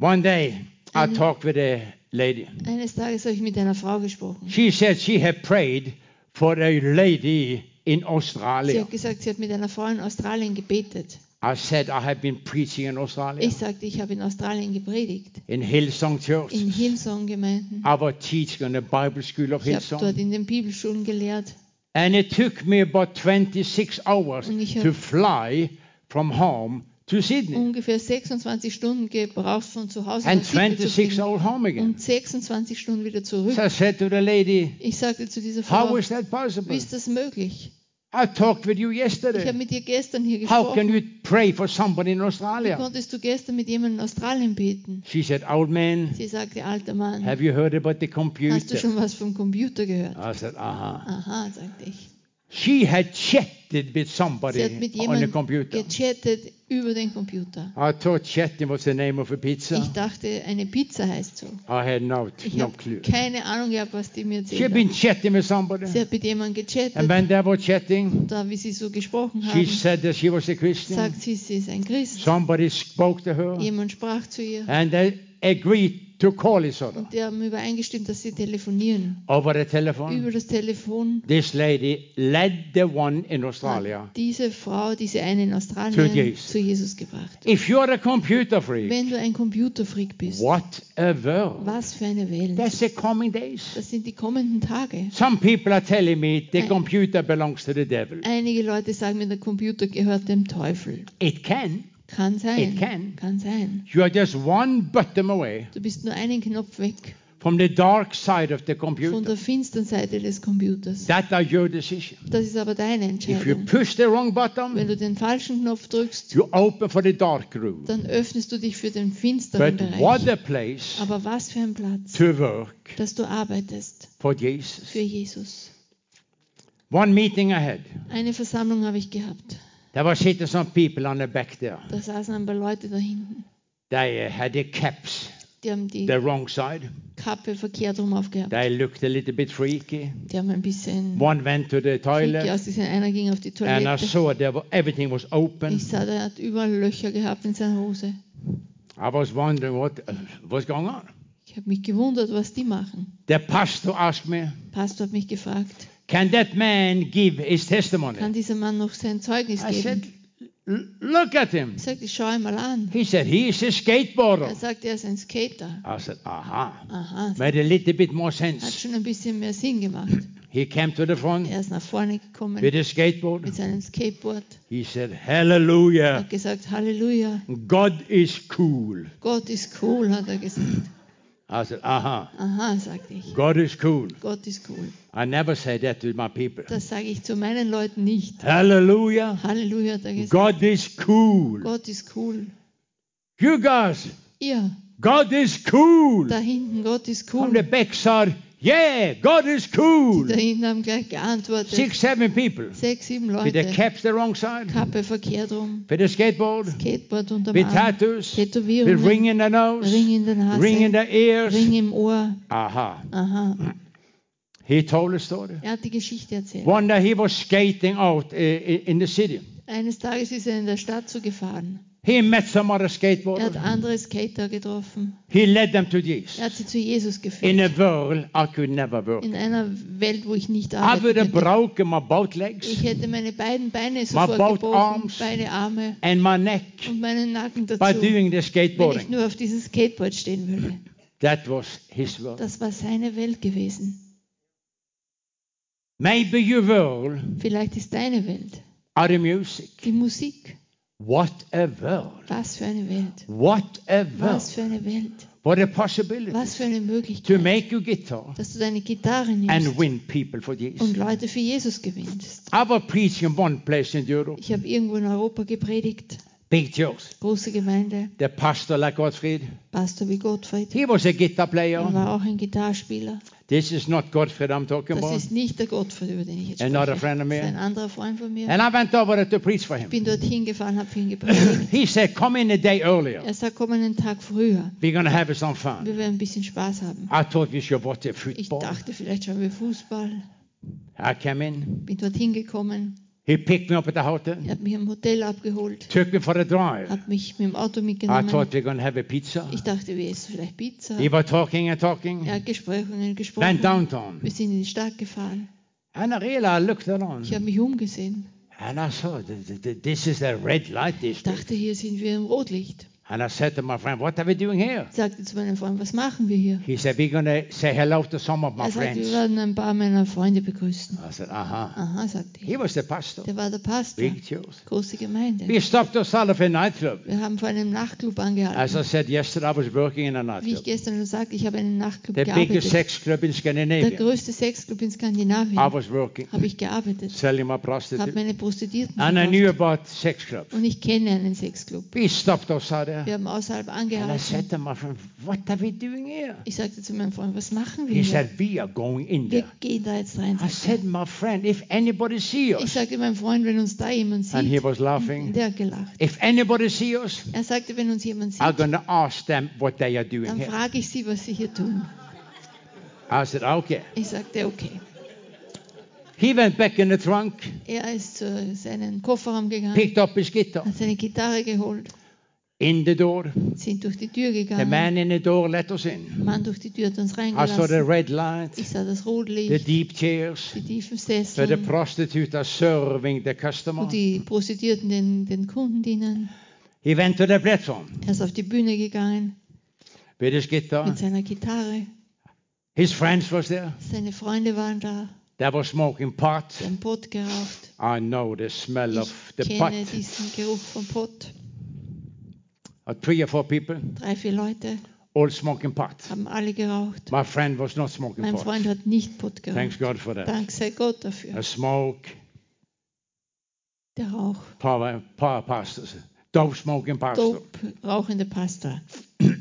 [SPEAKER 1] One day, I talked with a lady.
[SPEAKER 2] Eines Tages habe ich mit einer Frau gesprochen.
[SPEAKER 1] She said she had prayed for a lady in
[SPEAKER 2] Sie
[SPEAKER 1] Australia.
[SPEAKER 2] hat gesagt, sie hat mit einer Frau in Australien gebetet.
[SPEAKER 1] I said I have been preaching in Australia,
[SPEAKER 2] Ich sagte, ich habe in Australien gepredigt.
[SPEAKER 1] in Hillsong Church.
[SPEAKER 2] In Hillsong-Gemeinden.
[SPEAKER 1] I was teaching in the Bible school of
[SPEAKER 2] Ich habe
[SPEAKER 1] Hillsong.
[SPEAKER 2] dort in den Bibelschulen gelehrt.
[SPEAKER 1] And it took me about 26 hours
[SPEAKER 2] ich
[SPEAKER 1] to fly from home to Sydney.
[SPEAKER 2] Ungefähr 26 Stunden gebraucht von zu Hause
[SPEAKER 1] And
[SPEAKER 2] nach Sydney zu
[SPEAKER 1] 26
[SPEAKER 2] fliegen.
[SPEAKER 1] hours home again.
[SPEAKER 2] Und 26 Stunden wieder zurück.
[SPEAKER 1] So I said to the lady,
[SPEAKER 2] Ich sagte zu dieser
[SPEAKER 1] How
[SPEAKER 2] Frau,
[SPEAKER 1] is that
[SPEAKER 2] wie
[SPEAKER 1] possible?
[SPEAKER 2] ist das möglich?
[SPEAKER 1] I talked with you
[SPEAKER 2] Ich habe
[SPEAKER 1] yesterday.
[SPEAKER 2] mit dir gestern hier
[SPEAKER 1] How can
[SPEAKER 2] gesprochen.
[SPEAKER 1] you pray for somebody in
[SPEAKER 2] Wie
[SPEAKER 1] Australia?
[SPEAKER 2] konntest du gestern mit jemandem in Australien beten?
[SPEAKER 1] She said, Old man,
[SPEAKER 2] Sie sagte, alter Mann,
[SPEAKER 1] have you heard about the
[SPEAKER 2] hast du
[SPEAKER 1] computer?
[SPEAKER 2] schon was vom Computer gehört?
[SPEAKER 1] I said, huh.
[SPEAKER 2] Aha, sagte ich.
[SPEAKER 1] She had chatted with somebody
[SPEAKER 2] Sie hat mit
[SPEAKER 1] on the computer.
[SPEAKER 2] gechattet über den Computer.
[SPEAKER 1] I thought chatting was the name of a pizza.
[SPEAKER 2] Ich dachte, eine Pizza heißt so.
[SPEAKER 1] I had no,
[SPEAKER 2] Ich
[SPEAKER 1] no clue.
[SPEAKER 2] keine Ahnung gehabt, was die mir
[SPEAKER 1] She had been chatting with somebody.
[SPEAKER 2] Sie hat mit jemandem
[SPEAKER 1] And
[SPEAKER 2] gechattet.
[SPEAKER 1] when they were chatting,
[SPEAKER 2] Da, wie sie so gesprochen
[SPEAKER 1] she
[SPEAKER 2] haben,
[SPEAKER 1] said that she was a Christian.
[SPEAKER 2] sagt sie, sie ist ein Christ.
[SPEAKER 1] Somebody spoke to her.
[SPEAKER 2] Jemand sprach zu ihr.
[SPEAKER 1] And they agreed to call each other
[SPEAKER 2] Und die haben übereingestimmt, dass sie telefonieren.
[SPEAKER 1] over the telephone.
[SPEAKER 2] Über das Telefon
[SPEAKER 1] This lady led the one in Australia.
[SPEAKER 2] diese Frau, diese eine in Australien,
[SPEAKER 1] Jesus.
[SPEAKER 2] zu Jesus gebracht.
[SPEAKER 1] If you're a computer freak,
[SPEAKER 2] Wenn du ein Computerfreak bist,
[SPEAKER 1] what a world.
[SPEAKER 2] was für eine Welt.
[SPEAKER 1] That's the coming days.
[SPEAKER 2] Das sind die kommenden Tage.
[SPEAKER 1] Some people are telling me the
[SPEAKER 2] Ein-
[SPEAKER 1] computer belongs to the devil.
[SPEAKER 2] Einige Leute sagen mir, der Computer gehört dem Teufel.
[SPEAKER 1] It can.
[SPEAKER 2] Kann sein.
[SPEAKER 1] It can.
[SPEAKER 2] Kann sein.
[SPEAKER 1] You are just one button away
[SPEAKER 2] Du bist nur einen Knopf weg
[SPEAKER 1] from the dark side of the
[SPEAKER 2] von
[SPEAKER 1] computer.
[SPEAKER 2] der finsteren Seite des Computers.
[SPEAKER 1] That are your decision.
[SPEAKER 2] Das ist aber deine
[SPEAKER 1] If you
[SPEAKER 2] Entscheidung.
[SPEAKER 1] push the wrong
[SPEAKER 2] Wenn
[SPEAKER 1] button,
[SPEAKER 2] du den falschen Knopf drückst,
[SPEAKER 1] you open for the dark room.
[SPEAKER 2] dann öffnest du dich für den finsteren
[SPEAKER 1] But what
[SPEAKER 2] Bereich.
[SPEAKER 1] a place
[SPEAKER 2] Aber was für ein Platz,
[SPEAKER 1] to work
[SPEAKER 2] dass du arbeitest
[SPEAKER 1] for Jesus.
[SPEAKER 2] für Jesus.
[SPEAKER 1] One meeting I had,
[SPEAKER 2] Eine Versammlung habe ich gehabt.
[SPEAKER 1] There were sitting some people on the back there.
[SPEAKER 2] Da saßen ein paar Leute da hinten.
[SPEAKER 1] They uh, had their caps
[SPEAKER 2] Die haben die
[SPEAKER 1] the wrong side.
[SPEAKER 2] Kappe verkehrt rum aufgehabt.
[SPEAKER 1] They looked a little bit freaky.
[SPEAKER 2] Die haben ein bisschen
[SPEAKER 1] One went to the toilet,
[SPEAKER 2] ausgesehen. Einer ging auf die
[SPEAKER 1] and I
[SPEAKER 2] Toilette.
[SPEAKER 1] saw there were, everything was open.
[SPEAKER 2] Ich sah, der hat überall Löcher gehabt in seiner Hose.
[SPEAKER 1] I was wondering what uh, what's going on.
[SPEAKER 2] Ich habe mich gewundert, was die machen.
[SPEAKER 1] The pastor asked me,
[SPEAKER 2] Pastor hat mich gefragt,
[SPEAKER 1] "Can that man give his testimony?"
[SPEAKER 2] kann dieser Mann noch sein Zeugnis
[SPEAKER 1] I said,
[SPEAKER 2] geben?
[SPEAKER 1] "L- "Look at him."
[SPEAKER 2] Ich sagte, schau ihn mal an.
[SPEAKER 1] He said, "He is a skateboarder."
[SPEAKER 2] Er sagt, er ist ein Skater.
[SPEAKER 1] I said, "Aha."
[SPEAKER 2] Aha,
[SPEAKER 1] Made a little bit more
[SPEAKER 2] hat
[SPEAKER 1] sense.
[SPEAKER 2] schon ein bisschen mehr Sinn gemacht.
[SPEAKER 1] He came to the front
[SPEAKER 2] Er ist nach vorne gekommen
[SPEAKER 1] with a skateboard.
[SPEAKER 2] mit seinem Skateboard.
[SPEAKER 1] He said,
[SPEAKER 2] Er
[SPEAKER 1] "Hallelujah."
[SPEAKER 2] hat gesagt, Halleluja,
[SPEAKER 1] God is cool.
[SPEAKER 2] Gott ist cool, hat er gesagt.
[SPEAKER 1] I said, huh.
[SPEAKER 2] Aha, sagte ich.
[SPEAKER 1] God is cool.
[SPEAKER 2] Gott ist cool.
[SPEAKER 1] I never say that to my people.
[SPEAKER 2] Das sage ich zu meinen Leuten nicht.
[SPEAKER 1] Hallelujah.
[SPEAKER 2] Halleluja.
[SPEAKER 1] God is cool.
[SPEAKER 2] Gott ist cool.
[SPEAKER 1] You guys,
[SPEAKER 2] Ihr,
[SPEAKER 1] God is cool.
[SPEAKER 2] da hinten, Gott ist
[SPEAKER 1] From the
[SPEAKER 2] cool.
[SPEAKER 1] backside, yeah, God is cool.
[SPEAKER 2] Da hinten haben gleich geantwortet.
[SPEAKER 1] Six, seven people.
[SPEAKER 2] Sechs, sieben
[SPEAKER 1] With the
[SPEAKER 2] Leute.
[SPEAKER 1] caps the wrong side.
[SPEAKER 2] Kappe verkehrt rum.
[SPEAKER 1] With the skateboard.
[SPEAKER 2] Skateboard unterm
[SPEAKER 1] With
[SPEAKER 2] Arm.
[SPEAKER 1] tattoos. With
[SPEAKER 2] Tätowierungen.
[SPEAKER 1] ring in the nose.
[SPEAKER 2] Ring in der Nase.
[SPEAKER 1] Ring in the ears.
[SPEAKER 2] Ring im Ohr.
[SPEAKER 1] Aha.
[SPEAKER 2] Aha.
[SPEAKER 1] He told a story.
[SPEAKER 2] Er hat die Geschichte erzählt.
[SPEAKER 1] One day he was skating out uh, in the city.
[SPEAKER 2] Eines Tages ist er in der Stadt so gefahren.
[SPEAKER 1] He met some other
[SPEAKER 2] Er hat
[SPEAKER 1] skateboarders.
[SPEAKER 2] andere Skater getroffen.
[SPEAKER 1] He led them to Jesus.
[SPEAKER 2] Er hat sie zu Jesus
[SPEAKER 1] In
[SPEAKER 2] geführt.
[SPEAKER 1] a world I could never work.
[SPEAKER 2] In einer Welt, wo ich nicht
[SPEAKER 1] I would
[SPEAKER 2] arbeiten
[SPEAKER 1] have broken my both legs
[SPEAKER 2] Ich hätte meine beiden Beine sofort
[SPEAKER 1] both
[SPEAKER 2] gebrochen,
[SPEAKER 1] arms.
[SPEAKER 2] beide Arme
[SPEAKER 1] and my neck
[SPEAKER 2] und meinen Nacken
[SPEAKER 1] by
[SPEAKER 2] dazu,
[SPEAKER 1] doing the
[SPEAKER 2] wenn ich
[SPEAKER 1] skateboarding.
[SPEAKER 2] nur auf diesem Skateboard stehen würde.
[SPEAKER 1] That was his world.
[SPEAKER 2] Das war seine Welt gewesen.
[SPEAKER 1] Maybe your world
[SPEAKER 2] Vielleicht ist deine Welt
[SPEAKER 1] the music.
[SPEAKER 2] die Musik.
[SPEAKER 1] What a world.
[SPEAKER 2] Was für eine Welt.
[SPEAKER 1] What a
[SPEAKER 2] Was
[SPEAKER 1] world.
[SPEAKER 2] für eine Welt.
[SPEAKER 1] What a possibility
[SPEAKER 2] Was für eine
[SPEAKER 1] to
[SPEAKER 2] Möglichkeit,
[SPEAKER 1] make your guitar
[SPEAKER 2] dass du deine Gitarre
[SPEAKER 1] and
[SPEAKER 2] nimmst
[SPEAKER 1] win people for Jesus.
[SPEAKER 2] und Leute für Jesus gewinnst.
[SPEAKER 1] I was preaching in one place in Europe,
[SPEAKER 2] Ich habe irgendwo in Europa gepredigt,
[SPEAKER 1] big church.
[SPEAKER 2] große Gemeinde,
[SPEAKER 1] The pastor, like Gottfried,
[SPEAKER 2] Pastor wie Gottfried.
[SPEAKER 1] he was a guitar
[SPEAKER 2] Er
[SPEAKER 1] player.
[SPEAKER 2] war auch ein Gitarrespieler.
[SPEAKER 1] This is not Gottfried I'm talking
[SPEAKER 2] Das
[SPEAKER 1] about.
[SPEAKER 2] ist nicht der Gottfried, über den ich jetzt
[SPEAKER 1] Another
[SPEAKER 2] spreche.
[SPEAKER 1] friend of
[SPEAKER 2] Das ist ein
[SPEAKER 1] mine.
[SPEAKER 2] anderer Freund von mir.
[SPEAKER 1] And I went over to preach for
[SPEAKER 2] Ich
[SPEAKER 1] him.
[SPEAKER 2] bin dorthin gefahren, habe für ihn gepredigt.
[SPEAKER 1] He said, Come in a day earlier.
[SPEAKER 2] Er sagt, komm einen Tag früher.
[SPEAKER 1] We're to have some fun.
[SPEAKER 2] Wir werden ein bisschen Spaß haben.
[SPEAKER 1] I thought we should watch a
[SPEAKER 2] Ich
[SPEAKER 1] football.
[SPEAKER 2] dachte, vielleicht schauen wir Fußball.
[SPEAKER 1] I came in.
[SPEAKER 2] Bin dorthin gekommen.
[SPEAKER 1] He picked me up at the hotel,
[SPEAKER 2] Er hat mich im Hotel abgeholt.
[SPEAKER 1] took me for a drive.
[SPEAKER 2] Hat mich mit dem Auto
[SPEAKER 1] I
[SPEAKER 2] mitgenommen.
[SPEAKER 1] thought we're going to have a pizza.
[SPEAKER 2] Ich dachte, wir essen vielleicht Pizza.
[SPEAKER 1] He was talking and talking.
[SPEAKER 2] Er hat Gespräche
[SPEAKER 1] Went
[SPEAKER 2] gesprochen.
[SPEAKER 1] downtown.
[SPEAKER 2] Wir sind in die Stadt gefahren.
[SPEAKER 1] And I realized, I looked around.
[SPEAKER 2] Ich habe mich umgesehen.
[SPEAKER 1] And I saw, th- th- th- this is a red light
[SPEAKER 2] Ich
[SPEAKER 1] district.
[SPEAKER 2] dachte, hier sind wir im Rotlicht.
[SPEAKER 1] And I said to my friend, what are we doing here?
[SPEAKER 2] Ich sagte zu meinem Freund, was machen wir hier?
[SPEAKER 1] He said, we're going to say hello to some of my
[SPEAKER 2] Er sagte, wir
[SPEAKER 1] friends.
[SPEAKER 2] werden ein paar meiner Freunde begrüßen.
[SPEAKER 1] I said, uh-huh.
[SPEAKER 2] Aha, sagte
[SPEAKER 1] He
[SPEAKER 2] ich.
[SPEAKER 1] was the pastor.
[SPEAKER 2] Der war der Pastor.
[SPEAKER 1] Big church.
[SPEAKER 2] Große Gemeinde.
[SPEAKER 1] We stopped outside of a nightclub.
[SPEAKER 2] Wir haben vor einem Nachtclub
[SPEAKER 1] As I
[SPEAKER 2] angehalten.
[SPEAKER 1] said yesterday, I was working in a
[SPEAKER 2] Wie ich
[SPEAKER 1] nightclub.
[SPEAKER 2] gestern schon sagte, ich habe in einem Nachtclub
[SPEAKER 1] The biggest
[SPEAKER 2] gearbeitet.
[SPEAKER 1] sex club in
[SPEAKER 2] Der
[SPEAKER 1] Scandinavia.
[SPEAKER 2] größte Sexclub in
[SPEAKER 1] I
[SPEAKER 2] Skandinavien.
[SPEAKER 1] was working,
[SPEAKER 2] Habe ich gearbeitet.
[SPEAKER 1] selling my
[SPEAKER 2] Habe
[SPEAKER 1] prostitute.
[SPEAKER 2] meine Prostituierten
[SPEAKER 1] And I knew about sex clubs.
[SPEAKER 2] Und ich kenne einen Sexclub.
[SPEAKER 1] We stopped outside
[SPEAKER 2] Wir haben außerhalb
[SPEAKER 1] And I said
[SPEAKER 2] angehalten.
[SPEAKER 1] to my friend, what are we doing here?
[SPEAKER 2] Ich sagte zu meinem Freund, was machen wir
[SPEAKER 1] He
[SPEAKER 2] hier?
[SPEAKER 1] said, we are going in
[SPEAKER 2] Wir
[SPEAKER 1] there.
[SPEAKER 2] gehen da jetzt rein.
[SPEAKER 1] I said, my friend, if anybody see
[SPEAKER 2] er. Ich
[SPEAKER 1] us,
[SPEAKER 2] sagte meinem Freund, wenn uns da jemand
[SPEAKER 1] and he
[SPEAKER 2] sieht,
[SPEAKER 1] was laughing,
[SPEAKER 2] der hat gelacht.
[SPEAKER 1] if anybody see us,
[SPEAKER 2] Er sagte, wenn uns jemand
[SPEAKER 1] I'm
[SPEAKER 2] sieht,
[SPEAKER 1] going to ask them what they are doing
[SPEAKER 2] dann frage ich sie, was sie hier tun.
[SPEAKER 1] I said, okay.
[SPEAKER 2] Ich sagte, okay.
[SPEAKER 1] He went back in the trunk,
[SPEAKER 2] Er ist zu seinem Kofferraum gegangen,
[SPEAKER 1] picked up his guitar,
[SPEAKER 2] hat seine Gitarre geholt,
[SPEAKER 1] in the door.
[SPEAKER 2] sind durch die Tür
[SPEAKER 1] The
[SPEAKER 2] gegangen.
[SPEAKER 1] man in the door let us in.
[SPEAKER 2] Der Mann durch die Tür hat uns
[SPEAKER 1] I saw the
[SPEAKER 2] reingelassen.
[SPEAKER 1] red light,
[SPEAKER 2] Ich sah das
[SPEAKER 1] the
[SPEAKER 2] Rotlicht,
[SPEAKER 1] deep chairs,
[SPEAKER 2] die tiefen
[SPEAKER 1] where the
[SPEAKER 2] Sessel,
[SPEAKER 1] prostitutes are serving the customer.
[SPEAKER 2] die Prostituierten den, den Kunden dienen.
[SPEAKER 1] He went to the platform
[SPEAKER 2] Er ist auf die Bühne gegangen
[SPEAKER 1] with his guitar.
[SPEAKER 2] mit seiner Gitarre.
[SPEAKER 1] His friends was there.
[SPEAKER 2] Seine Freunde waren da,
[SPEAKER 1] They were smoking pot.
[SPEAKER 2] haben Pott geraucht.
[SPEAKER 1] I know the smell of
[SPEAKER 2] Ich
[SPEAKER 1] the pot.
[SPEAKER 2] kenne diesen Geruch vom Pott.
[SPEAKER 1] Three or four people,
[SPEAKER 2] Drei, vier Leute
[SPEAKER 1] all smoking pot.
[SPEAKER 2] haben alle geraucht.
[SPEAKER 1] My friend was not smoking
[SPEAKER 2] Mein
[SPEAKER 1] pot.
[SPEAKER 2] Freund hat nicht
[SPEAKER 1] Thanks
[SPEAKER 2] geraucht.
[SPEAKER 1] God for that.
[SPEAKER 2] Dank sei Gott dafür.
[SPEAKER 1] A smoke,
[SPEAKER 2] Der Rauch.
[SPEAKER 1] power, power pastors, dope smoking pastor.
[SPEAKER 2] Dope, rauchende Pastor.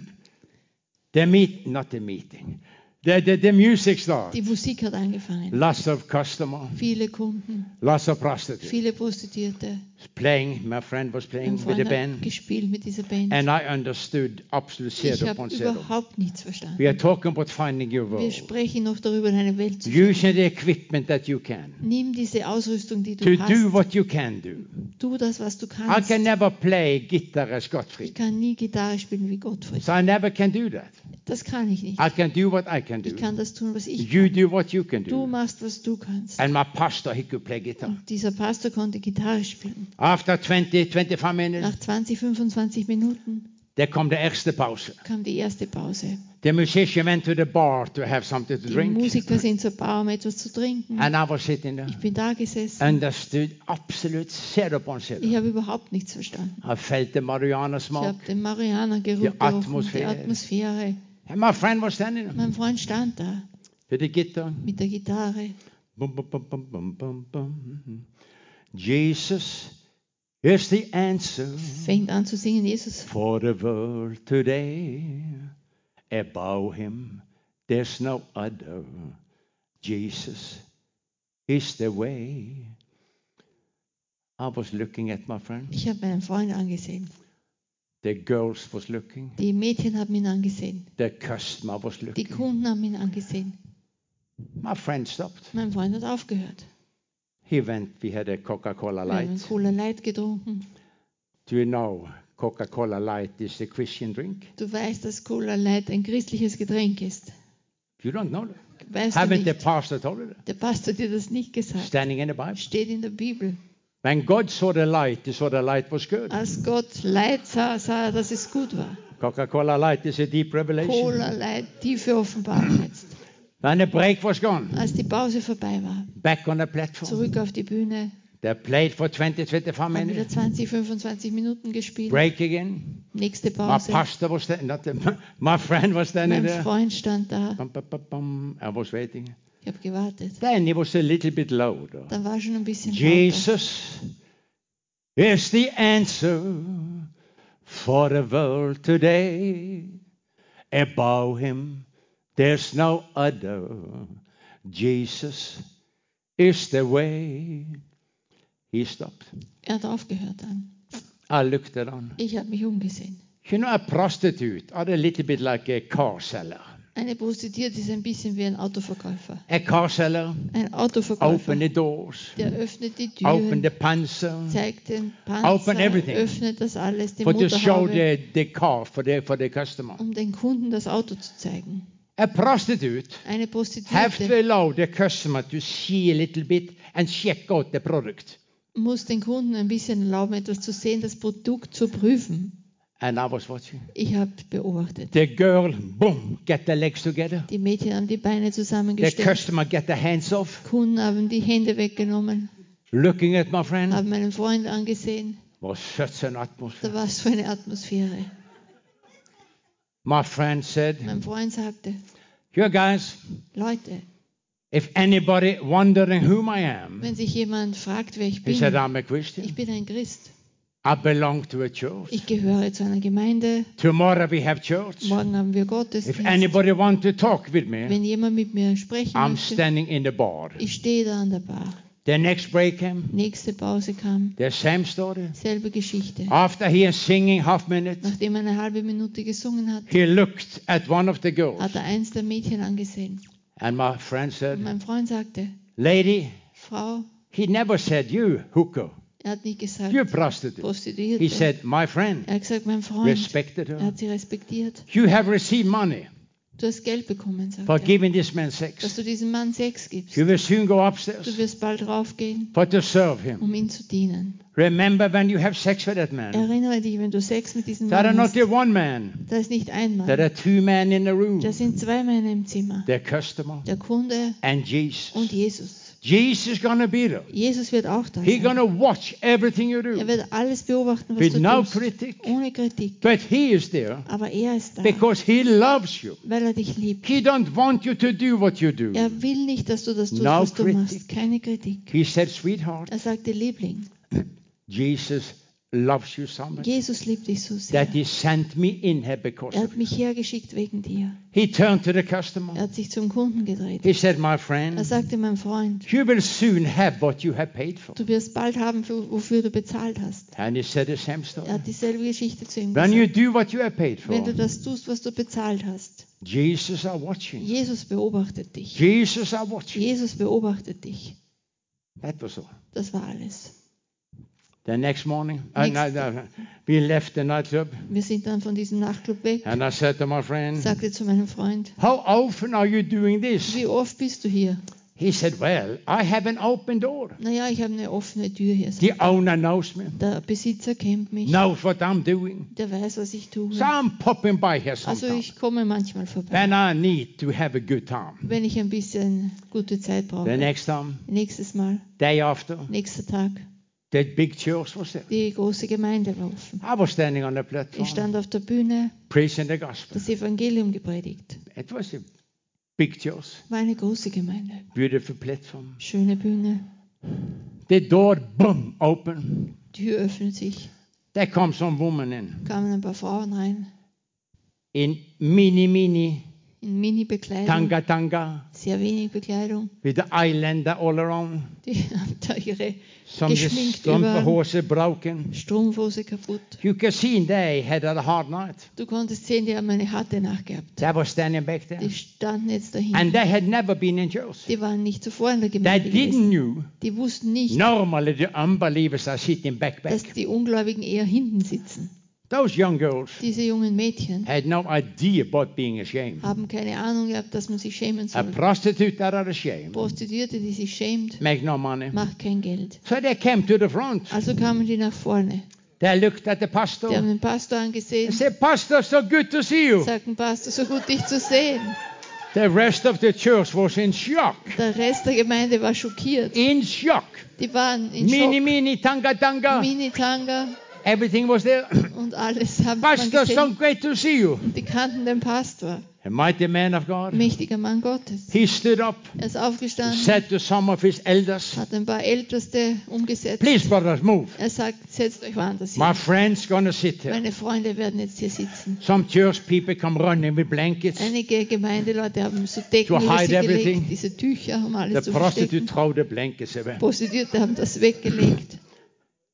[SPEAKER 1] The meet, not the meeting. The, the, the music starts.
[SPEAKER 2] Die Musik hat angefangen.
[SPEAKER 1] Lots of customer,
[SPEAKER 2] Viele Kunden,
[SPEAKER 1] lots of prostitutes.
[SPEAKER 2] viele Prostituierte.
[SPEAKER 1] Playing, my friend was playing
[SPEAKER 2] Mein
[SPEAKER 1] with the band.
[SPEAKER 2] gespielt mit dieser Band.
[SPEAKER 1] And I understood absolute
[SPEAKER 2] Ich habe überhaupt nichts verstanden.
[SPEAKER 1] We are talking about finding your
[SPEAKER 2] Wir
[SPEAKER 1] world.
[SPEAKER 2] sprechen noch darüber, deine Welt zu finden.
[SPEAKER 1] Using the equipment that you can.
[SPEAKER 2] Nimm diese Ausrüstung, die
[SPEAKER 1] To
[SPEAKER 2] du
[SPEAKER 1] do
[SPEAKER 2] hast.
[SPEAKER 1] what you can do.
[SPEAKER 2] Tu das, was du
[SPEAKER 1] I
[SPEAKER 2] kannst.
[SPEAKER 1] can never play guitar as
[SPEAKER 2] Ich
[SPEAKER 1] Gottfried.
[SPEAKER 2] kann nie Gitarre spielen wie Gottfried.
[SPEAKER 1] So I never can do that.
[SPEAKER 2] Das kann ich nicht.
[SPEAKER 1] I can do what I can do.
[SPEAKER 2] Ich kann das tun, was ich
[SPEAKER 1] You
[SPEAKER 2] kann.
[SPEAKER 1] do what you can
[SPEAKER 2] Du
[SPEAKER 1] do.
[SPEAKER 2] machst, was du kannst.
[SPEAKER 1] And my pastor, he could play guitar.
[SPEAKER 2] Und dieser Pastor konnte Gitarre spielen.
[SPEAKER 1] After 20, 25 minutes,
[SPEAKER 2] Nach 20, 25 Minuten
[SPEAKER 1] there come the erste Pause.
[SPEAKER 2] kam die erste Pause.
[SPEAKER 1] The musician went to the bar to have something to
[SPEAKER 2] Die
[SPEAKER 1] drink.
[SPEAKER 2] Musiker sind zur Bar, um etwas zu trinken.
[SPEAKER 1] And I was sitting there.
[SPEAKER 2] Ich bin da gesessen.
[SPEAKER 1] Understood absolute zero upon zero.
[SPEAKER 2] Ich habe überhaupt nichts verstanden.
[SPEAKER 1] I felt the marijuana
[SPEAKER 2] Ich
[SPEAKER 1] smoke.
[SPEAKER 2] habe den Marianer-Geruch
[SPEAKER 1] Die
[SPEAKER 2] gerochen, die
[SPEAKER 1] Atmosphäre. And my friend was standing
[SPEAKER 2] Mein Freund stand da
[SPEAKER 1] with the guitar.
[SPEAKER 2] mit der Gitarre.
[SPEAKER 1] Bum, bum, bum, bum, bum, bum. Jesus is the answer
[SPEAKER 2] Fängt an zu singen, Jesus,
[SPEAKER 1] for the world today. Above him, there's no other. Jesus is the way. I was looking at my friend.
[SPEAKER 2] ich habe meinen Freund angesehen.
[SPEAKER 1] The girls was looking.
[SPEAKER 2] Die Mädchen haben ihn angesehen.
[SPEAKER 1] The customer was
[SPEAKER 2] Die
[SPEAKER 1] looking.
[SPEAKER 2] Kunden haben ihn angesehen.
[SPEAKER 1] My friend stopped.
[SPEAKER 2] Mein Freund hat aufgehört.
[SPEAKER 1] He went. We had a Coca-Cola
[SPEAKER 2] Wir haben
[SPEAKER 1] Light.
[SPEAKER 2] Cola Light getrunken.
[SPEAKER 1] Do you know Coca-Cola Light is a Christian drink?
[SPEAKER 2] Du weißt, dass Cola Light ein christliches Getränk ist.
[SPEAKER 1] You don't know that.
[SPEAKER 2] Weißt
[SPEAKER 1] Haven't the
[SPEAKER 2] nicht?
[SPEAKER 1] pastor told you that?
[SPEAKER 2] Der Pastor dir das nicht gesagt.
[SPEAKER 1] Standing in the Bible.
[SPEAKER 2] Steht in der Bibel.
[SPEAKER 1] When God saw the light, he saw the light was good.
[SPEAKER 2] Als Gott Leid sah, sah er, dass es gut war.
[SPEAKER 1] Coca-Cola Light is a deep revelation.
[SPEAKER 2] Cola Light, tiefe Offenbarung jetzt.
[SPEAKER 1] When the break was gone,
[SPEAKER 2] Als die Pause vorbei war,
[SPEAKER 1] back on the platform.
[SPEAKER 2] zurück auf die Bühne,
[SPEAKER 1] They played for 20, 25
[SPEAKER 2] haben wieder
[SPEAKER 1] minutes.
[SPEAKER 2] 20, 25 Minuten gespielt.
[SPEAKER 1] Break again.
[SPEAKER 2] Nächste
[SPEAKER 1] My
[SPEAKER 2] Pause.
[SPEAKER 1] pastor was standing, not the, my friend was standing
[SPEAKER 2] Mein
[SPEAKER 1] there.
[SPEAKER 2] Freund stand da.
[SPEAKER 1] Bum, bum, bum. I was waiting.
[SPEAKER 2] Ich habe gewartet.
[SPEAKER 1] Then it was a little bit louder.
[SPEAKER 2] Dann war schon ein bisschen lauter.
[SPEAKER 1] Jesus is the answer for the world today. Above him, there's no other. Jesus is the way. He stopped.
[SPEAKER 2] Er hat aufgehört dann.
[SPEAKER 1] I looked around.
[SPEAKER 2] Ich habe mich umgesehen.
[SPEAKER 1] You know, a prostitute are a little bit like a car seller.
[SPEAKER 2] Eine Prostituierte ist ein bisschen wie ein Autoverkäufer.
[SPEAKER 1] A car seller,
[SPEAKER 2] Ein Autoverkäufer,
[SPEAKER 1] open the doors,
[SPEAKER 2] der öffnet die
[SPEAKER 1] open
[SPEAKER 2] Türen,
[SPEAKER 1] the panzer,
[SPEAKER 2] zeigt den
[SPEAKER 1] Open
[SPEAKER 2] Panzer,
[SPEAKER 1] everything.
[SPEAKER 2] öffnet das alles, die
[SPEAKER 1] for to show
[SPEAKER 2] Motorhaube,
[SPEAKER 1] the, the car for the, for the customer.
[SPEAKER 2] um den Kunden das Auto zu zeigen.
[SPEAKER 1] A prostitute
[SPEAKER 2] Eine
[SPEAKER 1] have to
[SPEAKER 2] Prostituierte
[SPEAKER 1] allow the customer to see a little bit and check out the product.
[SPEAKER 2] muss den Kunden ein bisschen erlauben, etwas zu sehen, das Produkt zu prüfen.
[SPEAKER 1] And I was watching.
[SPEAKER 2] Ich habe beobachtet.
[SPEAKER 1] The girl, boom, get the legs together.
[SPEAKER 2] Die Mädchen haben die Beine
[SPEAKER 1] The
[SPEAKER 2] zusammengestellt.
[SPEAKER 1] customer get the hands off.
[SPEAKER 2] Kunden haben die Hände weggenommen,
[SPEAKER 1] Looking at my friend
[SPEAKER 2] haben meinen Freund angesehen.
[SPEAKER 1] was such an
[SPEAKER 2] Da
[SPEAKER 1] atmosphere.
[SPEAKER 2] war es so eine Atmosphäre.
[SPEAKER 1] My friend said,
[SPEAKER 2] Mein Freund sagte,
[SPEAKER 1] "You guys,
[SPEAKER 2] Leute,
[SPEAKER 1] if anybody wondering whom I am,
[SPEAKER 2] wenn sich jemand fragt, wer ich
[SPEAKER 1] he
[SPEAKER 2] bin,
[SPEAKER 1] said, I'm a Christian.
[SPEAKER 2] ich bin ein Christ.
[SPEAKER 1] I belong to a church.
[SPEAKER 2] Ich gehöre zu einer Gemeinde.
[SPEAKER 1] Tomorrow we have church.
[SPEAKER 2] Morgen haben wir
[SPEAKER 1] If
[SPEAKER 2] Gottesdienst.
[SPEAKER 1] anybody want to talk with me,
[SPEAKER 2] Wenn jemand mit mir sprechen
[SPEAKER 1] I'm
[SPEAKER 2] möchte,
[SPEAKER 1] standing in the bar.
[SPEAKER 2] ich stehe da an der Bar.
[SPEAKER 1] The next break came.
[SPEAKER 2] Nächste Pause kam,
[SPEAKER 1] The same story.
[SPEAKER 2] selbe Geschichte.
[SPEAKER 1] After he is singing half minute,
[SPEAKER 2] Nachdem er eine halbe Minute gesungen hat,
[SPEAKER 1] he looked at one of the girls,
[SPEAKER 2] hat er eins der Mädchen angesehen.
[SPEAKER 1] and my friend
[SPEAKER 2] Und
[SPEAKER 1] said,
[SPEAKER 2] mein Freund sagte,
[SPEAKER 1] "Lady,
[SPEAKER 2] Frau,
[SPEAKER 1] he never said you hooker,
[SPEAKER 2] er hat nicht gesagt,
[SPEAKER 1] you prostitute.
[SPEAKER 2] Prostituierte.
[SPEAKER 1] He said, my friend,
[SPEAKER 2] er hat gesagt, mein Freund,
[SPEAKER 1] respected
[SPEAKER 2] er
[SPEAKER 1] her.
[SPEAKER 2] hat sie respektiert.
[SPEAKER 1] You have received money
[SPEAKER 2] Du hast Geld bekommen, sagt
[SPEAKER 1] for
[SPEAKER 2] er,
[SPEAKER 1] giving this man
[SPEAKER 2] dass
[SPEAKER 1] sex.
[SPEAKER 2] du diesem Mann Sex gibst.
[SPEAKER 1] You will soon go
[SPEAKER 2] Du
[SPEAKER 1] upstairs
[SPEAKER 2] wirst bald raufgehen,
[SPEAKER 1] for to serve him.
[SPEAKER 2] um ihm zu dienen.
[SPEAKER 1] Remember when you have sex with that man,
[SPEAKER 2] Erinnere dich, wenn du Sex mit diesem
[SPEAKER 1] there are
[SPEAKER 2] Mann
[SPEAKER 1] not
[SPEAKER 2] hast,
[SPEAKER 1] the one man,
[SPEAKER 2] da ist nicht ein
[SPEAKER 1] there
[SPEAKER 2] Mann,
[SPEAKER 1] are two men in the room,
[SPEAKER 2] da sind zwei Männer im Zimmer.
[SPEAKER 1] customer
[SPEAKER 2] Der Kunde
[SPEAKER 1] and
[SPEAKER 2] und
[SPEAKER 1] Jesus.
[SPEAKER 2] Jesus.
[SPEAKER 1] Gonna be there.
[SPEAKER 2] Jesus wird auch da
[SPEAKER 1] He's gonna watch everything you do.
[SPEAKER 2] Er wird alles beobachten, was
[SPEAKER 1] with
[SPEAKER 2] du
[SPEAKER 1] no
[SPEAKER 2] tust,
[SPEAKER 1] critic,
[SPEAKER 2] ohne Kritik.
[SPEAKER 1] but he is there
[SPEAKER 2] Aber er ist da,
[SPEAKER 1] because he loves you.
[SPEAKER 2] weil er dich liebt.
[SPEAKER 1] He don't want you to do what you do.
[SPEAKER 2] Er will nicht, dass du das tust,
[SPEAKER 1] No
[SPEAKER 2] was du
[SPEAKER 1] critic.
[SPEAKER 2] machst. Keine Kritik.
[SPEAKER 1] He said, sweetheart,
[SPEAKER 2] Er sagte, Liebling,
[SPEAKER 1] Jesus loves you so much
[SPEAKER 2] Jesus liebt dich so sehr.
[SPEAKER 1] that he sent me in here because
[SPEAKER 2] Er
[SPEAKER 1] of
[SPEAKER 2] hat mich hergeschickt wegen dir.
[SPEAKER 1] He turned to the
[SPEAKER 2] Er
[SPEAKER 1] customer.
[SPEAKER 2] hat sich zum Kunden gedreht.
[SPEAKER 1] He said, my
[SPEAKER 2] Er
[SPEAKER 1] friend,
[SPEAKER 2] sagte, mein Freund,
[SPEAKER 1] you will soon have what you have paid for.
[SPEAKER 2] du wirst bald haben, für, wofür du bezahlt hast.
[SPEAKER 1] And he said the same
[SPEAKER 2] Er
[SPEAKER 1] story.
[SPEAKER 2] hat dieselbe Geschichte zu ihm
[SPEAKER 1] When you
[SPEAKER 2] gesagt.
[SPEAKER 1] do what you have paid
[SPEAKER 2] Wenn du das tust, was du bezahlt hast.
[SPEAKER 1] Jesus are watching.
[SPEAKER 2] Jesus beobachtet dich.
[SPEAKER 1] Jesus are watching.
[SPEAKER 2] Jesus beobachtet dich.
[SPEAKER 1] That was all.
[SPEAKER 2] Das war alles.
[SPEAKER 1] The next morning, uh, no, no, we left the nightclub,
[SPEAKER 2] Wir sind dann von diesem Nachtclub weg.
[SPEAKER 1] and I said to my friend,
[SPEAKER 2] Sagte zu meinem Freund,
[SPEAKER 1] How often are you doing this?
[SPEAKER 2] wie oft bist du hier?
[SPEAKER 1] He said, Well, I have an open door.
[SPEAKER 2] Naja, ich habe eine offene Tür hier.
[SPEAKER 1] The owner knows me,
[SPEAKER 2] Der Besitzer kennt mich.
[SPEAKER 1] knows what I'm doing.
[SPEAKER 2] Der weiß, was ich tue.
[SPEAKER 1] So I'm popping by here
[SPEAKER 2] Also
[SPEAKER 1] sometimes.
[SPEAKER 2] ich komme manchmal vorbei,
[SPEAKER 1] When I need to have a good time.
[SPEAKER 2] wenn ich ein bisschen gute Zeit
[SPEAKER 1] The
[SPEAKER 2] brauche.
[SPEAKER 1] next time,
[SPEAKER 2] Nächstes Mal,
[SPEAKER 1] day after,
[SPEAKER 2] nächster Tag,
[SPEAKER 1] The big church was there.
[SPEAKER 2] Die große Gemeinde war offen.
[SPEAKER 1] I was standing on the
[SPEAKER 2] Ich
[SPEAKER 1] platform
[SPEAKER 2] stand auf der Bühne,
[SPEAKER 1] preaching the gospel.
[SPEAKER 2] das Evangelium gepredigt.
[SPEAKER 1] It was a big church,
[SPEAKER 2] War eine große Gemeinde.
[SPEAKER 1] beautiful platform.
[SPEAKER 2] Schöne Bühne.
[SPEAKER 1] The door, boom, open.
[SPEAKER 2] Die Tür öffnet sich.
[SPEAKER 1] There comes some woman in,
[SPEAKER 2] Kamen ein paar Frauen rein.
[SPEAKER 1] in mini, mini,
[SPEAKER 2] In Mini-Bekleidung.
[SPEAKER 1] tanga, tanga,
[SPEAKER 2] Sehr wenig Bekleidung.
[SPEAKER 1] with the eyelander all around.
[SPEAKER 2] Die haben da ihre
[SPEAKER 1] Some
[SPEAKER 2] Geschminkt überall.
[SPEAKER 1] strumpehose broken.
[SPEAKER 2] Strumpfhose kaputt.
[SPEAKER 1] You can see they had a hard night.
[SPEAKER 2] Du konntest sehen, die haben eine harte Nacht gehabt.
[SPEAKER 1] They were standing back there.
[SPEAKER 2] Die standen jetzt dahin.
[SPEAKER 1] And they had never been in church.
[SPEAKER 2] Die waren nicht zuvor in der
[SPEAKER 1] They
[SPEAKER 2] Gemeinde
[SPEAKER 1] didn't
[SPEAKER 2] gewesen.
[SPEAKER 1] knew.
[SPEAKER 2] Die wussten nicht,
[SPEAKER 1] Normally the unbelievers are sitting back back.
[SPEAKER 2] dass die Ungläubigen eher hinten sitzen.
[SPEAKER 1] Those young girls
[SPEAKER 2] Diese jungen Mädchen
[SPEAKER 1] had no idea about being ashamed.
[SPEAKER 2] haben keine Ahnung gehabt, dass man sich schämen
[SPEAKER 1] A
[SPEAKER 2] soll.
[SPEAKER 1] prostitute that are ashamed
[SPEAKER 2] Prostituierte, die sich schämt,
[SPEAKER 1] make no money.
[SPEAKER 2] macht kein Geld.
[SPEAKER 1] So they came to the front.
[SPEAKER 2] Also kamen die nach vorne.
[SPEAKER 1] They looked at the
[SPEAKER 2] Die haben
[SPEAKER 1] pastor.
[SPEAKER 2] den Pastor
[SPEAKER 1] They
[SPEAKER 2] angesehen,
[SPEAKER 1] said, Pastor, so good to see you.
[SPEAKER 2] sagten, Pastor, so gut dich zu sehen.
[SPEAKER 1] The rest of the church was in shock.
[SPEAKER 2] Der Rest der Gemeinde war schockiert.
[SPEAKER 1] In shock.
[SPEAKER 2] Die waren in
[SPEAKER 1] Mini,
[SPEAKER 2] Schock.
[SPEAKER 1] mini, tanga, tanga.
[SPEAKER 2] Mini-Tanga
[SPEAKER 1] Everything was there.
[SPEAKER 2] und alles haben
[SPEAKER 1] Pastor, so great to see you.
[SPEAKER 2] Und die kannten den Pastor,
[SPEAKER 1] A mighty man of God.
[SPEAKER 2] mächtiger Mann Gottes.
[SPEAKER 1] He stood up,
[SPEAKER 2] Er ist aufgestanden,
[SPEAKER 1] said to some of his elders,
[SPEAKER 2] hat ein paar Älteste umgesetzt.
[SPEAKER 1] Please, brothers, move.
[SPEAKER 2] Er sagt, setzt euch woanders
[SPEAKER 1] My
[SPEAKER 2] hin.
[SPEAKER 1] friend's gonna sit here.
[SPEAKER 2] Meine Freunde werden jetzt hier sitzen.
[SPEAKER 1] Some church people come running with blankets.
[SPEAKER 2] Einige Gemeindeleute haben so Decken
[SPEAKER 1] To hide everything.
[SPEAKER 2] gelegt, diese Tücher,
[SPEAKER 1] The
[SPEAKER 2] alles zu
[SPEAKER 1] prostitute throw the blankets away.
[SPEAKER 2] Prostituierte haben das weggelegt.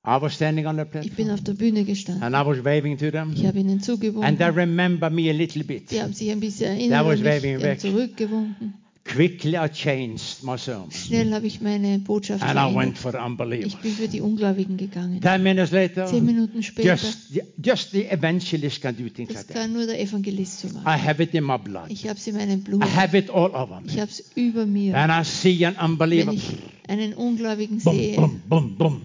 [SPEAKER 1] I was standing on the
[SPEAKER 2] Ich
[SPEAKER 1] platform
[SPEAKER 2] bin auf der Bühne gestanden.
[SPEAKER 1] and I was waving to them.
[SPEAKER 2] Ich habe ihnen
[SPEAKER 1] And they
[SPEAKER 2] zugewunken.
[SPEAKER 1] remember me a little bit.
[SPEAKER 2] Die haben sich ein bisschen
[SPEAKER 1] was
[SPEAKER 2] erinnert mich,
[SPEAKER 1] waving back.
[SPEAKER 2] zurückgewunken.
[SPEAKER 1] Quickly I changed my sermon
[SPEAKER 2] Schnell habe ich meine Botschaft
[SPEAKER 1] and I went
[SPEAKER 2] verändert.
[SPEAKER 1] for unbelievers.
[SPEAKER 2] Ich bin für die Ungläubigen gegangen.
[SPEAKER 1] Ten minutes later,
[SPEAKER 2] Zehn Minuten später,
[SPEAKER 1] just the, just the evangelist can do things
[SPEAKER 2] das
[SPEAKER 1] like that.
[SPEAKER 2] kann nur der Evangelist so
[SPEAKER 1] I
[SPEAKER 2] machen.
[SPEAKER 1] have it in my blood.
[SPEAKER 2] Ich habe es in meinem Blut.
[SPEAKER 1] I have it all over me.
[SPEAKER 2] Ich habe es über mir.
[SPEAKER 1] And I see an
[SPEAKER 2] Wenn
[SPEAKER 1] unbeliever.
[SPEAKER 2] ich einen Ungläubigen
[SPEAKER 1] Boom,
[SPEAKER 2] sehe,
[SPEAKER 1] boom, boom, boom.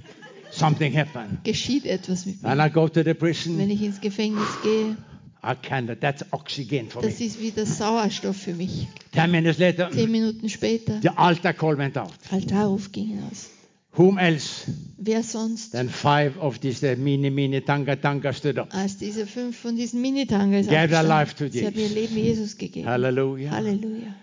[SPEAKER 1] Something happened.
[SPEAKER 2] geschieht etwas mit
[SPEAKER 1] And
[SPEAKER 2] mir.
[SPEAKER 1] I go to the
[SPEAKER 2] Wenn
[SPEAKER 1] prison.
[SPEAKER 2] ich ins Gefängnis gehe,
[SPEAKER 1] I cannot. That's oxygen for me.
[SPEAKER 2] das ist wie der Sauerstoff für mich.
[SPEAKER 1] Ten minutes later,
[SPEAKER 2] Zehn Minuten später,
[SPEAKER 1] the altar call went out.
[SPEAKER 2] Altarruf ging aus.
[SPEAKER 1] Whom else
[SPEAKER 2] Wer sonst,
[SPEAKER 1] than five of these uh, mini, mini tanga tanga stood up?
[SPEAKER 2] als diese fünf von diesen Minitangas
[SPEAKER 1] Gave their
[SPEAKER 2] aufgestanden.
[SPEAKER 1] life to
[SPEAKER 2] Sie haben ihr
[SPEAKER 1] Jesus.
[SPEAKER 2] Leben Jesus gegeben.
[SPEAKER 1] Hallelujah.
[SPEAKER 2] Halleluja.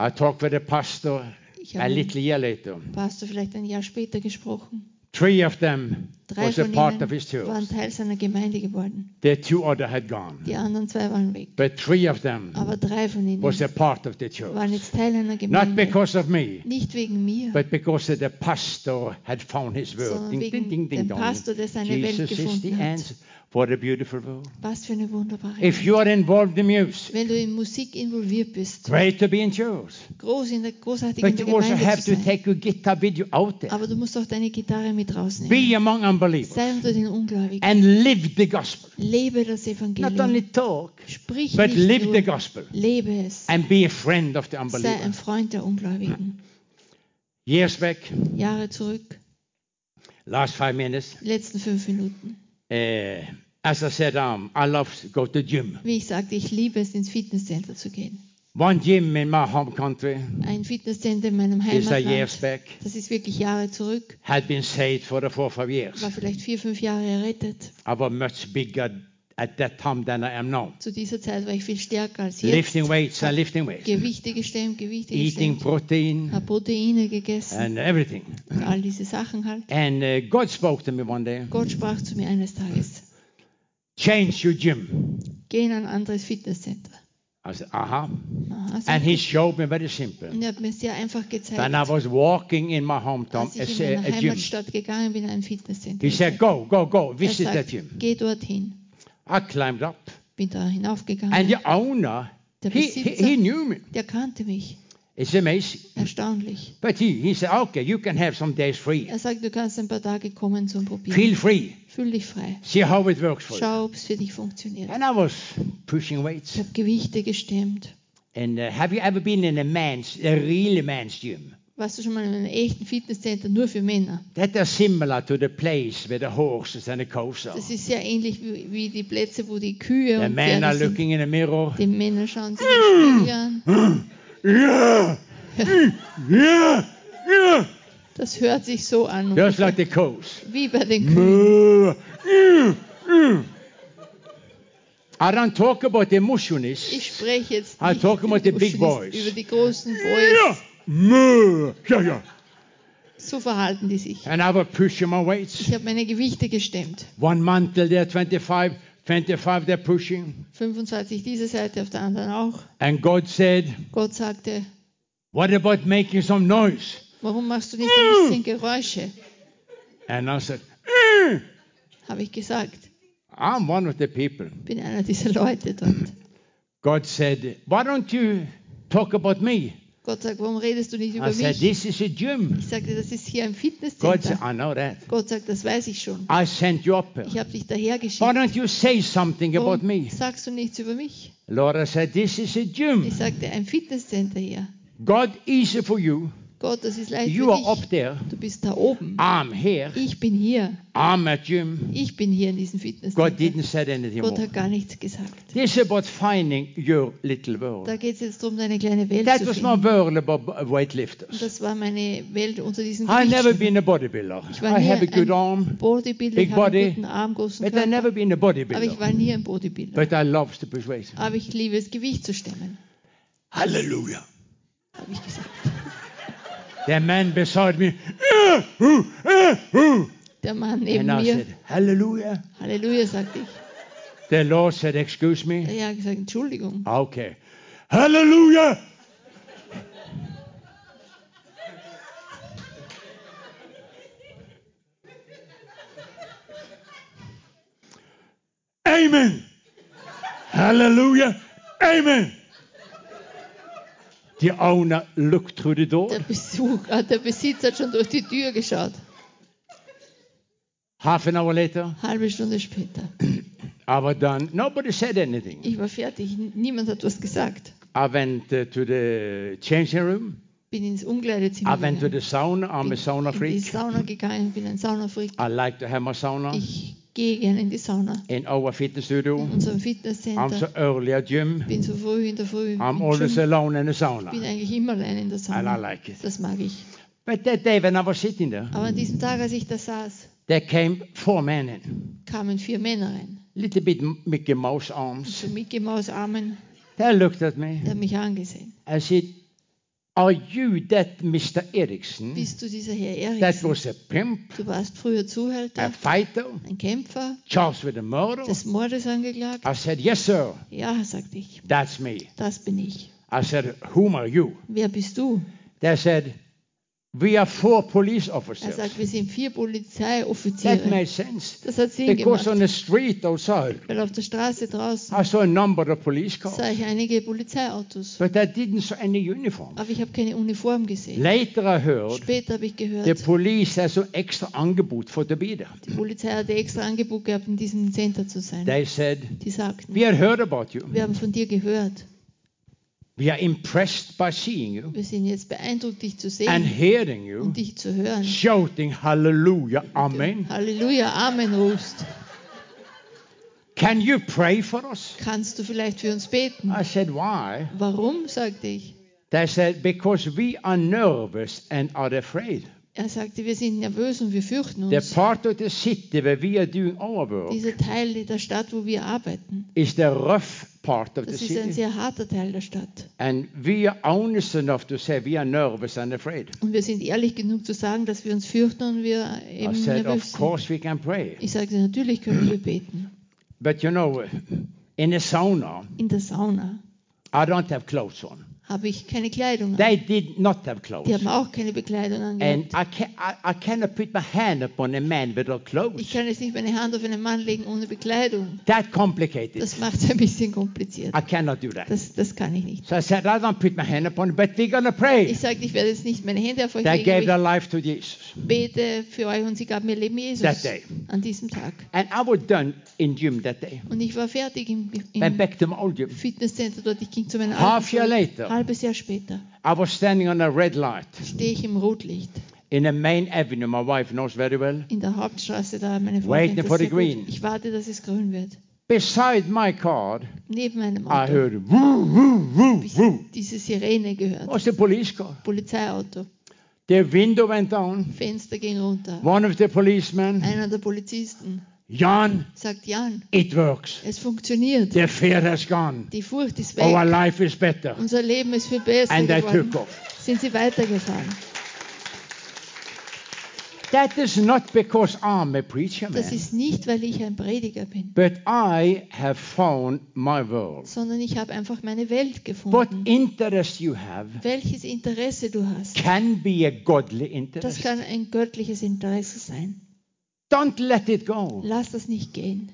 [SPEAKER 1] I talked with the pastor
[SPEAKER 2] Ich
[SPEAKER 1] a little year later.
[SPEAKER 2] dem Pastor vielleicht ein Jahr später gesprochen.
[SPEAKER 1] Three of them
[SPEAKER 2] Drei
[SPEAKER 1] was a part of his
[SPEAKER 2] ihnen waren
[SPEAKER 1] church.
[SPEAKER 2] Teil seiner Gemeinde geworden.
[SPEAKER 1] The two other had gone.
[SPEAKER 2] Die anderen zwei waren weg.
[SPEAKER 1] But three of them
[SPEAKER 2] Aber drei von ihnen
[SPEAKER 1] was a part of the church.
[SPEAKER 2] waren jetzt Teil einer
[SPEAKER 1] Not
[SPEAKER 2] Gemeinde.
[SPEAKER 1] because of me,
[SPEAKER 2] Nicht wegen mir,
[SPEAKER 1] but because the pastor had found his word.
[SPEAKER 2] sondern
[SPEAKER 1] Ding, ding, ding,
[SPEAKER 2] wegen
[SPEAKER 1] ding,
[SPEAKER 2] dem. Pastor, der seine Welt
[SPEAKER 1] Jesus the
[SPEAKER 2] gefunden hat.
[SPEAKER 1] answer. What a beautiful word.
[SPEAKER 2] Was für eine wunderbare
[SPEAKER 1] If
[SPEAKER 2] Welt.
[SPEAKER 1] you are involved in music,
[SPEAKER 2] Wenn du in Musik involviert bist,
[SPEAKER 1] great to be in church.
[SPEAKER 2] groß in der, großartig in
[SPEAKER 1] But
[SPEAKER 2] der
[SPEAKER 1] you also have to take your guitar with you out there.
[SPEAKER 2] Aber du musst auch deine Gitarre mit rausnehmen.
[SPEAKER 1] Be among unbelievers
[SPEAKER 2] Sei unter den Ungläubigen.
[SPEAKER 1] and live the gospel.
[SPEAKER 2] Lebe das
[SPEAKER 1] Not
[SPEAKER 2] Evangelium.
[SPEAKER 1] only talk,
[SPEAKER 2] Sprich
[SPEAKER 1] but
[SPEAKER 2] nicht
[SPEAKER 1] live the
[SPEAKER 2] nur,
[SPEAKER 1] gospel
[SPEAKER 2] lebe es.
[SPEAKER 1] and be a friend of the
[SPEAKER 2] Sei ein. Freund der Ungläubigen.
[SPEAKER 1] Years back,
[SPEAKER 2] Jahre zurück,
[SPEAKER 1] last five minutes,
[SPEAKER 2] letzten fünf Minuten.
[SPEAKER 1] Uh, as I said, um, I love to go to gym.
[SPEAKER 2] Wie ich sagte, ich liebe es, ins Fitnesscenter zu gehen.
[SPEAKER 1] One gym in my home country
[SPEAKER 2] Ein Fitnesscenter in meinem
[SPEAKER 1] is a years
[SPEAKER 2] Heimatland.
[SPEAKER 1] back.
[SPEAKER 2] Das ist wirklich Jahre zurück.
[SPEAKER 1] Had been saved for the four five years.
[SPEAKER 2] War vielleicht vier, fünf Jahre errettet.
[SPEAKER 1] I was much bigger at that time than I am now.
[SPEAKER 2] Zu dieser Zeit war ich viel stärker als jetzt.
[SPEAKER 1] Lifting weights and lifting weights,
[SPEAKER 2] Gewichte gestemmt, Gewichte
[SPEAKER 1] eating
[SPEAKER 2] gestemmt.
[SPEAKER 1] protein
[SPEAKER 2] Habe Proteine gegessen.
[SPEAKER 1] and everything.
[SPEAKER 2] Und all diese Sachen halt.
[SPEAKER 1] And uh, God spoke to me one day.
[SPEAKER 2] Gott sprach zu mir eines Tages,
[SPEAKER 1] Change your gym.
[SPEAKER 2] geh in ein anderes Fitnesscenter.
[SPEAKER 1] I said, uh huh.
[SPEAKER 2] Aha,
[SPEAKER 1] And
[SPEAKER 2] sagt
[SPEAKER 1] he showed me very simple.
[SPEAKER 2] Und er hat mir sehr einfach gezeigt,
[SPEAKER 1] When I was walking in my hometown,
[SPEAKER 2] als ich in meiner
[SPEAKER 1] a gym,
[SPEAKER 2] Heimatstadt gegangen bin, ein Fitnesscenter.
[SPEAKER 1] he said, "Go, go, go,
[SPEAKER 2] er
[SPEAKER 1] visit that
[SPEAKER 2] sagt,
[SPEAKER 1] gym."
[SPEAKER 2] geh dorthin.
[SPEAKER 1] I climbed up,
[SPEAKER 2] Bin da hinaufgegangen.
[SPEAKER 1] and the owner,
[SPEAKER 2] Der
[SPEAKER 1] he, he,
[SPEAKER 2] Besitzer,
[SPEAKER 1] he knew me.
[SPEAKER 2] der kannte mich.
[SPEAKER 1] It's amazing.
[SPEAKER 2] Erstaunlich.
[SPEAKER 1] But he, he said, "Okay, you can have some days free.
[SPEAKER 2] Er sagt, du kannst ein paar Tage kommen zum Probieren.
[SPEAKER 1] Feel free.
[SPEAKER 2] Fühl dich frei.
[SPEAKER 1] See how it works for you."
[SPEAKER 2] Schau, ob es für dich funktioniert.
[SPEAKER 1] And I was pushing weights.
[SPEAKER 2] Ich habe Gewichte gestemmt.
[SPEAKER 1] And uh, have you ever been in a man's, a real man's gym?
[SPEAKER 2] Warst du schon mal in einem echten Fitnesscenter nur für Männer?
[SPEAKER 1] That is similar to the place where the horses and the cows are.
[SPEAKER 2] Das ist sehr ähnlich wie, wie die Plätze, wo die Kühe
[SPEAKER 1] The
[SPEAKER 2] und
[SPEAKER 1] men are looking in the mirror.
[SPEAKER 2] Die Männer schauen sich den Spiegel an.
[SPEAKER 1] Yeah, yeah, yeah.
[SPEAKER 2] Das hört sich so an,
[SPEAKER 1] just like the cows.
[SPEAKER 2] wie bei den Kühen.
[SPEAKER 1] I don't talk about the emotionists.
[SPEAKER 2] Ich spreche jetzt
[SPEAKER 1] I
[SPEAKER 2] nicht
[SPEAKER 1] talk about the
[SPEAKER 2] über
[SPEAKER 1] big
[SPEAKER 2] die-
[SPEAKER 1] boys.
[SPEAKER 2] über die großen. Boys.
[SPEAKER 1] Moo. Yeah, yeah.
[SPEAKER 2] So verhalten die sich.
[SPEAKER 1] And I pushing my weights.
[SPEAKER 2] Ich habe meine Gewichte gestemmt.
[SPEAKER 1] One mantle there, 25, 25 they're pushing.
[SPEAKER 2] 25 diese Seite, auf der anderen auch.
[SPEAKER 1] And God said,
[SPEAKER 2] Gott sagte,
[SPEAKER 1] What about making some noise?
[SPEAKER 2] warum machst du nicht ein bisschen Geräusche?
[SPEAKER 1] And I said, "Mm."
[SPEAKER 2] Habe ich gesagt.
[SPEAKER 1] I'm one of the people.
[SPEAKER 2] Bin einer dieser Leute dort.
[SPEAKER 1] God said, Why don't you talk about me?
[SPEAKER 2] Gott sagt, warum redest du nicht über
[SPEAKER 1] I said,
[SPEAKER 2] mich?
[SPEAKER 1] This is a gym.
[SPEAKER 2] Ich sagte, das ist hier ein
[SPEAKER 1] God said,
[SPEAKER 2] Fitnesscenter.
[SPEAKER 1] I know that.
[SPEAKER 2] Gott sagt, das weiß ich schon.
[SPEAKER 1] I sent you up.
[SPEAKER 2] Ich habe dich daher
[SPEAKER 1] Why
[SPEAKER 2] geschickt.
[SPEAKER 1] don't you say something about
[SPEAKER 2] Warum
[SPEAKER 1] me?
[SPEAKER 2] sagst du nichts über mich?
[SPEAKER 1] Lord, I said, This is a gym.
[SPEAKER 2] Ich sagte, ein Fitnesscenter hier.
[SPEAKER 1] God, easy for you.
[SPEAKER 2] Gott, das ist leicht
[SPEAKER 1] You
[SPEAKER 2] für
[SPEAKER 1] are
[SPEAKER 2] dich.
[SPEAKER 1] up there.
[SPEAKER 2] Du bist da oben.
[SPEAKER 1] I'm here.
[SPEAKER 2] Ich bin hier.
[SPEAKER 1] I'm at gym.
[SPEAKER 2] Ich bin hier in diesem
[SPEAKER 1] God
[SPEAKER 2] Fitnesscenter.
[SPEAKER 1] didn't say anything
[SPEAKER 2] Gott hat gar nichts gesagt.
[SPEAKER 1] This is about finding your little world.
[SPEAKER 2] Da geht es jetzt darum, deine kleine Welt
[SPEAKER 1] That
[SPEAKER 2] zu
[SPEAKER 1] was my
[SPEAKER 2] finden.
[SPEAKER 1] world about
[SPEAKER 2] Und
[SPEAKER 1] weightlifters.
[SPEAKER 2] das war meine Welt unter diesen
[SPEAKER 1] I've never
[SPEAKER 2] Gewichten.
[SPEAKER 1] been a bodybuilder.
[SPEAKER 2] Ich war
[SPEAKER 1] I
[SPEAKER 2] nie
[SPEAKER 1] have a good arm,
[SPEAKER 2] Bodybuilder,
[SPEAKER 1] big
[SPEAKER 2] ich habe
[SPEAKER 1] body,
[SPEAKER 2] einen guten Arm, großen
[SPEAKER 1] but I've never
[SPEAKER 2] Körper.
[SPEAKER 1] been a
[SPEAKER 2] Aber ich
[SPEAKER 1] bodybuilder.
[SPEAKER 2] war nie ein Bodybuilder.
[SPEAKER 1] But I love to push.
[SPEAKER 2] Aber ich liebe es, Gewicht zu stemmen,
[SPEAKER 1] Hallelujah.
[SPEAKER 2] habe ich gesagt.
[SPEAKER 1] The man beside me, "Ah, ooh, ah, ooh."
[SPEAKER 2] Der Mann neben
[SPEAKER 1] and I
[SPEAKER 2] mir,
[SPEAKER 1] said, Hallelujah.
[SPEAKER 2] Halleluja, sagte ich.
[SPEAKER 1] The Lord said, Excuse me.
[SPEAKER 2] Er hat gesagt, Entschuldigung.
[SPEAKER 1] Okay. Hallelujah. Amen. Hallelujah. Amen. The owner looked through the door.
[SPEAKER 2] Der, Besuch, äh, der Besitzer hat schon durch die Tür geschaut.
[SPEAKER 1] Half an hour later,
[SPEAKER 2] Halbe Stunde später.
[SPEAKER 1] Was done. Nobody said anything.
[SPEAKER 2] Ich war fertig. Niemand hat was gesagt.
[SPEAKER 1] I went uh, to the changing room.
[SPEAKER 2] Bin ins Umkleidezimmer
[SPEAKER 1] I went to
[SPEAKER 2] gegangen.
[SPEAKER 1] the sauna. I'm a sauna
[SPEAKER 2] bin in die
[SPEAKER 1] freak.
[SPEAKER 2] Sauna gegangen, bin ein Saunafreak.
[SPEAKER 1] I like to have my sauna
[SPEAKER 2] Ich gehe gerne in die Sauna.
[SPEAKER 1] in our fitness studio.
[SPEAKER 2] In unserem
[SPEAKER 1] I'm so
[SPEAKER 2] Fitnesscenter.
[SPEAKER 1] early at gym.
[SPEAKER 2] Bin so früh in der Früh.
[SPEAKER 1] I'm always
[SPEAKER 2] Gym.
[SPEAKER 1] alone in the sauna.
[SPEAKER 2] Bin eigentlich immer allein in der
[SPEAKER 1] And I
[SPEAKER 2] Sauna.
[SPEAKER 1] like it.
[SPEAKER 2] Das mag ich.
[SPEAKER 1] But that day when I was sitting there,
[SPEAKER 2] Aber an diesem Tag, als ich da saß,
[SPEAKER 1] there came four men in.
[SPEAKER 2] kamen vier Männer rein.
[SPEAKER 1] Little bit Mickey Mouse arms.
[SPEAKER 2] So Mickey Maus Armen,
[SPEAKER 1] They looked at me.
[SPEAKER 2] der hat mich angesehen.
[SPEAKER 1] I said, Are you that Mr. Erickson?
[SPEAKER 2] Bist du dieser Herr
[SPEAKER 1] That
[SPEAKER 2] Eriksen?
[SPEAKER 1] was a pimp,
[SPEAKER 2] Du warst früher
[SPEAKER 1] a
[SPEAKER 2] Zuhälter,
[SPEAKER 1] fighter,
[SPEAKER 2] ein Kämpfer,
[SPEAKER 1] charged with a murder?
[SPEAKER 2] des Mordes angeklagt?
[SPEAKER 1] I said, Yes, sir.
[SPEAKER 2] Ja, sagte ich.
[SPEAKER 1] That's me.
[SPEAKER 2] Das bin ich.
[SPEAKER 1] I said, Whom are you?
[SPEAKER 2] Wer bist du?
[SPEAKER 1] They said, We are four police
[SPEAKER 2] Er
[SPEAKER 1] officers.
[SPEAKER 2] sagt, wir sind vier
[SPEAKER 1] That
[SPEAKER 2] Polizeioffiziere.
[SPEAKER 1] made sense.
[SPEAKER 2] Das hat Sinn
[SPEAKER 1] Because
[SPEAKER 2] gemacht.
[SPEAKER 1] on the street outside,
[SPEAKER 2] Weil auf der Straße draußen
[SPEAKER 1] I saw a number of police cars,
[SPEAKER 2] sah ich einige Polizeiautos.
[SPEAKER 1] but I didn't see any uniform.
[SPEAKER 2] Aber ich habe keine Uniform gesehen.
[SPEAKER 1] Later I heard
[SPEAKER 2] Später habe ich
[SPEAKER 1] the
[SPEAKER 2] gehört,
[SPEAKER 1] police has an extra Angebot for the bidder.
[SPEAKER 2] die Polizei hatte extra Angebot gehabt, in diesem Center zu sein.
[SPEAKER 1] They said,
[SPEAKER 2] Die sagten,
[SPEAKER 1] We had heard about you.
[SPEAKER 2] wir haben von dir gehört.
[SPEAKER 1] We are impressed by seeing you
[SPEAKER 2] Wir sind jetzt beeindruckt, dich zu
[SPEAKER 1] and hearing you
[SPEAKER 2] und dich zu hören.
[SPEAKER 1] shouting hallelujah, amen.
[SPEAKER 2] Halleluja, Amen rufst.
[SPEAKER 1] Can you pray for us?
[SPEAKER 2] Kannst du vielleicht für uns beten?
[SPEAKER 1] I said, Why?
[SPEAKER 2] Warum, sagte ich.
[SPEAKER 1] They said, Because we are nervous and are afraid.
[SPEAKER 2] Er sagte, wir sind nervös und wir fürchten
[SPEAKER 1] The
[SPEAKER 2] uns.
[SPEAKER 1] part of the city where we are doing our work
[SPEAKER 2] Dieser Teil der Stadt, wo wir arbeiten,
[SPEAKER 1] is the rough part of the
[SPEAKER 2] das ist ein
[SPEAKER 1] city.
[SPEAKER 2] sehr harter Teil der Stadt.
[SPEAKER 1] And we are honest enough to say we are nervous and afraid.
[SPEAKER 2] Und wir sind ehrlich genug zu sagen, dass wir uns fürchten und wir
[SPEAKER 1] I
[SPEAKER 2] eben
[SPEAKER 1] said,
[SPEAKER 2] nervös
[SPEAKER 1] Of
[SPEAKER 2] sind.
[SPEAKER 1] course we can pray.
[SPEAKER 2] Ich sagte, natürlich können wir beten.
[SPEAKER 1] But you know, in a sauna,
[SPEAKER 2] In der Sauna
[SPEAKER 1] I don't have clothes on.
[SPEAKER 2] Habe ich keine Kleidung an.
[SPEAKER 1] They did not have
[SPEAKER 2] Die
[SPEAKER 1] clothes.
[SPEAKER 2] haben auch keine Bekleidung
[SPEAKER 1] And
[SPEAKER 2] angehabt.
[SPEAKER 1] I, can, I, I cannot put my hand upon a man without
[SPEAKER 2] Ich
[SPEAKER 1] clothes.
[SPEAKER 2] kann jetzt nicht meine Hand auf einen Mann legen ohne Bekleidung.
[SPEAKER 1] That complicated.
[SPEAKER 2] Das macht es ein bisschen kompliziert.
[SPEAKER 1] I cannot do that.
[SPEAKER 2] Das, das kann ich nicht.
[SPEAKER 1] So I said, I don't put my hand upon it, but we're going to pray.
[SPEAKER 2] Ich sagte, ich werde jetzt nicht meine Hände auf euch
[SPEAKER 1] They gave
[SPEAKER 2] legen,
[SPEAKER 1] their
[SPEAKER 2] aber
[SPEAKER 1] life to Jesus.
[SPEAKER 2] Bete für euch und sie gab mir Leben Jesus
[SPEAKER 1] That day.
[SPEAKER 2] an diesem Tag.
[SPEAKER 1] And I was done in gym that day.
[SPEAKER 2] Und ich war fertig im,
[SPEAKER 1] Went
[SPEAKER 2] im
[SPEAKER 1] back to my old gym.
[SPEAKER 2] Fitnesscenter dort. Ich ging zu meinem
[SPEAKER 1] Half year later.
[SPEAKER 2] Halbes Jahr später
[SPEAKER 1] I was standing on a red light
[SPEAKER 2] stehe ich im Rotlicht
[SPEAKER 1] in the main avenue. My wife knows very well.
[SPEAKER 2] in der Hauptstraße da. Meine Frau
[SPEAKER 1] Waiting for
[SPEAKER 2] das
[SPEAKER 1] the
[SPEAKER 2] sehr gut.
[SPEAKER 1] green.
[SPEAKER 2] Ich warte, dass es grün wird.
[SPEAKER 1] Beside my car,
[SPEAKER 2] Neben meinem
[SPEAKER 1] I
[SPEAKER 2] Auto
[SPEAKER 1] heard woo, woo, woo, woo.
[SPEAKER 2] diese Sirene gehört.
[SPEAKER 1] Was the police car?
[SPEAKER 2] Polizeiauto.
[SPEAKER 1] The window went down.
[SPEAKER 2] Fenster ging runter.
[SPEAKER 1] One of the policemen,
[SPEAKER 2] Einer der Polizisten
[SPEAKER 1] Jan,
[SPEAKER 2] sagt, Jan,
[SPEAKER 1] it works.
[SPEAKER 2] es funktioniert.
[SPEAKER 1] The fear has gone.
[SPEAKER 2] Die Furcht ist
[SPEAKER 1] Our
[SPEAKER 2] weg.
[SPEAKER 1] life is better.
[SPEAKER 2] Unser Leben ist viel besser
[SPEAKER 1] And they
[SPEAKER 2] geworden.
[SPEAKER 1] took off.
[SPEAKER 2] Sind sie weitergefahren.
[SPEAKER 1] That is not because I'm a preacher
[SPEAKER 2] Das
[SPEAKER 1] man,
[SPEAKER 2] ist nicht, weil ich ein Prediger bin,
[SPEAKER 1] but I have found my world.
[SPEAKER 2] sondern ich habe einfach meine Welt
[SPEAKER 1] What
[SPEAKER 2] gefunden.
[SPEAKER 1] interest you have
[SPEAKER 2] Welches Interesse du hast,
[SPEAKER 1] can be a godly
[SPEAKER 2] das
[SPEAKER 1] interest.
[SPEAKER 2] kann ein göttliches Interesse sein.
[SPEAKER 1] Don't let it go.
[SPEAKER 2] Lass das nicht gehen.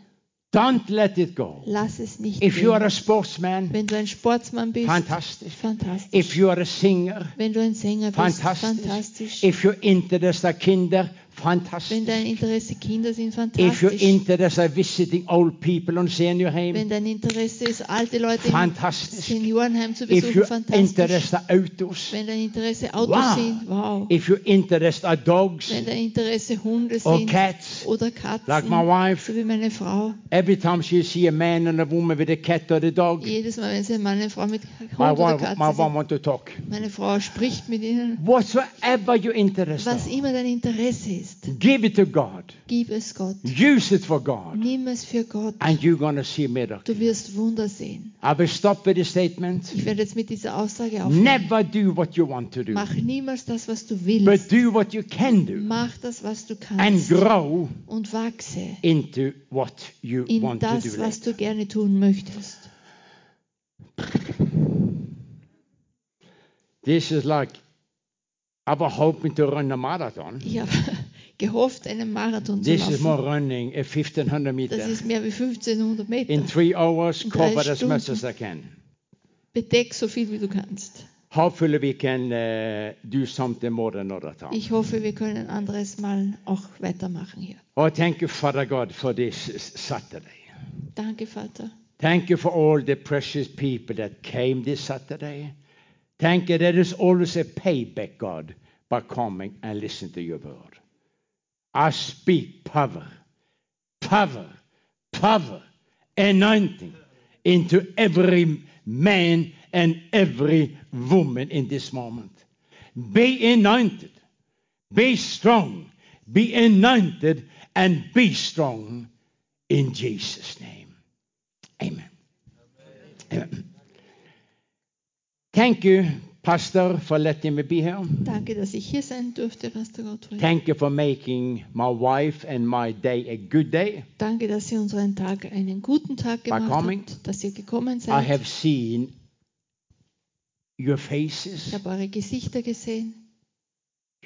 [SPEAKER 1] Don't let it go.
[SPEAKER 2] Lass es nicht
[SPEAKER 1] If you are a
[SPEAKER 2] gehen.
[SPEAKER 1] sportsman,
[SPEAKER 2] Wenn du ein Sportsmann bist,
[SPEAKER 1] fantastic.
[SPEAKER 2] fantastisch.
[SPEAKER 1] If you are a singer,
[SPEAKER 2] Wenn du ein Sänger bist,
[SPEAKER 1] fantastic.
[SPEAKER 2] fantastisch.
[SPEAKER 1] If your interest are Kinder,
[SPEAKER 2] Wenn
[SPEAKER 1] fantastic.
[SPEAKER 2] dein Interesse Kinder sind,
[SPEAKER 1] If your
[SPEAKER 2] fantastisch.
[SPEAKER 1] interest are visiting old people on senior
[SPEAKER 2] Wenn
[SPEAKER 1] home,
[SPEAKER 2] dein Interesse ist, alte Leute im
[SPEAKER 1] fantastic.
[SPEAKER 2] Seniorenheim zu
[SPEAKER 1] If
[SPEAKER 2] besuchen,
[SPEAKER 1] your
[SPEAKER 2] fantastisch.
[SPEAKER 1] interest are autos,
[SPEAKER 2] Wenn dein Interesse Autos
[SPEAKER 1] Wow.
[SPEAKER 2] sind, wow.
[SPEAKER 1] if your interest are dogs
[SPEAKER 2] Wenn dein Interesse Hunde
[SPEAKER 1] or
[SPEAKER 2] sind
[SPEAKER 1] cats,
[SPEAKER 2] oder Katzen,
[SPEAKER 1] like my wife,
[SPEAKER 2] so wie meine Frau.
[SPEAKER 1] every time she see a man and a woman with a cat or a dog,
[SPEAKER 2] Jedes Mal, wenn sie ein Mann und eine Frau mit Hund
[SPEAKER 1] my
[SPEAKER 2] oder
[SPEAKER 1] wife,
[SPEAKER 2] Katze
[SPEAKER 1] my
[SPEAKER 2] sind,
[SPEAKER 1] wife want to talk.
[SPEAKER 2] meine Frau spricht mit ihnen.
[SPEAKER 1] Whatsoever your interest
[SPEAKER 2] Was immer dein Interesse ist,
[SPEAKER 1] give it to God.
[SPEAKER 2] gib es Gott.
[SPEAKER 1] Use it for God,
[SPEAKER 2] Nimm es für Gott.
[SPEAKER 1] and you're to see a miracle.
[SPEAKER 2] Du wirst Wunder sehen.
[SPEAKER 1] I will stop with the statement.
[SPEAKER 2] Ich werde jetzt mit dieser Aussage aufhören.
[SPEAKER 1] Never do what you want to do,
[SPEAKER 2] Mach niemals das, was du
[SPEAKER 1] but
[SPEAKER 2] willst.
[SPEAKER 1] do what you can do
[SPEAKER 2] Mach das, was du
[SPEAKER 1] and
[SPEAKER 2] kannst.
[SPEAKER 1] grow
[SPEAKER 2] Und wachse
[SPEAKER 1] into what you
[SPEAKER 2] in
[SPEAKER 1] want to
[SPEAKER 2] das,
[SPEAKER 1] do.
[SPEAKER 2] was
[SPEAKER 1] later.
[SPEAKER 2] du gerne tun möchtest.
[SPEAKER 1] This is like I was hoping to run a marathon.
[SPEAKER 2] Habe gehofft, einen Marathon zu
[SPEAKER 1] This is more
[SPEAKER 2] laufen.
[SPEAKER 1] running a 1500
[SPEAKER 2] Das
[SPEAKER 1] meter
[SPEAKER 2] ist mehr wie 1500 Meter.
[SPEAKER 1] in three hours.
[SPEAKER 2] In drei
[SPEAKER 1] Cover as much as I can.
[SPEAKER 2] Bedeck so viel, wie du kannst.
[SPEAKER 1] Hopefully we can uh, do something more another time.
[SPEAKER 2] Ich hoffe, wir können ein anderes Mal auch weitermachen hier.
[SPEAKER 1] Oh, thank you, Father God, for this Saturday.
[SPEAKER 2] Danke, Vater.
[SPEAKER 1] Thank you for all the precious people that came this Saturday. Thank you. There is always a payback, God, by coming and listening to your word. I speak power, power, power, anointing into every man and every woman in this moment. Be anointed, be strong, be anointed, and be strong in Jesus' name. Amen. Amen. Thank you, Pastor, for letting me be here.
[SPEAKER 2] Danke, dass ich hier sein durfte, Pastor Gottfried.
[SPEAKER 1] Thank you for making my wife and my day a good day.
[SPEAKER 2] Danke, dass ihr unseren Tag einen guten Tag gemacht habt, dass ihr gekommen
[SPEAKER 1] I
[SPEAKER 2] seid.
[SPEAKER 1] have seen your
[SPEAKER 2] Ich
[SPEAKER 1] faces.
[SPEAKER 2] habe eure Gesichter gesehen.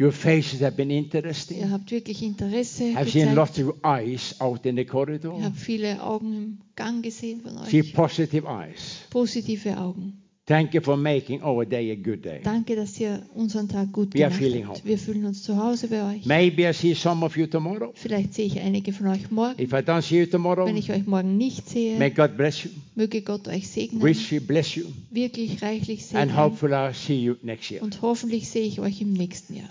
[SPEAKER 1] Your faces have been
[SPEAKER 2] Ihr
[SPEAKER 1] interesting.
[SPEAKER 2] habt wirklich Interesse
[SPEAKER 1] I've seen lots
[SPEAKER 2] gezeigt.
[SPEAKER 1] of eyes out in the
[SPEAKER 2] Ich
[SPEAKER 1] corridor.
[SPEAKER 2] habe viele Augen im Gang gesehen von
[SPEAKER 1] See
[SPEAKER 2] euch.
[SPEAKER 1] positive eyes.
[SPEAKER 2] Positive Augen.
[SPEAKER 1] Thank you for making our day a good day.
[SPEAKER 2] Danke, dass ihr unseren Tag gut
[SPEAKER 1] We are
[SPEAKER 2] gemacht
[SPEAKER 1] feeling
[SPEAKER 2] habt.
[SPEAKER 1] home.
[SPEAKER 2] Wir fühlen uns zu Hause bei euch.
[SPEAKER 1] Maybe I see some of you tomorrow.
[SPEAKER 2] Vielleicht sehe ich einige von euch morgen.
[SPEAKER 1] If I don't see you tomorrow,
[SPEAKER 2] Wenn ich euch morgen nicht
[SPEAKER 1] may
[SPEAKER 2] sehe,
[SPEAKER 1] God bless you,
[SPEAKER 2] möge Gott euch segnen,
[SPEAKER 1] richly bless you,
[SPEAKER 2] wirklich reichlich
[SPEAKER 1] and
[SPEAKER 2] segnen.
[SPEAKER 1] hopefully I'll see you next year.
[SPEAKER 2] Und hoffentlich sehe ich euch im nächsten Jahr.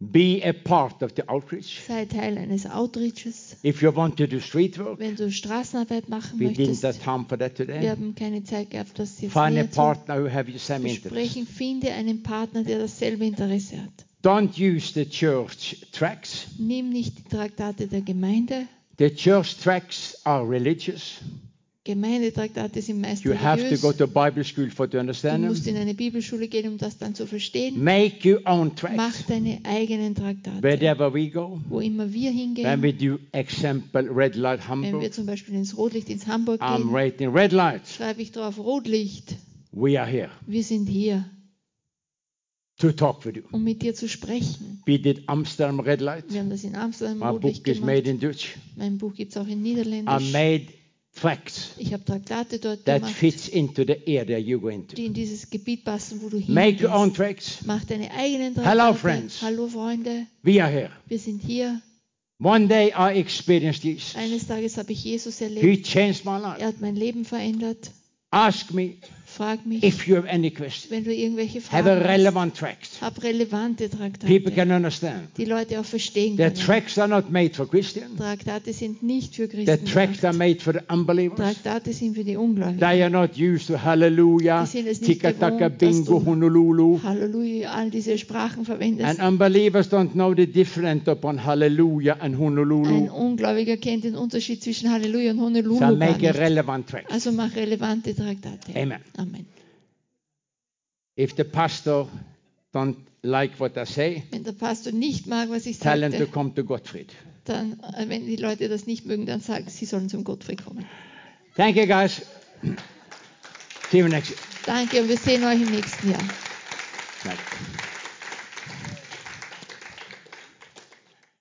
[SPEAKER 1] Be a part of the outreach.
[SPEAKER 2] Sei Teil eines Outreaches.
[SPEAKER 1] If you want to do street work,
[SPEAKER 2] Wenn du Straßenarbeit machen
[SPEAKER 1] we didn't
[SPEAKER 2] möchtest,
[SPEAKER 1] have time for that
[SPEAKER 2] wir
[SPEAKER 1] today.
[SPEAKER 2] haben keine Zeit gehabt, das jetzt
[SPEAKER 1] Find a
[SPEAKER 2] zu
[SPEAKER 1] partner who have the same interest.
[SPEAKER 2] besprechen. Finde einen Partner, der dasselbe Interesse hat.
[SPEAKER 1] Don't use the church tracts.
[SPEAKER 2] Nimm nicht die Traktate der Gemeinde.
[SPEAKER 1] The church tracts are religious.
[SPEAKER 2] Gemeindetraktate sind meist
[SPEAKER 1] You have to go to Bible school for to
[SPEAKER 2] Du
[SPEAKER 1] understand
[SPEAKER 2] musst in
[SPEAKER 1] them.
[SPEAKER 2] eine Bibelschule gehen, um das dann zu verstehen.
[SPEAKER 1] Make your own
[SPEAKER 2] Mach deine eigenen Traktate.
[SPEAKER 1] Wherever we go,
[SPEAKER 2] Wo immer wir
[SPEAKER 1] when
[SPEAKER 2] hingehen,
[SPEAKER 1] we do example red light
[SPEAKER 2] wenn wir
[SPEAKER 1] Hamburg,
[SPEAKER 2] zum Beispiel ins Rotlicht ins Hamburg
[SPEAKER 1] I'm
[SPEAKER 2] gehen,
[SPEAKER 1] rating red light.
[SPEAKER 2] schreibe ich drauf Rotlicht.
[SPEAKER 1] We are here
[SPEAKER 2] Wir sind hier,
[SPEAKER 1] to talk with you.
[SPEAKER 2] um mit dir zu sprechen.
[SPEAKER 1] We did Amsterdam red light.
[SPEAKER 2] Wir haben das in Amsterdam
[SPEAKER 1] My
[SPEAKER 2] Rotlicht
[SPEAKER 1] book is
[SPEAKER 2] gemacht.
[SPEAKER 1] made in Dutch.
[SPEAKER 2] Mein Buch gibt es auch in
[SPEAKER 1] I
[SPEAKER 2] Niederländisch.
[SPEAKER 1] made tracts
[SPEAKER 2] Ich habe Traktate dort
[SPEAKER 1] that
[SPEAKER 2] gemacht,
[SPEAKER 1] fits into the area you go into.
[SPEAKER 2] die in dieses Gebiet passen, wo du
[SPEAKER 1] Make your own tracks.
[SPEAKER 2] Mach deine eigenen
[SPEAKER 1] Hello,
[SPEAKER 2] Traktate.
[SPEAKER 1] friends.
[SPEAKER 2] Hallo Freunde,
[SPEAKER 1] We are here.
[SPEAKER 2] wir sind hier.
[SPEAKER 1] One day I experienced this.
[SPEAKER 2] Eines Tages habe ich Jesus
[SPEAKER 1] He
[SPEAKER 2] erlebt.
[SPEAKER 1] changed my life.
[SPEAKER 2] Er hat mein Leben verändert.
[SPEAKER 1] Ask me.
[SPEAKER 2] Frag mich,
[SPEAKER 1] If you have any questions,
[SPEAKER 2] wenn du irgendwelche
[SPEAKER 1] have a
[SPEAKER 2] Fragen hast,
[SPEAKER 1] relevant text.
[SPEAKER 2] hab relevante
[SPEAKER 1] People
[SPEAKER 2] Traktate,
[SPEAKER 1] can understand.
[SPEAKER 2] die Leute auch verstehen
[SPEAKER 1] The
[SPEAKER 2] können.
[SPEAKER 1] tracks are not made for Christians.
[SPEAKER 2] Traktate sind nicht für
[SPEAKER 1] The
[SPEAKER 2] Christen
[SPEAKER 1] tracks are made for the unbelievers.
[SPEAKER 2] Traktate sind für die Ungläubigen.
[SPEAKER 1] They are not used to hallelujah,
[SPEAKER 2] Die sind es nicht
[SPEAKER 1] tika taka
[SPEAKER 2] gewohnt, dass
[SPEAKER 1] bingo honolulu.
[SPEAKER 2] Halleluja, all diese Sprachen verwendest.
[SPEAKER 1] And unbelievers don't know the difference upon hallelujah and
[SPEAKER 2] Ein
[SPEAKER 1] honolulu.
[SPEAKER 2] Ungläubiger kennt den Unterschied zwischen Halleluja und Honolulu
[SPEAKER 1] So make a
[SPEAKER 2] nicht.
[SPEAKER 1] relevant track.
[SPEAKER 2] Also mach relevante Traktate.
[SPEAKER 1] Amen.
[SPEAKER 2] Amen.
[SPEAKER 1] If the pastor don't like what I say,
[SPEAKER 2] Wenn der Pastor nicht mag, was ich
[SPEAKER 1] tell him to
[SPEAKER 2] sagte,
[SPEAKER 1] come to Gottfried.
[SPEAKER 2] dann, äh, wenn die Leute das nicht mögen, dann sagen sie sollen zum Gottfried kommen.
[SPEAKER 1] Thank you, guys. See you next year.
[SPEAKER 2] Danke und wir sehen euch im nächsten Jahr.